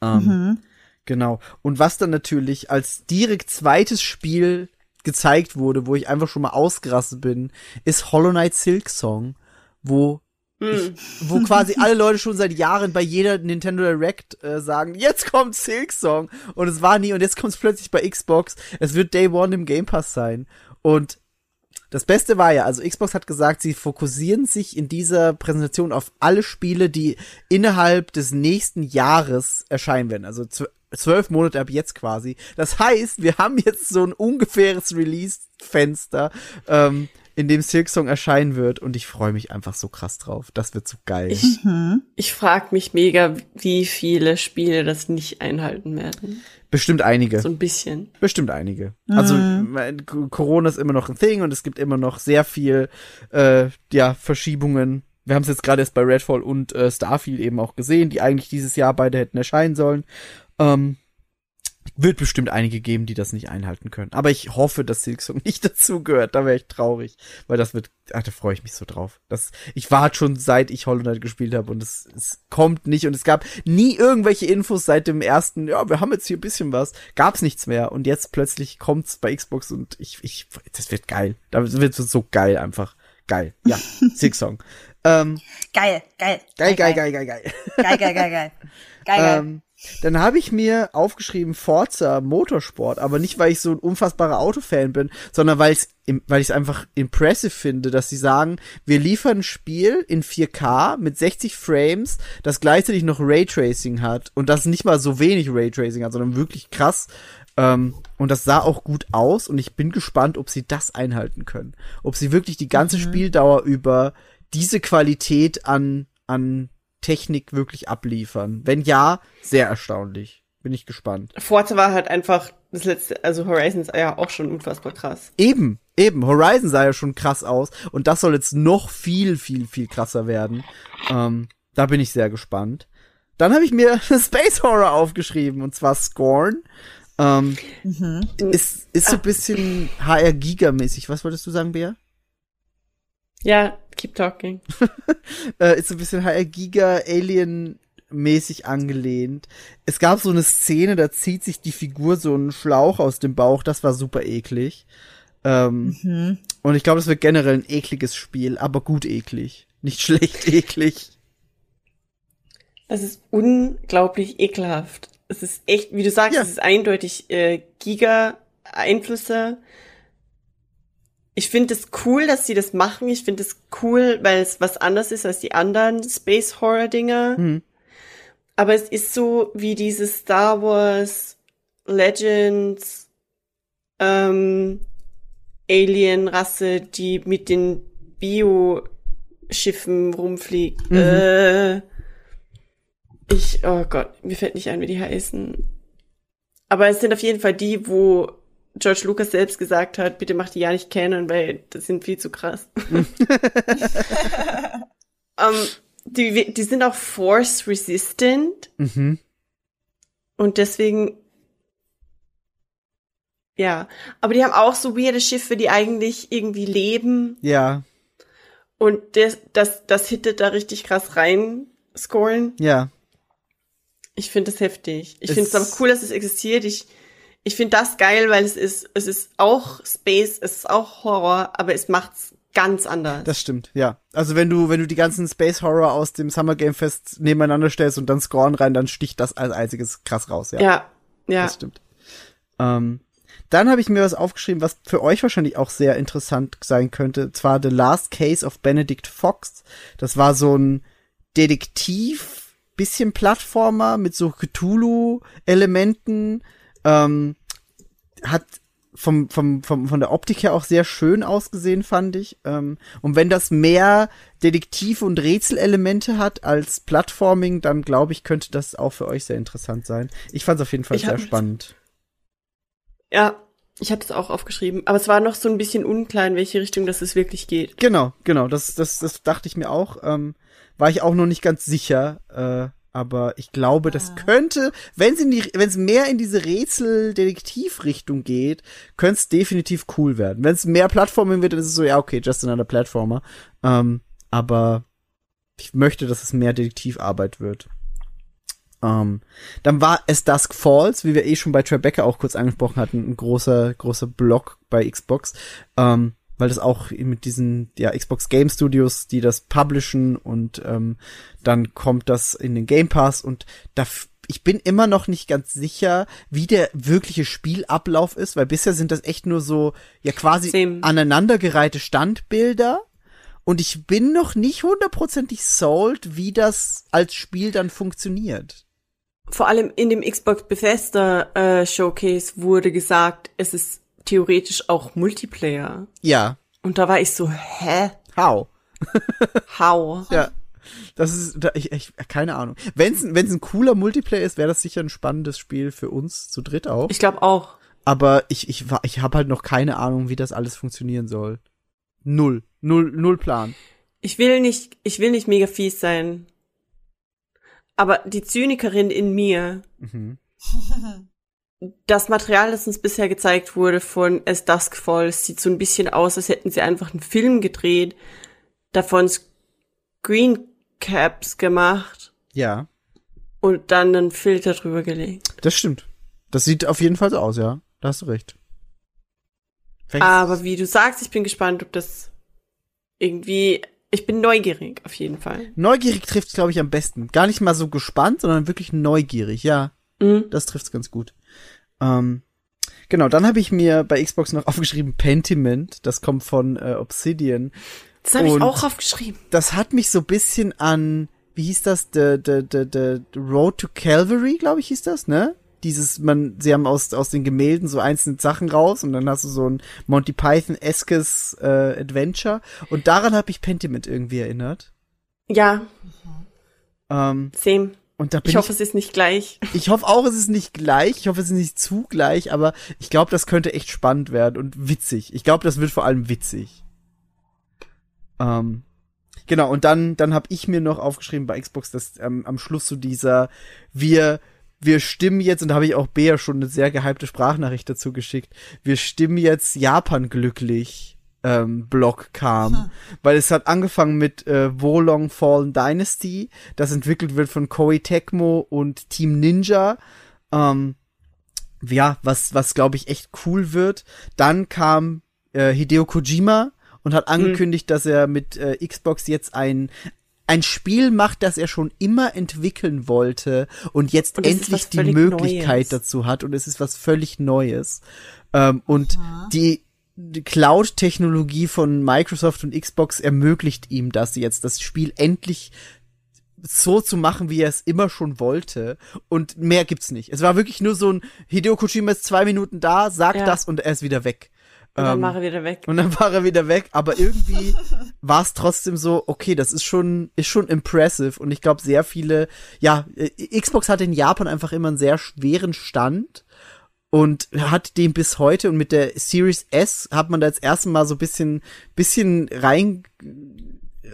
Ähm, Mhm. Genau. Und was dann natürlich als direkt zweites Spiel gezeigt wurde, wo ich einfach schon mal ausgerastet bin, ist Hollow Knight Silk Song, wo Hm. wo quasi alle Leute schon seit Jahren bei jeder Nintendo Direct äh, sagen, jetzt kommt Silk Song und es war nie und jetzt kommt es plötzlich bei Xbox. Es wird Day One im Game Pass sein und das Beste war ja, also Xbox hat gesagt, sie fokussieren sich in dieser Präsentation auf alle Spiele, die innerhalb des nächsten Jahres erscheinen werden. Also zw- zwölf Monate ab jetzt quasi. Das heißt, wir haben jetzt so ein ungefähres Release-Fenster, ähm, in dem Silk Song erscheinen wird und ich freue mich einfach so krass drauf. Das wird so geil. Ich, Mhm. ich frage mich mega, wie viele Spiele das nicht einhalten werden. Bestimmt einige. So ein bisschen. Bestimmt einige. Also mein, K- Corona ist immer noch ein Thing und es gibt immer noch sehr viel äh, ja Verschiebungen. Wir haben es jetzt gerade erst bei Redfall und äh, Starfield eben auch gesehen, die eigentlich dieses Jahr beide hätten erscheinen sollen. Ähm, wird bestimmt einige geben, die das nicht einhalten können. Aber ich hoffe, dass Silksong nicht dazu gehört. Da wäre ich traurig, weil das wird, ach, da freue ich mich so drauf. Das, ich warte schon seit ich Hollow Knight gespielt habe und es, es kommt nicht und es gab nie irgendwelche Infos seit dem ersten, ja, wir haben jetzt hier ein bisschen was, gab's nichts mehr und jetzt plötzlich kommt's bei Xbox und ich, ich, das wird geil. Das wird so geil einfach. Geil. Ja, Silksong. ähm, Geil, geil. geil, geil, geil, geil, geil. Geil, geil, geil, geil. Geil, geil. Ähm, dann habe ich mir aufgeschrieben Forza Motorsport, aber nicht, weil ich so ein unfassbarer Autofan bin, sondern weil ich weil ich es einfach impressive finde, dass sie sagen, wir liefern ein Spiel in 4K mit 60 Frames, das gleichzeitig noch Raytracing hat und das nicht mal so wenig Raytracing hat, sondern wirklich krass. Ähm, und das sah auch gut aus und ich bin gespannt, ob sie das einhalten können. Ob sie wirklich die ganze Spieldauer über diese Qualität an, an Technik wirklich abliefern. Wenn ja, sehr erstaunlich. Bin ich gespannt. Forza war halt einfach das letzte, also Horizon ist ja auch schon unfassbar krass. Eben, eben. Horizon sah ja schon krass aus und das soll jetzt noch viel, viel, viel krasser werden. Ähm, da bin ich sehr gespannt. Dann habe ich mir Space Horror aufgeschrieben und zwar Scorn. Ähm, Ist, ist so ein bisschen HR Giga mäßig. Was wolltest du sagen, Bea? Ja, keep talking. Äh, ist so ein bisschen HR Giga Alien mäßig angelehnt. Es gab so eine Szene, da zieht sich die Figur so einen Schlauch aus dem Bauch. Das war super eklig. Ähm, Und ich glaube, es wird generell ein ekliges Spiel, aber gut eklig. Nicht schlecht eklig. Es ist unglaublich ekelhaft. Es ist echt, wie du sagst, Ja. es ist eindeutig äh, Giga-Einflüsse. Ich finde es cool, dass sie das machen. Ich finde es cool, weil es was anderes ist als die anderen Space-Horror-Dinger. Hm. Aber es ist so wie diese Star Wars Legends ähm, Alien-Rasse, die mit den Bio-Schiffen rumfliegt. Mhm. Äh, ich, oh Gott, mir fällt nicht ein, wie die heißen. Aber es sind auf jeden Fall die, wo George Lucas selbst gesagt hat, bitte mach die ja nicht kennen, weil das sind viel zu krass. ähm, die, die sind auch force resistant Mhm. und deswegen ja, aber die haben auch so weirde Schiffe, die eigentlich irgendwie leben Ja, und das, das, das hittet da richtig krass rein scoren. ja. Ich finde das heftig. Ich finde es aber cool, dass es existiert. Ich, ich finde das geil, weil es ist, es ist auch Space, es ist auch Horror, aber es macht's ganz anders. Das stimmt, ja. Also wenn du, wenn du die ganzen Space Horror aus dem Summer Game Fest nebeneinander stellst und dann Scorn rein, dann sticht das als einziges krass raus, ja. ja, ja. Das stimmt. Ähm, dann habe ich mir was aufgeschrieben, was für euch wahrscheinlich auch sehr interessant sein könnte. Zwar The Last Case of Benedict Fox. Das war so ein Detektiv, bisschen Plattformer mit so Cthulhu-Elementen. Ähm, hat vom, vom, vom, von der Optik her auch sehr schön ausgesehen, fand ich. Ähm, und wenn das mehr Detektiv- und Rätselelemente hat als Plattforming, dann glaube ich, könnte das auch für euch sehr interessant sein. Ich fand es auf jeden Fall Ich sehr spannend. Ja, ich habe das auch aufgeschrieben. Aber es war noch so ein bisschen unklar, in welche Richtung das es wirklich geht. Genau, genau, das, das, das dachte ich mir auch. Ähm, war ich auch noch nicht ganz sicher, äh, aber ich glaube, das könnte, wenn es in die, wenn es mehr in diese Rätsel-Detektiv-Richtung geht, könnte es definitiv cool werden. Wenn es mehr Plattformen wird, dann ist es so, ja, okay, just another Platformer. Ähm, aber ich möchte, dass es mehr Detektivarbeit wird. Ähm, dann war es Dusk Falls, wie wir eh schon bei Tribeca auch kurz angesprochen hatten, ein großer, großer Block bei Xbox. Ähm, weil das auch mit diesen ja, Xbox Game Studios, die das publishen und ähm, dann kommt das in den Game Pass und da ich bin immer noch nicht ganz sicher, wie der wirkliche Spielablauf ist, weil bisher sind das echt nur so ja quasi Same. aneinandergereihte Standbilder und ich bin noch nicht hundertprozentig sold, wie das als Spiel dann funktioniert. Vor allem in dem Xbox Bethesda äh, Showcase wurde gesagt, es ist theoretisch auch Multiplayer. Ja, Und da war ich so, hä? how? How? Ja. Das ist, da, ich, ich, keine Ahnung. Wenn es wenn's ein cooler Multiplayer ist, wäre das sicher ein spannendes Spiel für uns zu dritt auch. Ich glaube auch. Aber ich, ich, ich habe halt noch keine Ahnung, wie das alles funktionieren soll. Null. Null, null Plan. Ich will nicht, ich will nicht mega fies sein. Aber die Zynikerin in mir, Mhm. das Material, das uns bisher gezeigt wurde von As Dusk Falls, sieht so ein bisschen aus, als hätten sie einfach einen Film gedreht, davon Screen Caps gemacht Ja, und dann einen Filter drüber gelegt. das stimmt. Das sieht auf jeden Fall so aus, ja. Da hast du recht. Vielleicht- Aber wie du sagst, ich bin gespannt, ob das irgendwie, ich bin neugierig auf jeden Fall. Neugierig trifft's, glaube ich, am besten. Gar nicht mal so gespannt, sondern wirklich neugierig, ja. Mhm. Das trifft's ganz gut. Ähm, genau, dann habe ich mir bei Xbox noch aufgeschrieben Pentiment. Das kommt von äh, Obsidian. Das habe ich auch aufgeschrieben. Das hat mich so bisschen an, wie hieß das, the, the, the, the Road to Calvary, glaube ich, hieß das, ne? Dieses, man, sie haben aus, aus den Gemälden so einzelne Sachen raus und dann hast du so ein Monty Python-eskes äh, Adventure. Und daran habe ich Pentiment irgendwie erinnert. Ja, Ähm, same. Und da bin Ich hoffe, es ist nicht gleich. Ich hoffe auch, es ist nicht gleich. Ich hoffe, es ist nicht zu gleich, aber ich glaube, das könnte echt spannend werden und witzig. Ich glaube, das wird vor allem witzig. Ähm, genau, und dann, dann habe ich mir noch aufgeschrieben bei Xbox, dass ähm, am Schluss so dieser, wir, wir stimmen jetzt, und da habe ich auch Bea schon eine sehr gehypte Sprachnachricht dazu geschickt, wir stimmen jetzt Japan glücklich. Ähm, Block kam, weil es hat angefangen mit äh, Wolong Fallen Dynasty, das entwickelt wird von Koei Tecmo und Team Ninja. Ähm, ja, was, was glaube ich echt cool wird. Dann kam äh, Hideo Kojima und hat angekündigt, dass er mit äh, Xbox jetzt ein ein Spiel macht, das er schon immer entwickeln wollte und jetzt Und endlich die Möglichkeit Neues. dazu hat und es ist was völlig Neues. Ähm, und die, die Cloud-Technologie von Microsoft und Xbox ermöglicht ihm das jetzt, das Spiel endlich so zu machen, wie er es immer schon wollte. Und mehr gibt's nicht. Es war wirklich nur so ein Hideo Kojima ist zwei Minuten da, sagt Ja. das und er ist wieder weg. Und dann Ähm, mache ich wieder weg. und dann war er wieder weg, aber irgendwie war es trotzdem so, okay, das ist schon, ist schon impressive und ich glaube sehr viele, ja, Xbox hat in Japan einfach immer einen sehr schweren Stand und hat den bis heute und mit der Series S hat man da jetzt erstmal mal so bisschen, bisschen rein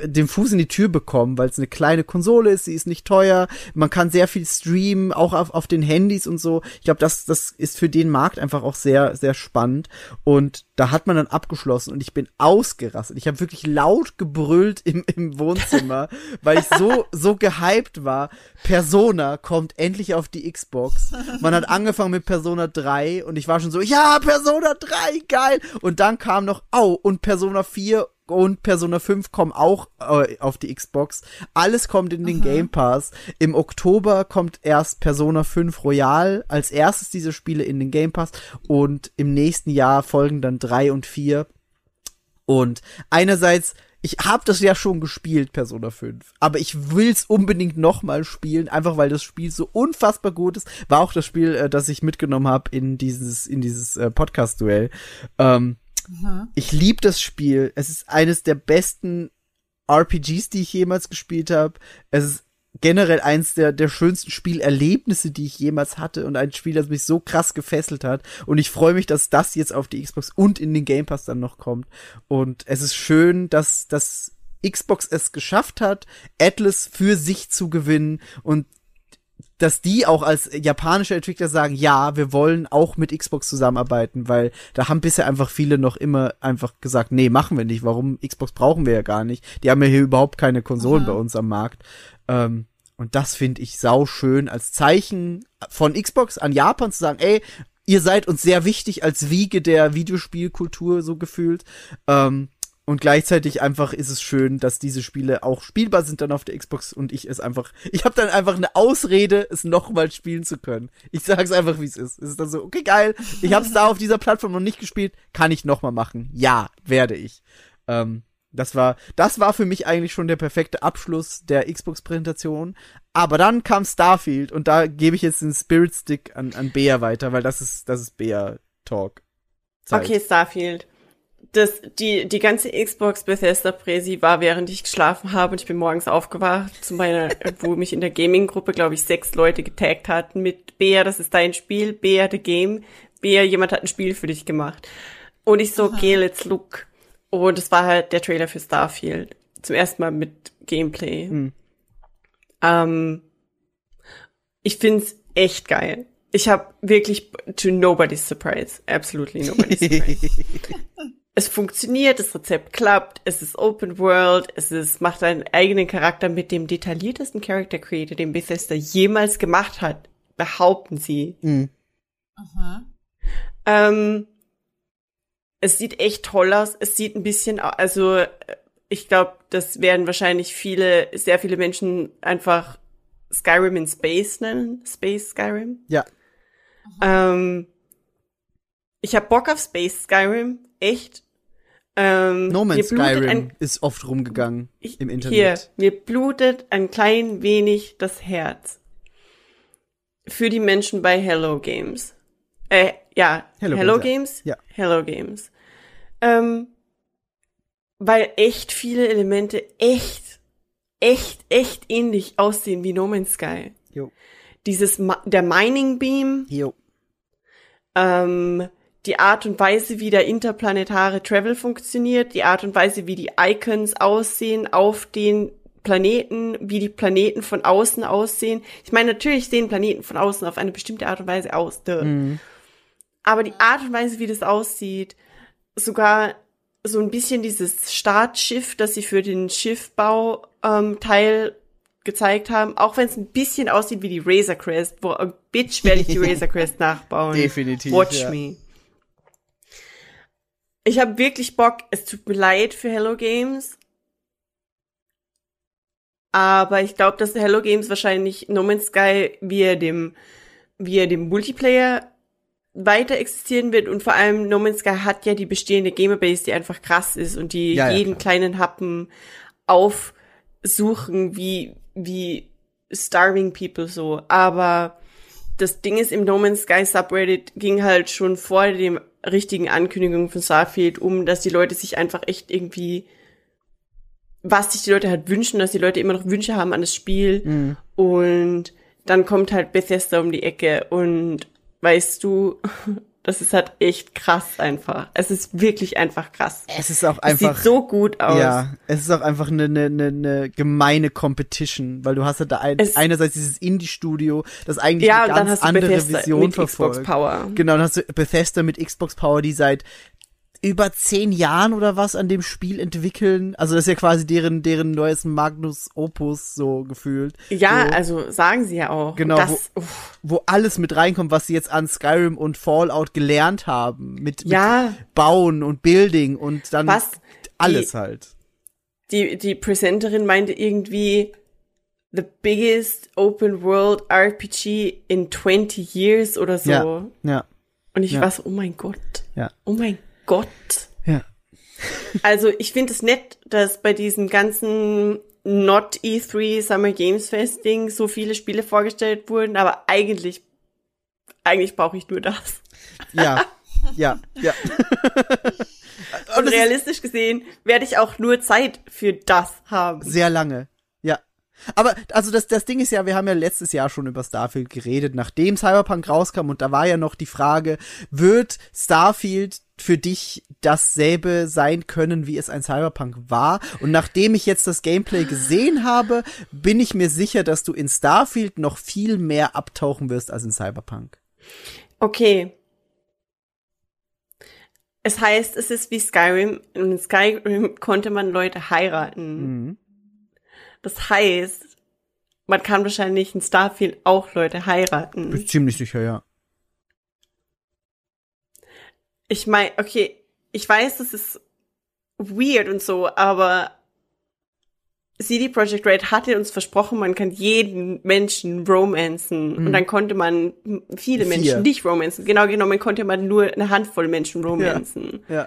den Fuß in die Tür bekommen, weil es eine kleine Konsole ist, sie ist nicht teuer, man kann sehr viel streamen, auch auf, auf den Handys und so. Ich glaube, das, das ist für den Markt einfach auch sehr, sehr spannend. Und da hat man dann abgeschlossen und ich bin ausgerastet. Ich habe wirklich laut gebrüllt im, im Wohnzimmer, weil ich so, so gehypt war. Persona kommt endlich auf die Xbox. Man hat angefangen mit Persona 3 und ich war schon so, ja, Persona 3, geil. Und dann kam noch, au, und Persona 4 und Persona 5 kommen auch äh, auf die Xbox. Alles kommt in den Game Pass. Im Oktober kommt erst Persona 5 Royal als erstes diese Spiele in den Game Pass und im nächsten Jahr folgen dann 3 und 4. Und einerseits ich habe das ja schon gespielt, Persona 5, aber ich will's unbedingt nochmal spielen, einfach weil das Spiel so unfassbar gut ist. War auch das Spiel, äh, das ich mitgenommen habe in dieses in dieses äh, Podcast-Duell. Ähm, ich lieb das Spiel. Es ist eines der besten RPGs, die ich jemals gespielt habe. Es ist generell eins der, der schönsten Spielerlebnisse, die ich jemals hatte und ein Spiel, das mich so krass gefesselt hat. Und ich freue mich, dass das jetzt auf die Xbox und in den Game Pass dann noch kommt. Und es ist schön, dass, dass Xbox es geschafft hat, Atlas für sich zu gewinnen und dass die auch als japanische Entwickler sagen, ja, wir wollen auch mit Xbox zusammenarbeiten, weil da haben bisher einfach viele noch immer einfach gesagt, nee, machen wir nicht. Warum? Xbox brauchen wir ja gar nicht. Die haben ja hier überhaupt keine Konsolen bei uns am Markt. Ähm, und das finde ich sau schön als Zeichen von Xbox an Japan zu sagen, ey, ihr seid uns sehr wichtig als Wiege der Videospielkultur so gefühlt. Ähm, und gleichzeitig einfach ist es schön, dass diese Spiele auch spielbar sind dann auf der Xbox und ich es einfach, ich habe dann einfach eine Ausrede, es nochmal spielen zu können. Ich sag's einfach, wie es ist. Es ist dann so, okay, geil, ich hab's da auf dieser Plattform noch nicht gespielt, kann ich nochmal machen. Ja, werde ich. Ähm, das war, das war für mich eigentlich schon der perfekte Abschluss der Xbox-Präsentation. Aber dann kam Starfield und da gebe ich jetzt den Spirit Stick an, an Bea weiter, weil das ist, das ist Bea Talk. Zeit. Okay, Starfield. Das, die, die ganze Xbox Bethesda Präsi war, während ich geschlafen habe und ich bin morgens aufgewacht, zu meiner, wo mich in der Gaming-Gruppe, glaube ich, sechs Leute getaggt hatten mit Bea, das ist dein Spiel, Bea the Game, Bea, jemand hat ein Spiel für dich gemacht. Und ich so, okay, let's look. Und es war halt der Trailer für Starfield. Zum ersten Mal mit Gameplay. Hm. Ähm, ich find's echt geil. Ich habe wirklich, to nobody's surprise, absolutely nobody's surprise. Es funktioniert, das Rezept klappt, es ist Open World, es ist, macht einen eigenen Charakter mit dem detailliertesten Character Creator, den Bethesda jemals gemacht hat, behaupten sie. Mhm. Ähm, es sieht echt toll aus. Es sieht ein bisschen, also äh, ich glaube, das werden wahrscheinlich viele, sehr viele Menschen einfach Skyrim in Space nennen. Space Skyrim. Ja. Ähm, ich habe Bock auf Space Skyrim, echt. Ähm, No Man's Skyrim ein, ist oft rumgegangen ich, im Internet. Hier, mir blutet ein klein wenig das Herz. Für die Menschen bei Hello Games. Äh, ja, Hello Hello, Games, Games? ja. Hello Games. Ähm, weil echt viele Elemente echt, echt, echt ähnlich aussehen wie No Man's Sky. Jo. Dieses, Ma der Mining Beam, Jo. ähm, die Art und Weise, wie der interplanetare Travel funktioniert, die Art und Weise, wie die Icons aussehen auf den Planeten, wie die Planeten von außen aussehen. Ich meine, natürlich sehen Planeten von außen auf eine bestimmte Art und Weise aus. Duh. Aber die Art und Weise, wie das aussieht, sogar so ein bisschen dieses Startschiff, das sie für den Schiffbau ähm, Teil gezeigt haben, auch wenn es ein bisschen aussieht wie die Razor Crest, wo äh, Bitch werde ich die Razor Crest nachbauen. Definitiv, Watch ja. me. Ich habe wirklich Bock. Es tut mir leid für Hello Games. Aber ich glaube, dass Hello Games wahrscheinlich No Man's Sky via dem, via dem Multiplayer weiter existieren wird und vor allem No Man's Sky hat ja die bestehende Gamerbase, die einfach krass ist und die Ja, ja, jeden klar. kleinen Happen aufsuchen wie, wie Starving People so. Aber das Ding ist, im No Man's Sky Subreddit ging halt schon vor dem richtigen Ankündigung von Starfield um, dass die Leute sich einfach echt irgendwie, was sich die Leute halt wünschen, dass die Leute immer noch Wünsche haben an das Spiel. Und dann kommt halt Bethesda um die Ecke und weißt du, das ist halt echt krass einfach. Es ist wirklich einfach krass. Es ist auch Es einfach. sieht so gut aus. Ja, es ist auch einfach eine, eine, eine, eine gemeine Competition, weil du hast ja da ein, Es- einerseits dieses Indie-Studio, das eigentlich Ja, eine ganz hast du andere Bethesda Vision mit verfolgt. Xbox Power. Genau, dann hast du Bethesda mit Xbox Power, die seit über zehn Jahren oder was an dem Spiel entwickeln. Also das ist ja quasi deren, deren neues Magnus Opus so gefühlt. Ja, so, also sagen sie ja auch. Genau, Das, uff, wo alles mit reinkommt, was sie jetzt an Skyrim und Fallout gelernt haben. Mit, Ja. mit Bauen und Building und dann Was? alles Die- halt. die, die Presenterin meinte irgendwie, the biggest open world RPG in 20 years oder so. Ja, ja, Und ich ja. war so, oh mein Gott. ja, Oh mein Gott. ja. Also ich finde es nett, dass bei diesem ganzen Not E3 Summer Games Fest Ding so viele Spiele vorgestellt wurden, aber eigentlich, eigentlich brauche ich nur das. Ja, ja, ja. Und realistisch gesehen werde ich auch nur Zeit für das haben. Sehr lange. Ja. Aber also das, das Ding ist ja, wir haben ja letztes Jahr schon über Starfield geredet, nachdem Cyberpunk rauskam und da war ja noch die Frage, wird Starfield für dich dasselbe sein können, wie es ein Cyberpunk war? Und nachdem ich jetzt das Gameplay gesehen habe, bin ich mir sicher, dass du in Starfield noch viel mehr abtauchen wirst als in Cyberpunk. Okay. Es heißt, es ist wie Skyrim. In Skyrim konnte man Leute heiraten. Mhm. Das heißt, man kann wahrscheinlich in Starfield auch Leute Bin heiraten. ich ziemlich sicher, ja. Ich meine, okay, ich weiß, das ist weird und so, aber CD Projekt Red hatte uns versprochen, man kann jeden Menschen romanzen. Und dann konnte man viele Vier. Menschen nicht romanzen. Genau genommen konnte man nur eine Handvoll Menschen romanzen. Ja.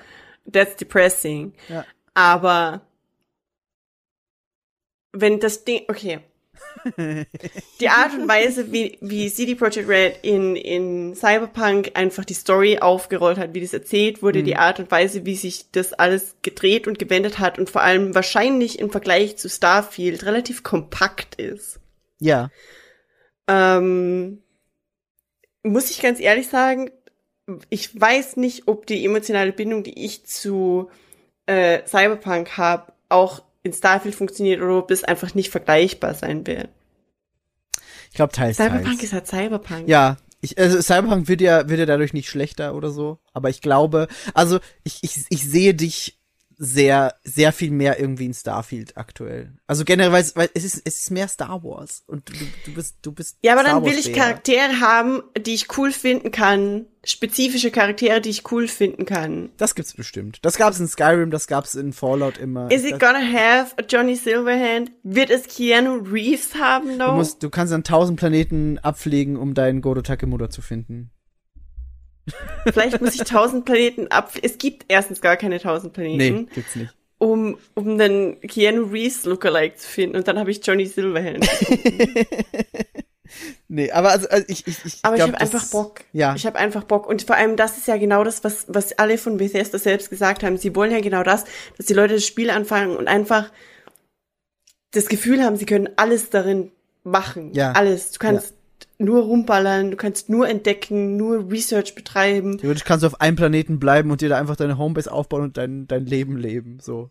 That's depressing. Ja. Aber wenn das Ding, okay. Die Art und Weise, wie, wie CD Projekt Red in, in Cyberpunk einfach die Story aufgerollt hat, wie das erzählt wurde, die Art und Weise, wie sich das alles gedreht und gewendet hat und vor allem wahrscheinlich im Vergleich zu Starfield relativ kompakt ist. Ja. Ähm, muss ich ganz ehrlich sagen, ich weiß nicht, ob die emotionale Bindung, die ich zu äh, Cyberpunk habe, auch in Starfield funktioniert oder ob es einfach nicht vergleichbar sein wird. Ich glaube teils, Cyberpunk teils. ist halt Cyberpunk. Ja, ich, also Cyberpunk wird ja, wird ja dadurch nicht schlechter oder so. Aber ich glaube, also ich, ich, ich sehe dich sehr, sehr viel mehr irgendwie in Starfield aktuell. Also generell, weil, es- weil es ist, es ist mehr Star Wars und du, du bist, du bist. Ja, aber Star dann will ich. Charaktere haben, die ich cool finden kann. Spezifische Charaktere, die ich cool finden kann. Das gibt's bestimmt. Das gab's in Skyrim, das gab's in Fallout immer. Is it das, gonna have a Johnny Silverhand? Wird es Keanu Reeves haben, du though? musst, du kannst an tausend Planeten abfliegen, um deinen Godo Takemuda zu finden. Vielleicht muss ich tausend Planeten ab. Es gibt erstens gar keine tausend Planeten. Nee, gibt's nicht. um, um dann Keanu Reeves Lookalike zu finden und dann habe ich Johnny Silverhand. Nee, aber also, also ich, ich, ich Aber glaub, ich habe einfach Bock. Ja. Ich habe einfach Bock. Und vor allem, das ist ja genau das, was, was alle von Bethesda selbst gesagt haben. Sie wollen ja genau das, dass die Leute das Spiel anfangen und einfach das Gefühl haben, sie können alles darin machen. Ja. Alles. Du kannst nur rumballern, du kannst nur entdecken, nur Research betreiben. Theoretisch kannst du auf einem Planeten bleiben und dir da einfach deine Homebase aufbauen und dein, dein Leben leben, so.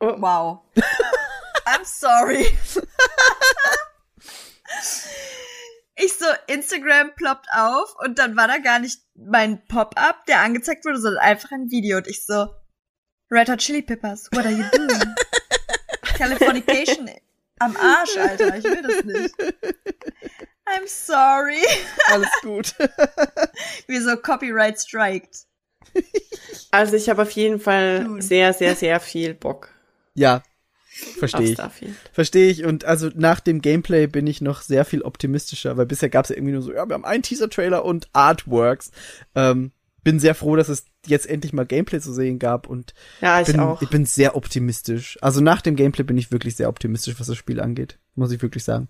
Wow. I'm sorry. ich so, Instagram ploppt auf und dann war da gar nicht mein Pop-up, der angezeigt wurde, sondern einfach ein Video und ich so, Red Hot Chili Peppers, what are you doing? Californication am Arsch, Alter, ich will das nicht. I'm sorry. Alles gut. Wie so Copyright striked. Also ich habe auf jeden Fall Nun. sehr, sehr, sehr viel Bock ja, verstehe ich. Verstehe ich. Und also nach dem Gameplay bin ich noch sehr viel optimistischer, weil bisher gab es ja irgendwie nur so, ja, wir haben einen Teaser-Trailer und Artworks. Ähm, bin sehr froh, dass es jetzt endlich mal Gameplay zu sehen gab und Ja, ich bin, auch. ich bin sehr optimistisch. Also nach dem Gameplay bin ich wirklich sehr optimistisch, was das Spiel angeht. Muss ich wirklich sagen.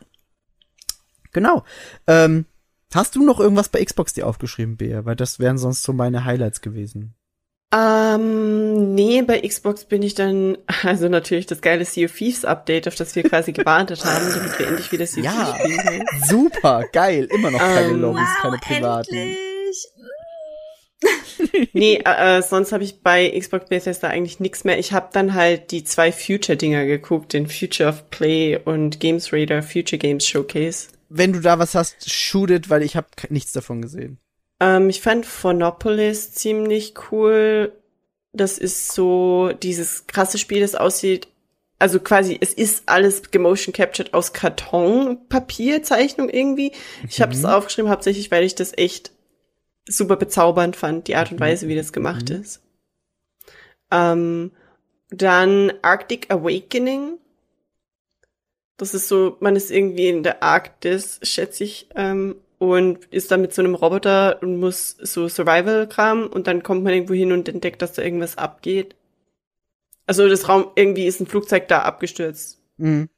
Genau. Ähm, hast du noch irgendwas bei Xbox dir aufgeschrieben, Bea? Weil das wären sonst so meine Highlights gewesen. Ähm, nee, bei Xbox bin ich dann, also natürlich das geile Sea of Thieves Update, auf das wir quasi gewartet haben, damit wir endlich wieder Sea of Ja. Thieves spielen können. Super, geil. Immer noch keine Ähm, Lobbys, wow, keine privaten. endlich. Nee, äh, äh, sonst habe ich bei Xbox Bethesda eigentlich nichts mehr. Ich habe dann halt die zwei Future-Dinger geguckt, den Future of Play und Games Radar Future Games Showcase. Wenn du da was hast, shoot it, weil ich habe nichts davon gesehen. Ähm, ich fand Phonopolis ziemlich cool. Das ist so dieses krasse Spiel, das aussieht, also quasi, es ist alles gemotion captured aus Kartonpapierzeichnung irgendwie. Ich habe es aufgeschrieben, hauptsächlich, weil ich das echt super bezaubernd fand, die Art und Weise, wie das gemacht ist. Ähm, dann Arctic Awakening. Das ist so, man ist irgendwie in der Arktis, schätze ich, ähm, und ist dann mit so einem Roboter und muss so Survival-Kram und dann kommt man irgendwo hin und entdeckt, dass da irgendwas abgeht. Also das Raum, irgendwie ist ein Flugzeug da abgestürzt. Mhm.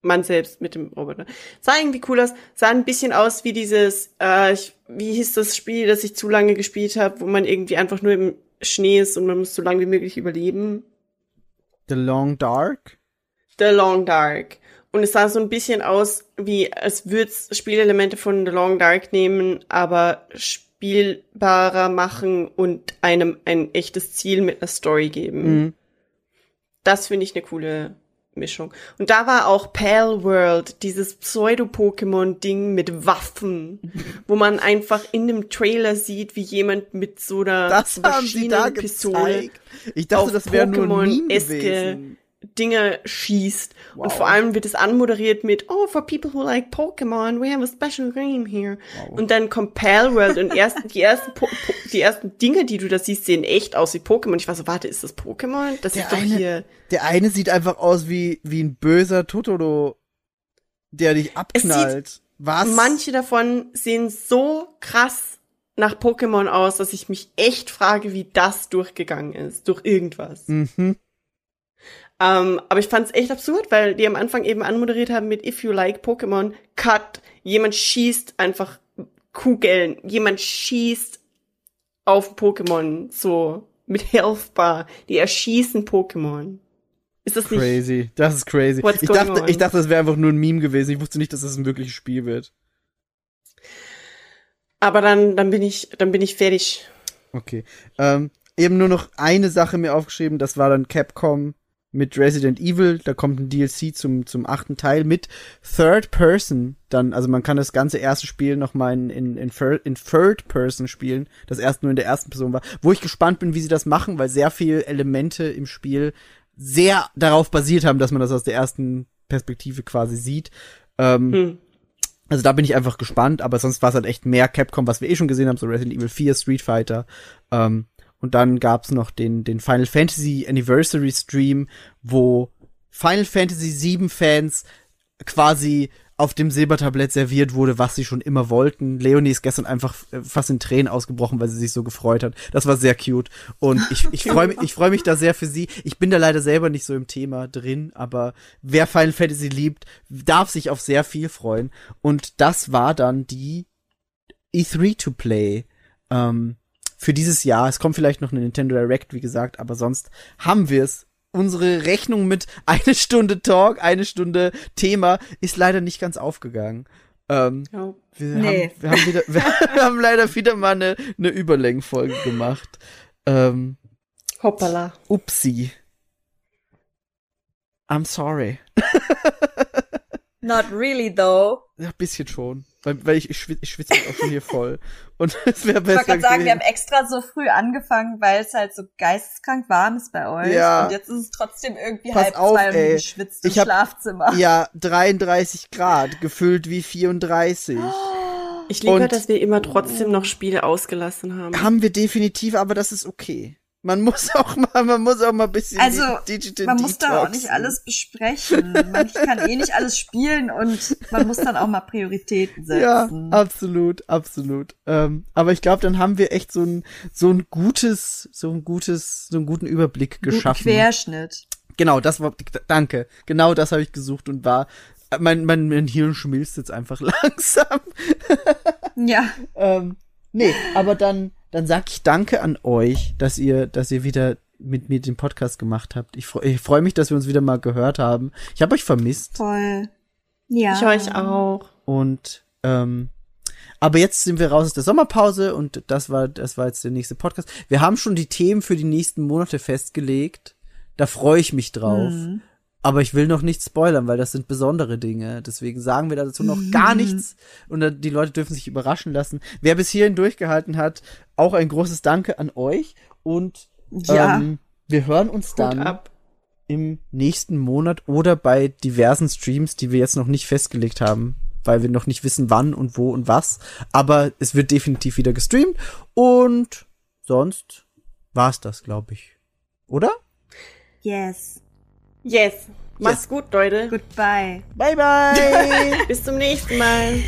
Man selbst mit dem Roboter. Sah irgendwie cool aus. Sah ein bisschen aus wie dieses, äh, ich, wie hieß das Spiel, das ich zu lange gespielt habe, wo man irgendwie einfach nur im Schnee ist und man muss so lange wie möglich überleben. The Long Dark? The Long Dark. Und es sah so ein bisschen aus, wie als würde es Spielelemente von The Long Dark nehmen, aber spielbarer machen und einem ein echtes Ziel mit einer Story geben. Mhm. Das finde ich eine coole Mischung. Und da war auch Pale World, dieses Pseudo-Pokémon-Ding mit Waffen, wo man einfach in dem Trailer sieht, wie jemand mit so einer Das haben gezeigt. Ich dachte, auf das wäre nur ein Meme gewesen. Dinge schießt. Wow. Und vor allem wird es anmoderiert mit, oh, for people who like Pokémon, we have a special game here. Und dann kommt Pal World und erst, die, ersten po po die ersten Dinge, die du da siehst, sehen echt aus wie Pokémon. Ich war so, warte, ist das Pokémon? Das Der ist doch eine- hier. Der eine sieht einfach aus wie, wie ein böser Totoro, der dich abknallt. Was? Manche davon sehen so krass nach Pokémon aus, dass ich mich echt frage, wie das durchgegangen ist. Durch irgendwas. Mhm. Ähm, aber ich fand's echt absurd, weil die am Anfang eben anmoderiert haben mit If you like Pokémon, cut, jemand schießt einfach Kugeln, jemand schießt auf Pokémon, so mit Health Bar, die erschießen Pokémon. Ist das nicht? Crazy. Das ist crazy. Ich dachte, on? ich dachte, das wäre einfach nur ein Meme gewesen. Ich wusste nicht, dass das ein wirkliches Spiel wird. Aber dann, dann bin ich, dann bin ich fertig. Okay. Ähm, eben nur noch eine Sache mir aufgeschrieben, das war dann Capcom mit Resident Evil, da kommt ein DLC zum, zum achten Teil mit Third Person dann, also man kann das ganze erste Spiel nochmal in, in, in, Third- in Third Person spielen, das erst nur in der ersten Person war, wo ich gespannt bin, wie sie das machen, weil sehr viele Elemente im Spiel sehr darauf basiert haben, dass man das aus der ersten Perspektive quasi sieht. Ähm, Hm. also da bin ich einfach gespannt, aber sonst war es halt echt mehr Capcom, was wir eh schon gesehen haben, so Resident Evil 4, Street Fighter. Ähm, und dann gab's noch den, den Final Fantasy Anniversary Stream, wo Final Fantasy 7 Fans quasi auf dem Silbertablett serviert wurde, was sie schon immer wollten. Leonie ist gestern einfach äh, fast in Tränen ausgebrochen, weil sie sich so gefreut hat. Das war sehr cute. Und ich, ich freue mich, ich freue mich da sehr für sie. Ich bin da leider selber nicht so im Thema drin, aber wer Final Fantasy liebt, darf sich auf sehr viel freuen. Und das war dann die E3 to Play. Ähm, für dieses Jahr. Es kommt vielleicht noch eine Nintendo Direct, wie gesagt, aber sonst haben wir es unsere Rechnung mit eine Stunde Talk, eine Stunde Thema ist leider nicht ganz aufgegangen. Ähm, Ja. wir, Nee. haben, wir, haben wieder, wir haben leider wieder mal eine, eine Überlängenfolge gemacht. Ähm, Hoppala. upsi. I'm sorry. Not really though. Ja, bisschen schon. Weil, weil ich, ich, schwitze, ich schwitze mich auch schon hier voll. Und es wäre Ich besser wollte gerade sagen, wir haben extra so früh angefangen, weil es halt so geisteskrank warm ist bei euch. Ja. Und jetzt ist es trotzdem irgendwie Pass halb auf, zwei und ey. du geschwitzt im Ich Schlafzimmer. Ja, 33 Grad, gefüllt wie 34. Ich liebe, Und- dass wir immer trotzdem noch Spiele ausgelassen haben. Haben wir definitiv, aber das ist okay. Man muss auch mal, man muss auch mal ein bisschen Also, Digital Man muss doch auch Detoxen. nicht alles besprechen. Man kann eh nicht alles spielen und man muss dann auch mal Prioritäten Ja, setzen. absolut, absolut. Ähm, aber ich glaube, dann haben wir echt so ein so ein gutes, so ein gutes, so einen guten Überblick Guten geschaffen. Querschnitt. Genau, das war, danke. Genau das habe ich gesucht und war, mein, mein, mein Hirn schmilzt jetzt einfach langsam. Ja. Ähm, nee, aber dann, dann sag ich danke an euch, dass ihr, dass ihr wieder mit mir den Podcast gemacht habt. Ich freue ich freu mich, dass wir uns wieder mal gehört haben. Ich habe euch vermisst Voll. Ja. Ich euch auch. und ähm, aber jetzt sind wir raus aus der Sommerpause und das war, das war jetzt der nächste Podcast. Wir haben schon die Themen für die nächsten Monate festgelegt. Da freue ich mich drauf. Mhm. Aber ich will noch nicht spoilern, weil das sind besondere Dinge. Deswegen sagen wir dazu noch gar nichts. Und die Leute dürfen sich überraschen lassen. Wer bis hierhin durchgehalten hat, auch ein großes Danke an euch. Und Ja. ähm, wir hören uns Hut dann ab. im nächsten Monat oder bei diversen Streams, die wir jetzt noch nicht festgelegt haben, weil wir noch nicht wissen, wann und wo und was. Aber es wird definitiv wieder gestreamt. Und sonst war's das, glaube ich. Oder? Yes. Yes. Macht's gut, Leute. Goodbye. Bye, bye! Bis zum nächsten Mal.